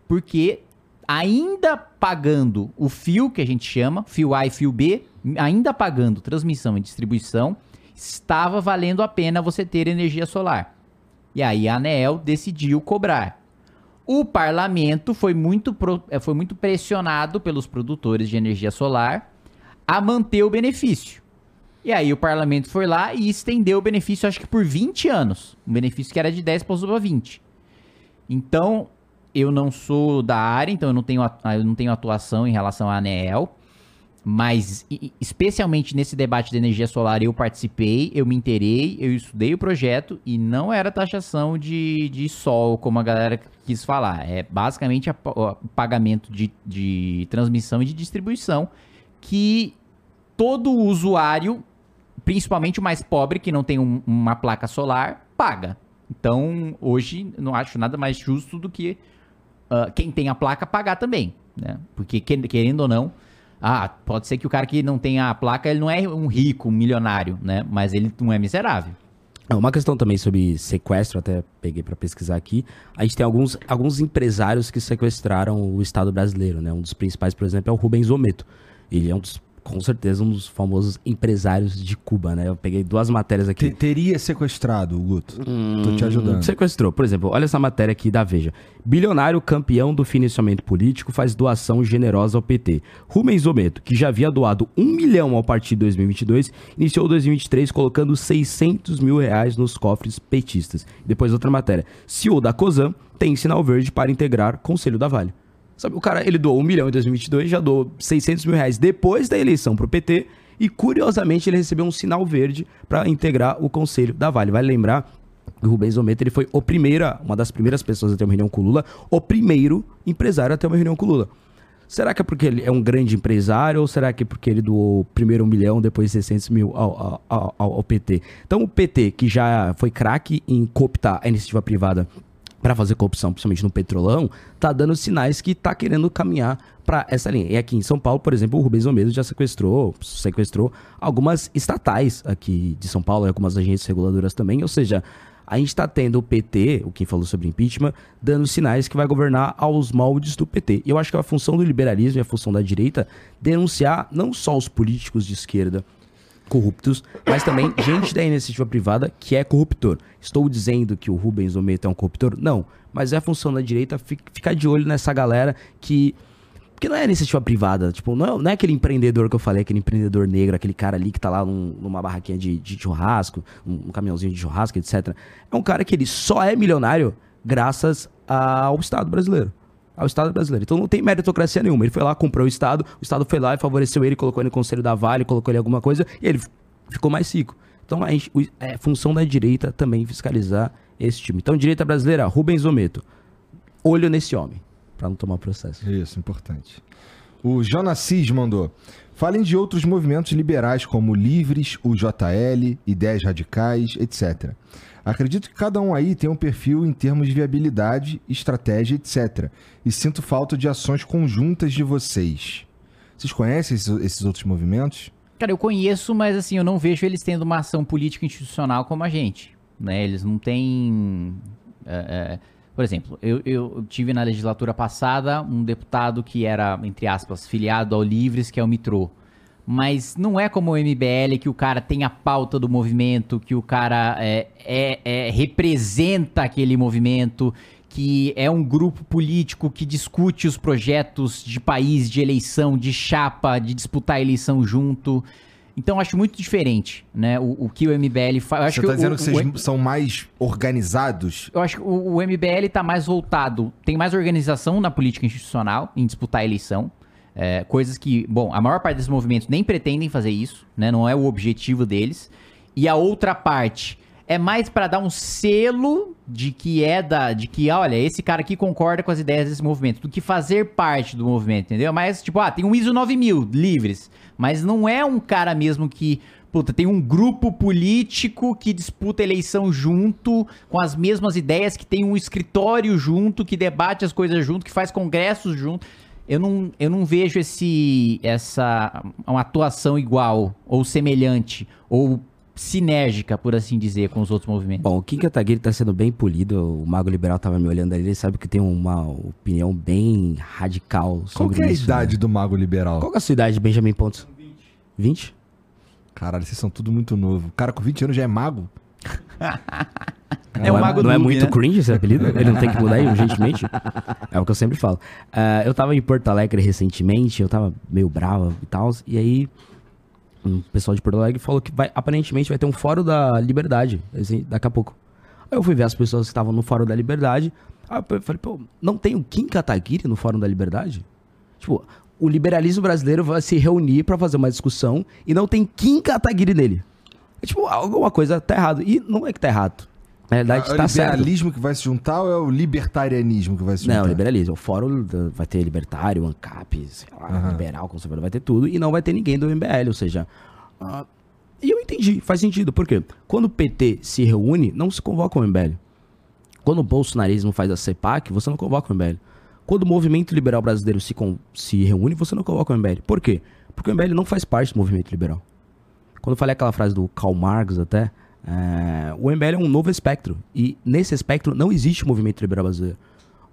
porque ainda pagando o fio que a gente chama, fio A e fio B, ainda pagando transmissão e distribuição, estava valendo a pena você ter energia solar. E aí a ANEEL decidiu cobrar. O parlamento foi muito, eh, foi muito pressionado pelos produtores de energia solar a manter o benefício. E aí o parlamento foi lá e estendeu o benefício, acho que por 20 anos. Um benefício que era de 10 passou para 20. Então, eu não sou da área, então eu não tenho, eu não tenho atuação em relação à ANEEL. Mas, especialmente nesse debate de energia solar, eu participei, eu me interei, eu estudei o projeto e não era taxação de, de sol, como a galera quis falar. É basicamente o pagamento de, de transmissão e de distribuição que todo usuário, principalmente o mais pobre, que não tem um- uma placa solar, paga. Então, hoje, não acho nada mais justo do que ah, quem tem a placa pagar também, né? Porque, que- querendo ou não, ah, pode ser que o cara que não tem a placa, ele não é um rico, um milionário, né? Mas ele não é miserável. É, Uma questão também sobre sequestro, até peguei pra pesquisar aqui. A gente tem alguns, alguns empresários que sequestraram o Estado brasileiro, né? Um dos principais, por exemplo, é o Rubens Ometo. Ele é um dos, com certeza, um dos famosos empresários de Cuba, né? Eu peguei duas matérias aqui. Te- teria sequestrado, Guto. Tô te ajudando. Sequestrou. Por exemplo, olha essa matéria aqui da Veja. Bilionário campeão do financiamento político faz doação generosa ao PT. Rubens Ometo, que já havia doado um milhão ao partido em 2022, iniciou 2023 colocando 600 mil reais nos cofres petistas. Depois outra matéria. CEO da COSAN tem sinal verde para integrar Conselho da Vale. Sabe, o cara, ele doou um milhão em 2022, já doou 600 mil reais depois da eleição pro PT e, curiosamente, ele recebeu um sinal verde para integrar o Conselho da Vale. Vale lembrar o Rubens Ometo, ele foi o primeira, uma das primeiras pessoas a ter uma reunião com o Lula, o primeiro empresário a ter uma reunião com o Lula. Será que é porque ele é um grande empresário ou será que é porque ele doou primeiro um milhão, depois 600 mil ao, ao, ao, ao PT? Então o PT, que já foi craque em cooptar a iniciativa privada para fazer corrupção, principalmente no petrolão, tá dando sinais que tá querendo caminhar para essa linha. E aqui em São Paulo, por exemplo, o Rubens Almeida já sequestrou, sequestrou algumas estatais aqui de São Paulo, e algumas agências reguladoras também, ou seja, a gente está tendo o PT, o quem falou sobre impeachment, dando sinais que vai governar aos moldes do PT. E eu acho que é a função do liberalismo e a função da direita denunciar não só os políticos de esquerda corruptos, mas também *laughs* gente da iniciativa privada que é corruptor. Estou dizendo que o Rubens Ometa é um corruptor? Não. Mas é a função da direita fi- ficar de olho nessa galera que. Porque não é iniciativa privada, tipo, não é, não é aquele empreendedor que eu falei, aquele empreendedor negro, aquele cara ali que tá lá num- numa barraquinha de, de churrasco, um, um caminhãozinho de churrasco, etc. É um cara que ele só é milionário graças ao Estado brasileiro ao Estado brasileiro. Então não tem meritocracia nenhuma. Ele foi lá, comprou o Estado, o Estado foi lá e favoreceu ele, colocou ele no conselho da Vale, colocou ele alguma coisa e ele ficou mais rico. Então a gente, é função da direita também fiscalizar esse time. Então, direita brasileira, Rubens Ometo. Olho nesse homem, pra não tomar processo. Isso, importante. O Jonassis mandou. Falem de outros movimentos liberais como Livres, o JL, Ideias Radicais, etc. Acredito que cada um aí tem um perfil em termos de viabilidade, estratégia, etc. E sinto falta de ações conjuntas de vocês. Vocês conhecem esses, outros movimentos? Cara, eu conheço, mas assim, eu não vejo eles tendo uma ação política institucional como a gente. Né? Eles não têm. é, é, por exemplo, eu, eu tive na legislatura passada um deputado que era, entre aspas, filiado ao Livres, que é o Mitrô. Mas não é como o MBL que o cara tem a pauta do movimento, que o cara é, é- é- representa aquele movimento, que é um grupo político que discute os projetos de país, de eleição, de chapa, de disputar a eleição junto. Então acho muito diferente, né? O, o que o MBL faz. Você está dizendo que vocês são mais organizados? Eu acho que o, o MBL tá mais voltado, tem mais organização na política institucional, em disputar a eleição. É, coisas que, bom, a maior parte desses movimentos nem pretendem fazer isso, né? Não é o objetivo deles. E a outra parte é mais pra dar um selo de que é da. de que, olha, esse cara aqui concorda com as ideias desse movimento, do que fazer parte do movimento, entendeu? Mas, tipo, ah, tem um ISO 9000 livres, mas não é um cara mesmo que. Puta, tem um grupo político que disputa eleição junto, com as mesmas ideias, que tem um escritório junto, que debate as coisas junto, que faz congressos junto. Eu não, eu não vejo esse essa uma atuação igual, ou semelhante, ou sinérgica, por assim dizer, com os outros movimentos. Bom, o Kim Kataguiri tá sendo bem polido. O Mago Liberal tava me olhando ali, ele sabe que tem uma opinião bem radical Qual sobre que é a isso. né? idade do Mago Liberal? Qual que é a sua idade, Benjamin Pontes? 20? Caralho, vocês são tudo muito novo. O cara com 20 anos já é mago? *laughs* É não Mago Não é muito né? cringe esse apelido? *laughs* Ele não tem que mudar aí urgentemente? É o que eu sempre falo. Ah, eu tava em Porto Alegre recentemente, eu tava meio bravo e tal, e aí um pessoal de Porto Alegre falou que vai, aparentemente vai ter um Fórum da Liberdade assim, daqui a pouco. Aí eu fui ver as pessoas que estavam no Fórum da Liberdade, aí eu falei, pô, não tem o Kim Kataguiri no Fórum da Liberdade? Tipo, o liberalismo brasileiro vai se reunir pra fazer uma discussão e não tem Kim Kataguiri nele. É tipo, alguma coisa tá errado. E não é que tá errado. Na realidade, é o tá certo. liberalismo que vai se juntar ou é o libertarianismo que vai se juntar? Não, liberalismo. O fórum vai ter libertário, ANCAP, sei lá, Aham. liberal, conservador, vai ter tudo. E não vai ter ninguém do MBL, ou seja... ah, e eu entendi, faz sentido. Por quê? Quando o PT se reúne, não se convoca o MBL. Quando o bolsonarismo faz a CEPAC, você não convoca o MBL. Quando o movimento liberal brasileiro se, con- se reúne, você não convoca o MBL. Por quê? Porque o MBL não faz parte do movimento liberal. Quando eu falei aquela frase do Karl Marx até, é, o MBL é um novo espectro. E nesse espectro não existe movimento liberal brasileiro.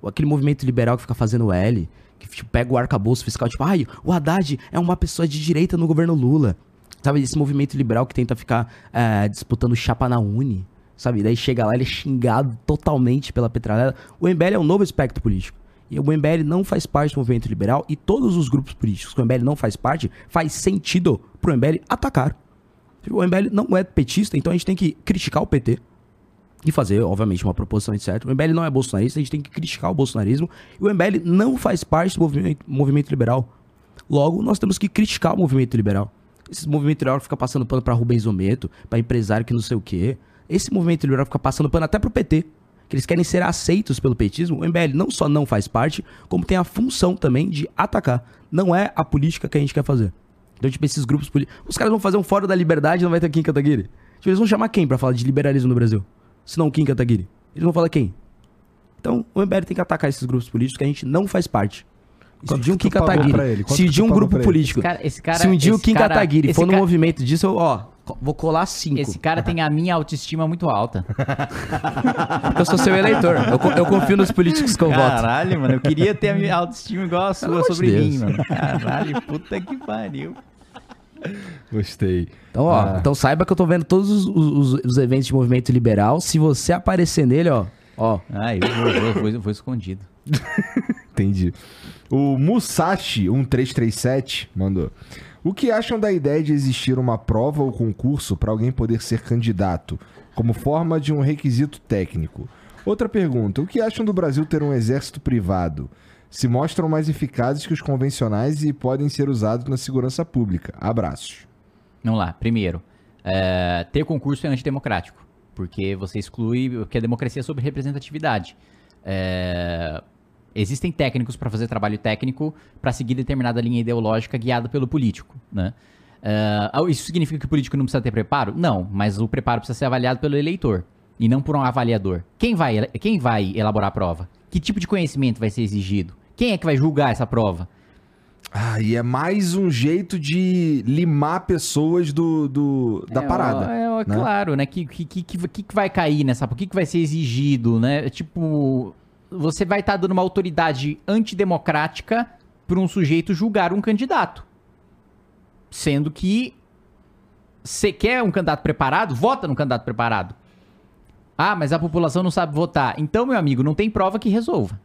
Aquele movimento liberal que fica fazendo L, que tipo, pega o arcabouço fiscal, tipo, ai, o Haddad é uma pessoa de direita no governo Lula. Sabe, esse movimento liberal que tenta ficar é, disputando chapa na Uni. Sabe, daí chega lá, ele é xingado totalmente pela petralhada. O MBL é um novo espectro político. E o MBL não faz parte do movimento liberal e todos os grupos políticos que o MBL não faz parte, faz sentido pro MBL atacar. O MBL não é petista, então a gente tem que criticar o PT e fazer, obviamente, uma proposição, etc. O MBL não é bolsonarista, a gente tem que criticar o bolsonarismo. E o MBL não faz parte do movimento, movimento liberal. Logo, nós temos que criticar o movimento liberal. Esse movimento liberal fica passando pano pra Rubens Ometo, pra empresário que não sei o quê. Esse movimento liberal fica passando pano até pro PT, que eles querem ser aceitos pelo petismo, o MBL não só não faz parte, como tem a função também de atacar. Não é a política que a gente quer fazer. Então, tipo, esses grupos políticos. Os caras vão fazer um fórum da liberdade e não vai ter Kim Kataguiri. Tipo, eles vão chamar quem pra falar de liberalismo no Brasil? Se não o Kim Kataguiri. Eles vão falar quem? Então, o MBL tem que atacar esses grupos políticos que a gente não faz parte. Se um dia um Kim Kataguiri, se um dia um grupo político, Esse cara- esse cara- se um dia o Kim cara- Kataguiri for no movimento disso, eu, ó, vou colar cinco. Esse cara tem a minha autoestima muito alta. *laughs* Eu sou seu eleitor. Eu, eu confio nos políticos que eu voto. Caralho, mano, eu queria ter a minha autoestima igual a sua sobre Deus. mim, mano. Caralho, puta que pariu. Gostei. Então, ó, Ah. então saiba que eu tô vendo todos os, os- os eventos de movimento liberal. Se você aparecer nele, ó, ó, Ah, eu vou, vou, vou, vou escondido. *laughs* Entendi. O Musashi1337 mandou. O que acham da ideia de existir uma prova ou concurso para alguém poder ser candidato, como forma de um requisito técnico? Outra pergunta: o que acham do Brasil ter um exército privado? Se mostram mais eficazes que os convencionais e podem ser usados na segurança pública. Abraços. Vamos lá, primeiro. é, ter concurso é antidemocrático. Porque você exclui. Porque a democracia é sobre representatividade. É, existem técnicos para fazer trabalho técnico para seguir determinada linha ideológica guiada pelo político, né? É, isso significa que o político não precisa ter preparo? Não, mas o preparo precisa ser avaliado pelo eleitor e não por um avaliador. Quem vai, quem vai elaborar a prova? Que tipo de conhecimento vai ser exigido? Quem é que vai julgar essa prova? Ah, e é mais um jeito de limar pessoas do, do- da É, parada. É, é, né? claro, né? Que, que, que, que, que vai cair nessa. O que, que vai ser exigido, né? Tipo, você vai estar dando uma autoridade antidemocrática para um sujeito julgar um candidato. Sendo que você quer um candidato preparado, vota no candidato preparado. Ah, mas a população não sabe votar. Então, meu amigo, não tem prova que resolva.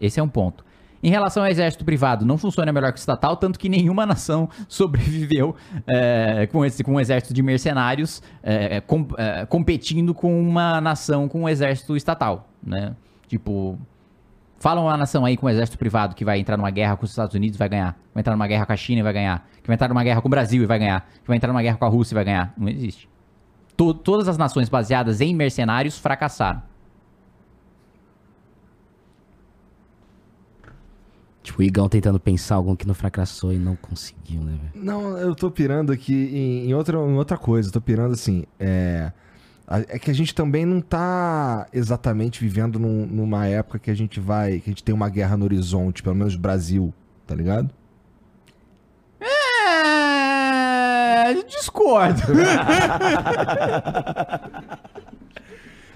Esse é um ponto. Em relação ao exército privado, não funciona melhor que o estatal, tanto que nenhuma *laughs* nação sobreviveu é, com, esse, com um exército de mercenários é, com- é, competindo com uma nação com um exército estatal, né? Tipo, fala uma nação aí com um exército privado que vai entrar numa guerra com os Estados Unidos e vai ganhar, vai entrar numa guerra com a China e vai ganhar, que vai entrar numa guerra com o Brasil e vai ganhar, que vai entrar numa guerra com a Rússia e vai ganhar. Não existe. To- todas as nações baseadas em mercenários fracassaram. Tipo, o Igão tentando pensar algum que não fracassou e não conseguiu, né, velho? Não, eu tô pirando aqui em, em outra, em outra coisa. Tô pirando assim. É, a- é que a gente também não tá exatamente vivendo num- numa época que a gente vai. que a gente tem uma guerra no horizonte, pelo menos Brasil, tá ligado? É, discordo. *laughs*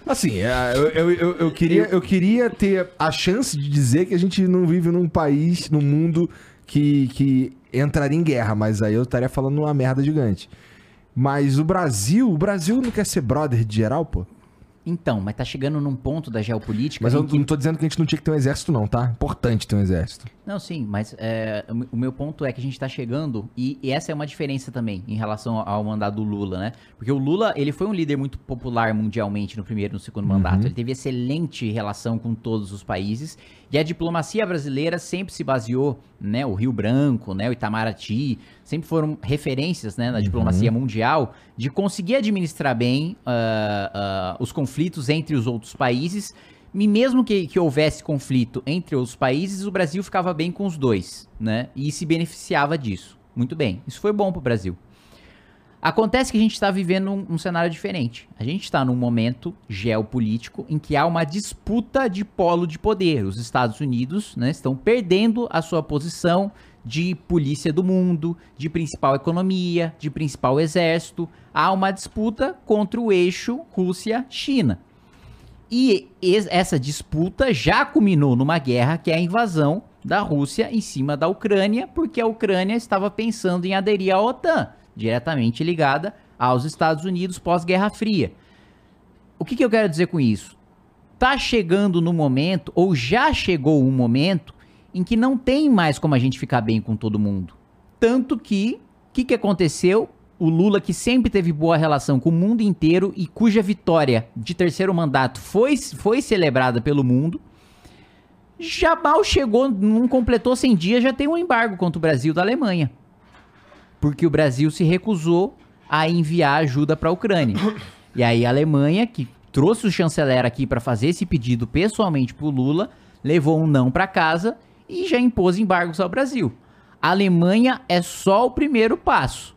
Assim, é, eu, eu, eu, eu queria, eu queria ter a chance de dizer que a gente não vive num país, num mundo que, que entraria em guerra, mas aí eu estaria falando uma merda gigante. Mas o Brasil, o Brasil não quer ser brother de geral, pô? Então, mas tá chegando num ponto da geopolítica. Mas eu que- não tô dizendo que a gente não tinha que ter um exército, não, tá? Importante ter um exército. Não, sim, mas é, o me- o meu ponto é que a gente tá chegando, e, e essa é uma diferença também em relação ao mandato do Lula, né? Porque o Lula, ele foi um líder muito popular mundialmente no primeiro e no segundo mandato. Ele teve excelente relação com todos os países, e a diplomacia brasileira sempre se baseou, né? O Rio Branco, né? O Itamaraty, sempre foram referências, né? Na diplomacia mundial, de conseguir administrar bem ah, ah, os conflitos entre os outros países, e mesmo que, que houvesse conflito entre os países, o Brasil ficava bem com os dois, né? E se beneficiava disso. Muito bem. Isso foi bom pro Brasil. Acontece que a gente está vivendo um, um cenário diferente. A gente está num momento geopolítico em que há uma disputa de polo de poder. Os Estados Unidos né, estão perdendo a sua posição de polícia do mundo, de principal economia, de principal exército. Há uma disputa contra o eixo Rússia-China. E es- essa disputa já culminou numa guerra que é a invasão da Rússia em cima da Ucrânia, porque a Ucrânia estava pensando em aderir à OTAN, diretamente ligada aos Estados Unidos pós-Guerra Fria. O que, que eu quero dizer com isso? Tá chegando no momento, ou já chegou um momento, em que não tem mais como a gente ficar bem com todo mundo. Tanto que, o que, que aconteceu? O Lula, que sempre teve boa relação com o mundo inteiro e cuja vitória de terceiro mandato foi, foi celebrada pelo mundo, já mal chegou, não completou 100 dias, já tem um embargo contra o Brasil da Alemanha. Porque o Brasil se recusou a enviar ajuda para a Ucrânia. *coughs* E aí a Alemanha, que trouxe o chanceler aqui para fazer esse pedido pessoalmente pro Lula, levou um não para casa e já impôs embargos ao Brasil. A Alemanha é só o primeiro passo.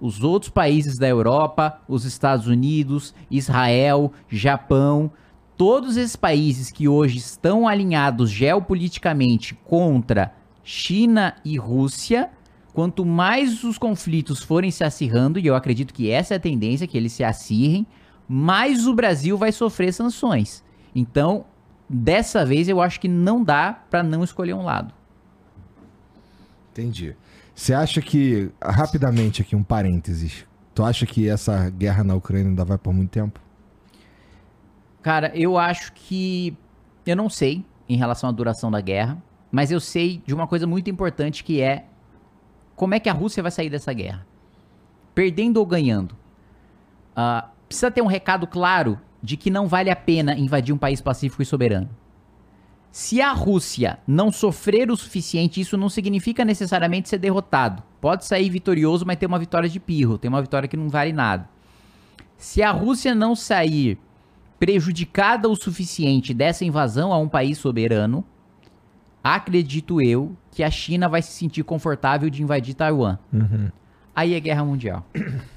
Os outros países da Europa, os Estados Unidos, Israel, Japão, todos esses países que hoje estão alinhados geopoliticamente contra China e Rússia, quanto mais os conflitos forem se acirrando, e eu acredito que essa é a tendência, que eles se acirrem, mais o Brasil vai sofrer sanções. Então, dessa vez eu acho que não dá para não escolher um lado. Entendi. Você acha que, rapidamente aqui, um parênteses, tu acha que essa guerra na Ucrânia ainda vai por muito tempo? Cara, eu acho que. Eu não sei em relação à duração da guerra, mas eu sei de uma coisa muito importante que é como é que a Rússia vai sair dessa guerra? Perdendo ou ganhando? Ah, precisa ter um recado claro de que não vale a pena invadir um país pacífico e soberano. Se a Rússia não sofrer o suficiente, isso não significa necessariamente ser derrotado. Pode sair vitorioso, mas ter uma vitória de pirro, ter uma vitória que não vale nada. Se a Rússia não sair prejudicada o suficiente dessa invasão a um país soberano, acredito eu que a China vai se sentir confortável de invadir Taiwan. Aí é guerra mundial. *coughs*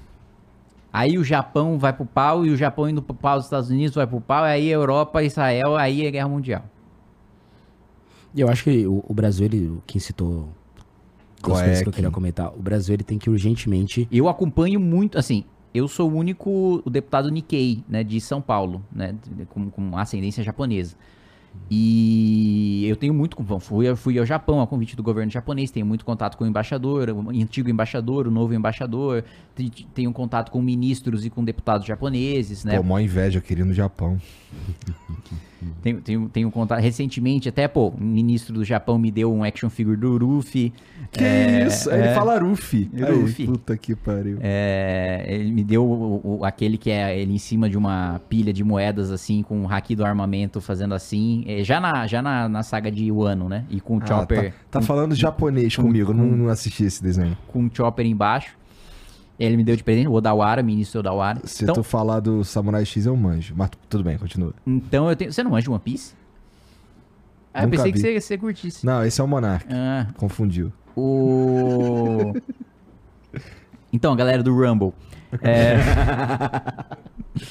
Aí o Japão vai pro pau, e o Japão indo pro pau, os Estados Unidos vai pro pau, aí a Europa, Israel, aí é guerra mundial. E eu acho que o, o Brasil, ele, quem citou duas Qual é coisas que eu que- queria comentar. O Brasil, ele tem que urgentemente... Eu acompanho muito, assim, eu sou o único o deputado Nikkei, né, de São Paulo, né, com, com ascendência japonesa. E eu tenho muito, fui, fui ao Japão a convite do governo japonês, tenho muito contato com o embaixador, o antigo embaixador, o novo embaixador, te- tenho contato com ministros e com deputados japoneses, né, mó inveja, ir no Japão. *laughs* Tenho, tenho, tenho contato. Recentemente, até, pô, um ministro do Japão me deu um action figure do Ruffy. Que É, isso? Aí Ele é. fala Ruffy. Puta que pariu. É, ele me deu o- o- aquele que é ele em cima de uma pilha de moedas, assim, com o haki do armamento fazendo assim. é, já na, já na, na saga de Wano, né? E com o Ah, Chopper. tá, tá falando japonês comigo, não, não assisti esse desenho. Com o Chopper embaixo. Ele me deu de presente, o Odawara, ministro Odawara. Se Então, tu falar do Samurai X, eu manjo. Mas tudo bem, continua. então eu tenho. Você não manja de One Piece? Ah, eu pensei que vi. você, você curtisse. Não, esse é o Monark. Ah, Confundiu. O. Então, galera do Rumble. é, *laughs*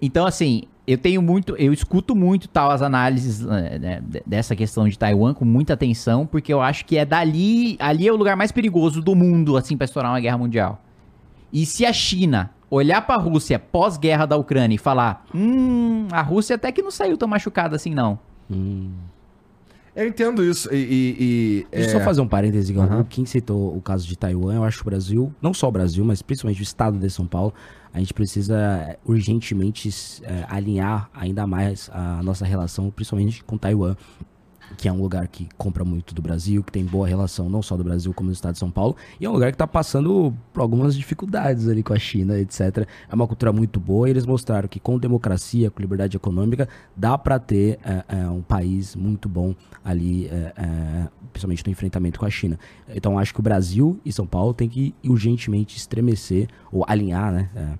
Então, assim, eu tenho muito. Eu escuto muito tal as análises né, né, de- dessa questão de Taiwan com muita atenção, porque eu acho que é dali. Ali é o lugar mais perigoso do mundo, assim, pra estourar uma guerra mundial. E se a China olhar pra Rússia pós-guerra da Ucrânia e falar: Hum, a Rússia até que não saiu tão machucada assim, não. Eu entendo isso. E. e- e, Deixa eu é, só fazer um parêntese. O Kim citou o caso de Taiwan. Eu acho que o Brasil, não só o Brasil, mas principalmente o estado de São Paulo, a gente precisa eh, urgentemente eh, alinhar ainda mais a nossa relação, principalmente com Taiwan, que é um lugar que compra muito do Brasil, que tem boa relação não só do Brasil como do estado de São Paulo, e é um lugar que está passando por algumas dificuldades ali com a China, etc. É uma cultura muito boa e eles mostraram que com democracia, com liberdade econômica, dá para ter eh, eh, um país muito bom ali, eh, eh, principalmente no enfrentamento com a China. Então acho que o Brasil e São Paulo tem que urgentemente estremecer ou alinhar, né?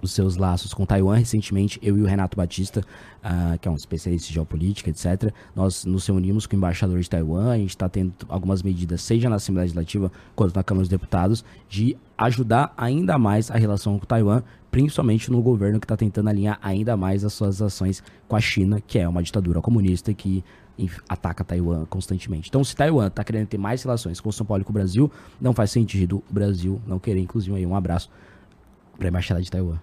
Os seus laços com Taiwan. Recentemente, eu e o Renato Batista, ah, que é um especialista em geopolítica, etc., nós nos reunimos com o embaixador de Taiwan. A gente está tendo algumas medidas, seja na Assembleia Legislativa quanto na Câmara dos Deputados, de ajudar ainda mais a relação com Taiwan, principalmente no governo que está tentando alinhar ainda mais as suas ações com a China, que é uma ditadura comunista que ataca Taiwan constantemente. Então, se Taiwan está querendo ter mais relações com São Paulo e com o Brasil, não faz sentido o Brasil não querer, inclusive, aí um abraço para a Embaixada de Taiwan.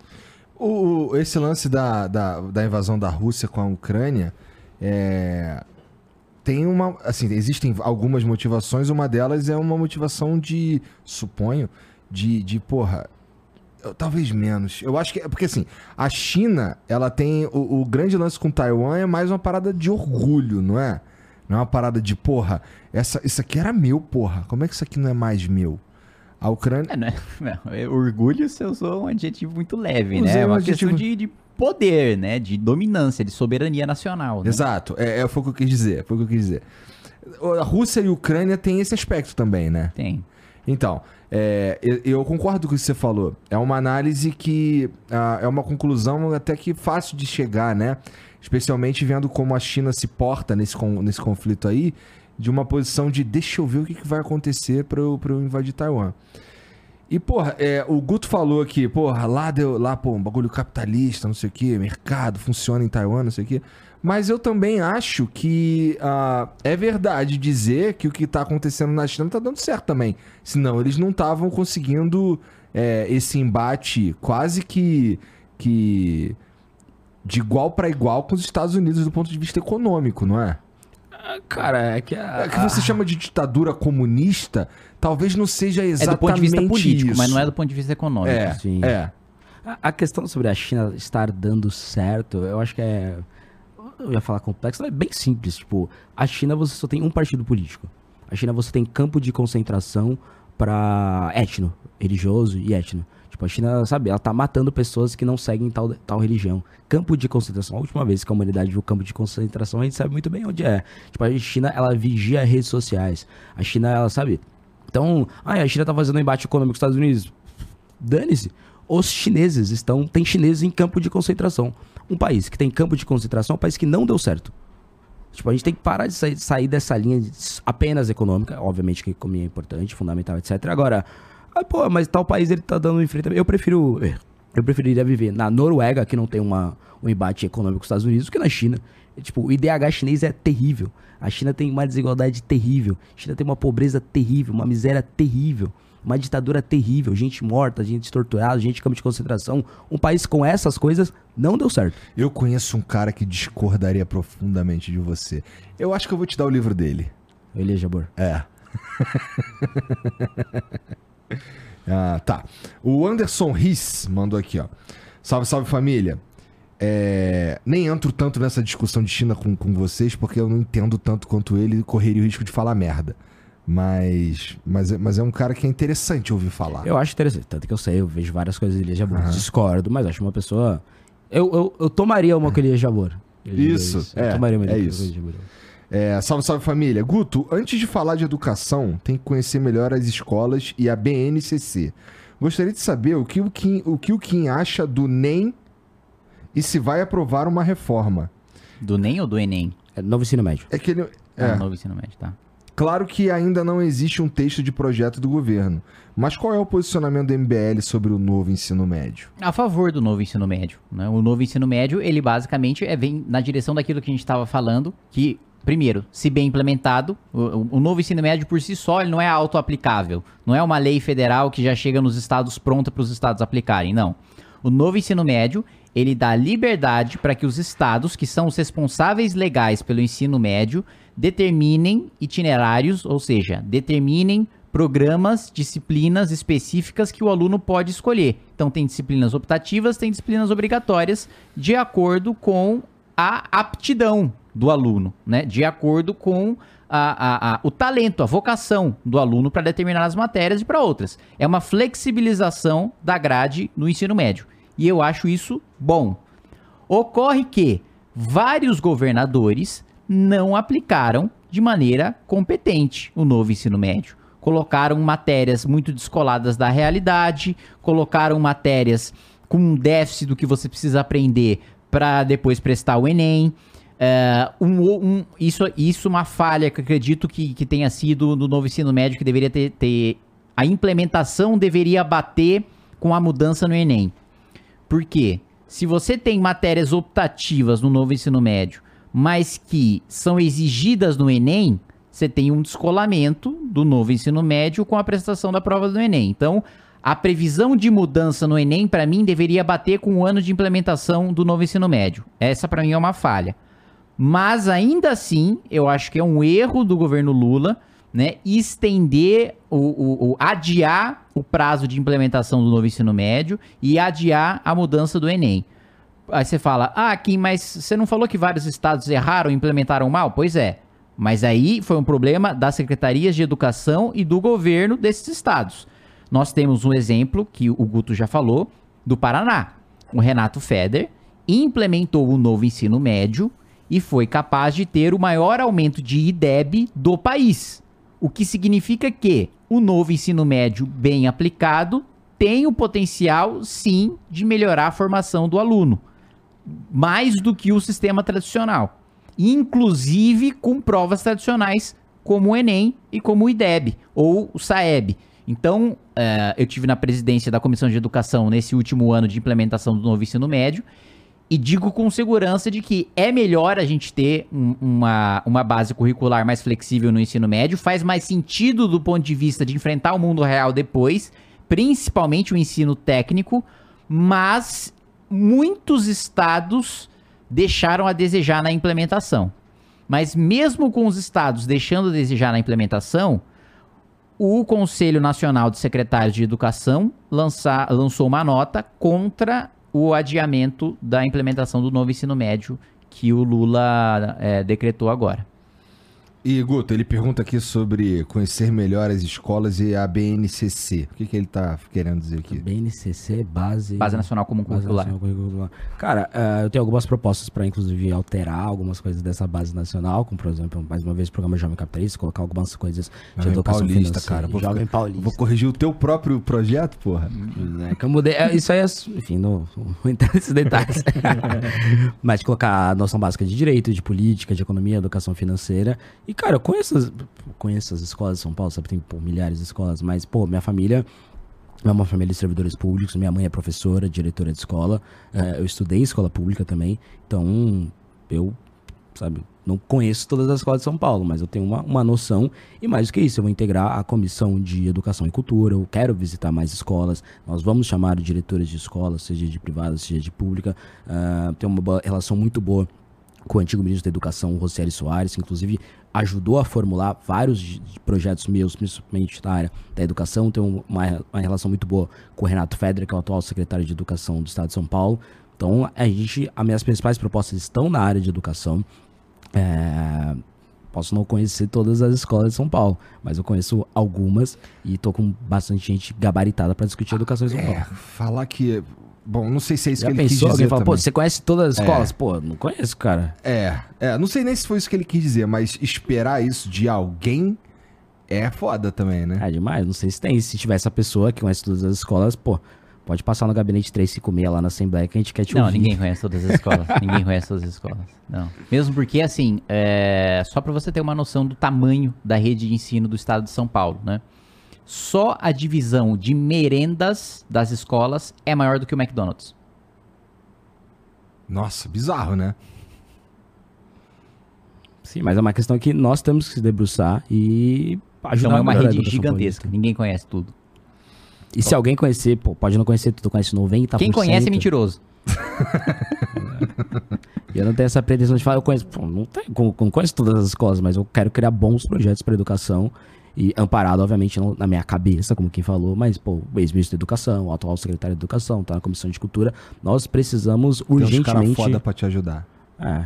O, esse lance da, da, da invasão da Rússia com a Ucrânia é, tem uma. Assim, existem algumas motivações, uma delas é uma motivação de, suponho, de, de porra. eu- Talvez menos. Eu acho que é porque assim, a China, ela tem. O, o grande lance com Taiwan é mais uma parada de orgulho, não é? Não é uma parada de, porra, essa, isso aqui era meu, porra. Como é que isso aqui não é mais meu? A Ucrânia. É, né? *laughs* É, orgulho você usou um adjetivo muito leve, Usei né? É um uma adjetivo- questão de, de poder, né? De dominância, de soberania nacional. Né? Exato, é, é, foi o que eu quis dizer, foi o que eu quis dizer. A Rússia e a Ucrânia têm esse aspecto também, né? Tem. Então, é, eu, eu concordo com o que você falou. É uma análise que ah, é uma conclusão até que fácil de chegar, né? Especialmente vendo como a China se porta nesse, nesse conflito aí, de uma posição de deixa eu ver o que, que vai acontecer pra eu, eu invadir Taiwan. E, porra, é, o Guto falou aqui, porra, lá deu, lá, pô, um bagulho capitalista, não sei o quê, mercado, funciona em Taiwan, não sei o quê. Mas eu também acho que ah, é verdade dizer que o que tá acontecendo na China tá dando certo também. Senão eles não estavam conseguindo é, esse embate quase que, que de igual pra igual com os Estados Unidos do ponto de vista econômico, não é? Cara, é que a, É que você chama de ditadura comunista, talvez não seja É exatamente do ponto de vista político, isso. mas não é do ponto de vista econômico. É, Sim. é. A- A questão sobre a China estar dando certo, eu acho que é. Eu ia falar complexo, mas é bem simples. Tipo, a China você só tem um partido político. A China você tem campo de concentração pra etno, religioso e etno. Tipo, a China, sabe, ela tá matando pessoas que não seguem tal, tal religião. Campo de concentração. A última vez que a humanidade viu campo de concentração, a gente sabe muito bem onde é. Tipo, a China, ela vigia redes sociais. A China, ela, sabe... Então, ah, a China tá fazendo um embate econômico com os Estados Unidos. Dane-se. Os chineses estão. Tem chineses em campo de concentração. Um país que tem campo de concentração é um país que não deu certo. Tipo, a gente tem que parar de sair, sair dessa linha apenas econômica. Obviamente que a economia é importante, fundamental, etc. Agora, ah, pô, mas tal país ele tá dando um enfrentamento. Eu prefiro. Eu preferiria viver na Noruega, que não tem uma, um embate econômico com os Estados Unidos, do que na China. Tipo, o IDH chinês é terrível. A China tem uma desigualdade terrível. A China tem uma pobreza terrível, uma miséria terrível. Uma ditadura terrível, gente morta, gente torturada, gente em campo de concentração. Um país com essas coisas não deu certo. Eu conheço um cara que discordaria profundamente de você. Eu acho que eu vou te dar o livro dele. Elias Jabor. É. *laughs* ah, tá. O Anderson Riss mandou aqui, ó. Salve, salve família. É, nem entro tanto nessa discussão de China com, com vocês, porque eu não entendo tanto quanto ele e correria o risco de falar merda. Mas, mas, é- mas é um cara que é interessante ouvir falar. Eu acho interessante, tanto que eu sei, eu vejo várias coisas de Elias Jabor. Discordo, mas acho uma pessoa. Eu, eu, eu tomaria uma com Elias Jabor. Isso, Eu é, tomaria uma é isso. É, salve, salve família. Guto, antes de falar de educação, tem que conhecer melhor as escolas e a BNCC. Gostaria de saber o que o Kim, o que o Kim acha do NEM e se vai aprovar uma reforma. Do NEM ou do ENEM? É novo ensino médio. É que ele, É. é, novo ensino médio, tá. claro que ainda não existe um texto de projeto do governo, mas qual é o posicionamento do MBL sobre o novo ensino médio? A favor do novo ensino médio. Né? O novo ensino médio, ele basicamente é, vem na direção daquilo que a gente estava falando, que, primeiro, se bem implementado, o, o- novo ensino médio por si só ele não é auto-aplicável. Não é uma lei federal que já chega nos estados pronta para os estados aplicarem, não. O novo ensino médio, ele dá liberdade para que os estados, que são os responsáveis legais pelo ensino médio, determinem itinerários, ou seja, determinem programas, disciplinas específicas que o aluno pode escolher. Então tem disciplinas optativas, tem disciplinas obrigatórias, de acordo com a aptidão do aluno, né? De acordo com a- a- a- o talento, a vocação do aluno para determinadas matérias e para outras. É uma flexibilização da grade no ensino médio. E eu acho isso bom. Ocorre que vários governadores não aplicaram de maneira competente o novo ensino médio. Colocaram matérias muito descoladas da realidade, colocaram matérias com um déficit do que você precisa aprender para depois prestar o Enem. É, um, um- isso, isso é uma falha que eu acredito que, que tenha sido no novo ensino médio, que deveria ter, ter. A implementação deveria bater com a mudança no Enem. Por quê? Se você tem matérias optativas no novo ensino médio, mas que são exigidas no Enem, você tem um descolamento do novo ensino médio com a prestação da prova do Enem. Então, a previsão de mudança no Enem, para mim, deveria bater com o ano de implementação do novo ensino médio. Essa, para mim, é uma falha. Mas ainda assim, eu acho que é um erro do governo Lula, né, estender o, o- adiar o prazo de implementação do novo ensino médio e adiar a mudança do Enem. Aí você fala, ah, Kim, mas você não falou que vários estados erraram e implementaram mal? Pois é. Mas aí foi um problema das secretarias de educação e do governo desses estados. Nós temos um exemplo que o Guto já falou, do Paraná. O Renato Feder implementou o novo ensino médio e foi capaz de ter o maior aumento de IDEB do país. O que significa que o novo ensino médio bem aplicado tem o potencial, sim, de melhorar a formação do aluno, mais do que o sistema tradicional, inclusive com provas tradicionais como o Enem e como o IDEB ou o SAEB. Então, eh, eu tive na presidência da Comissão de Educação nesse último ano de implementação do novo ensino médio e digo com segurança de que é melhor a gente ter um- uma, uma base curricular mais flexível no ensino médio, faz mais sentido do ponto de vista de enfrentar o mundo real depois, principalmente o ensino técnico, mas muitos estados deixaram a desejar na implementação. Mas mesmo com os estados deixando a desejar na implementação, o Conselho Nacional de Secretários de Educação lança- lançou uma nota contra o adiamento da implementação do novo ensino médio que o Lula eh, decretou agora. E, Guto, ele pergunta aqui sobre conhecer melhor as escolas e a BNCC. O que, que ele tá querendo dizer aqui? BNCC, base... Base Nacional Comum Base Curricular. Nacional Curricular. Cara, eh, eu tenho algumas propostas para inclusive alterar algumas coisas dessa base nacional, como por exemplo, mais uma vez, o programa Jovem Capitalista, colocar algumas coisas de Jovem educação Paulista, financeira. cara. Vou Jovem ficar- Paulista. Vou corrigir o teu próprio projeto, porra. né, que eu mudei. é, Isso aí é. Enfim, não vou entrar nesses detalhes. *laughs* Mas colocar a noção básica de direito, de política, de economia, educação financeira. E, cara, eu conheço as, conheço as escolas de São Paulo, sabe? Tem pô, milhares de escolas, mas, pô, minha família. É uma família de servidores públicos. Minha mãe é professora, diretora de escola. é, eu estudei escola pública também. Então, eu, sabe, não conheço todas as escolas de São Paulo, mas eu tenho uma, uma noção. E mais do que isso, eu vou integrar a comissão de educação e cultura. Eu quero visitar mais escolas. Nós vamos chamar diretores de escolas, seja de privada, seja de pública. Ah, tenho uma relação muito boa com o antigo ministro da Educação, o Rocieli Soares, que inclusive ajudou a formular vários projetos meus, principalmente na área da educação. Tenho uma, uma relação muito boa com o Renato Federer, que é o atual secretário de Educação do Estado de São Paulo. Então, a gente, as minhas principais propostas estão na área de educação. É, posso não conhecer todas as escolas de São Paulo, mas eu conheço algumas e tô com bastante gente gabaritada para discutir educação em São É, Paulo. falar que. Bom, não sei se é isso Já que ele quis pensou? dizer Alguém fala, pô, também. você conhece todas as escolas? Pô, não conheço, cara. É, é, não sei nem se foi isso que ele quis dizer, mas esperar isso de alguém é foda também, né? É demais, não sei se tem. Se tiver essa pessoa que conhece todas as escolas, pô, pode passar no gabinete 356 lá na Assembleia que a gente quer te Não, ouvir. ninguém conhece todas as escolas. *laughs* ninguém conhece todas as escolas. Não. Mesmo porque, assim, é... só para você ter uma noção do tamanho da rede de ensino do estado de São Paulo, né? Só a divisão de merendas das escolas é maior do que o McDonald's. Nossa, bizarro, né? Sim, mas é uma questão que nós temos que se debruçar e ajudar Então é a uma rede gigantesca. Ninguém conhece tudo. E se alguém conhecer, pô, pode não conhecer tudo, conhece 90%. Quem conhece é mentiroso. *laughs* E eu não tenho essa pretensão de falar, eu conheço, pô, não, tenho, não- não conheço todas as escolas, mas eu quero criar bons projetos para educação e amparado, obviamente, não na minha cabeça, como quem falou, mas, pô, o ex-ministro da Educação, o atual secretário de Educação, tá na Comissão de Cultura, nós precisamos Tem uns urgentemente... foda pra te ajudar. É,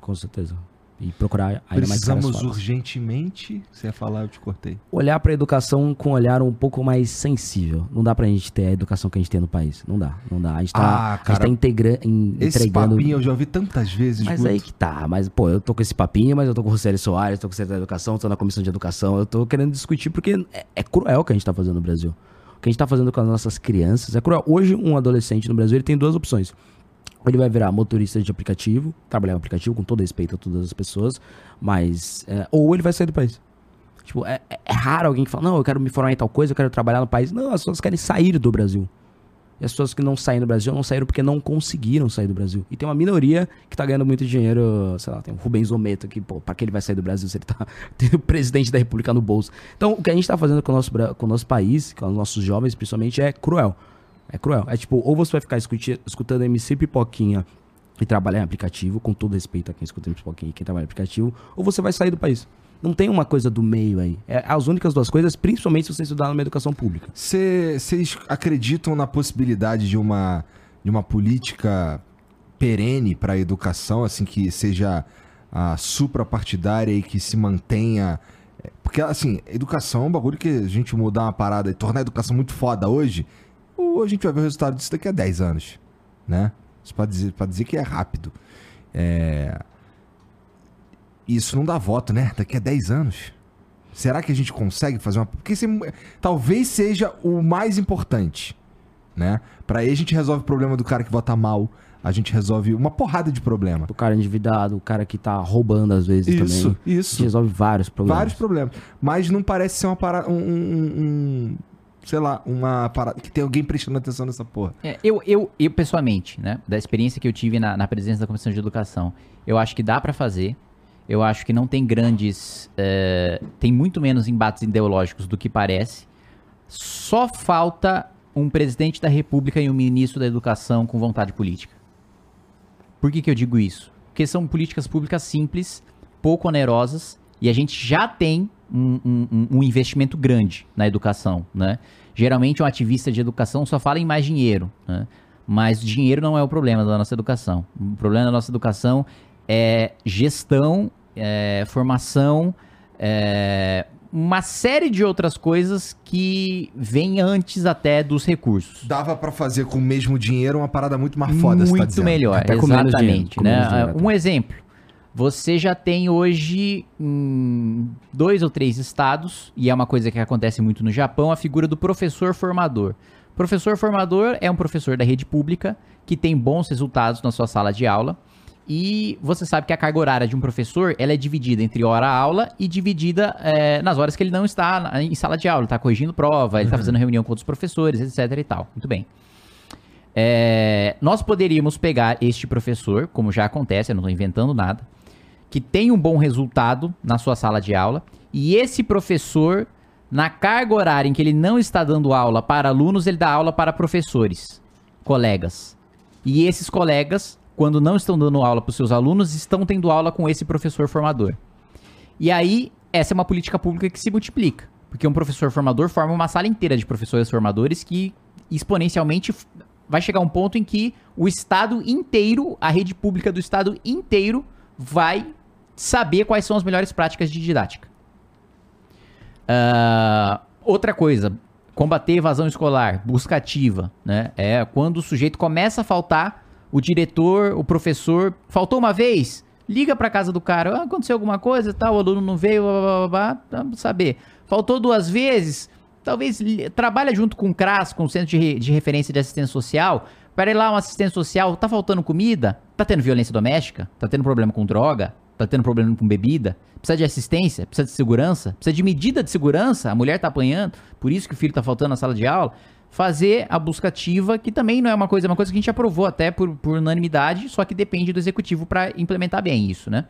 com certeza. E procurar ainda mais caras Precisamos urgentemente. Você ia falar, eu te cortei. Olhar pra educação com um olhar um pouco mais sensível. Não dá pra gente ter a educação que a gente tem no país. Não dá, não dá. A gente tá, Ah, a cara, tá integra, em- Esse entregando... papinho eu já ouvi tantas vezes, Mas aí que tá, mas pô, eu tô com esse papinho, mas eu tô com o Rosélio Soares, tô com o secretário da Educação, tô na Comissão de Educação, eu tô querendo discutir porque é, é cruel o que a gente tá fazendo no Brasil. O que a gente tá fazendo com as nossas crianças é cruel. Hoje, um adolescente no Brasil, ele tem duas opções. Ele vai virar motorista de aplicativo, trabalhar em aplicativo, com todo respeito a todas as pessoas, mas... é, ou ele vai sair do país. Tipo, é, é- é raro alguém que fala, não, eu quero me formar em tal coisa, eu quero trabalhar no país. Não, as pessoas querem sair do Brasil. E as pessoas que não saem do Brasil não saíram porque não conseguiram sair do Brasil. E tem uma minoria que tá ganhando muito dinheiro, sei lá, tem o Rubens Ometo aqui, pô, pra que ele vai sair do Brasil se ele tá *laughs* tendo o presidente da República no bolso? Então, o que a gente tá fazendo com o nosso, com o nosso país, com os nossos jovens, principalmente, é cruel. É cruel. É tipo, ou você vai ficar escutando MC Pipoquinha e trabalhar em aplicativo, com todo respeito a quem escuta MC Pipoquinha e quem trabalha em aplicativo, ou você vai sair do país. Não tem uma coisa do meio aí. É as únicas duas coisas, principalmente se você estudar numa educação pública. Cê- Vocês acreditam na possibilidade de uma, de uma política perene para a educação, assim, que seja a suprapartidária e que se mantenha. Porque, assim, educação é um bagulho que a gente mudar uma parada e tornar a educação muito foda hoje, ou a gente vai ver o resultado disso daqui a 10 anos, né? Isso pra dizer, pra dizer que é rápido. É... Isso não dá voto, né? Daqui a 10 anos. Será que a gente consegue fazer uma. Porque talvez seja o mais importante, né? Pra aí a gente resolve o problema do cara que vota mal, a gente resolve uma porrada de problema. O cara endividado, o cara que tá roubando às vezes Isso, também. A gente isso. resolve vários problemas. Vários problemas. Mas não parece ser uma parada. Um, um- um- sei lá, uma parada. Que tem alguém prestando atenção nessa porra. É, eu, eu, eu, pessoalmente, né, da experiência que eu tive na, na presidência da Comissão de Educação, eu acho que dá pra fazer. Eu acho que não tem grandes. é, tem muito menos embates ideológicos do que parece. Só falta um presidente da República e um ministro da Educação com vontade política. Por que, que eu digo isso? Porque são políticas públicas simples, pouco onerosas, e a gente já tem um, um- investimento grande na educação, né? Geralmente um ativista de educação só fala em mais dinheiro, né? Mas dinheiro não é o problema da nossa educação. O problema da nossa educação é gestão, é formação, é uma série de outras coisas que vêm antes até dos recursos. Dava pra fazer com o mesmo dinheiro uma parada muito mais foda, você tá Muito melhor, Até com menos dinheiro, exatamente. com né? menos dinheiro, um exemplo. Você já tem hoje em dois ou três estados, e é uma coisa que acontece muito no Japão, a figura do professor formador. Professor formador é um professor da rede pública que tem bons resultados na sua sala de aula. E você sabe que a carga horária de um professor ela é dividida entre hora-aula e dividida eh, nas horas que ele não está na- em sala de aula. Ele está corrigindo prova, ele está fazendo reunião com outros professores, etc. e tal. Muito bem. É, nós poderíamos pegar este professor, como já acontece, eu não estou inventando nada, que tem um bom resultado na sua sala de aula, e esse professor, na carga horária em que ele não está dando aula para alunos, ele dá aula para professores, colegas. E esses colegas, quando não estão dando aula para os seus alunos, estão tendo aula com esse professor formador. E aí, essa é uma política pública que se multiplica. Porque um professor formador forma uma sala inteira de professores formadores que exponencialmente vai chegar um ponto em que o Estado inteiro, a rede pública do Estado inteiro, vai saber quais são as melhores práticas de didática. Ah, outra coisa, combater evasão escolar, busca ativa, né? É quando o sujeito começa a faltar, o diretor, o professor, faltou uma vez, liga pra casa do cara, ah, aconteceu alguma coisa, tal, o aluno não veio, blá, blá, blá, blá, saber. Faltou duas vezes, talvez trabalha junto com o CRAS, com o Centro de, de Referência de Assistência Social, para ir lá um assistente social, tá faltando comida? Tá tendo violência doméstica? Tá tendo problema com droga? Tá tendo problema com bebida? Precisa de assistência? Precisa de segurança? Precisa de medida de segurança? A mulher tá apanhando, por isso que o filho tá faltando na sala de aula. Fazer a busca ativa, que também não é uma coisa, é uma coisa que a gente aprovou até por, por unanimidade, só que depende do executivo para implementar bem isso, né?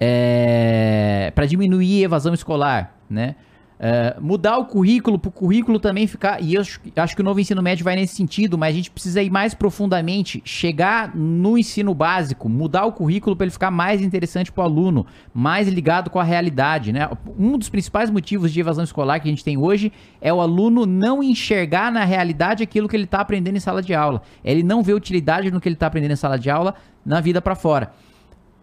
É, para diminuir evasão escolar, né? É, mudar o currículo para o currículo também ficar. E eu acho, acho que o novo ensino médio vai nesse sentido, mas a gente precisa ir mais profundamente, chegar no ensino básico, mudar o currículo para ele ficar mais interessante para o aluno, mais ligado com a realidade, né? Um dos principais motivos de evasão escolar que a gente tem hoje é o aluno não enxergar na realidade aquilo que ele está aprendendo em sala de aula. Ele não vê utilidade no que ele está aprendendo em sala de aula na vida para fora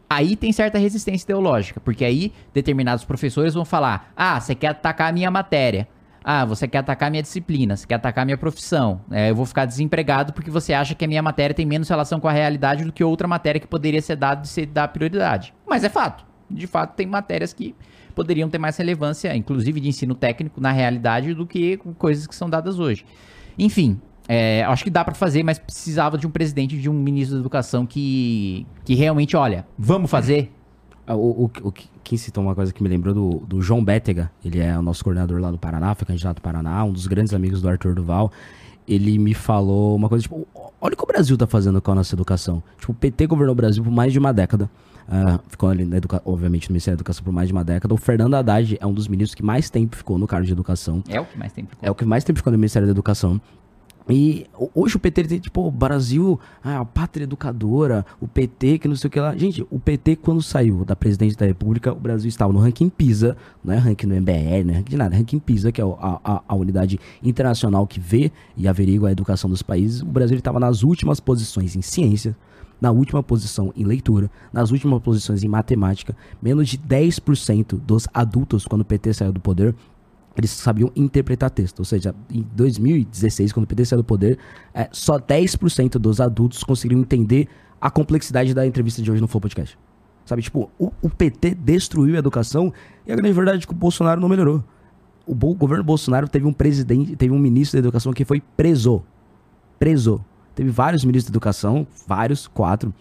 aí tem certa resistência ideológica, porque aí determinados professores vão falar: ah, você quer atacar a minha matéria. Ah, você quer atacar minha disciplina, você quer atacar minha profissão. É, eu vou ficar desempregado porque você acha que a minha matéria tem menos relação com a realidade do que outra matéria que poderia ser dada de ser dar prioridade. Mas é fato. De fato, tem matérias que poderiam ter mais relevância, inclusive de ensino técnico, na realidade, do que coisas que são dadas hoje. Enfim, é, acho que dá pra fazer, mas precisava de um presidente, de um ministro da educação que, que realmente, olha, vamos fazer. Ah, O, o, o, quem citou uma coisa que me lembrou do, do João Bétega, ele é o nosso coordenador lá do Paraná, foi candidato do Paraná, um dos grandes amigos do Arthur Duval. Ele me falou uma coisa, tipo, olha o que o Brasil tá fazendo com a nossa educação. Tipo, o PT governou o Brasil por mais de uma década. ah, ficou ali, na educa obviamente, no Ministério da Educação por mais de uma década. O Fernando Haddad é um dos ministros que mais tempo ficou no cargo de educação. É o que mais tem. É o que mais tempo ficou no Ministério da Educação. E ho- hoje o PT tem, tipo, o Brasil, ah, a pátria educadora, o PT, que não sei o que lá. Gente, o PT, quando saiu da presidência da República, o Brasil estava no ranking PISA, não é ranking no MBR, não é ranking de nada, é ranking PISA, que é a, a, a unidade internacional que vê e averigua a educação dos países. O Brasil estava nas últimas posições em ciência, na última posição em leitura, nas últimas posições em matemática. Menos de 10% dos adultos, quando o PT saiu do poder, eles sabiam interpretar texto. Ou seja, em 2016, quando o PT saiu do poder, é, só 10% dos adultos conseguiram entender a complexidade da entrevista de hoje no Flow Podcast. Sabe, tipo, o, o PT destruiu a educação e a grande verdade é que o Bolsonaro não melhorou. O, Bo- o governo Bolsonaro teve um presidente, teve um ministro da educação que foi preso. Preso. Teve vários ministros da educação, vários, quatro.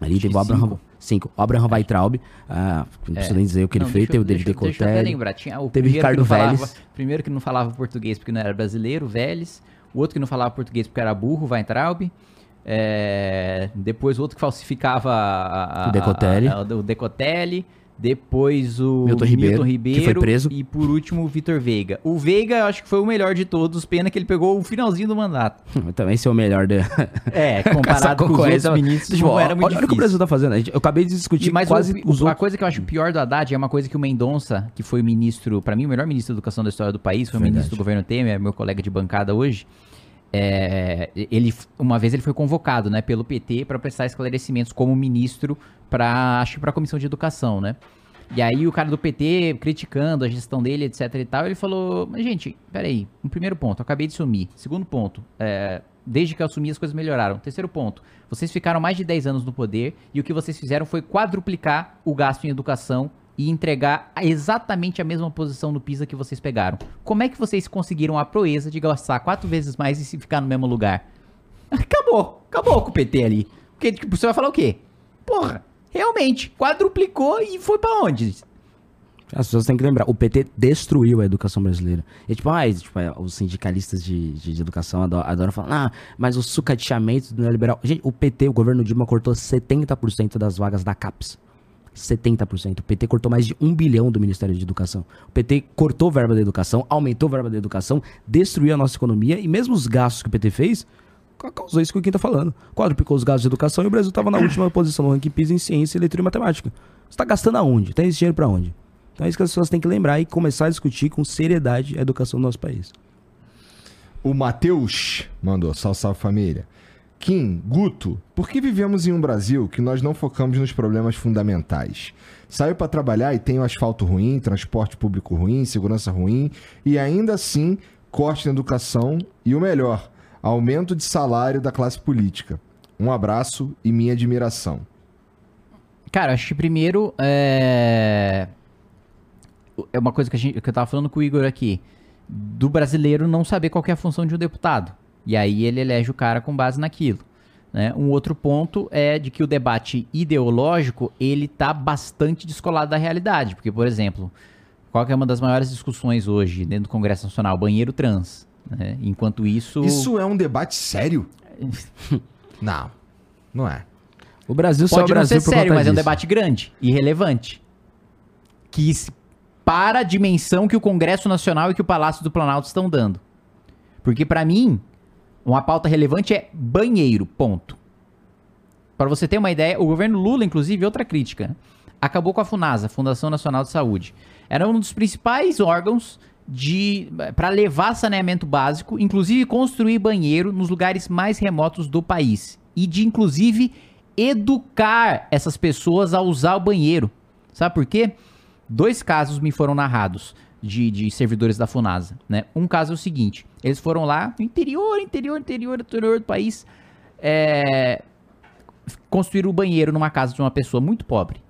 Ali teve o Abraham. Cinco. O Abraham Weitraub, ah, não preciso nem dizer o que ele Não, fez, teve o David eu- Deixa eu Decotelli. lembrar. Tinha o Teve Ricardo não falava- Vélez. primeiro que não falava português porque não era brasileiro, Vélez. O outro que não falava português porque era burro, Weintraub. É, depois o outro que falsificava a- a- O Decotelli. a- o Decotelli. Depois o Milton Ribeiro, que foi preso. E por último o Vitor Veiga. O Veiga eu acho que foi o melhor de todos. Pena que ele pegou o finalzinho do mandato. *laughs* Também ser o melhor de... É, *laughs* comparado com os outros ministros, Tipo, era muito olha o que o difícil. Brasil tá fazendo. Eu acabei de discutir mas quase o, os a outros. coisa que eu acho pior do Haddad é uma coisa que o Mendonça, que foi o ministro, pra mim, o melhor ministro da educação da história do país, foi o Verdade. ministro do governo Temer, meu colega de bancada hoje. É, ele, uma vez ele foi convocado, né, pelo PT para prestar esclarecimentos como ministro para, acho que para a comissão de educação, né? E aí o cara do PT criticando a gestão dele, etc e tal, ele falou, mas gente, peraí, um primeiro ponto, acabei de sumir. Segundo ponto, é, desde que eu assumi as coisas melhoraram. Terceiro ponto, vocês ficaram mais de 10 anos no poder e o que vocês fizeram foi quadruplicar o gasto em educação e entregar exatamente a mesma posição no PISA que vocês pegaram. Como é que vocês conseguiram a proeza de gastar quatro vezes mais e ficar no mesmo lugar? *laughs* Acabou, acabou com o PT ali. Porque tipo, você vai falar o quê? Porra, realmente, quadruplicou e foi pra onde? As pessoas têm que lembrar, o PT destruiu a educação brasileira. E tipo, ah, tipo, é, os sindicalistas de, de, de educação adoram, adoram falar, ah, mas o sucateamento do neoliberal. Gente, o PT, o governo Dilma, cortou 70% das vagas da CAPES. 70%. O PT cortou mais de um bilhão do Ministério de Educação. O PT cortou verba da educação, aumentou verba da educação, destruiu a nossa economia e mesmo os gastos que o PT fez, ca- causou isso que o Kim tá falando. Quadruplicou os gastos de educação e o Brasil tava na última *coughs* posição no ranking PISA em ciência, leitura e matemática. Você tá gastando aonde? Tem esse dinheiro pra onde? Então é isso que as pessoas têm que lembrar e começar a discutir com seriedade a educação do nosso país. O Matheus mandou, salve, salve família. Kim, Guto, por que vivemos em um Brasil que nós não focamos nos problemas fundamentais? Saio para trabalhar e tenho asfalto ruim, transporte público ruim, segurança ruim e ainda assim corte na educação e o melhor, aumento de salário da classe política. Um abraço e minha admiração. Cara, acho que primeiro é. É uma coisa que, a gente, que eu tava falando com o Igor aqui. Do brasileiro não saber qual é a função de um deputado. E aí ele elege o cara com base naquilo. Né? Um outro ponto é de que o debate ideológico ele tá bastante descolado da realidade. Porque, por exemplo, qual que é uma das maiores discussões hoje dentro do Congresso Nacional? Banheiro trans. né? Enquanto isso. Isso é um debate sério? *laughs* não, não é. O Brasil só é o Pode não Brasil ser sério, mas é um disso. debate grande e relevante. Que para a dimensão que o Congresso Nacional e que o Palácio do Planalto estão dando. Porque pra mim, uma pauta relevante é banheiro, ponto. Para você ter uma ideia, o governo Lula, inclusive, outra crítica, né? acabou com a FUNASA, Fundação Nacional de Saúde. Era um dos principais órgãos de para levar saneamento básico, inclusive construir banheiro nos lugares mais remotos do país e de inclusive educar essas pessoas a usar o banheiro. Sabe por quê? Dois casos me foram narrados de, de servidores da FUNASA, né? Um caso é o seguinte, eles foram lá no interior, interior, interior, interior do país, é, o banheiro numa casa de uma pessoa muito pobre.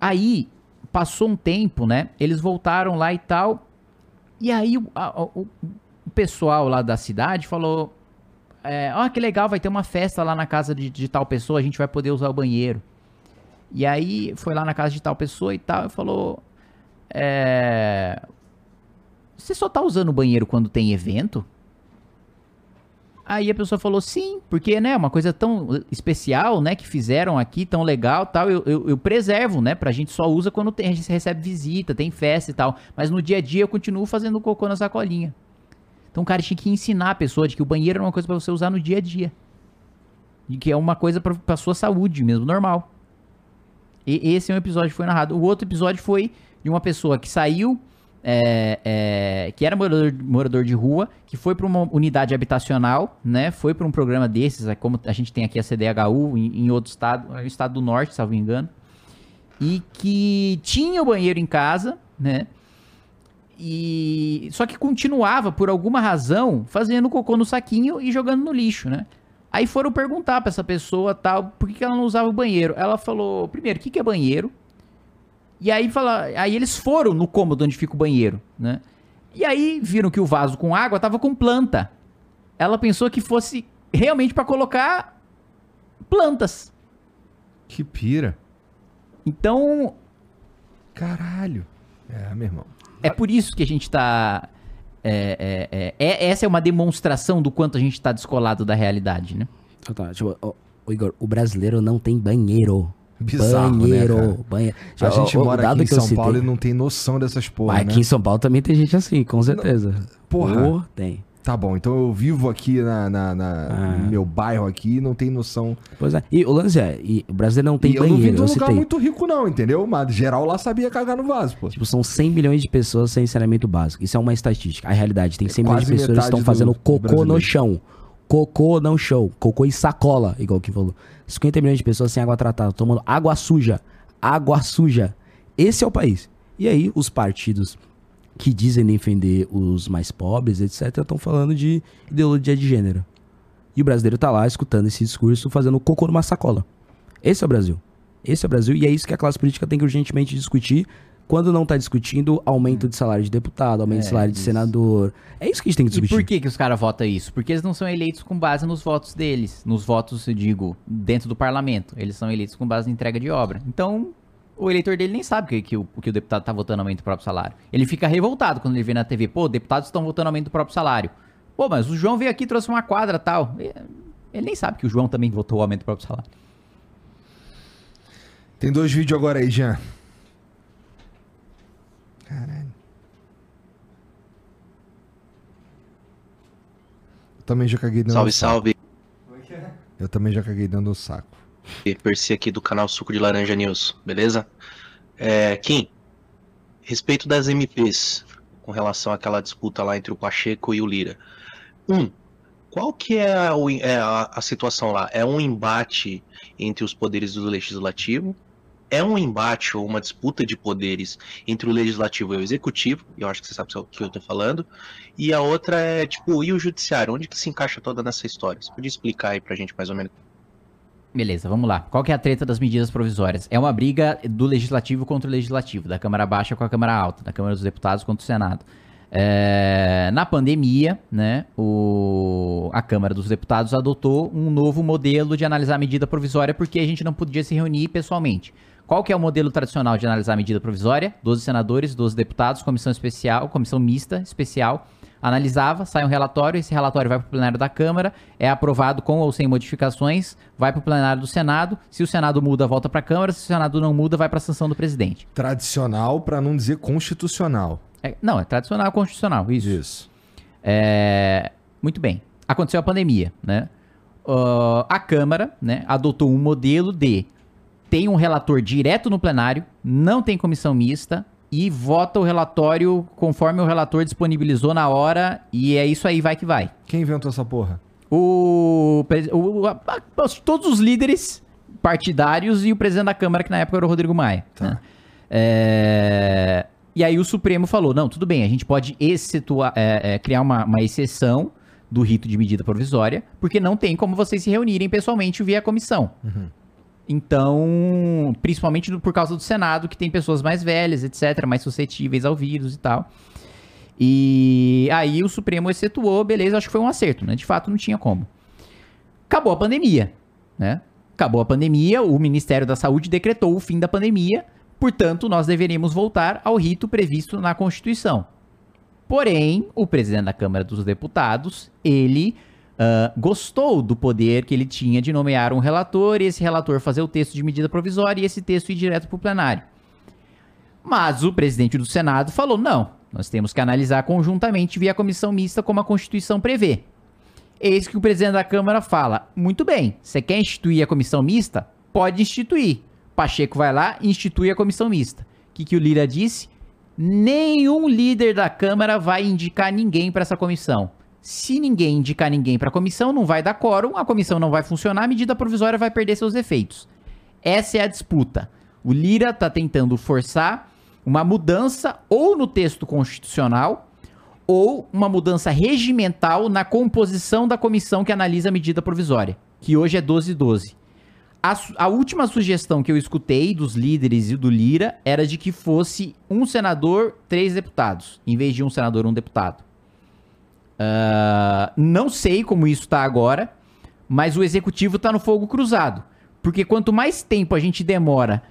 Aí, passou um tempo, né? Eles voltaram lá e tal. E aí, o, a- o- o pessoal lá da cidade falou: é, Ó, que legal, vai ter uma festa lá na casa de, de tal pessoa, a gente vai poder usar o banheiro. E aí, foi lá na casa de tal pessoa e tal, e falou: é, Você só tá usando o banheiro quando tem evento? Aí a pessoa falou sim, porque, né, uma coisa tão especial, né, que fizeram aqui, tão legal tal, eu, eu, eu preservo, né, pra gente só usa quando tem, a gente recebe visita, tem festa e tal, mas no dia a dia eu continuo fazendo cocô na sacolinha. Então o cara tinha que ensinar a pessoa de que o banheiro era uma coisa pra você usar no dia a dia. E que é uma coisa pra, pra sua saúde mesmo, normal. E esse é um episódio que foi narrado. O outro episódio foi de uma pessoa que saiu, é, é, que era morador, morador de rua, que foi para uma unidade habitacional, né? Foi para um programa desses, é como a gente tem aqui a CDHU em, em outro estado, é o estado do norte, se não me engano. E que tinha o banheiro em casa, né? E só que continuava por alguma razão fazendo cocô no saquinho e jogando no lixo, né? Aí foram perguntar pra essa pessoa tal, por que, que ela não usava o banheiro. Ela falou, primeiro, o que, que é banheiro? E aí, fala, aí eles foram no cômodo onde fica o banheiro, né? E aí viram que o vaso com água tava com planta. Ela pensou que fosse realmente pra colocar plantas. Que pira. Então, Caralho. É, meu irmão. é por isso que a gente tá. é, é, é, é- essa é uma demonstração do quanto a gente tá descolado da realidade, né? Tipo, ó, ô, Igor, o brasileiro não tem banheiro. Bizarro, né, banheiro, cara? banheiro. A gente Ó, mora aqui em São Paulo e não tem noção dessas porra, Mas né? aqui em São Paulo também tem gente assim, com certeza. porra. Pô, tem. Tá bom, então eu vivo aqui na, na- na- Ah. no meu bairro aqui e não tem noção. Pois é. E o lance é, e o brasileiro não tem e eu não vim banheiro, de um lugar muito rico não, entendeu? Mas geral lá sabia cagar no vaso, pô. Tipo, são 100 milhões de pessoas sem saneamento básico. Isso é uma estatística. A realidade, tem 100 milhões de pessoas que estão fazendo do- do cocô no brasileiro. chão. Cocô não chão. Cocô e sacola, igual que falou. 50 milhões de pessoas sem água tratada, tomando água suja. Água suja. Esse é o país. E aí, os partidos que dizem defender os mais pobres, etc., estão falando de ideologia de gênero. E o brasileiro tá lá escutando esse discurso, fazendo cocô numa sacola. Esse é o Brasil. Esse é o Brasil e é isso que a classe política tem que urgentemente discutir quando não tá discutindo aumento de salário de deputado, aumento de salário de senador. É isso que a gente tem que E discutir. por que, que os caras votam isso? Porque eles não são eleitos com base nos votos deles. Nos votos, eu digo, dentro do parlamento. Eles são eleitos com base na entrega de obra. Então, o eleitor dele nem sabe que, que o, que o deputado tá votando aumento do próprio salário. Ele fica revoltado quando ele vê na TV, pô, deputados estão votando aumento do próprio salário. Pô, mas o João veio aqui e trouxe uma quadra tal. E- Ele nem sabe que o João também votou o aumento do próprio salário. Tem dois vídeos agora aí, Jean. Caralho. Eu também já caguei dentro Salve, do saco. salve. Eu também já caguei dentro do saco. Percy aqui do canal Suco de Laranja News, beleza? É, Kim, respeito das MPs com relação àquela disputa lá entre o Pacheco e o Lira. Um, qual que é, o- é a, a situação lá? É um embate entre os poderes do legislativo? É um embate ou uma disputa de poderes entre o legislativo e o executivo? Eu acho que você sabe o que eu tô falando. E a outra é, tipo, e o judiciário? Onde que se encaixa toda nessa história? Você podia explicar aí pra gente mais ou menos? Beleza, vamos lá. Qual que é a treta das medidas provisórias? É uma briga do legislativo contra o legislativo, da Câmara Baixa com a Câmara Alta, da Câmara dos Deputados contra o Senado. É, na pandemia, né, o- a Câmara dos Deputados adotou um novo modelo de analisar a medida provisória porque a gente não podia se reunir pessoalmente. Qual que é o modelo tradicional de analisar a medida provisória? 12 senadores, 12 deputados, comissão especial, comissão mista especial, analisava, sai um relatório, esse relatório vai para o plenário da Câmara, é aprovado com ou sem modificações, vai para o plenário do Senado, se o Senado muda, volta para a Câmara, se o Senado não muda, vai para a sanção do presidente. Tradicional, pra não dizer constitucional. É- não, é tradicional constitucional, isso. Isso. É, muito bem. Aconteceu a pandemia, né? Ah, a Câmara né, adotou um modelo de tem um relator direto no plenário, não tem comissão mista e vota o relatório conforme o relator disponibilizou na hora e é isso aí, vai que vai. Quem inventou essa porra? O, o- a- a- todos os líderes partidários e o presidente da Câmara, que na época era o Rodrigo Maia. né? É, e aí o Supremo falou: não, tudo bem, a gente pode excetuar, é, é, criar uma, uma exceção do rito de medida provisória, porque não tem como vocês se reunirem pessoalmente via comissão. Então, principalmente por causa do Senado, que tem pessoas mais velhas, etc., mais suscetíveis ao vírus e tal. E aí o Supremo excetuou, beleza, acho que foi um acerto, né? De fato, não tinha como. Acabou a pandemia, né? Acabou a pandemia, o Ministério da Saúde decretou o fim da pandemia, portanto, nós deveríamos voltar ao rito previsto na Constituição. Porém, o presidente da Câmara dos Deputados, ele ah, gostou do poder que ele tinha de nomear um relator e esse relator fazer o texto de medida provisória e esse texto ir direto para o plenário. Mas o presidente do Senado falou: não, nós temos que analisar conjuntamente via comissão mista, como a Constituição prevê. Eis que o presidente da Câmara fala: muito bem, você quer instituir a comissão mista? Pode instituir. Pacheco vai lá e institui a comissão mista. O que, que o Lira disse? Nenhum líder da Câmara vai indicar ninguém para essa comissão. Se ninguém indicar ninguém para a comissão, não vai dar quórum, a comissão não vai funcionar, a medida provisória vai perder seus efeitos. Essa é a disputa. O Lira está tentando forçar uma mudança ou no texto constitucional ou uma mudança regimental na composição da comissão que analisa a medida provisória, que hoje é 1212. A, a última sugestão que eu escutei dos líderes e do Lira era de que fosse um senador, três deputados, em vez de um senador, um deputado. Ah, não sei como isso tá agora, mas o executivo tá no fogo cruzado. Porque quanto mais tempo a gente demora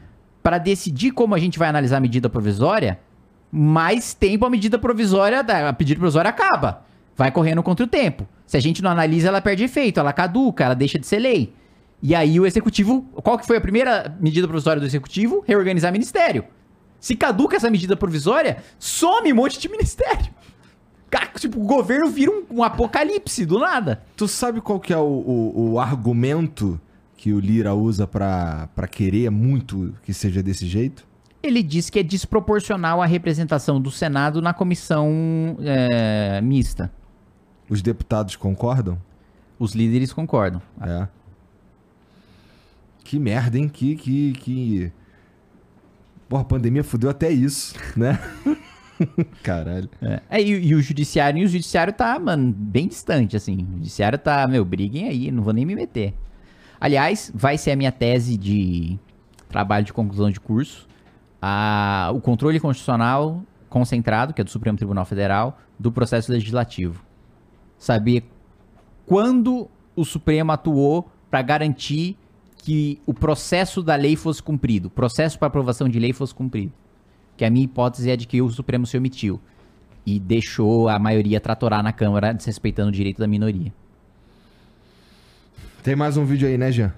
para decidir como a gente vai analisar a medida provisória, mais tempo a medida provisória, a medida provisória acaba. Vai correndo contra o tempo. Se a gente não analisa, ela perde efeito, ela caduca, ela deixa de ser lei. E aí o executivo, qual que foi a primeira medida provisória do executivo? Reorganizar ministério. Se caduca essa medida provisória, some um monte de ministério. Tipo, o governo vira um, um apocalipse do nada. Tu sabe qual que é o, o- o argumento que o Lira usa pra, pra querer muito que seja desse jeito? Ele diz que é desproporcional a representação do Senado na comissão é, mista. Os deputados concordam? Os líderes concordam. É. Que merda, hein? Que, que, que... Porra, a pandemia fudeu até isso, né? *laughs* *laughs* Caralho. É, É, e, e o judiciário, e o judiciário tá, mano, bem distante, assim. O judiciário tá, meu, briguem aí, não vou nem me meter. Aliás, vai ser a minha tese de trabalho de conclusão de curso. A, o controle constitucional concentrado, que é do Supremo Tribunal Federal, do processo legislativo. Saber quando o Supremo atuou para garantir que o processo da lei fosse cumprido, o processo para aprovação de lei fosse cumprido. Que a minha hipótese é de que o Supremo se omitiu e deixou a maioria tratorar na Câmara, desrespeitando o direito da minoria. Tem mais um vídeo aí, né, Jean?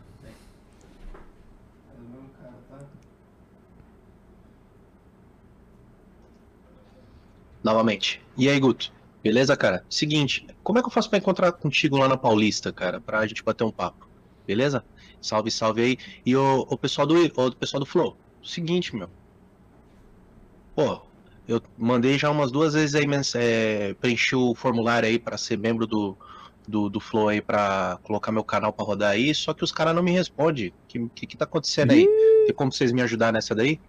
Novamente. E aí, Guto? Beleza, cara? Seguinte, como é que eu faço pra encontrar contigo lá na Paulista, cara? Pra gente bater um papo. Beleza? Salve, salve aí. E o, o pessoal do o pessoal do Flow. Seguinte, meu. Pô, eu mandei já umas duas vezes aí, é, preenchi o formulário aí pra ser membro do, do, do Flow aí pra colocar meu canal pra rodar aí, só que os caras não me respondem. O que, que que tá acontecendo aí? Tem como vocês me ajudar nessa daí?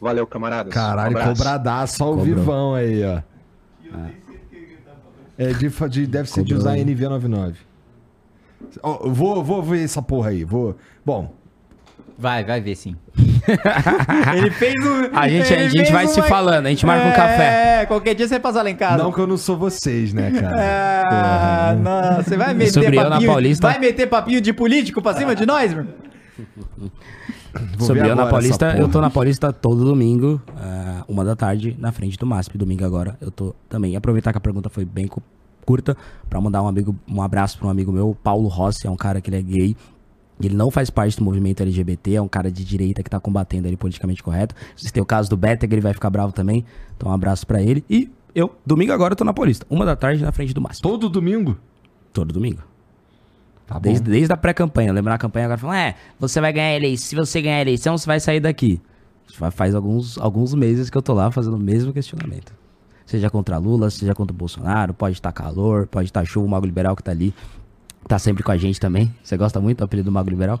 Valeu, camaradas. Caralho, Um cobradaço, ó o Cobrou. vivão aí, ó. É, de, de- deve ser de Cobrou, usar hein? NV99. Ó, eu vou, vou ver essa porra aí. Vou. Bom, Vai, vai ver sim. *laughs* ele fez um. A gente, a gente vai se falando, a gente marca um café. É, qualquer dia você passa lá em casa. não que eu não sou vocês, né, cara? Ah, não, você vai meter Sobre eu na papinho, Paulista. vai meter papinho de político pra cima de nós, meu? Vou Sobre eu na Paulista, eu tô na Paulista todo domingo, ah, uma da tarde, na frente do MASP. Domingo agora eu tô também. Aproveitar que a pergunta foi bem cu- curta, pra mandar um amigo, um abraço pra um amigo meu, Paulo Rossi, é um cara que ele é gay. Ele não faz parte do movimento LGBT, é um cara de direita que tá combatendo ele politicamente correto. Se tem o caso do Beteg, ele vai ficar bravo também. Então um abraço pra ele. E eu, domingo agora, eu tô na Paulista. Uma da tarde na frente do MASP. Todo domingo? Todo domingo. Tá bom. Desde, desde a pré-campanha. Lembra na campanha agora falando, é, você vai ganhar a eleição. Se você ganhar a eleição, você vai sair daqui. Fa- Faz alguns, alguns meses que eu tô lá fazendo o mesmo questionamento. Seja contra Lula, seja contra o Bolsonaro, pode estar calor, pode estar chuva, o Mago Liberal que tá ali. Tá sempre com a gente também. Você gosta muito do apelido do Mago Liberal?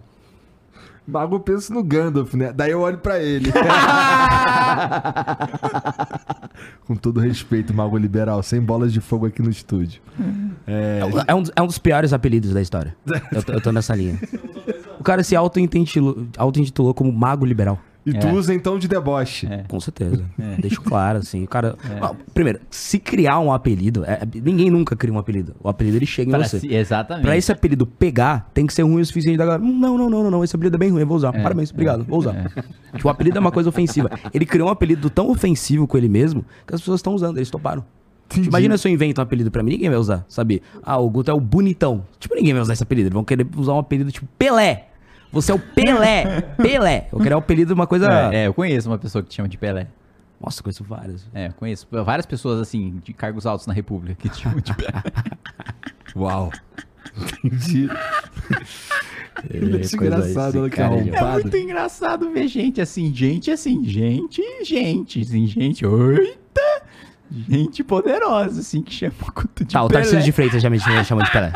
Bago eu penso no Gandalf, né? Daí eu olho pra ele. *laughs* Com todo respeito, Mago Liberal, sem bolas de fogo aqui no estúdio. É, É um, é um dos piores apelidos da história. Eu tô, eu tô nessa linha. O cara se auto-intitulou auto como Mago Liberal. E tu usa então de deboche. Com certeza. *laughs* Deixo claro, assim. O cara. Primeiro, se criar um apelido, é- ninguém nunca cria um apelido. O apelido ele chega em você. exatamente. Pra esse apelido pegar, tem que ser ruim o suficiente da galera. "Hum, Não, não, não, não, não. Esse apelido é bem ruim, eu vou usar. Parabéns, obrigado, vou usar. Tipo, o apelido é uma coisa ofensiva. Ele criou um apelido tão ofensivo com ele mesmo que as pessoas estão usando, eles toparam. Tipo, Imagina se eu invento um apelido pra mim, ninguém vai usar, sabe? Ah, o Guto é o bonitão. Tipo, ninguém vai usar esse apelido. Eles vão querer usar um apelido tipo Pelé. Você é o Pelé. Pelé. Eu quero um apelido de uma coisa. É, é, eu conheço uma pessoa que te chama de Pelé. Nossa, conheço várias. É, eu conheço várias pessoas, assim, de cargos altos na República que te chamam de Pelé. *laughs* Uau. Entendi. Muito engraçado, ela que cara, É muito engraçado ver gente assim, gente assim, gente, gente, assim, gente, oita, gente poderosa, assim, que chama o culto de Tá, o Pelé. Tarcísio de Freitas já me chama de Pelé.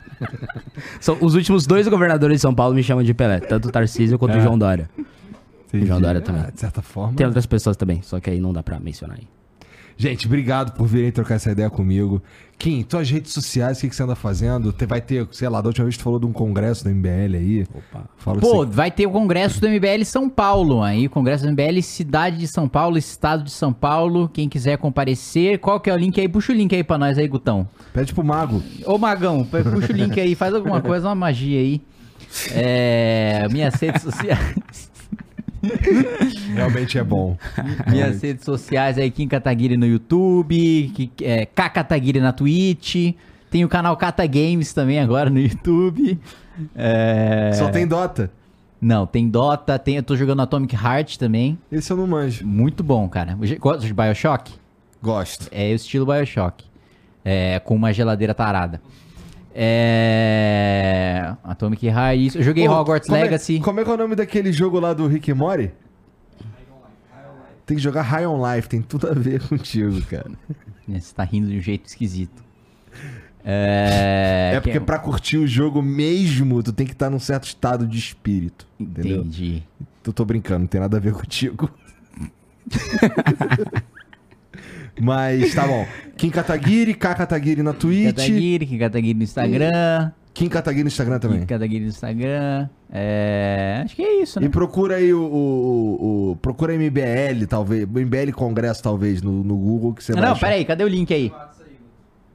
*laughs* São os últimos dois governadores de São Paulo me chamam de Pelé. Tanto o Tarcísio quanto o João Dória. Entendi. João Dória também. Ah, de certa forma. Tem outras pessoas também, só que aí não dá pra mencionar aí. Gente, obrigado por virem trocar essa ideia comigo. Kim, tuas redes sociais, o que, que você anda fazendo? Te- Vai ter, sei lá, da última vez tu falou de um congresso do MBL aí. Opa. Fala Pô, você- vai ter o congresso do MBL São Paulo aí, o congresso do MBL Cidade de São Paulo, Estado de São Paulo. Quem quiser comparecer, qual que é o link aí? Puxa o link aí pra nós aí, Gutão. Pede pro mago. Ô Magão, pu- puxa o link aí, faz alguma coisa, uma magia aí. É, minhas redes *laughs* sociais. Realmente é bom. Minhas redes sociais aí, Kim Kataguiri no YouTube, é, K Kataguiri na Twitch. Tem o canal Kata Games também agora no YouTube. É, Só tem Dota. Não, tem Dota, tem, eu tô jogando Atomic Heart também. Esse eu não manjo. Muito bom, cara. Gosta de Bioshock? Gosto. É o estilo Bioshock. É, com uma geladeira tarada. É. Atomic isso. Eu joguei Hogwarts como é- Legacy. como é que é o nome daquele jogo lá do Rick e Morty? Tem que jogar High on Life, tem tudo a ver *laughs* contigo, cara. Você tá rindo de um jeito esquisito. É. É, porque que- pra curtir o jogo mesmo, tu tem que estar num certo estado de espírito. Entendeu? Entendi. Eu tô brincando, não tem nada a ver contigo. *laughs* Mas tá bom. Kim Kataguiri, K Kataguiri na Twitch. Kataguiri, Kim Kataguiri no Instagram. Kim Kataguiri no Instagram também. Kim Kataguiri no Instagram. É. Acho que é isso, né? E procura aí o, o- o- Procura MBL, talvez. MBL Congresso, talvez, no, no Google que você vai Não, achar. pera aí, cadê o link aí?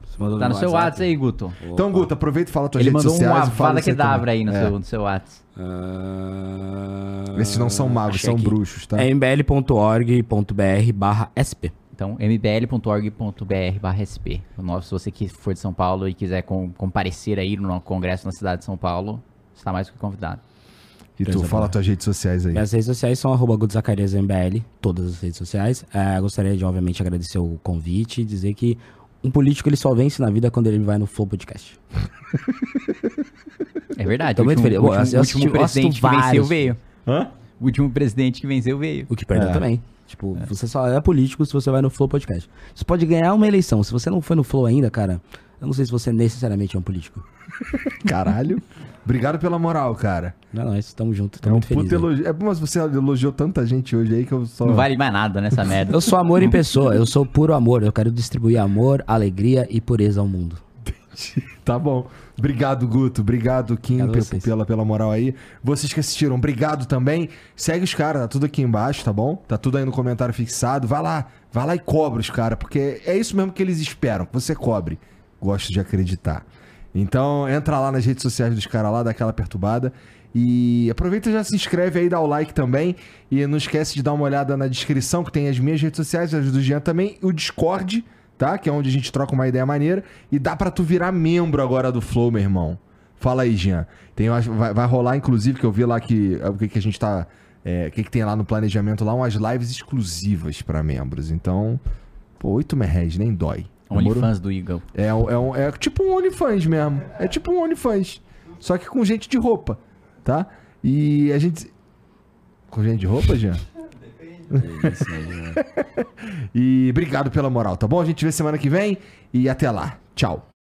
Você mandou Tá no seu WhatsApp WhatsApp aí, Guto. Então, Guto, aproveita e fala tuas Ele redes mandou sociais. uma e fala vada você quedavra também. aí no, É. seu, no seu WhatsApp. Ah, Esses não são magos, achei são aqui. bruxos, tá? É mbl.org.br barra sp. Então, mbl.org.br barra SP. O nosso, se você que for de São Paulo e quiser com- comparecer aí no congresso na cidade de São Paulo, está mais do que convidado. E tu, fala tuas redes sociais aí. Minhas redes sociais são arroba GutoZacariasMBL, todas as redes sociais. É, gostaria de, obviamente, agradecer o convite e dizer que um político ele só vence na vida quando ele vai no Flow Podcast. *laughs* É verdade. Tô o muito último, feliz. o último, eu assisti- presidente que venceu veio. Hã? O último presidente que venceu veio. O que perdeu É. também. Tipo, você só é político se você vai no Flow Podcast. Você pode ganhar uma eleição. Se você não foi no Flow ainda, cara, eu não sei se você necessariamente é um político. *laughs* Caralho. Obrigado pela moral, cara. Não, é nóis, tamo junto, tô É um muito elogio. É bom, mas você elogiou tanta gente hoje aí que eu só. Não vale mais nada nessa *laughs* merda. Eu sou amor em pessoa, eu sou puro amor. Eu quero distribuir amor, alegria e pureza ao mundo. *laughs* Tá bom. Obrigado, Guto. Obrigado, Kim, Obrigado pela, pela moral aí. Vocês que assistiram, obrigado também. Segue os caras, tá tudo aqui embaixo, tá bom? Tá tudo aí no comentário fixado. Vai lá, vai lá e cobra os caras, porque é isso mesmo que eles esperam, que você cobre. Gosto de acreditar. Então, entra lá nas redes sociais dos caras lá, dá aquela perturbada. E aproveita e já se inscreve aí, dá o like também. E não esquece de dar uma olhada na descrição, que tem as minhas redes sociais, as do Jean também, o Discord, tá? Que é onde a gente troca uma ideia maneira. E dá pra tu virar membro agora do Flow, meu irmão. Fala aí, Jean. Tem, vai, vai rolar, inclusive, que eu vi lá que o que, que a gente tá. é, o que, que tem lá no planejamento lá, umas lives exclusivas pra membros. Então, pô, 8 merréis, nem dói. Demorou? OnlyFans do Eagle. É, é, um- é tipo um OnlyFans mesmo. É tipo um OnlyFans. Só que com gente de roupa, tá? E a gente. Com gente de roupa, Jean? *laughs* e obrigado pela moral, tá bom? A gente vê semana que vem e até lá. Tchau.